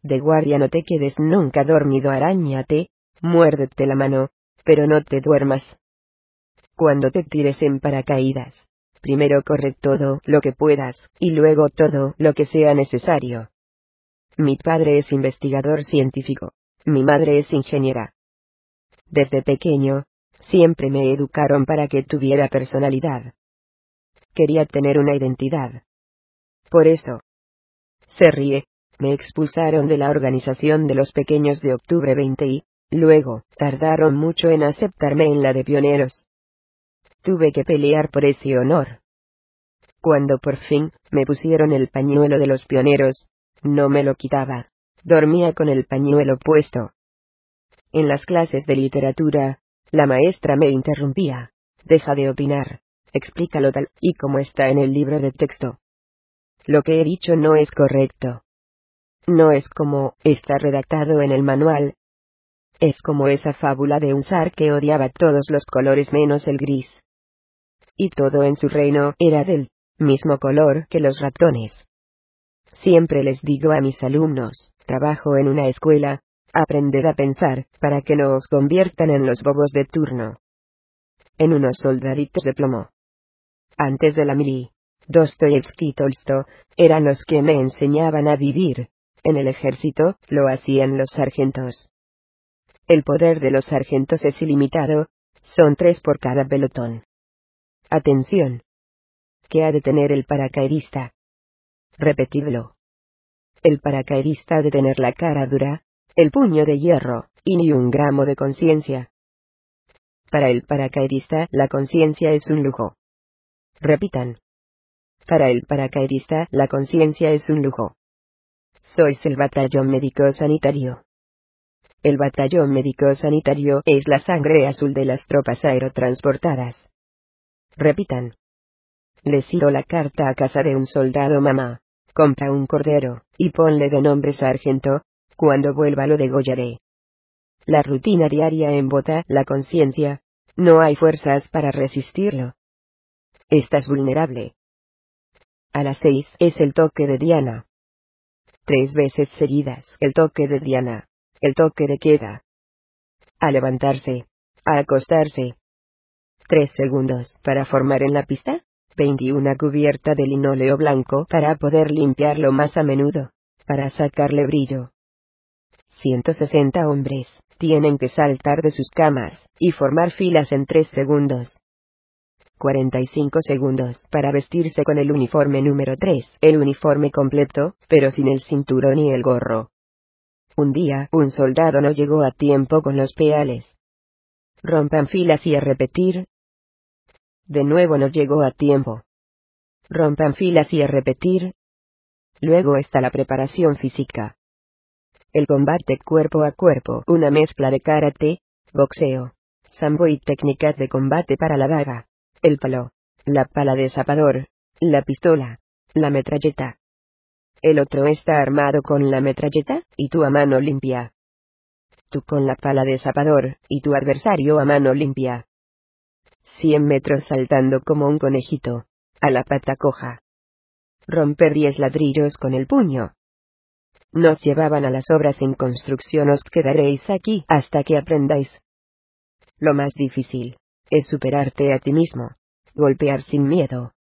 De guardia no te quedes nunca dormido, arañate, muérdete la mano, pero no te duermas. Cuando te tires en paracaídas, primero corre todo lo que puedas, y luego todo lo que sea necesario. Mi padre es investigador científico, mi madre es ingeniera. Desde pequeño, siempre me educaron para que tuviera personalidad. Quería tener una identidad. Por eso. Se ríe, me expulsaron de la organización de los pequeños de octubre 20 y, luego, tardaron mucho en aceptarme en la de pioneros. Tuve que pelear por ese honor. Cuando por fin me pusieron el pañuelo de los pioneros, no me lo quitaba. Dormía con el pañuelo puesto. En las clases de literatura, la maestra me interrumpía. Deja de opinar. Explícalo tal y como está en el libro de texto. Lo que he dicho no es correcto. No es como está redactado en el manual. Es como esa fábula de un zar que odiaba todos los colores menos el gris. Y todo en su reino era del mismo color que los ratones. Siempre les digo a mis alumnos, trabajo en una escuela, aprended a pensar, para que no os conviertan en los bobos de turno. En unos soldaditos de plomo. Antes de la mili, Dostoyevsky y Tolsto, eran los que me enseñaban a vivir, en el ejército, lo hacían los sargentos. El poder de los sargentos es ilimitado, son tres por cada pelotón. Atención. ¿Qué ha de tener el paracaidista? Repetidlo. El paracaidista ha de tener la cara dura, el puño de hierro, y ni un gramo de conciencia. Para el paracaidista la conciencia es un lujo. Repitan. Para el paracaidista la conciencia es un lujo. Sois el batallón médico sanitario. El batallón médico sanitario es la sangre azul de las tropas aerotransportadas. Repitan. Le cito la carta a casa de un soldado mamá. Compra un cordero, y ponle de nombre sargento, cuando vuelva lo degollaré. La rutina diaria embota la conciencia, no hay fuerzas para resistirlo. Estás vulnerable. A las seis es el toque de Diana tres veces seguidas el toque de Diana, el toque de queda. A levantarse, a acostarse. Tres segundos para formar en la pista, 21 cubierta de linóleo blanco para poder limpiarlo más a menudo, para sacarle brillo. 160 hombres tienen que saltar de sus camas y formar filas en tres segundos. 45 segundos para vestirse con el uniforme número 3, el uniforme completo, pero sin el cinturón y el gorro. Un día, un soldado no llegó a tiempo con los peales. Rompan filas y a repetir. De nuevo no llegó a tiempo. Rompan filas y a repetir. Luego está la preparación física. El combate cuerpo a cuerpo, una mezcla de karate, boxeo, sambo y técnicas de combate para la daga el palo, la pala de zapador, la pistola, la metralleta. El otro está armado con la metralleta, y tú a mano limpia. Tú con la pala de zapador, y tu adversario a mano limpia. Cien metros saltando como un conejito, a la pata coja. Romper diez ladrillos con el puño. Nos llevaban a las obras en construcción, os quedaréis aquí hasta que aprendáis. Lo más difícil, es superarte a ti mismo. Golpear sin miedo.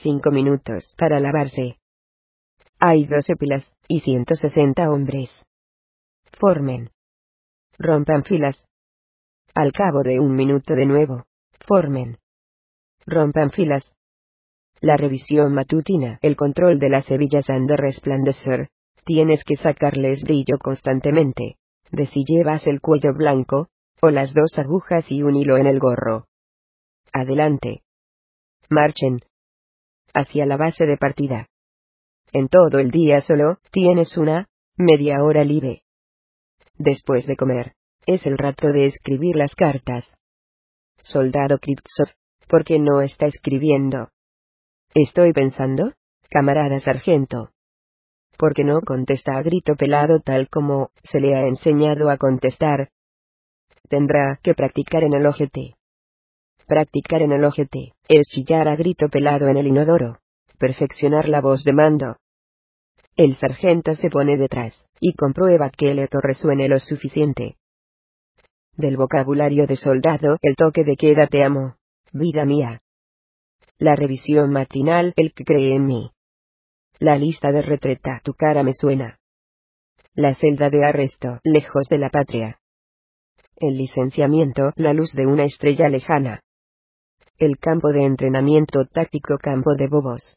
Cinco minutos para lavarse. Hay doce pilas, y 160 hombres. Formen. Rompan filas. Al cabo de un minuto de nuevo. Formen. Rompan filas. La revisión matutina, el control de las hebillas han de resplandecer. Tienes que sacarles brillo constantemente. de si llevas el cuello blanco, o las dos agujas y un hilo en el gorro. Adelante. Marchen. Hacia la base de partida. En todo el día solo, tienes una, media hora libre. Después de comer, es el rato de escribir las cartas. Soldado Kripsov, ¿por qué no está escribiendo? Estoy pensando, camarada sargento. ¿Por qué no contesta a grito pelado tal como se le ha enseñado a contestar? Tendrá que practicar en el OGT. Practicar en el OGT es chillar a grito pelado en el inodoro. Perfeccionar la voz de mando. El sargento se pone detrás y comprueba que el eco resuene lo suficiente. Del vocabulario de soldado, el toque de queda te amo, vida mía. La revisión matinal, el que cree en mí. La lista de retreta, tu cara me suena. La celda de arresto, lejos de la patria. El licenciamiento, la luz de una estrella lejana. El campo de entrenamiento táctico, campo de bobos.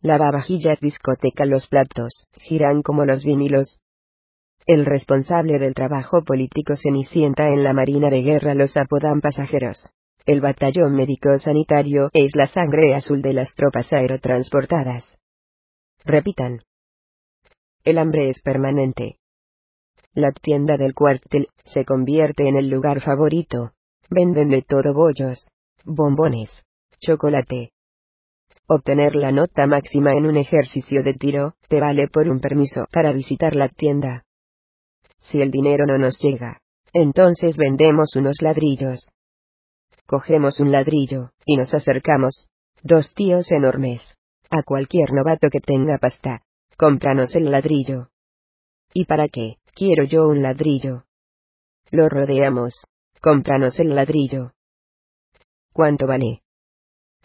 Lavavajillas, discoteca, los platos, giran como los vinilos. El responsable del trabajo político cenicienta en la Marina de Guerra los apodan pasajeros. El batallón médico sanitario es la sangre azul de las tropas aerotransportadas. Repitan. El hambre es permanente. La tienda del cuartel se convierte en el lugar favorito. Venden de todo bollos, bombones, chocolate. Obtener la nota máxima en un ejercicio de tiro te vale por un permiso para visitar la tienda. Si el dinero no nos llega, entonces vendemos unos ladrillos. Cogemos un ladrillo, y nos acercamos. Dos tíos enormes. A cualquier novato que tenga pasta. Cómpranos el ladrillo. ¿Y para qué? Quiero yo un ladrillo. Lo rodeamos. Cómpranos el ladrillo. ¿Cuánto vale?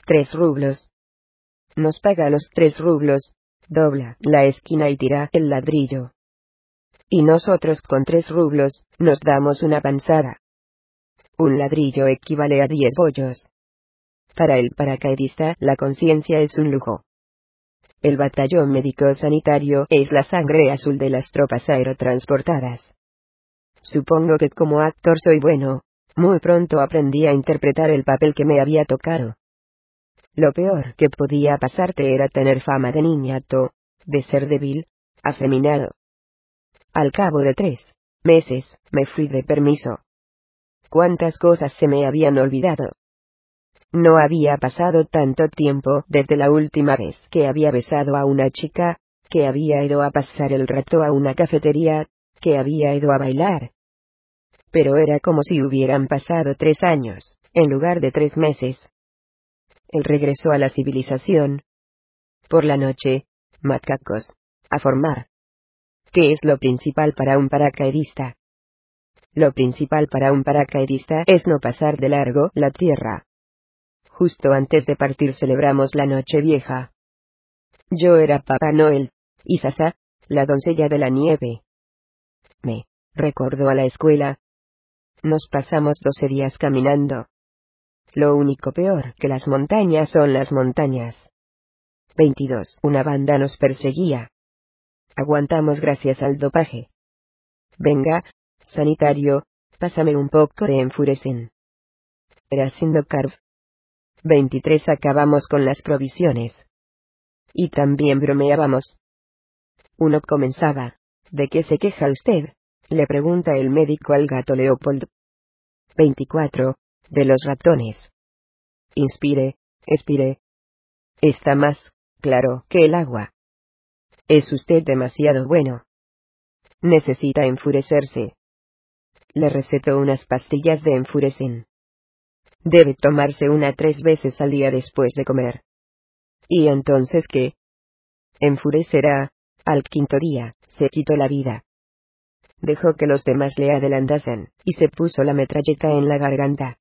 Tres rublos. Nos paga los tres rublos. Dobla la esquina y tira el ladrillo. Y nosotros con tres rublos, nos damos una panzada. Un ladrillo equivale a diez bollos. Para el paracaidista, la conciencia es un lujo. El batallón médico sanitario es la sangre azul de las tropas aerotransportadas. Supongo que como actor soy bueno. Muy pronto aprendí a interpretar el papel que me había tocado. Lo peor que podía pasarte era tener fama de niñato, de ser débil, afeminado. Al cabo de tres meses, me fui de permiso. Cuántas cosas se me habían olvidado. No había pasado tanto tiempo desde la última vez que había besado a una chica, que había ido a pasar el rato a una cafetería, que había ido a bailar. Pero era como si hubieran pasado tres años, en lugar de tres meses. El regreso a la civilización. Por la noche, macacos. A formar. ¿Qué es lo principal para un paracaidista? Lo principal para un paracaidista es no pasar de largo la tierra. Justo antes de partir celebramos la noche vieja. Yo era Papá Noel, y Sasa, la doncella de la nieve. Me recordó a la escuela. Nos pasamos doce días caminando. Lo único peor que las montañas son las montañas. 22. Una banda nos perseguía. Aguantamos gracias al dopaje. Venga, sanitario, pásame un poco de enfurecen. Era Sindocarv. 23 acabamos con las provisiones. Y también bromeábamos. Uno comenzaba. ¿De qué se queja usted? le pregunta el médico al gato Leopold. 24. De los ratones. Inspire, expire. Está más claro que el agua. Es usted demasiado bueno. Necesita enfurecerse. Le recetó unas pastillas de enfurecen. Debe tomarse una tres veces al día después de comer. ¿Y entonces qué? Enfurecerá. Al quinto día, se quitó la vida. Dejó que los demás le adelantasen, y se puso la metralleta en la garganta.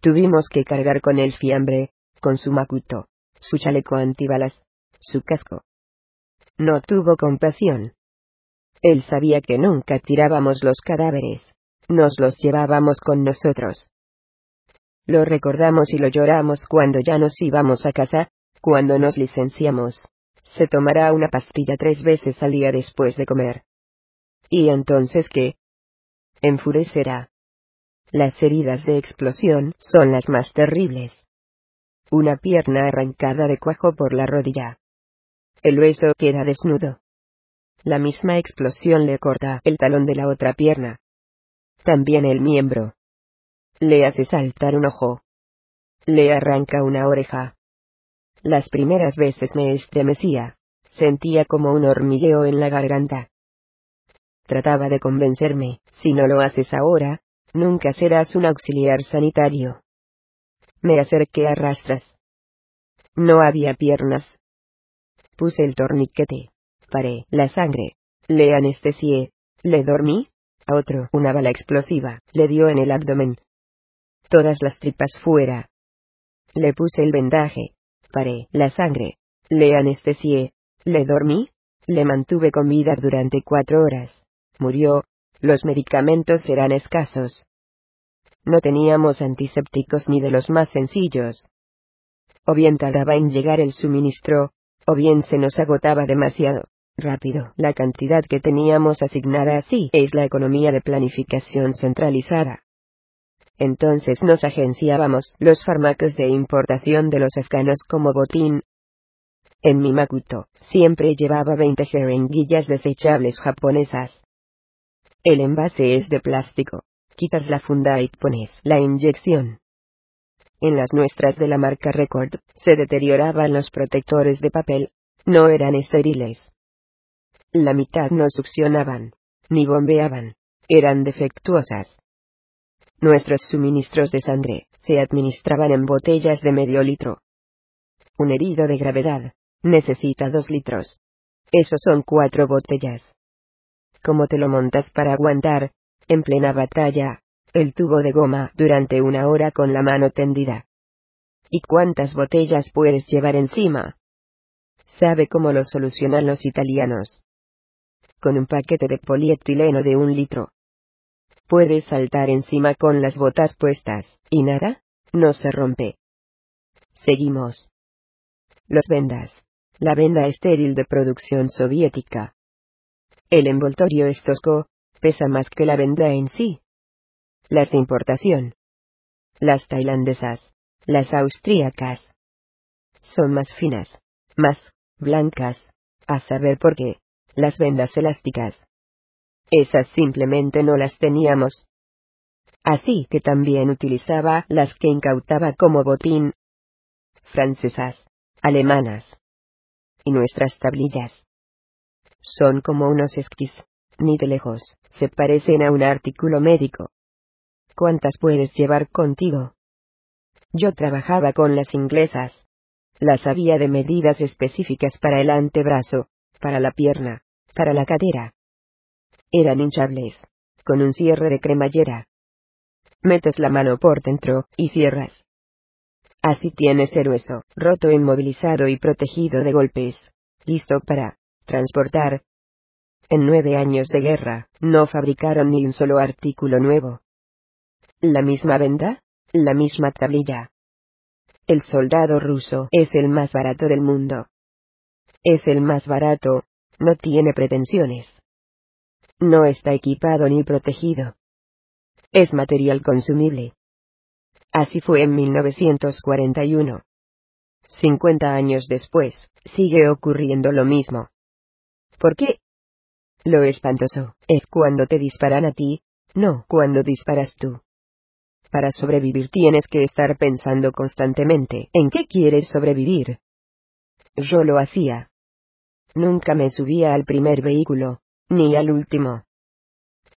Tuvimos que cargar con el fiambre, con su macuto, su chaleco antibalas, su casco. No tuvo compasión. Él sabía que nunca tirábamos los cadáveres, nos los llevábamos con nosotros. Lo recordamos y lo lloramos cuando ya nos íbamos a casa, cuando nos licenciamos. Se tomará una pastilla tres veces al día después de comer. ¿Y entonces qué? Enfurecerá. Las heridas de explosión son las más terribles. Una pierna arrancada de cuajo por la rodilla. El hueso queda desnudo. La misma explosión le corta el talón de la otra pierna. También el miembro. Le hace saltar un ojo. Le arranca una oreja. Las primeras veces me estremecía. Sentía como un hormigueo en la garganta. Trataba de convencerme, si no lo haces ahora, nunca serás un auxiliar sanitario. Me acerqué a rastras. No había piernas. Puse el torniquete. Paré la sangre. Le anestesié. Le dormí. A otro, una bala explosiva, le dio en el abdomen. Todas las tripas fuera. Le puse el vendaje. Paré la sangre. Le anestesié. Le dormí. Le mantuve con vida durante cuatro horas. Murió. Los medicamentos eran escasos. No teníamos antisépticos ni de los más sencillos. O bien tardaba en llegar el suministro, o bien se nos agotaba demasiado rápido. La cantidad que teníamos asignada así es la economía de planificación centralizada. Entonces nos agenciábamos los fármacos de importación de los afganos como botín. En mi Makuto, siempre llevaba 20 jeringuillas desechables japonesas. El envase es de plástico, quitas la funda y pones la inyección. En las nuestras de la marca Record, se deterioraban los protectores de papel, no eran estériles. La mitad no succionaban, ni bombeaban, eran defectuosas. Nuestros suministros de sangre se administraban en botellas de medio litro. Un herido de gravedad necesita dos litros. Esos son cuatro botellas. ¿Cómo te lo montas para aguantar, en plena batalla, el tubo de goma durante una hora con la mano tendida. ¿Y cuántas botellas puedes llevar encima? ¿Sabe cómo lo solucionan los italianos? Con un paquete de polietileno de un litro. Puedes saltar encima con las botas puestas, y nada, no se rompe. Seguimos. Los vendas. La venda estéril de producción soviética. El envoltorio es tosco, pesa más que la venda en sí. Las de importación. Las tailandesas. Las austríacas. Son más finas. Más blancas. A saber por qué. Las vendas elásticas. Esas simplemente no las teníamos. Así que también utilizaba las que incautaba como botín. Francesas. Alemanas. Y nuestras tablillas. Son como unos esquís ni de lejos, se parecen a un artículo médico. ¿Cuántas puedes llevar contigo? Yo trabajaba con las inglesas. Las había de medidas específicas para el antebrazo, para la pierna, para la cadera. Eran hinchables, con un cierre de cremallera. Metes la mano por dentro, y cierras. Así tienes el hueso, roto, inmovilizado y protegido de golpes, listo para transportar, en nueve años de guerra, no fabricaron ni un solo artículo nuevo. La misma venda, la misma tablilla. El soldado ruso es el más barato del mundo. Es el más barato, no tiene pretensiones. No está equipado ni protegido. Es material consumible. Así fue en 1941. 50 años después, sigue ocurriendo lo mismo. ¿Por qué? Lo espantoso es cuando te disparan a ti, no cuando disparas tú. Para sobrevivir tienes que estar pensando constantemente en qué quieres sobrevivir. Yo lo hacía. Nunca me subía al primer vehículo, ni al último.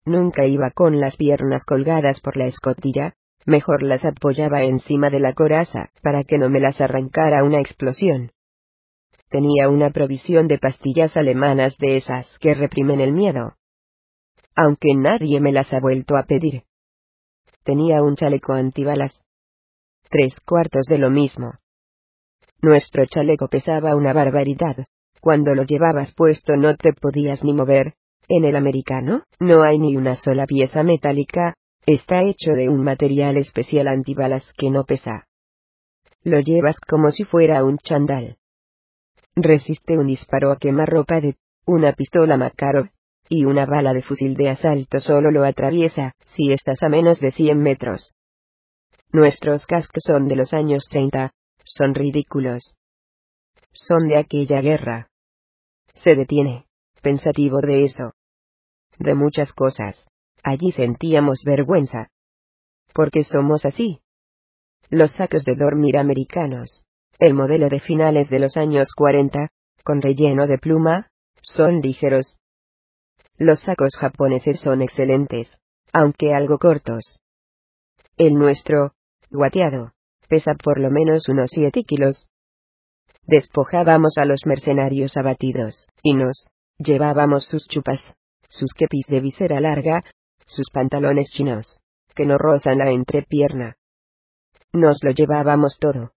Nunca iba con las piernas colgadas por la escotilla, mejor las apoyaba encima de la coraza, para que no me las arrancara una explosión. Tenía una provisión de pastillas alemanas de esas que reprimen el miedo. Aunque nadie me las ha vuelto a pedir. Tenía un chaleco antibalas. Tres cuartos de lo mismo. Nuestro chaleco pesaba una barbaridad. Cuando lo llevabas puesto no te podías ni mover. En el americano, no hay ni una sola pieza metálica, está hecho de un material especial antibalas que no pesa. Lo llevas como si fuera un chandal resiste un disparo a quemarropa de una pistola Makarov. Y una bala de fusil de asalto solo lo atraviesa, si estás a menos de 100 metros. Nuestros cascos son de los años 30, son ridículos. Son de aquella guerra. Se detiene, pensativo de eso. De muchas cosas. Allí sentíamos vergüenza. Porque somos así. Los sacos de dormir americanos, el modelo de finales de los años 40, con relleno de pluma, son ligeros. Los sacos japoneses son excelentes, aunque algo cortos. El nuestro, guateado, pesa por lo menos unos 7 kilos. Despojábamos a los mercenarios abatidos, y nos llevábamos sus chupas, sus kepis de visera larga, sus pantalones chinos, que no rozan la entrepierna. Nos lo llevábamos todo.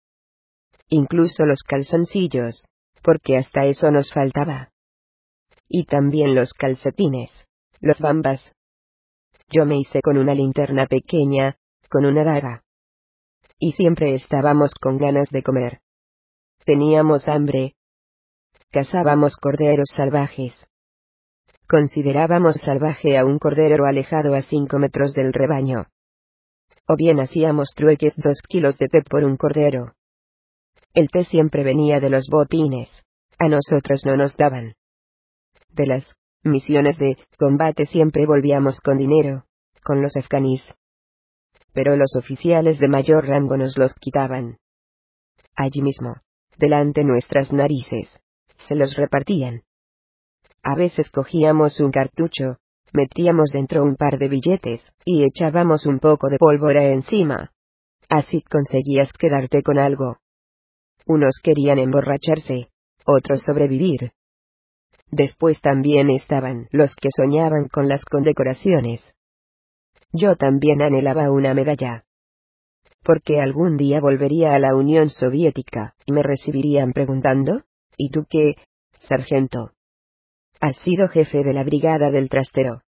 Incluso los calzoncillos, porque hasta eso nos faltaba. Y también los calcetines, los bambas. Yo me hice con una linterna pequeña, con una daga. Y siempre estábamos con ganas de comer. Teníamos hambre. Cazábamos corderos salvajes. Considerábamos salvaje a un cordero alejado a cinco metros del rebaño. O bien hacíamos trueques dos kilos de té por un cordero. El té siempre venía de los botines. A nosotros no nos daban. De las misiones de combate siempre volvíamos con dinero, con los afganíes. Pero los oficiales de mayor rango nos los quitaban. Allí mismo, delante nuestras narices, se los repartían. A veces cogíamos un cartucho, metíamos dentro un par de billetes, y echábamos un poco de pólvora encima. Así conseguías quedarte con algo. Unos querían emborracharse, otros sobrevivir. Después también estaban los que soñaban con las condecoraciones. Yo también anhelaba una medalla. Porque algún día volvería a la Unión Soviética, y me recibirían preguntando, ¿y tú qué, sargento? Has sido jefe de la brigada del trastero.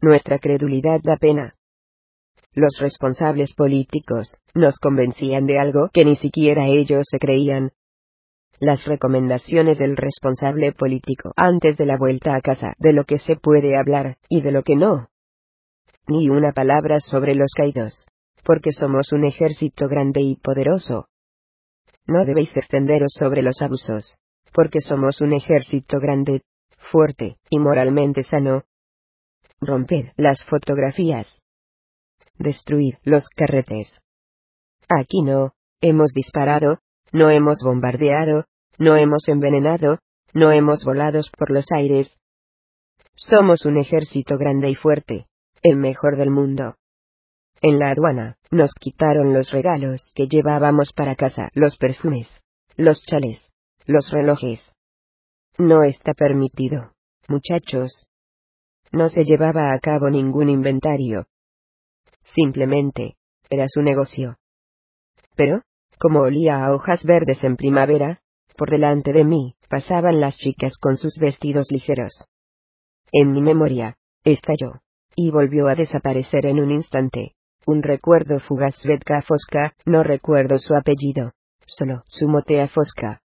Nuestra credulidad da pena. Los responsables políticos nos convencían de algo que ni siquiera ellos se creían. Las recomendaciones del responsable político antes de la vuelta a casa de lo que se puede hablar y de lo que no. Ni una palabra sobre los caídos, porque somos un ejército grande y poderoso. No debéis extenderos sobre los abusos, porque somos un ejército grande, fuerte y moralmente sano. Romped las fotografías. Destruid los carretes. Aquí no, hemos disparado, no hemos bombardeado, no hemos envenenado, no hemos volado por los aires. Somos un ejército grande y fuerte, el mejor del mundo. En la aduana, nos quitaron los regalos que llevábamos para casa, los perfumes, los chales, los relojes, no está permitido, muchachos. No se llevaba a cabo ningún inventario. Simplemente, era su negocio. Pero, como olía a hojas verdes en primavera, por delante de mí, pasaban las chicas con sus vestidos ligeros. En mi memoria, estalló, y volvió a desaparecer en un instante. Un recuerdo fugaz Svetka Fosca, no recuerdo su apellido, solo su motea Fosca.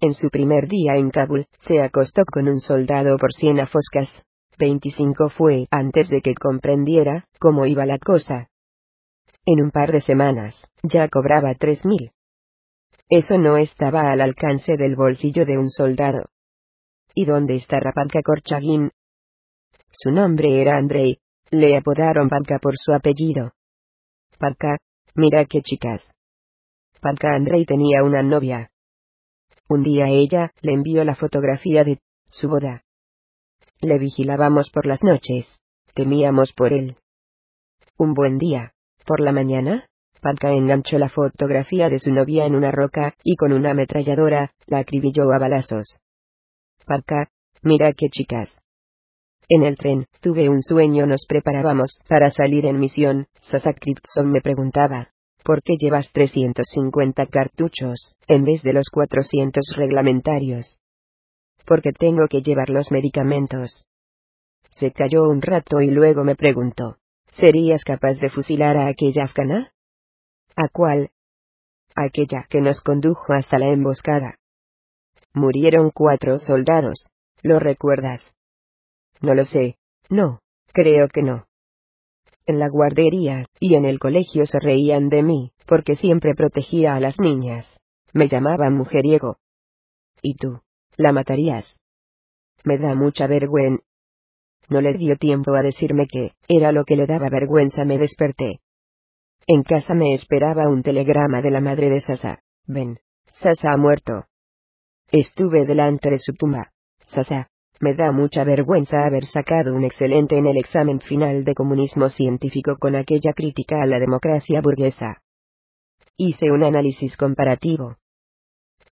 En su primer día en Kabul, se acostó con un soldado por cien afoscas. 25 fue antes de que comprendiera cómo iba la cosa. En un par de semanas, ya cobraba tres mil. Eso no estaba al alcance del bolsillo de un soldado. ¿Y dónde está Rapanka Korchagin? Su nombre era Andrei, le apodaron Panka por su apellido. Panka, mira qué chicas. Panka Andrei tenía una novia, un día ella le envió la fotografía de su boda. Le vigilábamos por las noches, temíamos por él. Un buen día, por la mañana, Panka enganchó la fotografía de su novia en una roca y con una ametralladora la acribilló a balazos. Panka, mira qué chicas. En el tren, tuve un sueño, nos preparábamos para salir en misión. Sasakripson me preguntaba, ¿Por qué llevas 350 cartuchos, en vez de los 400 reglamentarios? Porque tengo que llevar los medicamentos. Se calló un rato y luego me preguntó, ¿serías capaz de fusilar a aquella afgana? ¿A cuál? Aquella que nos condujo hasta la emboscada. Murieron cuatro soldados, ¿lo recuerdas? No lo sé. No, creo que no. En la guardería, y en el colegio se reían de mí, porque siempre protegía a las niñas. Me llamaban mujeriego. ¿Y tú? ¿La matarías? Me da mucha vergüenza. No le dio tiempo a decirme que, era lo que le daba vergüenza. Me desperté. En casa me esperaba un telegrama de la madre de Sasa. Ven. Sasa ha muerto. Estuve delante de su tumba. Sasa, me da mucha vergüenza haber sacado un excelente en el examen final de comunismo científico con aquella crítica a la democracia burguesa. Hice un análisis comparativo.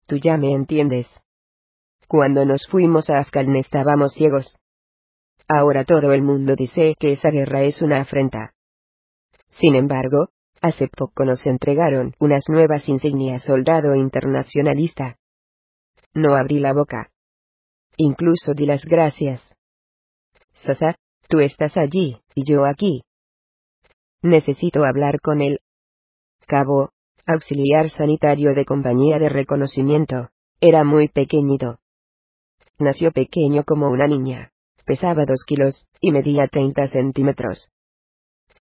Tú ya me entiendes. Cuando nos fuimos a Afgan estábamos ciegos. Ahora todo el mundo dice que esa guerra es una afrenta. Sin embargo, hace poco nos entregaron unas nuevas insignias soldado internacionalista. No abrí la boca. Incluso di las gracias. Sasa, tú estás allí, y yo aquí. Necesito hablar con él. Cabo, auxiliar sanitario de compañía de reconocimiento, era muy pequeñito. Nació pequeño como una niña, pesaba dos kilos, y medía treinta centímetros.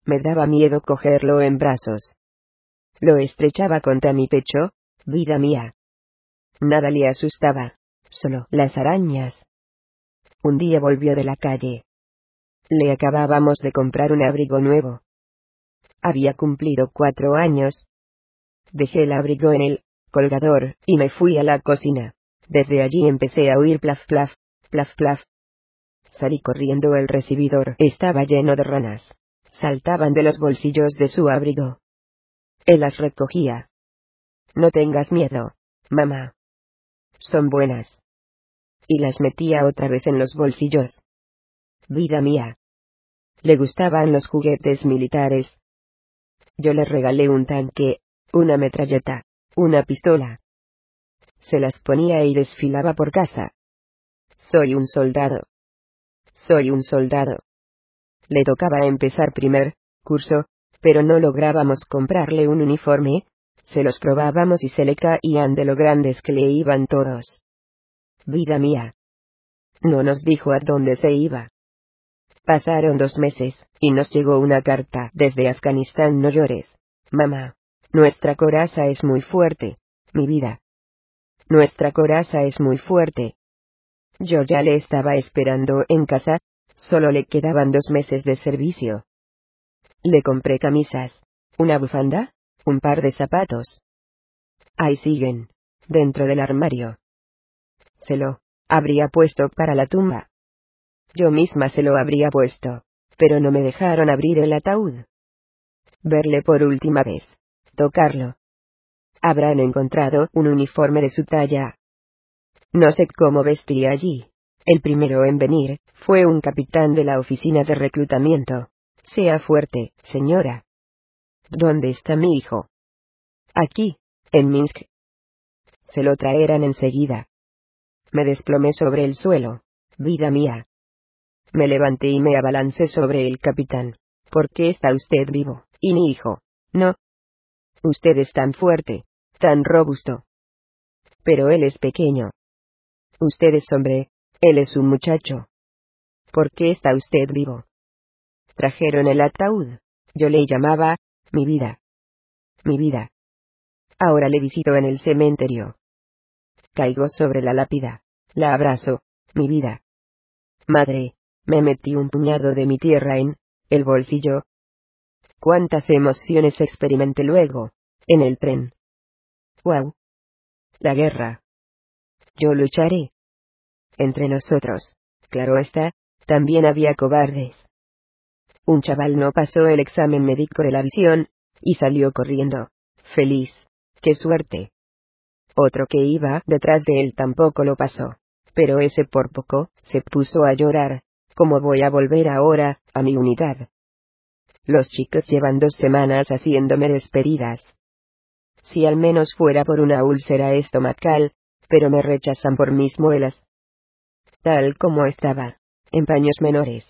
Me daba miedo cogerlo en brazos. Lo estrechaba contra mi pecho, vida mía. Nada le asustaba, solo las arañas. Un día volvió de la calle. Le acabábamos de comprar un abrigo nuevo. Había cumplido cuatro años. Dejé el abrigo en el colgador, y me fui a la cocina. Desde allí empecé a oír plaf plaf, plaf plaf. Salí corriendo el recibidor estaba lleno de ranas. Saltaban de los bolsillos de su abrigo. Él las recogía. No tengas miedo, mamá. Son buenas. Y las metía otra vez en los bolsillos. Vida mía. Le gustaban los juguetes militares. Yo le regalé un tanque, una metralleta, una pistola. Se las ponía y desfilaba por casa. Soy un soldado. Soy un soldado. Le tocaba empezar primer curso, pero no lográbamos comprarle un uniforme, se los probábamos y se le caían de lo grandes que le iban todos. Vida mía. No nos dijo a dónde se iba. Pasaron dos meses, y nos llegó una carta desde Afganistán. No llores, mamá. Nuestra coraza es muy fuerte, mi vida. Nuestra coraza es muy fuerte. Yo ya le estaba esperando en casa, solo le quedaban dos meses de servicio. Le compré camisas, una bufanda, un par de zapatos. Ahí siguen, dentro del armario. Se lo habría puesto para la tumba. Yo misma se lo habría puesto, pero no me dejaron abrir el ataúd. Verle por última vez. Tocarlo. Habrán encontrado un uniforme de su talla. No sé cómo vestía allí. El primero en venir, fue un capitán de la oficina de reclutamiento. Sea fuerte, señora. ¿Dónde está mi hijo? Aquí, en Minsk. Se lo traerán enseguida. Me desplomé sobre el suelo. Vida mía. Me levanté y me abalancé sobre el capitán. ¿Por qué está usted vivo, y mi hijo? No. Usted es tan fuerte, tan robusto. Pero él es pequeño. Usted es hombre, él es un muchacho. ¿Por qué está usted vivo? Trajeron el ataúd. Yo le llamaba, mi vida. Mi vida. Ahora le visito en el cementerio. Caigo sobre la lápida. La abrazo, mi vida. Madre, me metí un puñado de mi tierra en el bolsillo. Cuántas emociones experimenté luego, en el tren. Wow. La guerra. Yo lucharé. Entre nosotros, claro está, también había cobardes. Un chaval no pasó el examen médico de la visión, y salió corriendo. Feliz. ¡Qué suerte! Otro que iba detrás de él tampoco lo pasó. Pero ese por poco, se puso a llorar. ¿Cómo voy a volver ahora, a mi unidad? Los chicos llevan dos semanas haciéndome despedidas. Si al menos fuera por una úlcera estomacal, pero me rechazan por mis muelas. Tal como estaba, en paños menores.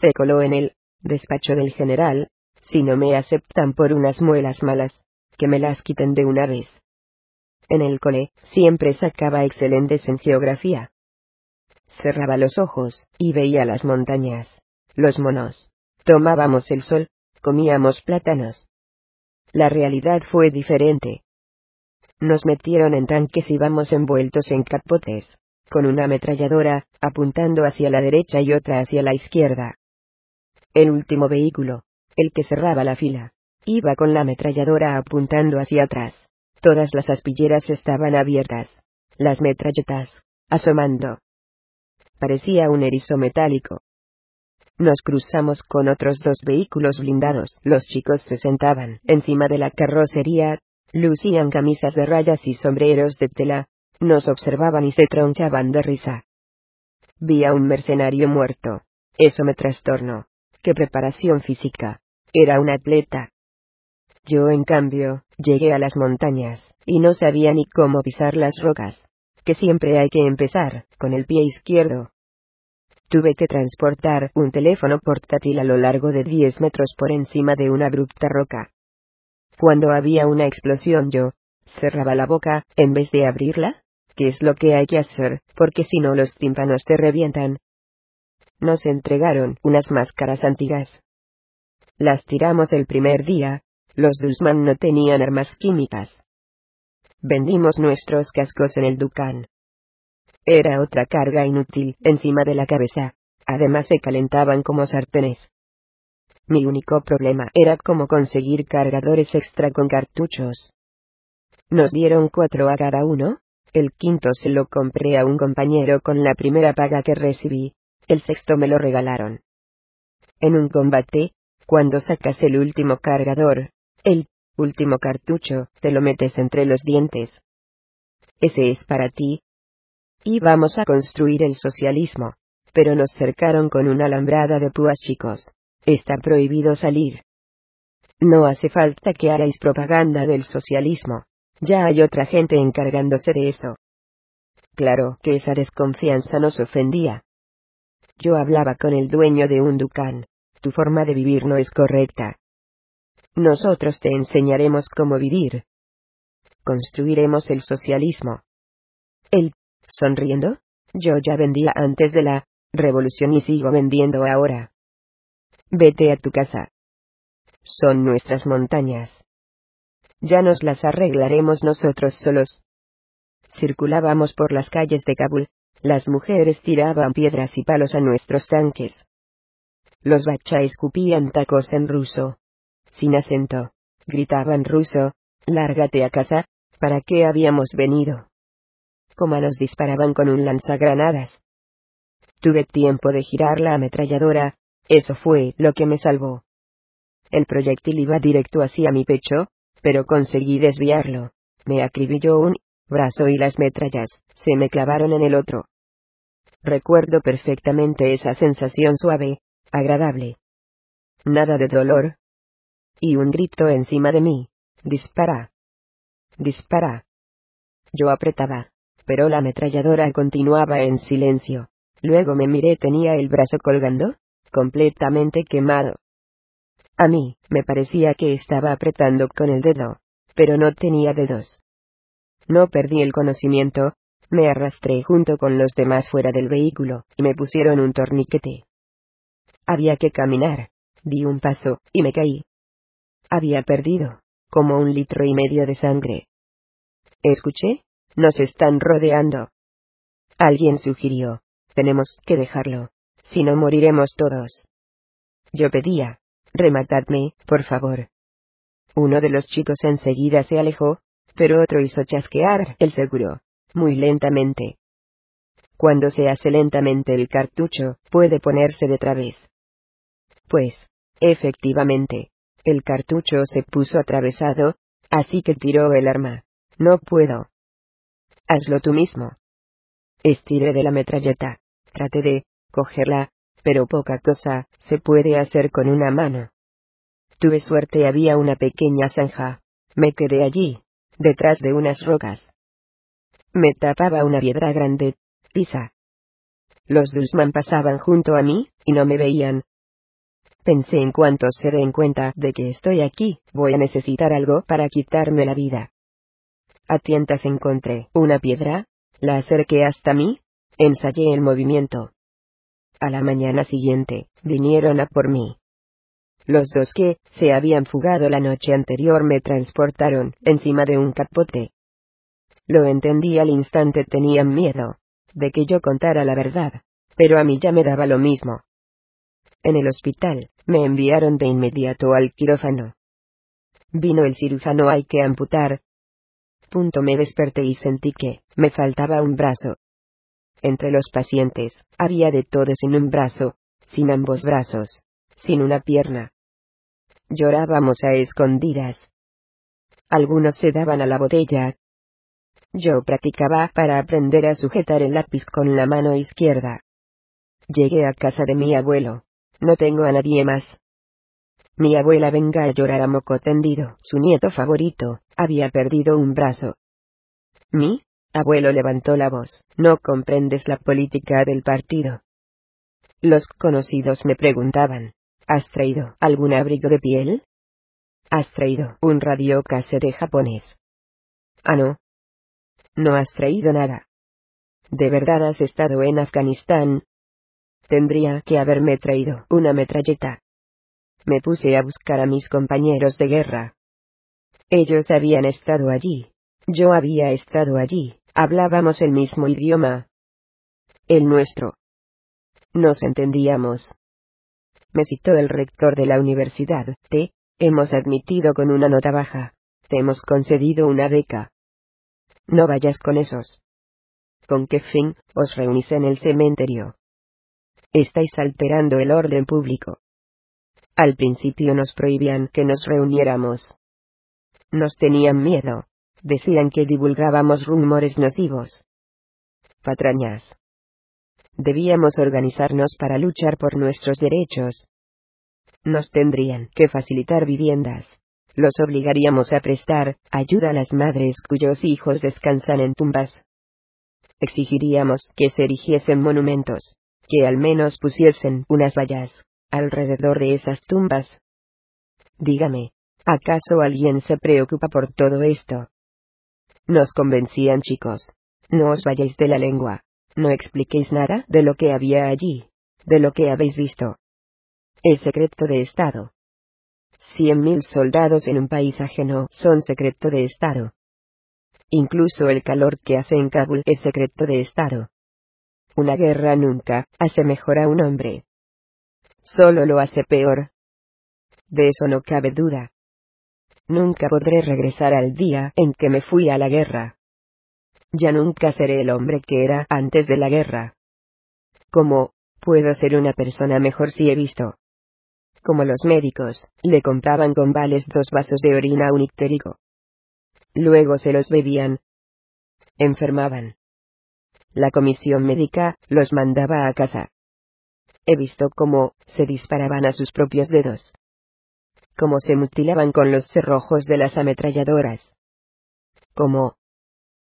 Se coló en el despacho del general, si no me aceptan por unas muelas malas, que me las quiten de una vez. En el cole, siempre sacaba excelentes en geografía. Cerraba los ojos, y veía las montañas. Los monos. Tomábamos el sol, comíamos plátanos. La realidad fue diferente. Nos metieron en tanques y vamos envueltos en capotes, con una ametralladora, apuntando hacia la derecha y otra hacia la izquierda. El último vehículo, el que cerraba la fila, iba con la ametralladora apuntando hacia atrás. Todas las aspilleras estaban abiertas. Las metralletas, asomando. Parecía un erizo metálico. Nos cruzamos con otros dos vehículos blindados. Los chicos se sentaban encima de la carrocería, lucían camisas de rayas y sombreros de tela, nos observaban y se tronchaban de risa. Vi a un mercenario muerto. Eso me trastornó. ¡Qué preparación física! Era un atleta. Yo, en cambio, llegué a las montañas, y no sabía ni cómo pisar las rocas, que siempre hay que empezar, con el pie izquierdo. Tuve que transportar un teléfono portátil a lo largo de 10 metros por encima de una abrupta roca. Cuando había una explosión yo, cerraba la boca, en vez de abrirla, que es lo que hay que hacer, porque si no los tímpanos te revientan. Nos entregaron unas máscaras antiguas. Las tiramos el primer día, los Dusman no tenían armas químicas. Vendimos nuestros cascos en el Ducán. Era otra carga inútil encima de la cabeza. Además se calentaban como sartenes. Mi único problema era cómo conseguir cargadores extra con cartuchos. Nos dieron cuatro a cada uno. El quinto se lo compré a un compañero con la primera paga que recibí. El sexto me lo regalaron. En un combate, cuando sacas el último cargador, el último cartucho, te lo metes entre los dientes. Ese es para ti. Y vamos a construir el socialismo. Pero nos cercaron con una alambrada de púas chicos. Está prohibido salir. No hace falta que hagáis propaganda del socialismo. Ya hay otra gente encargándose de eso. Claro que esa desconfianza nos ofendía. Yo hablaba con el dueño de un ducán. Tu forma de vivir no es correcta. Nosotros te enseñaremos cómo vivir. Construiremos el socialismo. Él, sonriendo, yo ya vendía antes de la revolución y sigo vendiendo ahora. Vete a tu casa. Son nuestras montañas. Ya nos las arreglaremos nosotros solos. Circulábamos por las calles de Kabul, las mujeres tiraban piedras y palos a nuestros tanques. Los bacha escupían tacos en ruso sin acento. Gritaban ruso, lárgate a casa, ¿para qué habíamos venido? Como nos disparaban con un lanzagranadas. Tuve tiempo de girar la ametralladora, eso fue lo que me salvó. El proyectil iba directo hacia mi pecho, pero conseguí desviarlo. Me acribilló un brazo y las metrallas se me clavaron en el otro. Recuerdo perfectamente esa sensación suave, agradable. Nada de dolor, y un grito encima de mí. Dispara. Dispara. Yo apretaba, pero la ametralladora continuaba en silencio. Luego me miré, tenía el brazo colgando, completamente quemado. A mí, me parecía que estaba apretando con el dedo, pero no tenía dedos. No perdí el conocimiento, me arrastré junto con los demás fuera del vehículo, y me pusieron un torniquete. Había que caminar. Di un paso, y me caí. Había perdido, como un litro y medio de sangre. Escuché, nos están rodeando. Alguien sugirió, tenemos que dejarlo, si no moriremos todos. Yo pedía, rematadme, por favor. Uno de los chicos enseguida se alejó, pero otro hizo chasquear el seguro, muy lentamente. Cuando se hace lentamente el cartucho, puede ponerse de través. Pues, efectivamente, el cartucho se puso atravesado, así que tiró el arma. No puedo. Hazlo tú mismo. Estiré de la metralleta. Traté de cogerla, pero poca cosa se puede hacer con una mano. Tuve suerte, había una pequeña zanja. Me quedé allí, detrás de unas rocas. Me tapaba una piedra grande, lisa. Los Dulsman pasaban junto a mí, y no me veían, Pensé en cuanto se den cuenta de que estoy aquí, voy a necesitar algo para quitarme la vida. A tientas encontré una piedra, la acerqué hasta mí, Ensayé el movimiento. A la mañana siguiente, vinieron a por mí. Los dos que se habían fugado la noche anterior me transportaron encima de un capote. Lo entendí al instante, tenían miedo de que yo contara la verdad, pero a mí ya me daba lo mismo. En el hospital, me enviaron de inmediato al quirófano. Vino el cirujano, hay que amputar. Punto me desperté y sentí que me faltaba un brazo. Entre los pacientes, había de todo sin un brazo, sin ambos brazos, sin una pierna. Llorábamos a escondidas. Algunos se daban a la botella. Yo practicaba para aprender a sujetar el lápiz con la mano izquierda. Llegué a casa de mi abuelo. No tengo a nadie más. Mi abuela venga a llorar a moco tendido. Su nieto favorito, había perdido un brazo. Mi abuelo levantó la voz. No comprendes la política del partido. Los conocidos me preguntaban, ¿has traído algún abrigo de piel? ¿Has traído un radio de japonés? Ah, no. No has traído nada. ¿De verdad has estado en Afganistán? Tendría que haberme traído una metralleta. Me puse a buscar a mis compañeros de guerra. Ellos habían estado allí. Yo había estado allí. Hablábamos el mismo idioma. El nuestro. Nos entendíamos. Me citó el rector de la universidad. Te hemos admitido con una nota baja. Te hemos concedido una beca. No vayas con esos. ¿Con qué fin os reunís en el cementerio? Estáis alterando el orden público. Al principio nos prohibían que nos reuniéramos. Nos tenían miedo. Decían que divulgábamos rumores nocivos. Patrañas. Debíamos organizarnos para luchar por nuestros derechos. Nos tendrían que facilitar viviendas. Los obligaríamos a prestar ayuda a las madres cuyos hijos descansan en tumbas. Exigiríamos que se erigiesen monumentos que al menos pusiesen unas vallas alrededor de esas tumbas. Dígame, ¿acaso alguien se preocupa por todo esto? Nos convencían chicos. No os vayáis de la lengua. No expliquéis nada de lo que había allí, de lo que habéis visto. Es secreto de Estado. Cien mil soldados en un país ajeno son secreto de Estado. Incluso el calor que hace en Kabul es secreto de Estado. Una guerra nunca hace mejor a un hombre. Solo lo hace peor. De eso no cabe duda. Nunca podré regresar al día en que me fui a la guerra. Ya nunca seré el hombre que era antes de la guerra. ¿Cómo puedo ser una persona mejor si he visto? Como los médicos, le compraban con vales dos vasos de orina a un ictérico. Luego se los bebían. Enfermaban. La comisión médica los mandaba a casa. He visto cómo se disparaban a sus propios dedos. Cómo se mutilaban con los cerrojos de las ametralladoras. Cómo.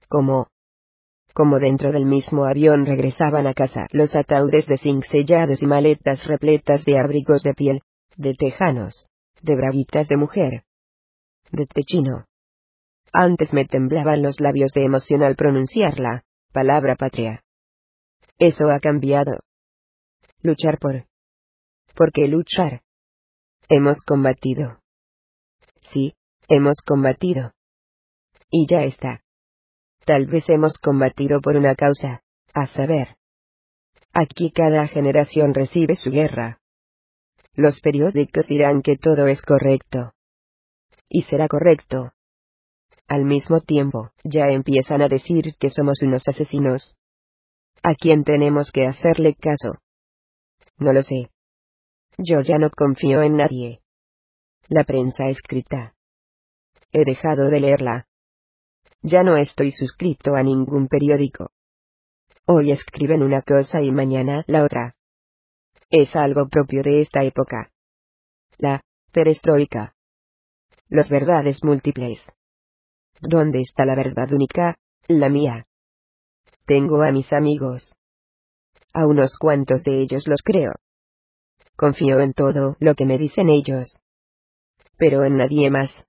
Cómo. Como dentro del mismo avión regresaban a casa los ataúdes de zinc sellados y maletas repletas de abrigos de piel, de tejanos, de braguitas de mujer, de techino. Antes me temblaban los labios de emoción al pronunciarla palabra patria. Eso ha cambiado. Luchar por. ¿Por qué luchar? Hemos combatido. Sí, hemos combatido. Y ya está. Tal vez hemos combatido por una causa, a saber. Aquí cada generación recibe su guerra. Los periódicos dirán que todo es correcto. Y será correcto, al mismo tiempo, ya empiezan a decir que somos unos asesinos. ¿A quién tenemos que hacerle caso? No lo sé. Yo ya no confío en nadie. La prensa escrita. He dejado de leerla. Ya no estoy suscrito a ningún periódico. Hoy escriben una cosa y mañana la otra. Es algo propio de esta época. La perestroika. Los verdades múltiples. ¿Dónde está la verdad única? La mía. Tengo a mis amigos. A unos cuantos de ellos los creo. Confío en todo lo que me dicen ellos. Pero en nadie más.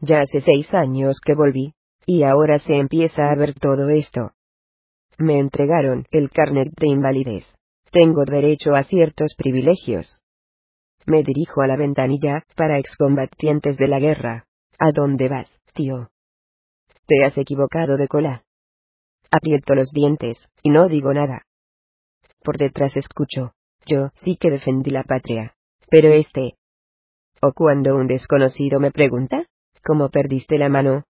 Ya hace seis años que volví, y ahora se empieza a ver todo esto. Me entregaron el carnet de invalidez. Tengo derecho a ciertos privilegios. Me dirijo a la ventanilla, para excombatientes de la guerra. ¿A dónde vas, tío? Te has equivocado de cola. Aprieto los dientes, y no digo nada. Por detrás escucho. Yo sí que defendí la patria. Pero este. O cuando un desconocido me pregunta, ¿cómo perdiste la mano?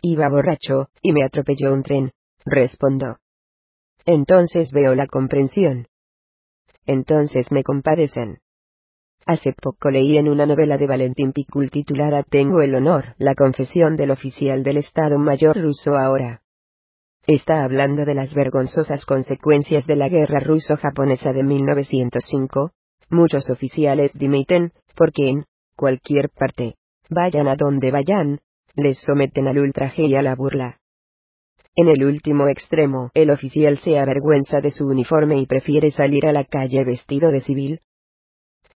Iba borracho, y me atropelló un tren. Respondo. Entonces veo la comprensión. Entonces me compadecen. Hace poco leí en una novela de Valentín Picul titulada Tengo el honor, la confesión del oficial del Estado Mayor ruso ahora. Está hablando de las vergonzosas consecuencias de la guerra ruso-japonesa de 1905. Muchos oficiales dimiten, porque en cualquier parte, vayan a donde vayan, les someten al ultraje y a la burla. En el último extremo, el oficial se avergüenza de su uniforme y prefiere salir a la calle vestido de civil,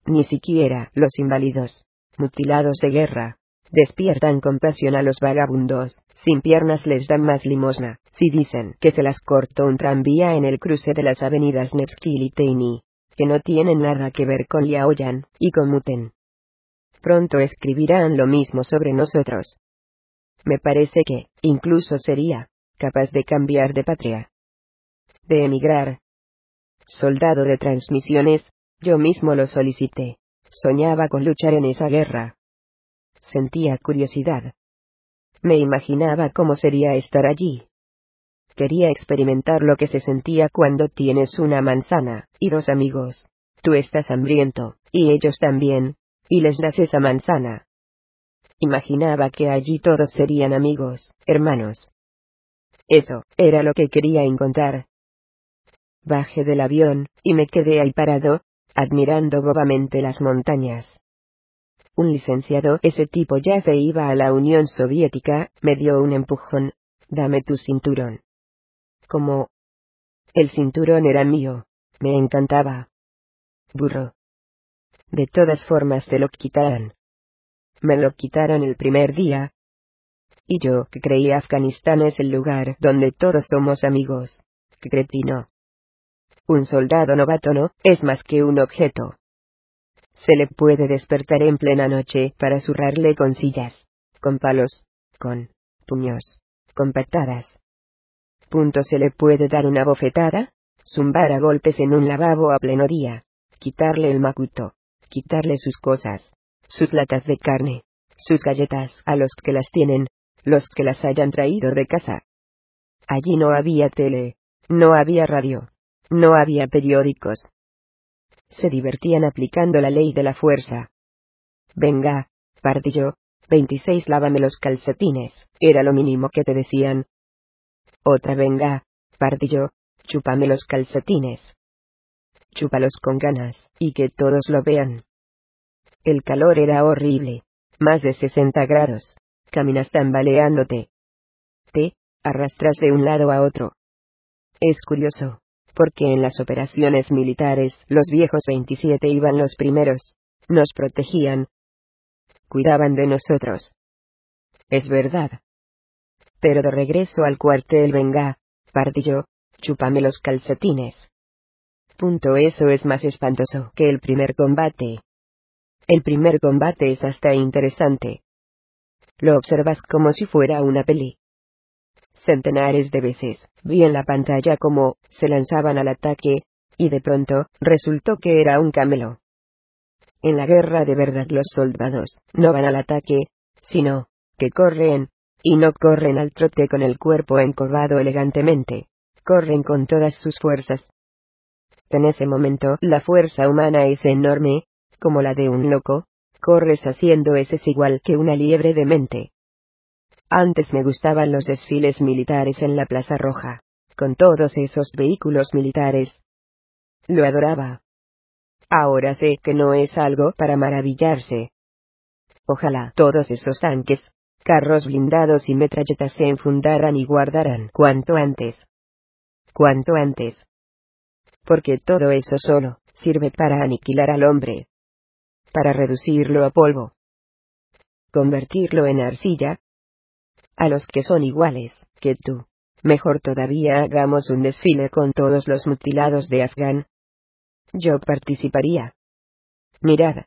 ni siquiera los inválidos, mutilados de guerra, despiertan compasión a los vagabundos, sin piernas les dan más limosna, si dicen que se las cortó un tranvía en el cruce de las avenidas Nevsky y Teini, que no tienen nada que ver con Liaoyan, y con Muten. Pronto escribirán lo mismo sobre nosotros. Me parece que, incluso sería, capaz de cambiar de patria. De emigrar. Soldado de transmisiones, yo mismo lo solicité. Soñaba con luchar en esa guerra. Sentía curiosidad. Me imaginaba cómo sería estar allí. Quería experimentar lo que se sentía cuando tienes una manzana, y dos amigos. Tú estás hambriento, y ellos también, y les das esa manzana. Imaginaba que allí todos serían amigos, hermanos. Eso, era lo que quería encontrar. Bajé del avión, y me quedé ahí parado, admirando bobamente las montañas. Un licenciado, ese tipo ya se iba a la Unión Soviética, me dio un empujón. Dame tu cinturón. Como... El cinturón era mío. Me encantaba. Burro. De todas formas te lo quitarán. Me lo quitaron el primer día. Y yo, que creía Afganistán es el lugar donde todos somos amigos. Cretino. Un soldado novato no es más que un objeto. Se le puede despertar en plena noche para zurrarle con sillas, con palos, con puños, con patadas. Punto se le puede dar una bofetada, zumbar a golpes en un lavabo a pleno día, quitarle el macuto, quitarle sus cosas, sus latas de carne, sus galletas a los que las tienen, los que las hayan traído de casa. Allí no había tele, no había radio, no había periódicos. Se divertían aplicando la ley de la fuerza. Venga, pardillo, 26 lávame los calcetines, era lo mínimo que te decían. Otra venga, pardillo, chúpame los calcetines. Chúpalos con ganas, y que todos lo vean. El calor era horrible, más de 60 grados. Caminas tambaleándote. Te arrastras de un lado a otro. Es curioso, porque en las operaciones militares los viejos 27 iban los primeros, nos protegían, cuidaban de nosotros. Es verdad. Pero de regreso al cuartel venga, pardillo, chúpame los calcetines. Punto eso es más espantoso que el primer combate. El primer combate es hasta interesante. Lo observas como si fuera una peli centenares de veces, vi en la pantalla cómo se lanzaban al ataque, y de pronto, resultó que era un camelo. En la guerra de verdad los soldados no van al ataque, sino, que corren, y no corren al trote con el cuerpo encorvado elegantemente, corren con todas sus fuerzas. En ese momento la fuerza humana es enorme, como la de un loco, corres haciendo ese igual que una liebre de mente. Antes me gustaban los desfiles militares en la Plaza Roja, con todos esos vehículos militares. Lo adoraba. Ahora sé que no es algo para maravillarse. Ojalá todos esos tanques, carros blindados y metralletas se enfundaran y guardaran cuanto antes. Cuanto antes. Porque todo eso solo sirve para aniquilar al hombre. Para reducirlo a polvo. Convertirlo en arcilla, a los que son iguales que tú, Mejor todavía hagamos un desfile con todos los mutilados de Afgan. Yo participaría. Mirad.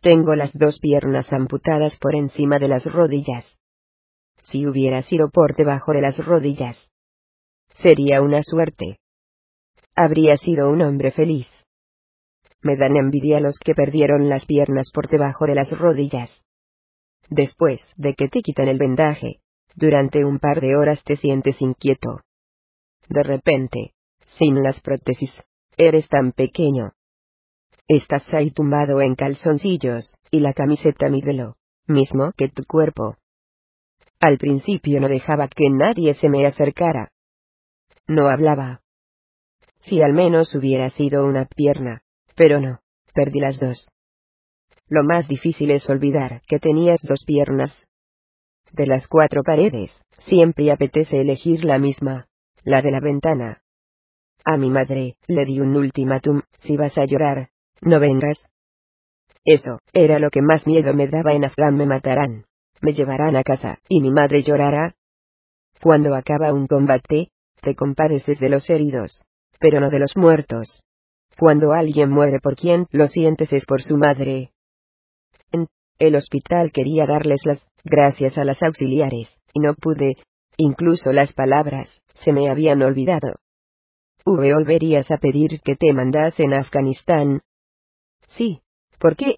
Tengo las dos piernas amputadas por encima de las rodillas. Si hubiera sido por debajo de las rodillas. Sería una suerte. Habría sido un hombre feliz. Me dan envidia los que perdieron las piernas por debajo de las rodillas. Después de que te quitan el vendaje, durante un par de horas te sientes inquieto. De repente, sin las prótesis, eres tan pequeño. Estás ahí tumbado en calzoncillos, y la camiseta mide lo mismo que tu cuerpo. Al principio no dejaba que nadie se me acercara. No hablaba. Si al menos hubiera sido una pierna, pero no, perdí las dos. Lo más difícil es olvidar que tenías dos piernas. De las cuatro paredes, siempre apetece elegir la misma, la de la ventana. A mi madre, le di un ultimátum, si vas a llorar, no vengas. Eso, era lo que más miedo me daba en Afgan me matarán, me llevarán a casa, y mi madre llorará. Cuando acaba un combate, te compadeces de los heridos, pero no de los muertos. Cuando alguien muere por quien lo sientes es por su madre. El hospital quería darles las gracias a las auxiliares, y no pude, incluso las palabras, se me habían olvidado. ¿V volverías a pedir que te mandasen a Afganistán? Sí, ¿por qué?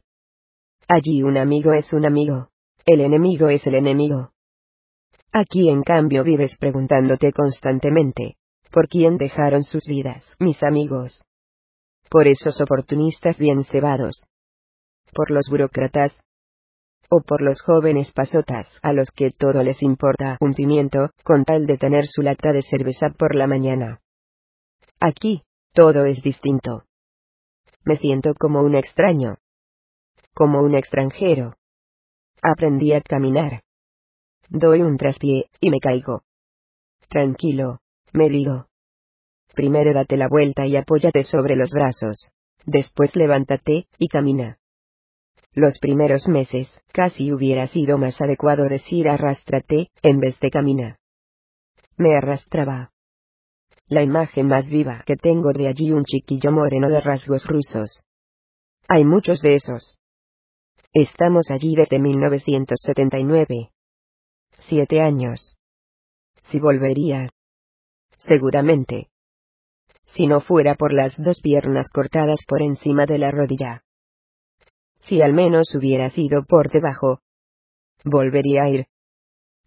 Allí un amigo es un amigo, el enemigo es el enemigo. Aquí en cambio vives preguntándote constantemente, ¿por quién dejaron sus vidas mis amigos? por esos oportunistas bien cebados, por los burócratas, o por los jóvenes pasotas a los que todo les importa un pimiento, con tal de tener su lata de cerveza por la mañana. Aquí, todo es distinto. Me siento como un extraño. Como un extranjero. Aprendí a caminar. Doy un traspié, y me caigo. Tranquilo, me digo. Primero date la vuelta y apóyate sobre los brazos. Después levántate, y camina. Los primeros meses, casi hubiera sido más adecuado decir arrástrate, en vez de camina. Me arrastraba. La imagen más viva que tengo de allí un chiquillo moreno de rasgos rusos. Hay muchos de esos. Estamos allí desde 1979. Siete años. Si volvería. Seguramente si no fuera por las dos piernas cortadas por encima de la rodilla. Si al menos hubiera sido por debajo. Volvería a ir.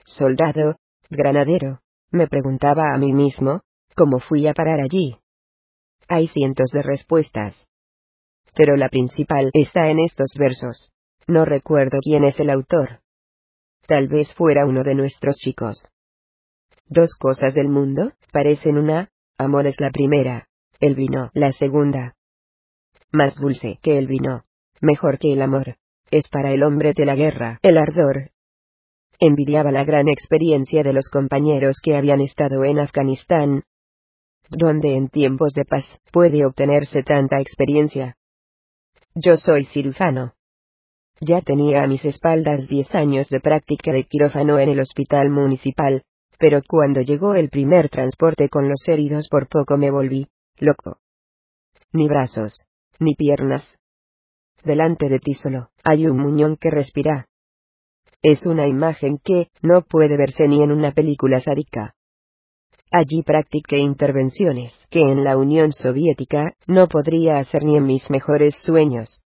Soldado, granadero, me preguntaba a mí mismo, ¿cómo fui a parar allí? Hay cientos de respuestas. Pero la principal está en estos versos. No recuerdo quién es el autor. Tal vez fuera uno de nuestros chicos. Dos cosas del mundo, parecen una, Amor es la primera, el vino la segunda. Más dulce que el vino, mejor que el amor, es para el hombre de la guerra el ardor. Envidiaba la gran experiencia de los compañeros que habían estado en Afganistán, donde en tiempos de paz puede obtenerse tanta experiencia. Yo soy cirujano. Ya tenía a mis espaldas diez años de práctica de quirófano en el hospital municipal, pero cuando llegó el primer transporte con los heridos por poco me volví, loco. Ni brazos, ni piernas. Delante de ti solo, hay un muñón que respira. Es una imagen que, no puede verse ni en una película sádica. Allí practiqué intervenciones que en la Unión Soviética no podría hacer ni en mis mejores sueños.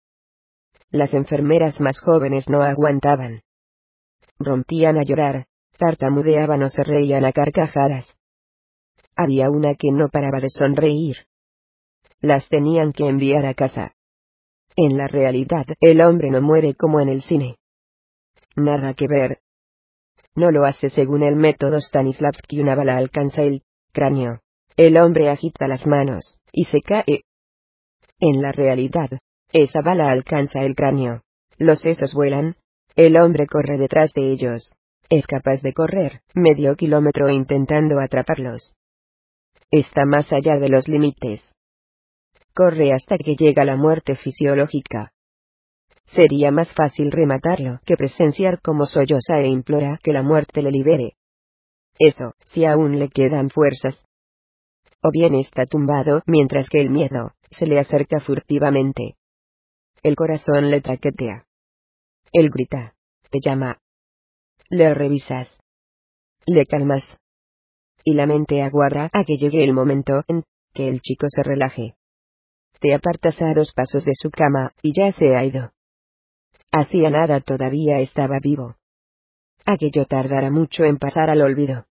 Las enfermeras más jóvenes no aguantaban. Rompían a llorar, tartamudeaban o se reían a carcajadas. Había una que no paraba de sonreír. Las tenían que enviar a casa. En la realidad, el hombre no muere como en el cine. Nada que ver. No lo hace según el método Stanislavski. Una bala alcanza el cráneo. El hombre agita las manos, y se cae. En la realidad, esa bala alcanza el cráneo. Los sesos vuelan. El hombre corre detrás de ellos. Es capaz de correr medio kilómetro intentando atraparlos. Está más allá de los límites. Corre hasta que llega la muerte fisiológica. Sería más fácil rematarlo que presenciar cómo solloza e implora que la muerte le libere. Eso, si aún le quedan fuerzas. O bien está tumbado mientras que el miedo se le acerca furtivamente. El corazón le traquetea. Él grita. Te llama. Le revisas. Le calmas. Y la mente aguarda a que llegue el momento en que el chico se relaje. Te apartas a dos pasos de su cama, y ya se ha ido. Hacía nada todavía estaba vivo. Aquello tardará mucho en pasar al olvido.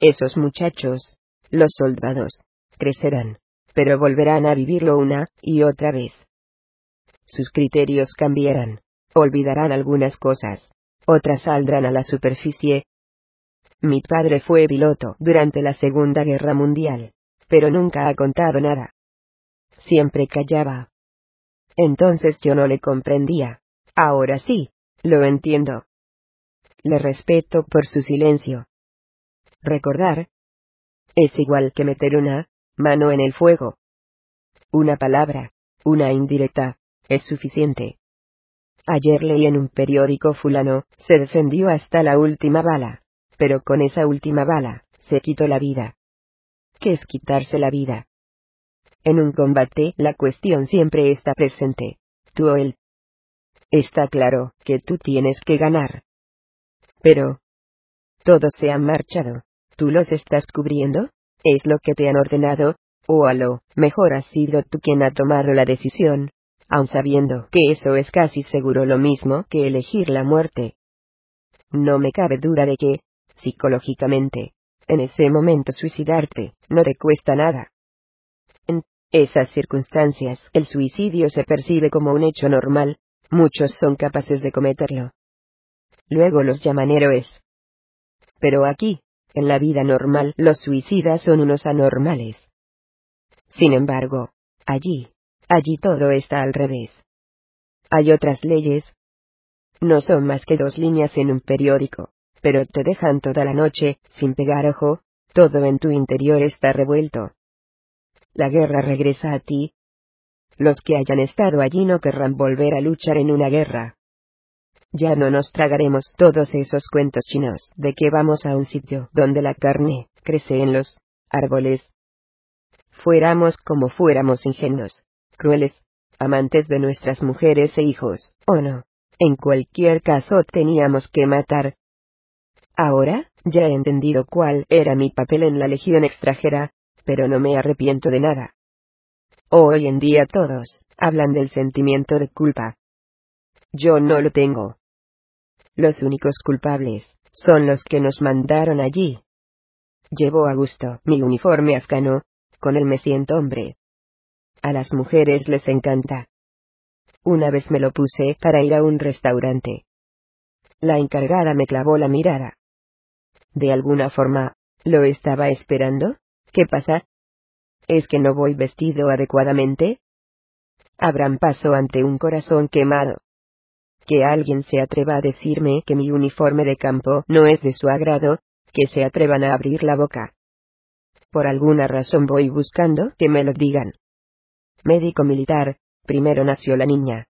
Esos muchachos, los soldados, crecerán, pero volverán a vivirlo una y otra vez. Sus criterios cambiarán, olvidarán algunas cosas, otras saldrán a la superficie. Mi padre fue piloto durante la Segunda Guerra Mundial, pero nunca ha contado nada. Siempre callaba. Entonces yo no le comprendía. Ahora sí, lo entiendo. Le respeto por su silencio. Recordar. Es igual que meter una mano en el fuego. Una palabra, una indirecta, es suficiente. Ayer leí en un periódico fulano, se defendió hasta la última bala, pero con esa última bala, se quitó la vida. ¿Qué es quitarse la vida? En un combate la cuestión siempre está presente. Tú o él. Está claro que tú tienes que ganar. Pero... Todos se han marchado. ¿Tú los estás cubriendo? ¿Es lo que te han ordenado? O a lo mejor has sido tú quien ha tomado la decisión, aun sabiendo que eso es casi seguro lo mismo que elegir la muerte. No me cabe duda de que, psicológicamente, en ese momento suicidarte no te cuesta nada. Esas circunstancias el suicidio se percibe como un hecho normal, muchos son capaces de cometerlo. Luego los llaman héroes. Pero aquí, en la vida normal, los suicidas son unos anormales. Sin embargo, allí, Allí todo está al revés. Hay otras leyes. No son más que dos líneas en un periódico, pero te dejan toda la noche, sin pegar ojo, todo en tu interior está revuelto. La guerra regresa a ti. Los que hayan estado allí no querrán volver a luchar en una guerra. Ya no nos tragaremos todos esos cuentos chinos de que vamos a un sitio donde la carne crece en los árboles. Fuéramos como fuéramos ingenuos, crueles, amantes de nuestras mujeres e hijos, o no. En cualquier caso teníamos que matar. Ahora, ya he entendido cuál era mi papel en la Legión extranjera, pero no me arrepiento de nada. Hoy en día todos hablan del sentimiento de culpa. Yo no lo tengo. Los únicos culpables son los que nos mandaron allí. Llevo a gusto mi uniforme afgano, con él me siento hombre. A las mujeres les encanta. Una vez me lo puse para ir a un restaurante. La encargada me clavó la mirada. De alguna forma, ¿lo estaba esperando? ¿Qué pasa? ¿Es que no voy vestido adecuadamente? Abran paso ante un corazón quemado. Que alguien se atreva a decirme que mi uniforme de campo no es de su agrado, que se atrevan a abrir la boca. Por alguna razón voy buscando que me lo digan médico militar, primero nació la niña.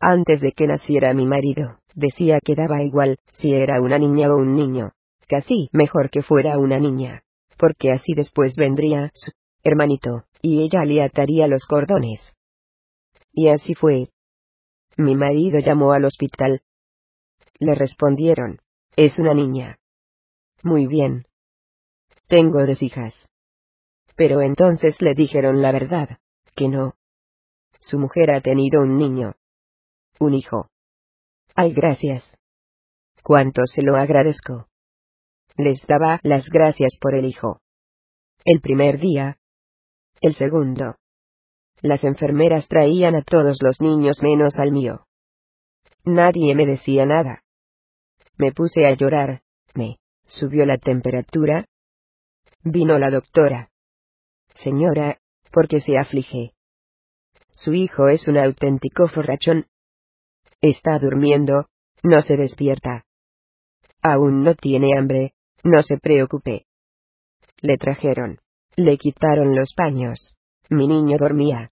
Antes de que naciera mi marido, decía que daba igual si era una niña o un niño. Casi mejor que fuera una niña, porque así después vendría su hermanito, y ella le ataría los cordones. Y así fue. Mi marido llamó al hospital. Le respondieron, es una niña. Muy bien. Tengo dos hijas. Pero entonces le dijeron la verdad que no. Su mujer ha tenido un niño. Un hijo. Ay, gracias. Cuánto se lo agradezco. Les daba las gracias por el hijo. El primer día. El segundo. Las enfermeras traían a todos los niños menos al mío. Nadie me decía nada. Me puse a llorar, me subió la temperatura. Vino la doctora. Señora, porque se aflige. Su hijo es un auténtico forrachón. Está durmiendo, no se despierta. Aún no tiene hambre, no se preocupe. Le trajeron. Le quitaron los paños. Mi niño dormía.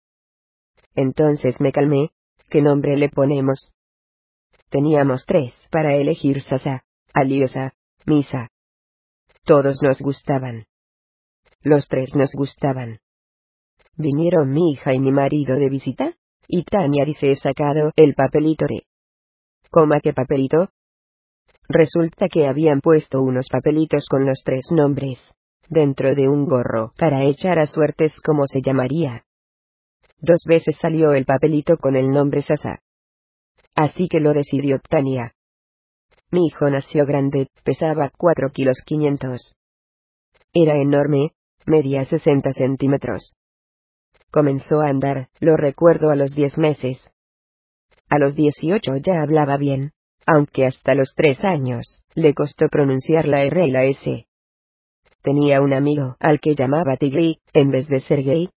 Entonces me calmé, ¿qué nombre le ponemos? Teníamos tres para elegir Sasa, Aliosa, Misa. Todos nos gustaban. Los tres nos gustaban. Vinieron mi hija y mi marido de visita, y Tania dice he sacado el papelito de... ¿Coma qué papelito? Resulta que habían puesto unos papelitos con los tres nombres, dentro de un gorro, para echar a suertes como se llamaría. Dos veces salió el papelito con el nombre Sasa. Así que lo decidió Tania. Mi hijo nació grande, pesaba cuatro kilos quinientos. Era enorme, medía sesenta centímetros. Comenzó a andar, lo recuerdo a los diez meses. A los dieciocho ya hablaba bien, aunque hasta los tres años, le costó pronunciar la R y la S. Tenía un amigo, al que llamaba Tigri, en vez de Sergei.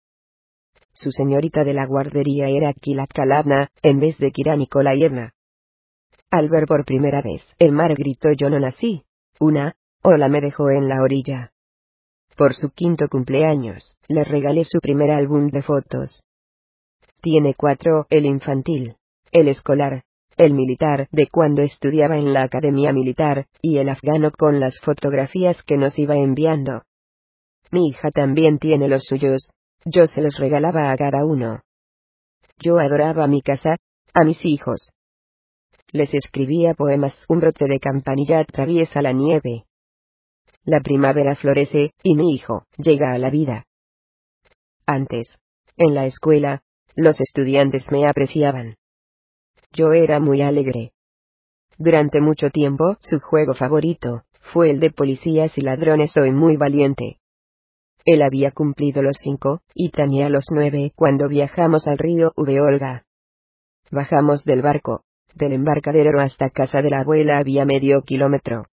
Su señorita de la guardería era Kilat Kalabna, en vez de Kira Nikolayevna. Al ver por primera vez el mar gritó yo no nací. Una, ola me dejó en la orilla. Por su quinto cumpleaños, le regalé su primer álbum de fotos. Tiene cuatro, el infantil, el escolar, el militar de cuando estudiaba en la academia militar, y el afgano con las fotografías que nos iba enviando. Mi hija también tiene los suyos, yo se los regalaba a cada uno. Yo adoraba mi casa, a mis hijos. Les escribía poemas, un brote de campanilla atraviesa la nieve. La primavera florece, y mi hijo llega a la vida. Antes, en la escuela, los estudiantes me apreciaban. Yo era muy alegre. Durante mucho tiempo, su juego favorito, fue el de policías y ladrones. Soy muy valiente. Él había cumplido los cinco, y tenía los nueve cuando viajamos al río Ubeolga. Bajamos del barco, del embarcadero hasta casa de la abuela había medio kilómetro.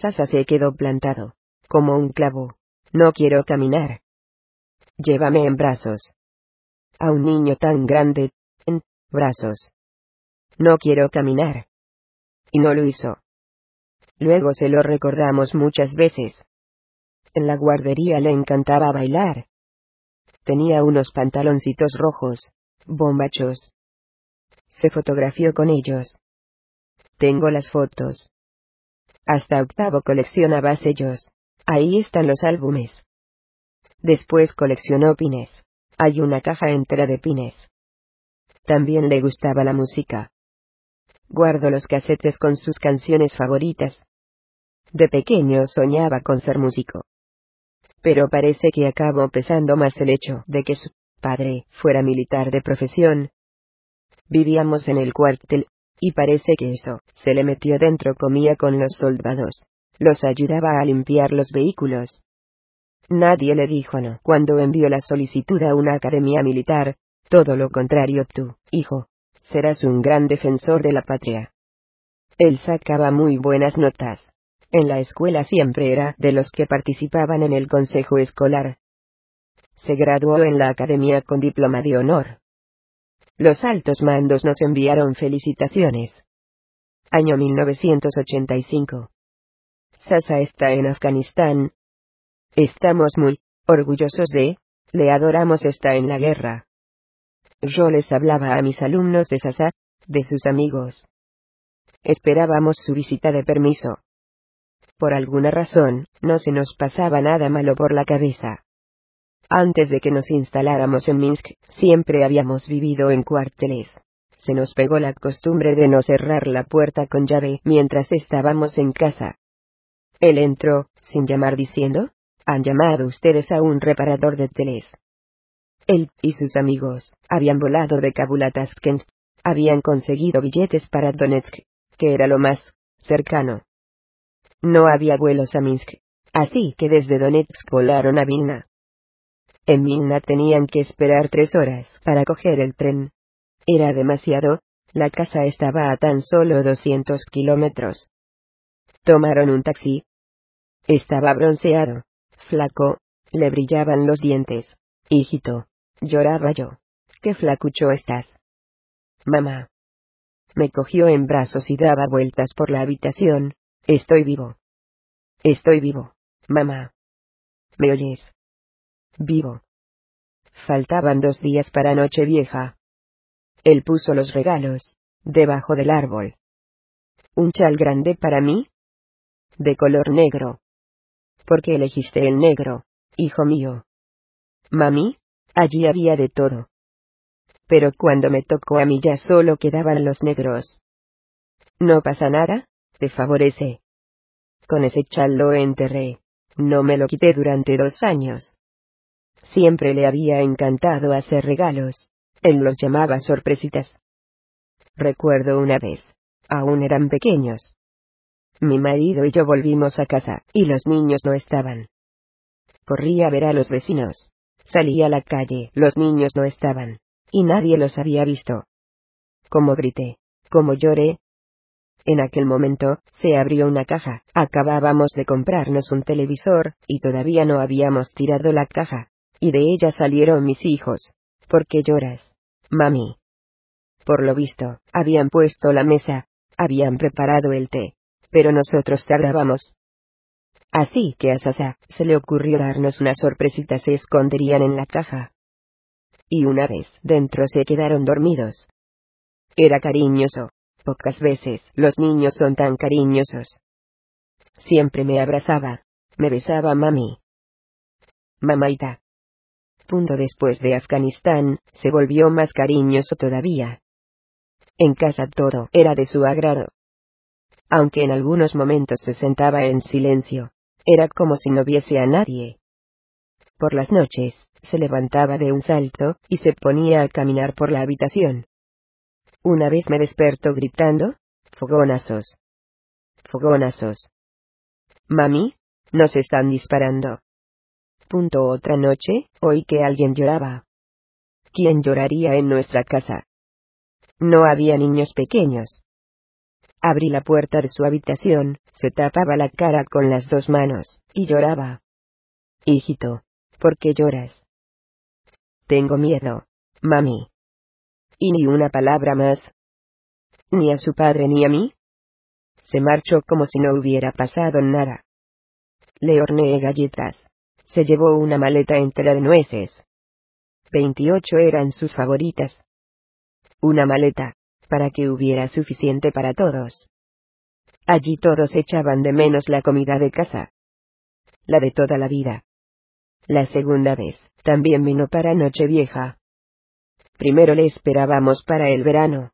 Sasa se quedó plantado, como un clavo. No quiero caminar. Llévame en brazos. A un niño tan grande, en brazos. No quiero caminar. Y no lo hizo. Luego se lo recordamos muchas veces. En la guardería le encantaba bailar. Tenía unos pantaloncitos rojos, bombachos. Se fotografió con ellos. Tengo las fotos. Hasta octavo coleccionaba sellos. Ahí están los álbumes. Después coleccionó pines. Hay una caja entera de pines. También le gustaba la música. Guardo los casetes con sus canciones favoritas. De pequeño soñaba con ser músico. Pero parece que acabó pesando más el hecho de que su padre fuera militar de profesión. Vivíamos en el cuartel, y parece que eso, se le metió dentro, comía con los soldados. Los ayudaba a limpiar los vehículos. Nadie le dijo no cuando envió la solicitud a una academia militar, todo lo contrario tú, hijo, serás un gran defensor de la patria. Él sacaba muy buenas notas. En la escuela siempre era de los que participaban en el consejo escolar. Se graduó en la academia con diploma de honor. Los altos mandos nos enviaron felicitaciones. Año 1985. Sasa está en Afganistán. Estamos muy orgullosos de, le adoramos está en la guerra. Yo les hablaba a mis alumnos de Sasa, de sus amigos. Esperábamos su visita de permiso. Por alguna razón, no se nos pasaba nada malo por la cabeza. Antes de que nos instaláramos en Minsk, siempre habíamos vivido en cuarteles. Se nos pegó la costumbre de no cerrar la puerta con llave mientras estábamos en casa. Él entró, sin llamar diciendo, han llamado ustedes a un reparador de teles. Él y sus amigos habían volado de Kabul a Tashkent, habían conseguido billetes para Donetsk, que era lo más cercano. No había vuelos a Minsk, así que desde Donetsk volaron a Vilna. En Milna tenían que esperar tres horas para coger el tren. Era demasiado, la casa estaba a tan solo 200 kilómetros. Tomaron un taxi. Estaba bronceado, flaco, le brillaban los dientes. Hijito, lloraba yo. Qué flacucho estás. Mamá. Me cogió en brazos y daba vueltas por la habitación. Estoy vivo. Estoy vivo, mamá. ¿Me oyes? vivo. Faltaban dos días para Nochevieja. Él puso los regalos, debajo del árbol. ¿Un chal grande para mí? De color negro. ¿Por qué elegiste el negro, hijo mío? Mami, allí había de todo. Pero cuando me tocó a mí ya solo quedaban los negros. No pasa nada, te favorece. Con ese chal lo enterré. No me lo quité durante dos años. Siempre le había encantado hacer regalos. Él los llamaba sorpresitas. Recuerdo una vez. Aún eran pequeños. Mi marido y yo volvimos a casa, y los niños no estaban. Corrí a ver a los vecinos. Salí a la calle, los niños no estaban. Y nadie los había visto. Como grité, como lloré. En aquel momento, se abrió una caja, acabábamos de comprarnos un televisor, y todavía no habíamos tirado la caja. Y de ella salieron mis hijos. ¿Por qué lloras? Mami. Por lo visto, habían puesto la mesa, habían preparado el té, pero nosotros tardábamos. Así que a Sasa se le ocurrió darnos una sorpresita, se esconderían en la caja. Y una vez dentro se quedaron dormidos. Era cariñoso. Pocas veces los niños son tan cariñosos. Siempre me abrazaba, me besaba mami. Mamaita. Punto después de Afganistán, se volvió más cariñoso todavía. En casa todo era de su agrado. Aunque en algunos momentos se sentaba en silencio, era como si no viese a nadie. Por las noches, se levantaba de un salto, y se ponía a caminar por la habitación. Una vez me despertó gritando, fogonazos. Fogonazos. Mami, nos están disparando. Punto otra noche, oí que alguien lloraba. ¿Quién lloraría en nuestra casa? No había niños pequeños. Abrí la puerta de su habitación, se tapaba la cara con las dos manos, y lloraba. Hijito, ¿por qué lloras? Tengo miedo, mami. Y ni una palabra más. Ni a su padre ni a mí. Se marchó como si no hubiera pasado nada. Le horneé galletas. Se llevó una maleta entera de nueces. Veintiocho eran sus favoritas una maleta, para que hubiera suficiente para todos. Allí todos echaban de menos la comida de casa. La de toda la vida. La segunda vez, también vino para Nochevieja. Primero le esperábamos para el verano.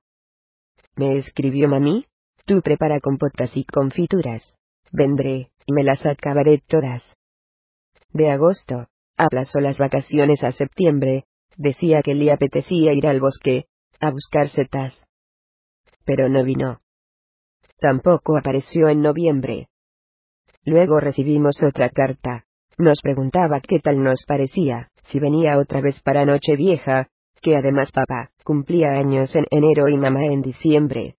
Me escribió mami, tú prepara compotas y confituras. Vendré, y me las acabaré todas. De agosto, aplazó las vacaciones a septiembre, decía que le apetecía ir al bosque, a buscar setas. Pero no vino. Tampoco apareció en noviembre. Luego recibimos otra carta. Nos preguntaba qué tal nos parecía, si venía otra vez para Nochevieja, que además papá cumplía años en enero y mamá en diciembre.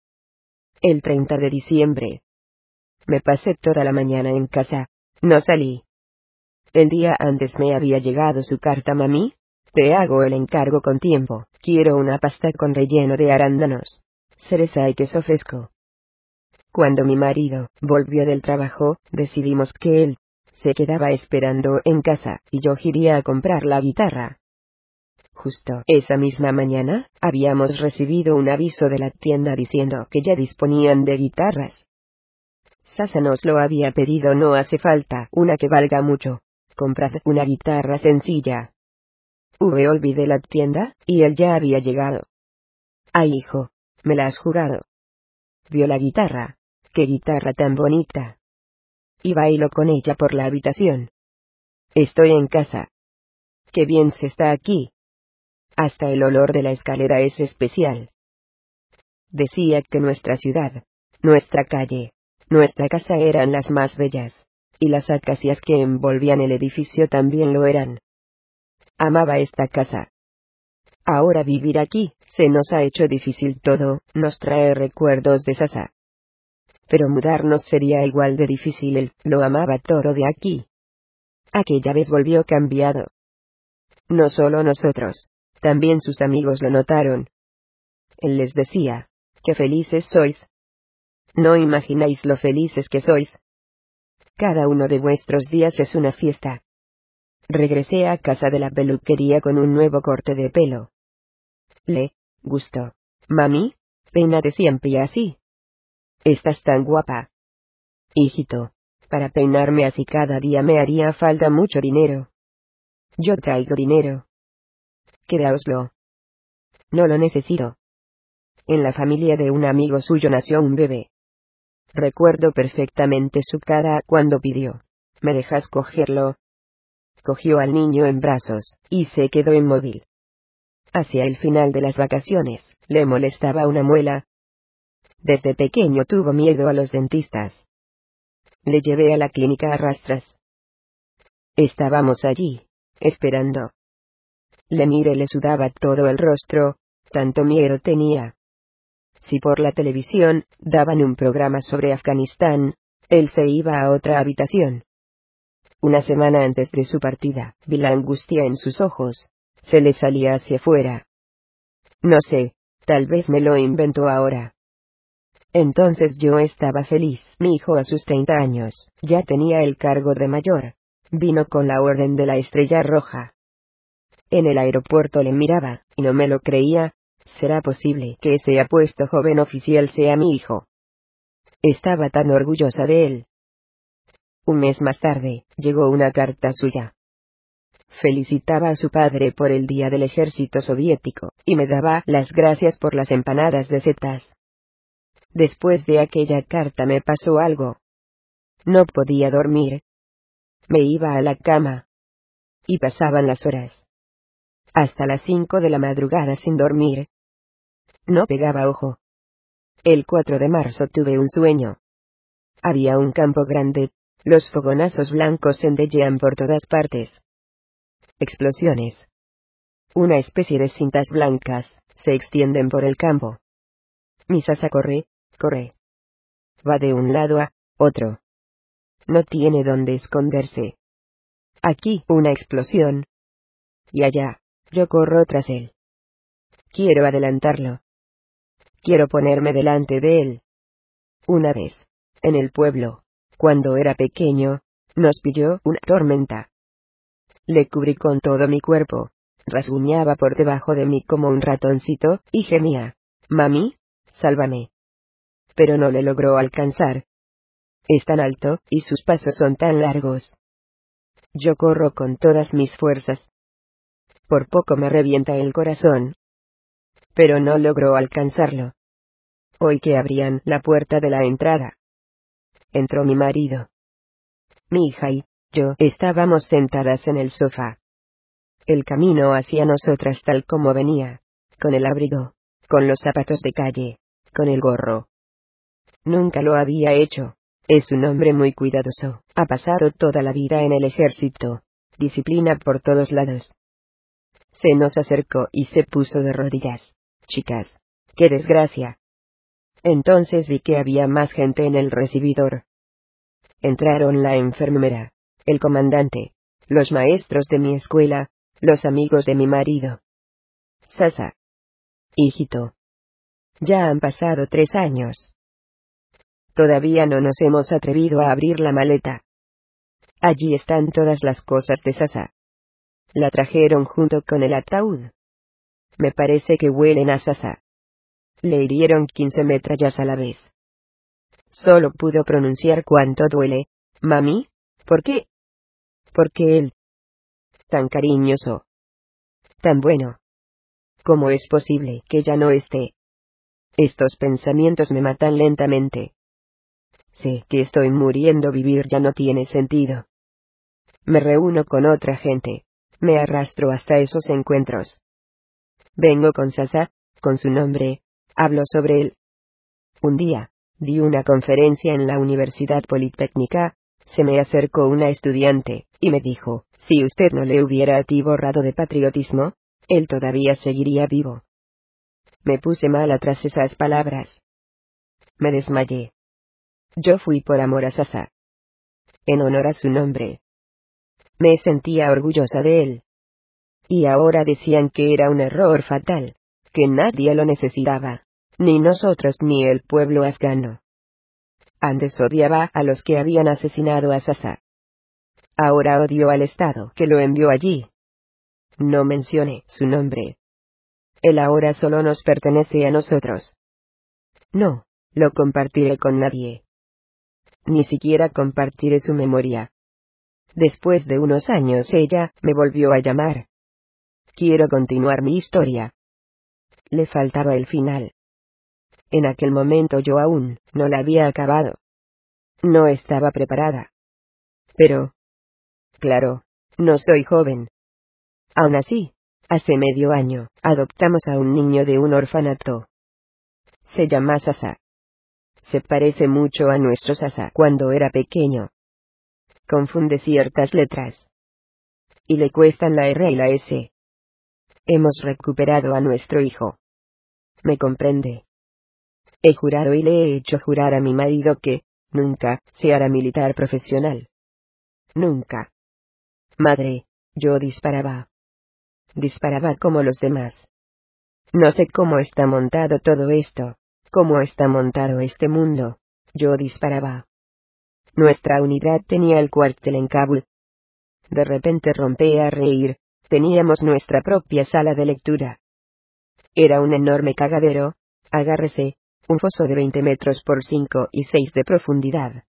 El 30 de diciembre. Me pasé toda la mañana en casa. No salí. El día antes me había llegado su carta mami, te hago el encargo con tiempo. Quiero una pasta con relleno de arándanos, cereza y queso fresco. Cuando mi marido volvió del trabajo, decidimos que él se quedaba esperando en casa y yo iría a comprar la guitarra. Justo esa misma mañana, habíamos recibido un aviso de la tienda diciendo que ya disponían de guitarras. Sasa nos lo había pedido, no hace falta una que valga mucho. Comprad una guitarra sencilla, V olvidé la tienda, y él ya había llegado. Ay, hijo, me la has jugado. Vio la guitarra. Qué guitarra tan bonita. Y bailo con ella por la habitación. Estoy en casa. Qué bien se está aquí. Hasta el olor de la escalera es especial. Decía que nuestra ciudad, nuestra calle, nuestra casa eran las más bellas, y las acacias que envolvían el edificio también lo eran. Amaba esta casa. Ahora vivir aquí, se nos ha hecho difícil todo, nos trae recuerdos de Sasa. Pero mudarnos sería igual de difícil, él lo amaba todo de aquí. Aquella vez volvió cambiado. No solo nosotros, también sus amigos lo notaron. Él les decía, qué felices sois. No imagináis lo felices que sois. Cada uno de vuestros días es una fiesta. Regresé a casa de la peluquería con un nuevo corte de pelo. Le gustó. Mami, peínate siempre así. Estás tan guapa. Hijito, Para peinarme así cada día me haría falta mucho dinero. Yo traigo dinero. Quedaoslo. No lo necesito. En la familia de un amigo suyo nació un bebé. Recuerdo perfectamente su cara cuando pidió. ¿Me dejas cogerlo? Cogió al niño en brazos, y se quedó inmóvil. Hacia el final de las vacaciones, le molestaba una muela. Desde pequeño tuvo miedo a los dentistas. Le llevé a la clínica a rastras. Estábamos allí, esperando. Le miré le sudaba todo el rostro, tanto miedo tenía. Si por la televisión daban un programa sobre Afganistán, él se iba a otra habitación. Una semana antes de su partida, vi la angustia en sus ojos. Se le salía hacia fuera. No sé, tal vez me lo inventó ahora. Entonces yo estaba feliz. Mi hijo a sus 30 años, ya tenía el cargo de mayor. Vino con la orden de la estrella roja. En el aeropuerto le miraba, y no me lo creía. ¿Será posible que ese apuesto joven oficial sea mi hijo? Estaba tan orgullosa de él. Un mes más tarde, llegó una carta suya. Felicitaba a su padre por el día del ejército soviético, y me daba las gracias por las empanadas de setas. Después de aquella carta me pasó algo. No podía dormir. Me iba a la cama. Y pasaban las horas. Hasta las cinco de la madrugada sin dormir. No pegaba ojo. El 4 de marzo tuve un sueño. Había un campo grande, los fogonazos blancos centellean por todas partes. Explosiones. Una especie de cintas blancas se extienden por el campo. Mi sasa corre, corre. Va de un lado a otro. No tiene dónde esconderse. Aquí una explosión. Y allá, yo corro tras él. Quiero adelantarlo. Quiero ponerme delante de él. Una vez, en el pueblo, cuando era pequeño, nos pilló una tormenta. Le cubrí con todo mi cuerpo, rasguñaba por debajo de mí como un ratoncito, y gemía. Mami, sálvame pero no le logró alcanzar. Es tan alto, y sus pasos son tan largos. Yo corro con todas mis fuerzas. Por poco me revienta el corazón. Pero no logró alcanzarlo. Hoy que abrían la puerta de la entrada. Entró mi marido. Mi hija y yo estábamos sentadas en el sofá. El camino hacia nosotras tal como venía, con el abrigo, con los zapatos de calle, con el gorro, Nunca lo había hecho. Es un hombre muy cuidadoso. Ha pasado toda la vida en el ejército. Disciplina por todos lados. Se nos acercó y se puso de rodillas. Chicas. ¡Qué desgracia! Entonces vi que había más gente en el recibidor. Entraron la enfermera, el comandante, los maestros de mi escuela, los amigos de mi marido. Sasa. Hijito. Ya han pasado tres años. Todavía no nos hemos atrevido a abrir la maleta. Allí están todas las cosas de Sasa. La trajeron junto con el ataúd. Me parece que huelen a Sasa. Le hirieron quince metrallas a la vez. Solo pudo pronunciar cuánto duele. Mami, ¿por qué? Porque él. Tan cariñoso. Tan bueno. ¿Cómo es posible que ya no esté? Estos pensamientos me matan lentamente. Sé que estoy muriendo, vivir ya no tiene sentido. Me reúno con otra gente, me arrastro hasta esos encuentros. Vengo con Sasa, con su nombre, hablo sobre él. Un día, di una conferencia en la Universidad Politécnica, se me acercó una estudiante, y me dijo, si usted no le hubiera atiborrado de patriotismo, él todavía seguiría vivo. Me puse mal tras esas palabras. Me desmayé. Yo fui por amor a Sasa. En honor a su nombre. Me sentía orgullosa de él. Y ahora decían que era un error fatal, que nadie lo necesitaba, ni nosotros ni el pueblo afgano. Antes odiaba a los que habían asesinado a Sasa. Ahora odio al Estado que lo envió allí. No mencione su nombre. Él ahora solo nos pertenece a nosotros. No, lo compartiré con nadie. ni siquiera compartiré su memoria. Después de unos años ella me volvió a llamar. Quiero continuar mi historia. Le faltaba el final. En aquel momento yo aún no la había acabado. No estaba preparada. Pero... Claro, no soy joven. Aún así, hace medio año, adoptamos a un niño de un orfanato. Se llama Sasa. Se parece mucho a nuestro Sasa cuando era pequeño. Confunde ciertas letras. Y le cuestan la R y la S. Hemos recuperado a nuestro hijo. ¿Me comprende? He jurado y le he hecho jurar a mi marido que, nunca, se hará militar profesional. Nunca. Madre, yo disparaba. Disparaba como los demás. No sé cómo está montado todo esto, cómo está montado este mundo. Yo disparaba. Nuestra unidad tenía el cuartel en Kabul. De repente rompé a reír, teníamos nuestra propia sala de lectura. Era un enorme cagadero, agárrese, un foso de 20 metros por 5 y 6 de profundidad.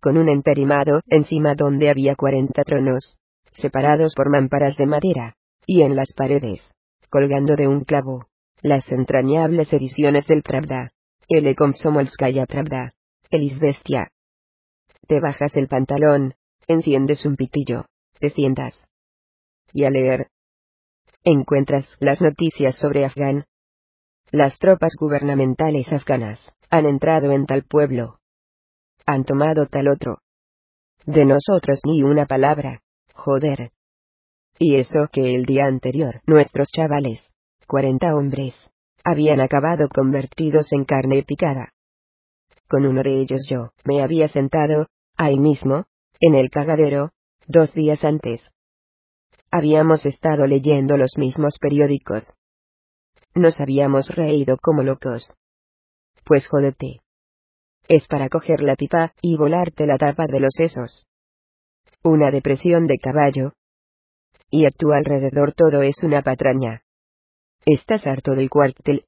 Con un emperimado encima donde había 40 tronos, separados por mámparas de madera, y en las paredes, colgando de un clavo, las entrañables ediciones del Pravda, el Komsomolskaya Pravda, el Isbestia, te bajas el pantalón, enciendes un pitillo, te sientas. Y a leer. Encuentras las noticias sobre Afgan. Las tropas gubernamentales afganas han entrado en tal pueblo. Han tomado tal otro. De nosotros ni una palabra. Joder. Y eso que el día anterior nuestros chavales, cuarenta hombres, habían acabado convertidos en carne picada. Con uno de ellos yo me había sentado, Ahí mismo, en el cagadero, dos días antes. Habíamos estado leyendo los mismos periódicos. Nos habíamos reído como locos. Pues jódete. Es para coger la pipa y volarte la tapa de los sesos. Una depresión de caballo. Y a tu alrededor todo es una patraña. Estás harto del cuartel.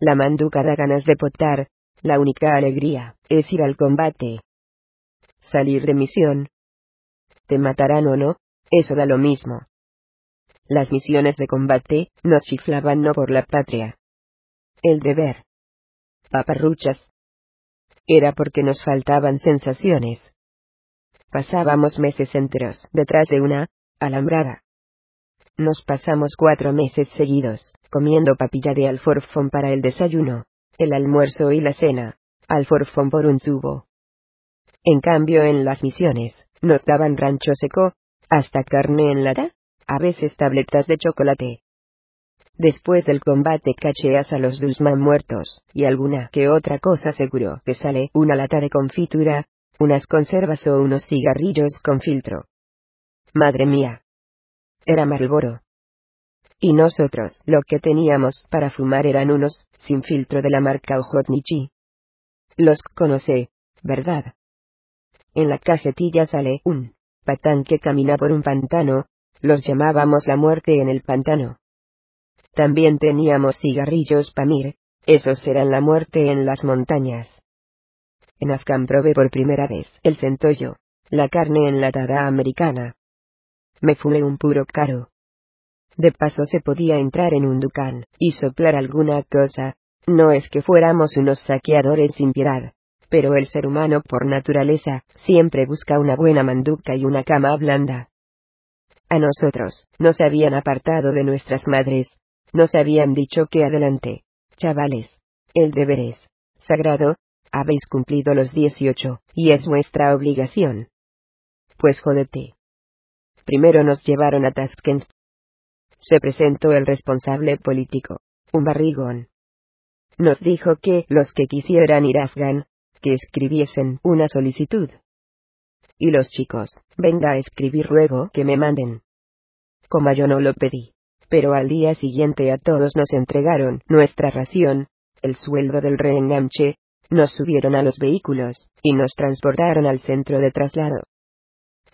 La manduca da ganas de potar, la única alegría es ir al combate salir de misión. Te matarán o no, eso da lo mismo. Las misiones de combate nos chiflaban no por la patria. El deber. Paparruchas. Era porque nos faltaban sensaciones. Pasábamos meses enteros detrás de una alambrada. Nos pasamos cuatro meses seguidos, comiendo papilla de alforfón para el desayuno, el almuerzo y la cena, alforfón por un tubo, en cambio en las misiones, nos daban rancho seco, hasta carne en lata, a veces tabletas de chocolate. Después del combate cacheas a los Dusman muertos, y alguna que otra cosa seguro que sale una lata de confitura, unas conservas o unos cigarrillos con filtro. Madre mía. Era Marlboro. Y nosotros, lo que teníamos para fumar eran unos, sin filtro de la marca Ojotnichi. Los conoce, ¿verdad? En la cajetilla sale un patán que camina por un pantano, los llamábamos la muerte en el pantano. También teníamos cigarrillos Pamir, esos eran la muerte en las montañas. En Afgan probé por primera vez el centollo, la carne enlatada americana. Me fumé un puro caro. De paso se podía entrar en un ducán y soplar alguna cosa, no es que fuéramos unos saqueadores sin piedad pero el ser humano por naturaleza siempre busca una buena manduca y una cama blanda. A nosotros, nos habían apartado de nuestras madres, nos habían dicho que adelante, chavales, el deber es sagrado, habéis cumplido los 18, y es nuestra obligación. Pues jódete. Primero nos llevaron a Tashkent. Se presentó el responsable político, un barrigón. Nos dijo que los que quisieran ir a Afgan, que escribiesen una solicitud. Y los chicos, venga a escribir ruego que me manden. Como yo no lo pedí. Pero al día siguiente a todos nos entregaron nuestra ración, el sueldo del reenganche, nos subieron a los vehículos, y nos transportaron al centro de traslado.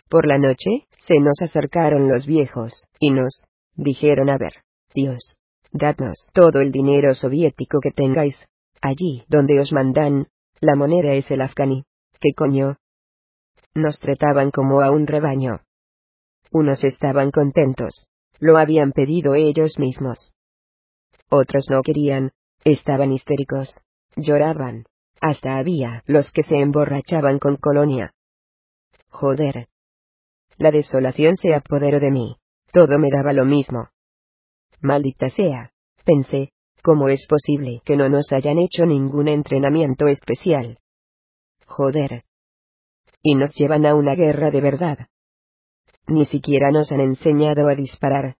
Por la noche, se nos acercaron los viejos, y nos dijeron a ver, Dios, dadnos todo el dinero soviético que tengáis, allí donde os mandan, la moneda es el afganí. ¿Qué coño? Nos trataban como a un rebaño. Unos estaban contentos. Lo habían pedido ellos mismos. Otros no querían, estaban histéricos. Lloraban. Hasta había los que se emborrachaban con colonia. Joder. La desolación se apoderó de mí. Todo me daba lo mismo. Maldita sea, pensé, ¿cómo es posible que no nos hayan hecho ningún entrenamiento especial? Joder. Y nos llevan a una guerra de verdad. Ni siquiera nos han enseñado a disparar.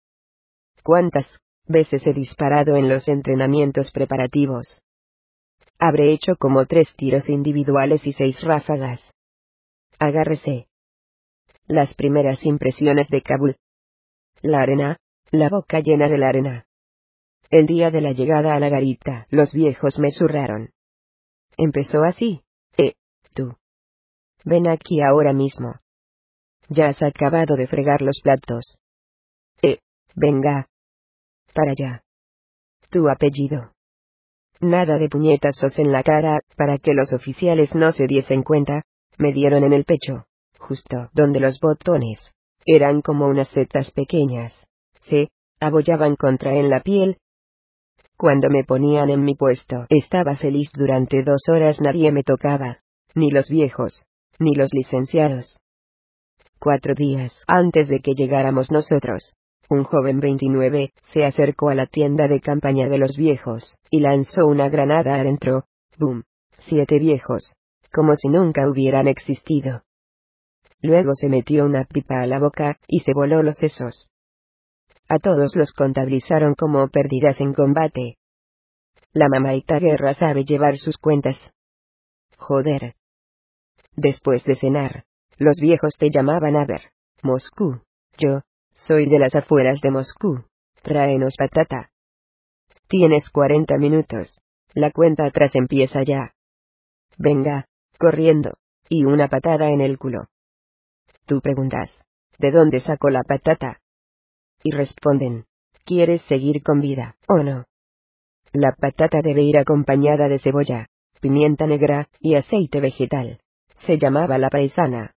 ¿Cuántas veces he disparado en los entrenamientos preparativos? Habré hecho como tres tiros individuales y seis ráfagas. Agárrese. Las primeras impresiones de Kabul. La arena, la boca llena de la arena. El día de la llegada a la garita, los viejos me zurraron. Empezó así. Eh, tú. Ven aquí ahora mismo. Ya has acabado de fregar los platos. Eh, venga. Para allá. Tu apellido. Nada de puñetazos en la cara, para que los oficiales no se diesen cuenta, me dieron en el pecho, justo donde los botones eran como unas setas pequeñas. Se abollaban contra en la piel. Cuando me ponían en mi puesto, estaba feliz durante dos horas nadie me tocaba, ni los viejos, ni los licenciados. Cuatro días antes de que llegáramos nosotros, un joven 29 se acercó a la tienda de campaña de los viejos, y lanzó una granada adentro. ¡Bum! Siete viejos. Como si nunca hubieran existido. Luego se metió una pipa a la boca, y se voló los sesos. A todos los contabilizaron como pérdidas en combate. La mamaita guerra sabe llevar sus cuentas. Joder. Después de cenar, los viejos te llamaban a ver. Moscú. Yo, soy de las afueras de Moscú. Tráenos patata. Tienes cuarenta minutos. La cuenta atrás empieza ya. Venga, corriendo. Y una patada en el culo. Tú preguntas, ¿de dónde sacó la patata? Y responden, ¿quieres seguir con vida, o no? La patata debe ir acompañada de cebolla, pimienta negra, y aceite vegetal. Se llamaba la paisana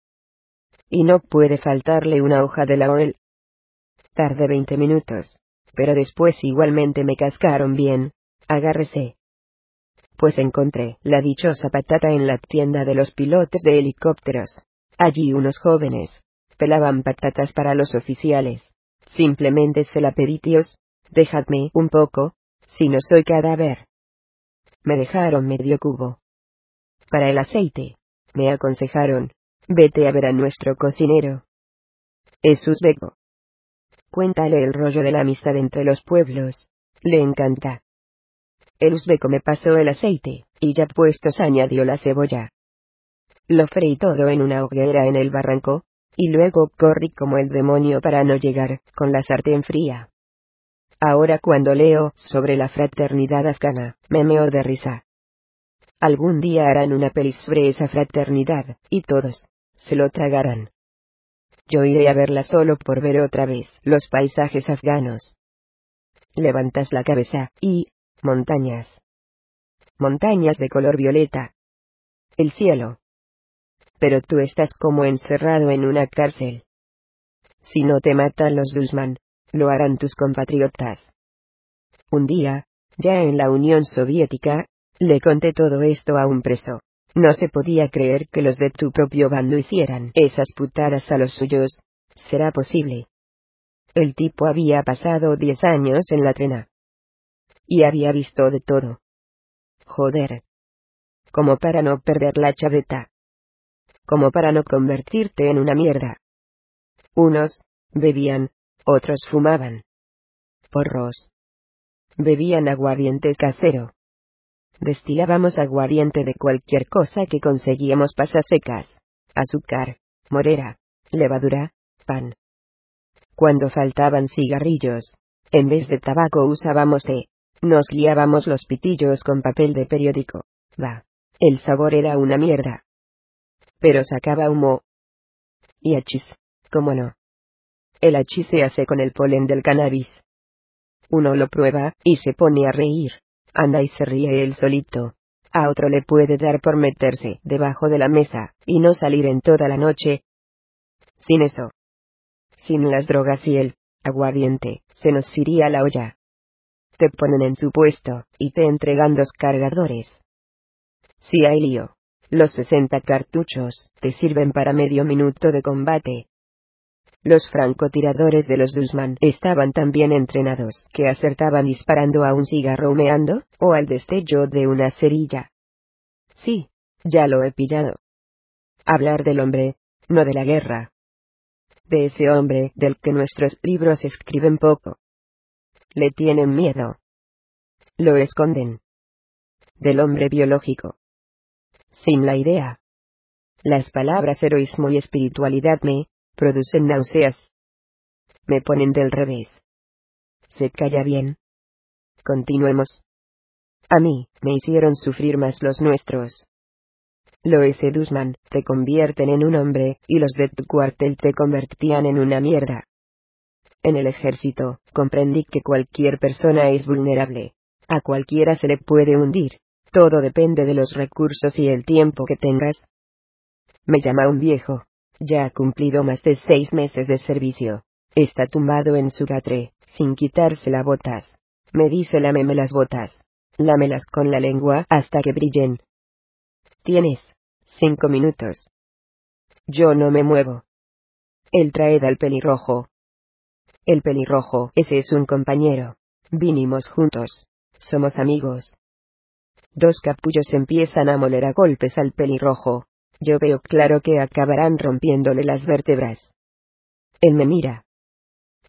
y no puede faltarle una hoja de laurel. Tardé veinte minutos, pero después igualmente me cascaron bien, agárrese. Pues encontré la dichosa patata en la tienda de los pilotos de helicópteros. Allí unos jóvenes pelaban patatas para los oficiales. Simplemente se la pedí tíos, dejadme un poco, si no soy cadáver. Me dejaron medio cubo. Para el aceite, me aconsejaron, Vete a ver a nuestro cocinero. Es uzbeco. Cuéntale el rollo de la amistad entre los pueblos. Le encanta. El uzbeco me pasó el aceite, y ya puestos añadió la cebolla. Lo freí todo en una hoguera en el barranco, y luego corrí como el demonio para no llegar, con la sartén fría. Ahora cuando leo sobre la fraternidad afgana, me meo de risa. Algún día harán una peli sobre esa fraternidad, y todos, se lo tragarán. Yo iré a verla solo por ver otra vez los paisajes afganos. Levantas la cabeza, y, montañas. Montañas de color violeta. El cielo. Pero tú estás como encerrado en una cárcel. Si no te matan los Dulsman, lo harán tus compatriotas. Un día, ya en la Unión Soviética, le conté todo esto a un preso. No se podía creer que los de tu propio bando hicieran esas putadas a los suyos. ¿Será posible? El tipo había pasado diez años en la trena. Y había visto de todo. Joder. Como para no perder la chaveta. Como para no convertirte en una mierda. Unos, bebían, otros fumaban. Porros. Bebían aguardiente casero. Destilábamos aguardiente de cualquier cosa que conseguíamos pasas secas, azúcar, morera, levadura, pan. Cuando faltaban cigarrillos, en vez de tabaco usábamos té. Nos liábamos los pitillos con papel de periódico. Va. El sabor era una mierda. Pero sacaba humo. Y achis, ¿cómo no? El achis se hace con el polen del cannabis. Uno lo prueba, y se pone a reír anda y se ríe él solito. a otro le puede dar por meterse debajo de la mesa, y no salir en toda la noche. Sin eso. Sin las drogas y el aguardiente, se nos iría la olla. Te ponen en su puesto, y te entregan dos cargadores. Si hay lío, los 60 cartuchos te sirven para medio minuto de combate. Los francotiradores de los Dusman estaban tan bien entrenados que acertaban disparando a un cigarro humeando, o al destello de una cerilla. Sí, ya lo he pillado. Hablar del hombre, no de la guerra. De ese hombre del que nuestros libros escriben poco. Le tienen miedo. Lo esconden. Del hombre biológico. Sin la idea. Las palabras heroísmo y espiritualidad me, producen náuseas. Me ponen del revés. Se calla bien. Continuemos. A mí, me hicieron sufrir más los nuestros. Los Edusman te convierten en un hombre, y los de tu cuartel te convertían en una mierda. En el ejército, comprendí que cualquier persona es vulnerable. A cualquiera se le puede hundir. Todo depende de los recursos y el tiempo que tengas. Me llama un viejo, ya ha cumplido más de seis meses de servicio. Está tumbado en su gatre, sin quitarse las botas. Me dice lámeme las botas. Lámelas con la lengua hasta que brillen. Tienes cinco minutos. Yo no me muevo. Él trae al pelirrojo. El pelirrojo, ese es un compañero. Vinimos juntos. Somos amigos. Dos capullos empiezan a moler a golpes al pelirrojo. Yo veo claro que acabarán rompiéndole las vértebras. Él me mira.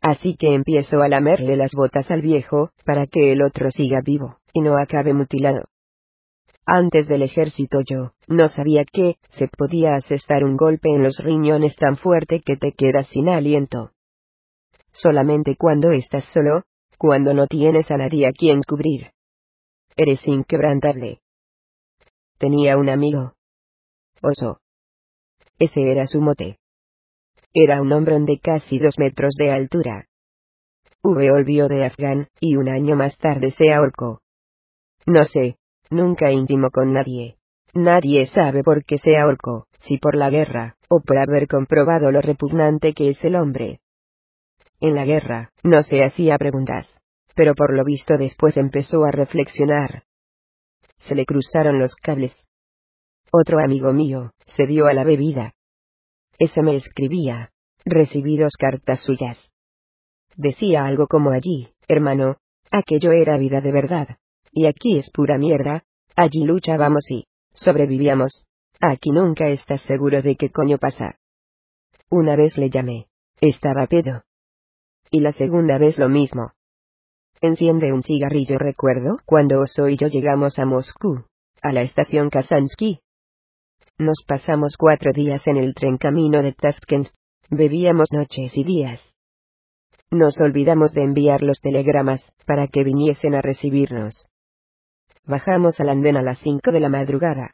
Así que empiezo a lamerle las botas al viejo, para que el otro siga vivo, y no acabe mutilado. Antes del ejército yo, no sabía que, se podía asestar un golpe en los riñones tan fuerte que te quedas sin aliento. Solamente cuando estás solo, cuando no tienes a nadie a quien cubrir. Eres inquebrantable. Tenía un amigo, oso. Ese era su mote. Era un hombrón de casi dos metros de altura. V volvió de Afgan, y un año más tarde se ahorcó. No sé, nunca íntimo con nadie. Nadie sabe por qué se ahorcó, si por la guerra, o por haber comprobado lo repugnante que es el hombre. En la guerra, no se hacía preguntas. Pero por lo visto después empezó a reflexionar. Se le cruzaron los cables, otro amigo mío, se dio a la bebida. Ese me escribía. Recibí dos cartas suyas. Decía algo como allí, hermano, aquello era vida de verdad. Y aquí es pura mierda, allí luchábamos y sobrevivíamos. Aquí nunca estás seguro de qué coño pasa. Una vez le llamé. Estaba pedo. Y la segunda vez lo mismo. Enciende un cigarrillo recuerdo cuando Oso y yo llegamos a Moscú, a la estación Kazansky. Nos pasamos cuatro días en el tren camino de Tashkent. Bebíamos noches y días. Nos olvidamos de enviar los telegramas, para que viniesen a recibirnos. Bajamos al andén a las cinco de la madrugada.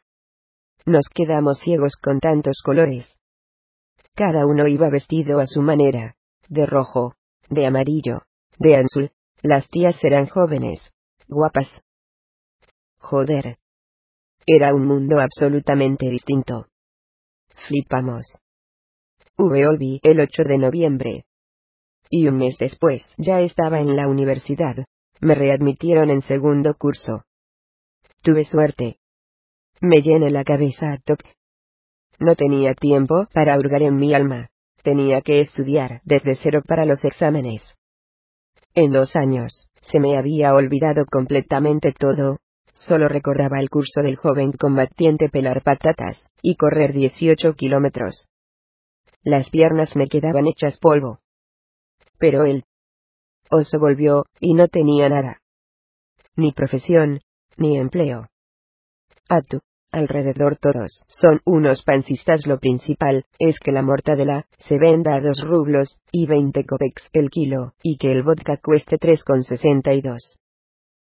Nos quedamos ciegos con tantos colores. Cada uno iba vestido a su manera, de rojo, de amarillo, de azul. Las tías eran jóvenes, guapas. Joder, era un mundo absolutamente distinto. Flipamos. Volví el 8 de noviembre. Y un mes después ya estaba en la universidad. Me readmitieron en segundo curso. Tuve suerte. Me llené la cabeza a tope. No tenía tiempo para hurgar en mi alma. Tenía que estudiar desde cero para los exámenes. En dos años, se me había olvidado completamente todo, Solo recordaba el curso del joven combatiente pelar patatas, y correr 18 kilómetros. Las piernas me quedaban hechas polvo. Pero él. Oso volvió, y no tenía nada. Ni profesión, ni empleo. A tu alrededor todos son unos pansistas. Lo principal es que la mortadela se venda a dos rublos y 20 copex el kilo, y que el vodka cueste 3,62.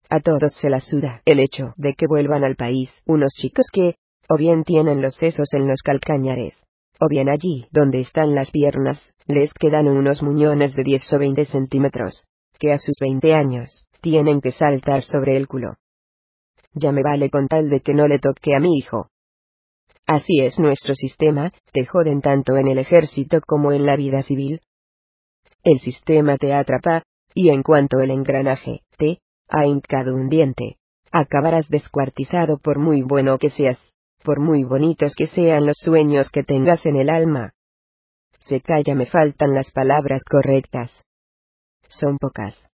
A todos se la suda el hecho de que vuelvan al país unos chicos que, o bien tienen los sesos en los calcañares, o bien allí donde están las piernas, les quedan unos muñones de 10 o 20 centímetros, que a sus 20 años, tienen que saltar sobre el culo. Ya me vale con tal de que no le toque a mi hijo. Así es nuestro sistema, te joden tanto en el ejército como en la vida civil. El sistema te atrapa, y en cuanto el engranaje te ha hincado un diente, acabarás descuartizado por muy bueno que seas, por muy bonitos que sean los sueños que tengas en el alma. Se calla, me faltan las palabras correctas. Son pocas.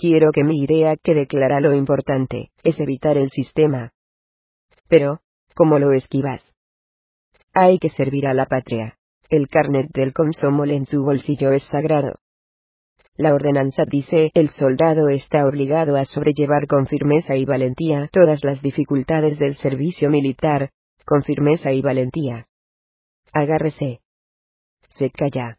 Quiero que mi idea quede clara lo importante, es evitar el sistema. Pero, ¿cómo lo esquivas? Hay que servir a la patria. El carnet del consomol en su bolsillo es sagrado. La ordenanza dice, el soldado está obligado a sobrellevar con firmeza y valentía todas las dificultades del servicio militar, con firmeza y valentía. Agárrese. Se calla.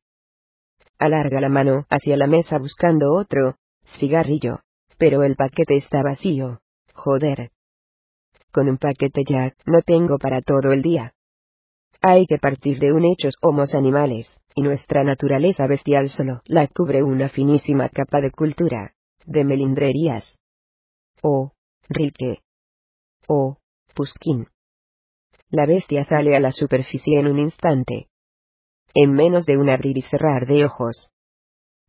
Alarga la mano hacia la mesa buscando otro cigarrillo. Pero el paquete está vacío. Joder. Con un paquete ya no tengo para todo el día. Hay que partir de un hechos homos animales, y nuestra naturaleza bestial solo la cubre una finísima capa de cultura, de melindrerías. Oh, Rilke. Oh, Puskin. La bestia sale a la superficie en un instante. En menos de un abrir y cerrar de ojos.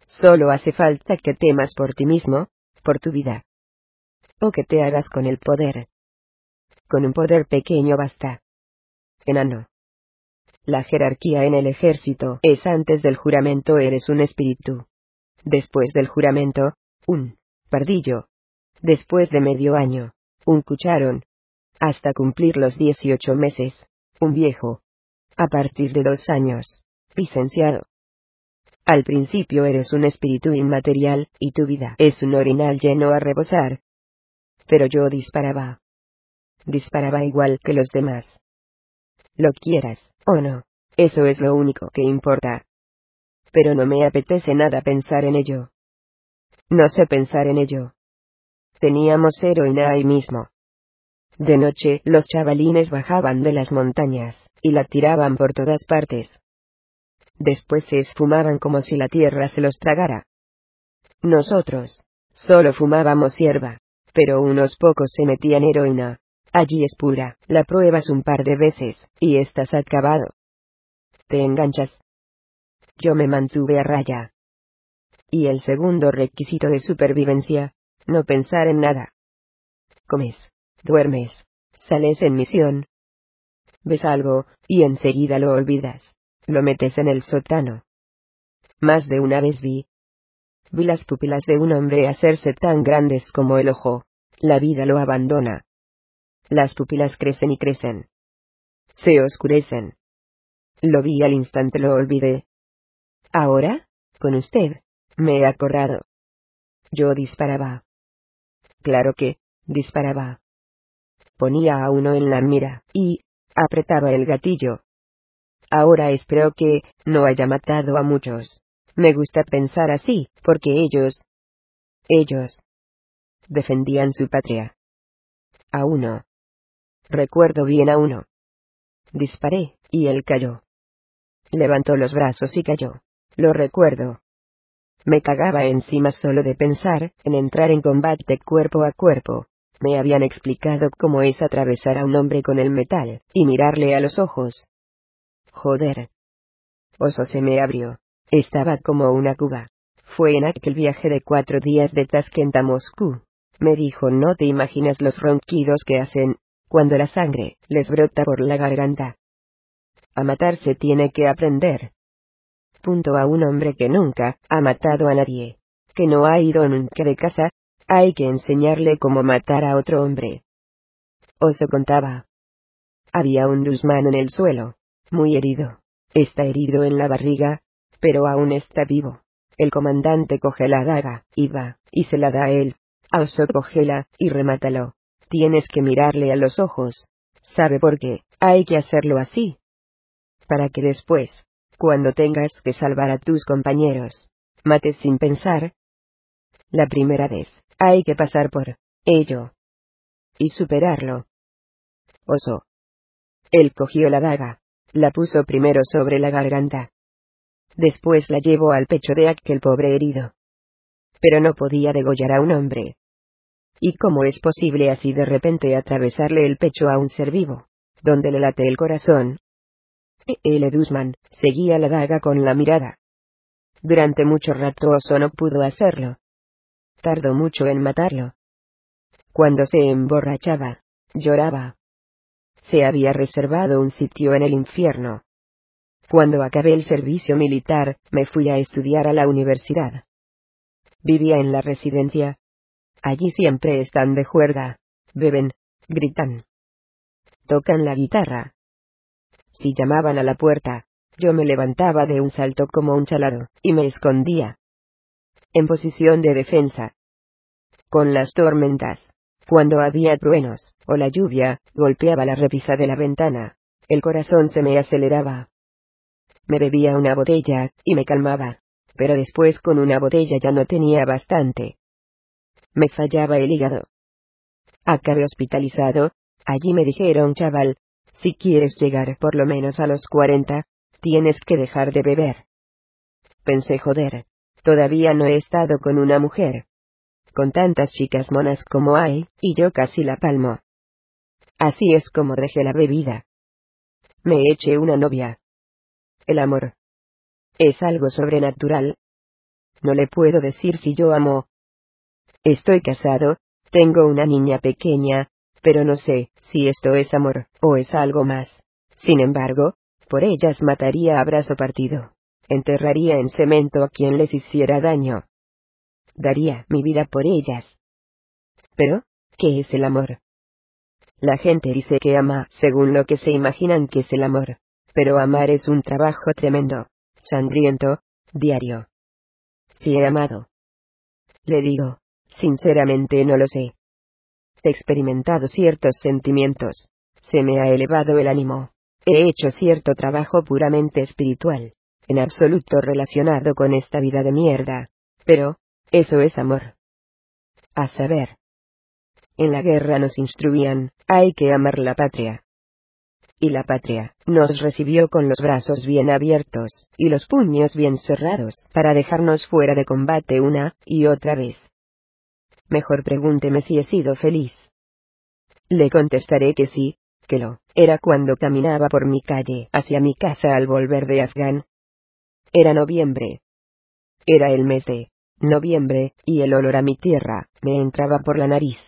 Solo hace falta que temas por ti mismo, por tu vida. O que te hagas con el poder. Con un poder pequeño basta. Enano. La jerarquía en el ejército es antes del juramento eres un espíritu. Después del juramento, un pardillo. Después de medio año, un cucharón. Hasta cumplir los 18 meses, un viejo. A partir de dos años, licenciado. Al principio eres un espíritu inmaterial, y tu vida es un orinal lleno a rebosar. Pero yo disparaba. Disparaba igual que los demás. Lo quieras ¿O no? Eso es lo único que importa. Pero no me apetece nada pensar en ello. No sé pensar en ello. Teníamos heroína ahí mismo. De noche los chavalines bajaban de las montañas, y la tiraban por todas partes. Después se esfumaban como si la tierra se los tragara. Nosotros, solo fumábamos hierba, pero unos pocos se metían heroína. Allí es pura, la pruebas un par de veces, y estás acabado. Te enganchas. Yo me mantuve a raya. Y el segundo requisito de supervivencia, no pensar en nada. Comes, duermes, sales en misión. Ves algo, y enseguida lo olvidas. Lo metes en el sótano. Más de una vez vi. Vi las pupilas de un hombre hacerse tan grandes como el ojo. La vida lo abandona. Las pupilas crecen y crecen. Se oscurecen. Lo vi al instante, lo olvidé. Ahora, con usted, me he acordado. Yo disparaba. Claro que, disparaba. Ponía a uno en la mira, y, apretaba el gatillo. Ahora espero que, no haya matado a muchos. Me gusta pensar así, porque ellos... Ellos... defendían su patria. A uno. Recuerdo bien a uno. Disparé, y él cayó. Levantó los brazos y cayó. Lo recuerdo. Me cagaba encima solo de pensar en entrar en combate cuerpo a cuerpo. Me habían explicado cómo es atravesar a un hombre con el metal, y mirarle a los ojos. Joder. Oso se me abrió. Estaba como una cuba. Fue en aquel viaje de cuatro días de Tashkent a Moscú. Me dijo, no te imaginas los ronquidos que hacen, cuando la sangre les brota por la garganta. A matar se tiene que aprender. Punto a un hombre que nunca ha matado a nadie, que no ha ido nunca de casa, hay que enseñarle cómo matar a otro hombre. Oso contaba. Había un Dusman en el suelo, muy herido. Está herido en la barriga, pero aún está vivo. El comandante coge la daga, y va, y se la da a él. A Oso cógela, y remátalo. Tienes que mirarle a los ojos. ¿Sabe por qué? Hay que hacerlo así. Para que después, cuando tengas que salvar a tus compañeros, mates sin pensar. La primera vez, hay que pasar por ello. Y superarlo. Oso. Él cogió la daga, la puso primero sobre la garganta. Después la llevó al pecho de aquel pobre herido. Pero no podía degollar a un hombre ¿Y cómo es posible así de repente atravesarle el pecho a un ser vivo? Donde le late el corazón. E. L. Seguía la daga con la mirada. Durante mucho rato Oso no pudo hacerlo. Tardó mucho en matarlo. Cuando se emborrachaba, lloraba. Se había reservado un sitio en el infierno. Cuando acabé el servicio militar, me fui a estudiar a la universidad. Vivía en la residencia. Allí siempre están de juerga, beben, gritan, tocan la guitarra. Si llamaban a la puerta, yo me levantaba de un salto como un chalado, y me escondía. En posición de defensa. Con las tormentas, cuando había truenos, o la lluvia, golpeaba la repisa de la ventana. El corazón se me aceleraba. Me bebía una botella, y me calmaba. Pero después con una botella ya no tenía bastante. Me fallaba el hígado. Acabé hospitalizado. Allí me dijeron, chaval, si quieres llegar por lo menos a los cuarenta, tienes que dejar de beber. Pensé, joder, todavía no he estado con una mujer. Con tantas chicas monas como hay, y yo casi la palmo. Así es como dejé la bebida. Me eché una novia. El amor. Es algo sobrenatural. No le puedo decir si yo amo. Estoy casado, tengo una niña pequeña, pero no sé si esto es amor, o es algo más. Sin embargo, por ellas mataría a brazo partido. Enterraría en cemento a quien les hiciera daño. Daría mi vida por ellas. Pero, ¿qué es el amor? La gente dice que ama según lo que se imaginan que es el amor. Pero amar es un trabajo tremendo, sangriento, diario. Si he amado. Le digo, sinceramente no lo sé. He experimentado ciertos sentimientos. Se me ha elevado el ánimo. He hecho cierto trabajo puramente espiritual, en absoluto relacionado con esta vida de mierda. Pero, eso es amor. A saber. En la guerra nos instruían, hay que amar la patria y la patria, nos recibió con los brazos bien abiertos, y los puños bien cerrados, para dejarnos fuera de combate una y otra vez. Mejor pregúnteme si he sido feliz. Le contestaré que sí, que lo era cuando caminaba por mi calle hacia mi casa al volver de Afgán. Era noviembre. Era el mes de noviembre, y el olor a mi tierra me entraba por la nariz,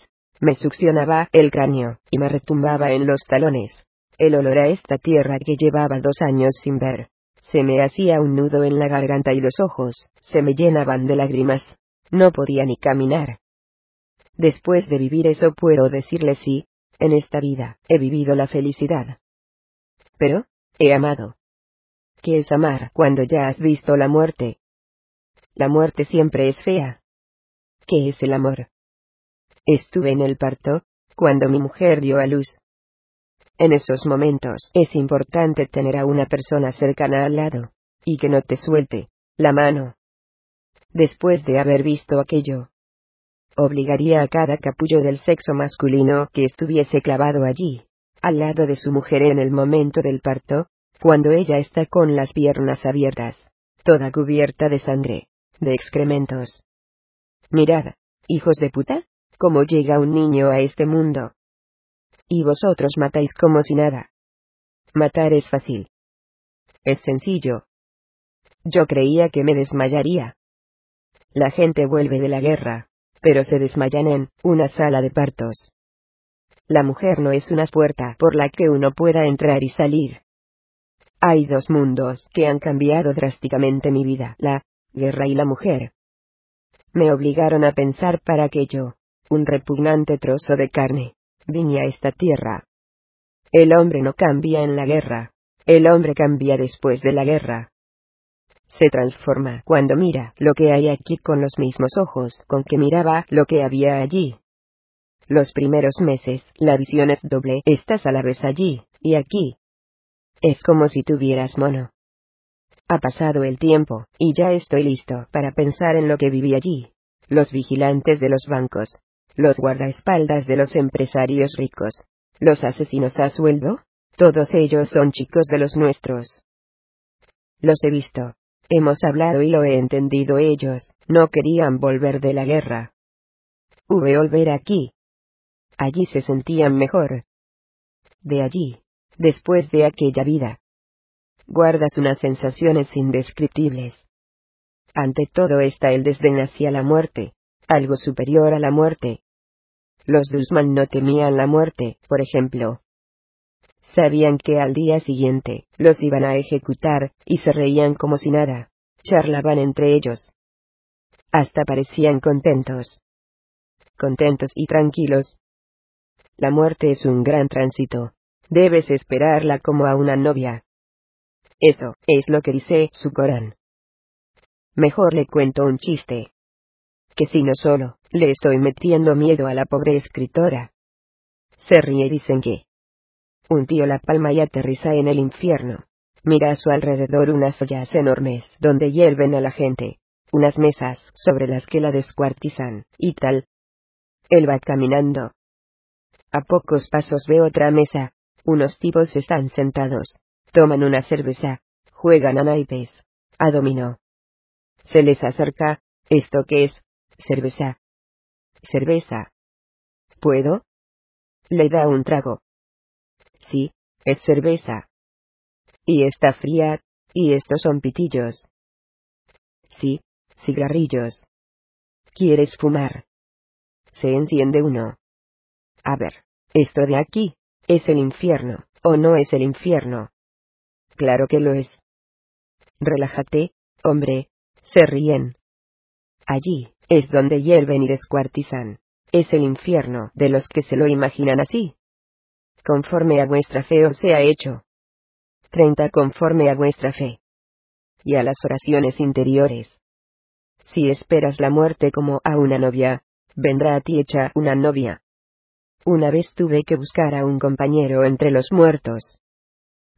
me succionaba el cráneo, y me retumbaba en los talones. El olor a esta tierra que llevaba dos años sin ver. Se me hacía un nudo en la garganta y los ojos se me llenaban de lágrimas. No podía ni caminar. Después de vivir eso puedo decirle sí, en esta vida he vivido la felicidad. Pero, he amado. ¿Qué es amar cuando ya has visto la muerte? La muerte siempre es fea. ¿Qué es el amor? Estuve en el parto, cuando mi mujer dio a luz. En esos momentos es importante tener a una persona cercana al lado, y que no te suelte la mano. Después de haber visto aquello, obligaría a cada capullo del sexo masculino que estuviese clavado allí, al lado de su mujer en el momento del parto, cuando ella está con las piernas abiertas, toda cubierta de sangre, de excrementos. Mirad, hijos de puta, cómo llega un niño a este mundo, y vosotros matáis como si nada. Matar es fácil. Es sencillo. Yo creía que me desmayaría. La gente vuelve de la guerra, pero se desmayan en una sala de partos. La mujer no es una puerta por la que uno pueda entrar y salir. Hay dos mundos que han cambiado drásticamente mi vida, la guerra y la mujer. Me obligaron a pensar para que yo, un repugnante trozo de carne, vine a esta tierra. El hombre no cambia en la guerra, el hombre cambia después de la guerra. Se transforma cuando mira lo que hay aquí con los mismos ojos con que miraba lo que había allí. Los primeros meses, la visión es doble, estás a la vez allí, y aquí. Es como si tuvieras mono. Ha pasado el tiempo, y ya estoy listo para pensar en lo que viví allí. Los vigilantes de los bancos, los guardaespaldas de los empresarios ricos, los asesinos a sueldo, todos ellos son chicos de los nuestros. Los he visto. Hemos hablado y lo he entendido ellos, no querían volver de la guerra. V volver aquí. Allí se sentían mejor. De allí, después de aquella vida. Guardas unas sensaciones indescriptibles. Ante todo está el desdén hacia la muerte, algo superior a la muerte. Los Dusman no temían la muerte, por ejemplo. Sabían que al día siguiente los iban a ejecutar, y se reían como si nada. Charlaban entre ellos. Hasta parecían contentos. Contentos y tranquilos. La muerte es un gran tránsito. Debes esperarla como a una novia. Eso es lo que dice su Corán. Mejor le cuento un chiste. Que si no solo, le estoy metiendo miedo a la pobre escritora. Se ríe y dicen que. Un tío la palma y aterriza en el infierno. Mira a su alrededor unas ollas enormes donde hierven a la gente. Unas mesas sobre las que la descuartizan, y tal. Él va caminando. A pocos pasos ve otra mesa. Unos tipos están sentados. Toman una cerveza. Juegan a naipes. A dominó. Se les acerca, ¿esto qué es? Cerveza. Cerveza. ¿Puedo? Le da un trago. Sí, es cerveza. Y está fría, y estos son pitillos. Sí, cigarrillos. ¿Quieres fumar? Se enciende uno. A ver, esto de aquí, ¿es el infierno, o no es el infierno? Claro que lo es. Relájate, hombre, se ríen. Allí, es donde hierven y descuartizan. Es el infierno de los que se lo imaginan así. Conforme a vuestra fe os sea hecho. 30. Conforme a vuestra fe. Y a las oraciones interiores. Si esperas la muerte como a una novia, vendrá a ti hecha una novia. Una vez tuve que buscar a un compañero entre los muertos.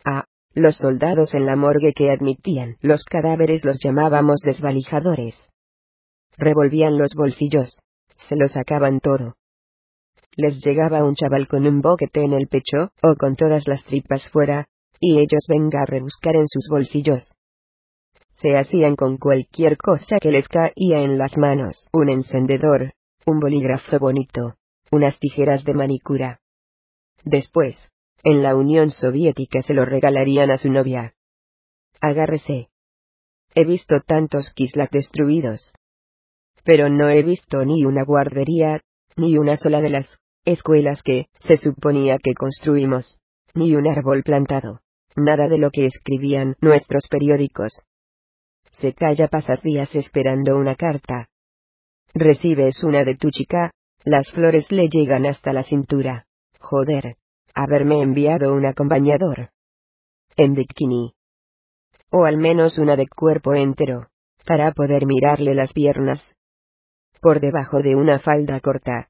A los soldados en la morgue que admitían los cadáveres los llamábamos desvalijadores. Revolvían los bolsillos. Se lo sacaban todo. Les llegaba un chaval con un boquete en el pecho, o con todas las tripas fuera, y ellos venga a rebuscar en sus bolsillos. Se hacían con cualquier cosa que les caía en las manos, un encendedor, un bolígrafo bonito, unas tijeras de manicura. Después, en la Unión Soviética se lo regalarían a su novia. Agárrese. He visto tantos Kislak destruidos, pero no he visto ni una guardería, ni una sola de las escuelas que se suponía que construimos, ni un árbol plantado, nada de lo que escribían nuestros periódicos. Se calla pasas días esperando una carta. Recibes una de tu chica, las flores le llegan hasta la cintura. Joder, haberme enviado un acompañador. En bikini. O al menos una de cuerpo entero, para poder mirarle las piernas, por debajo de una falda corta.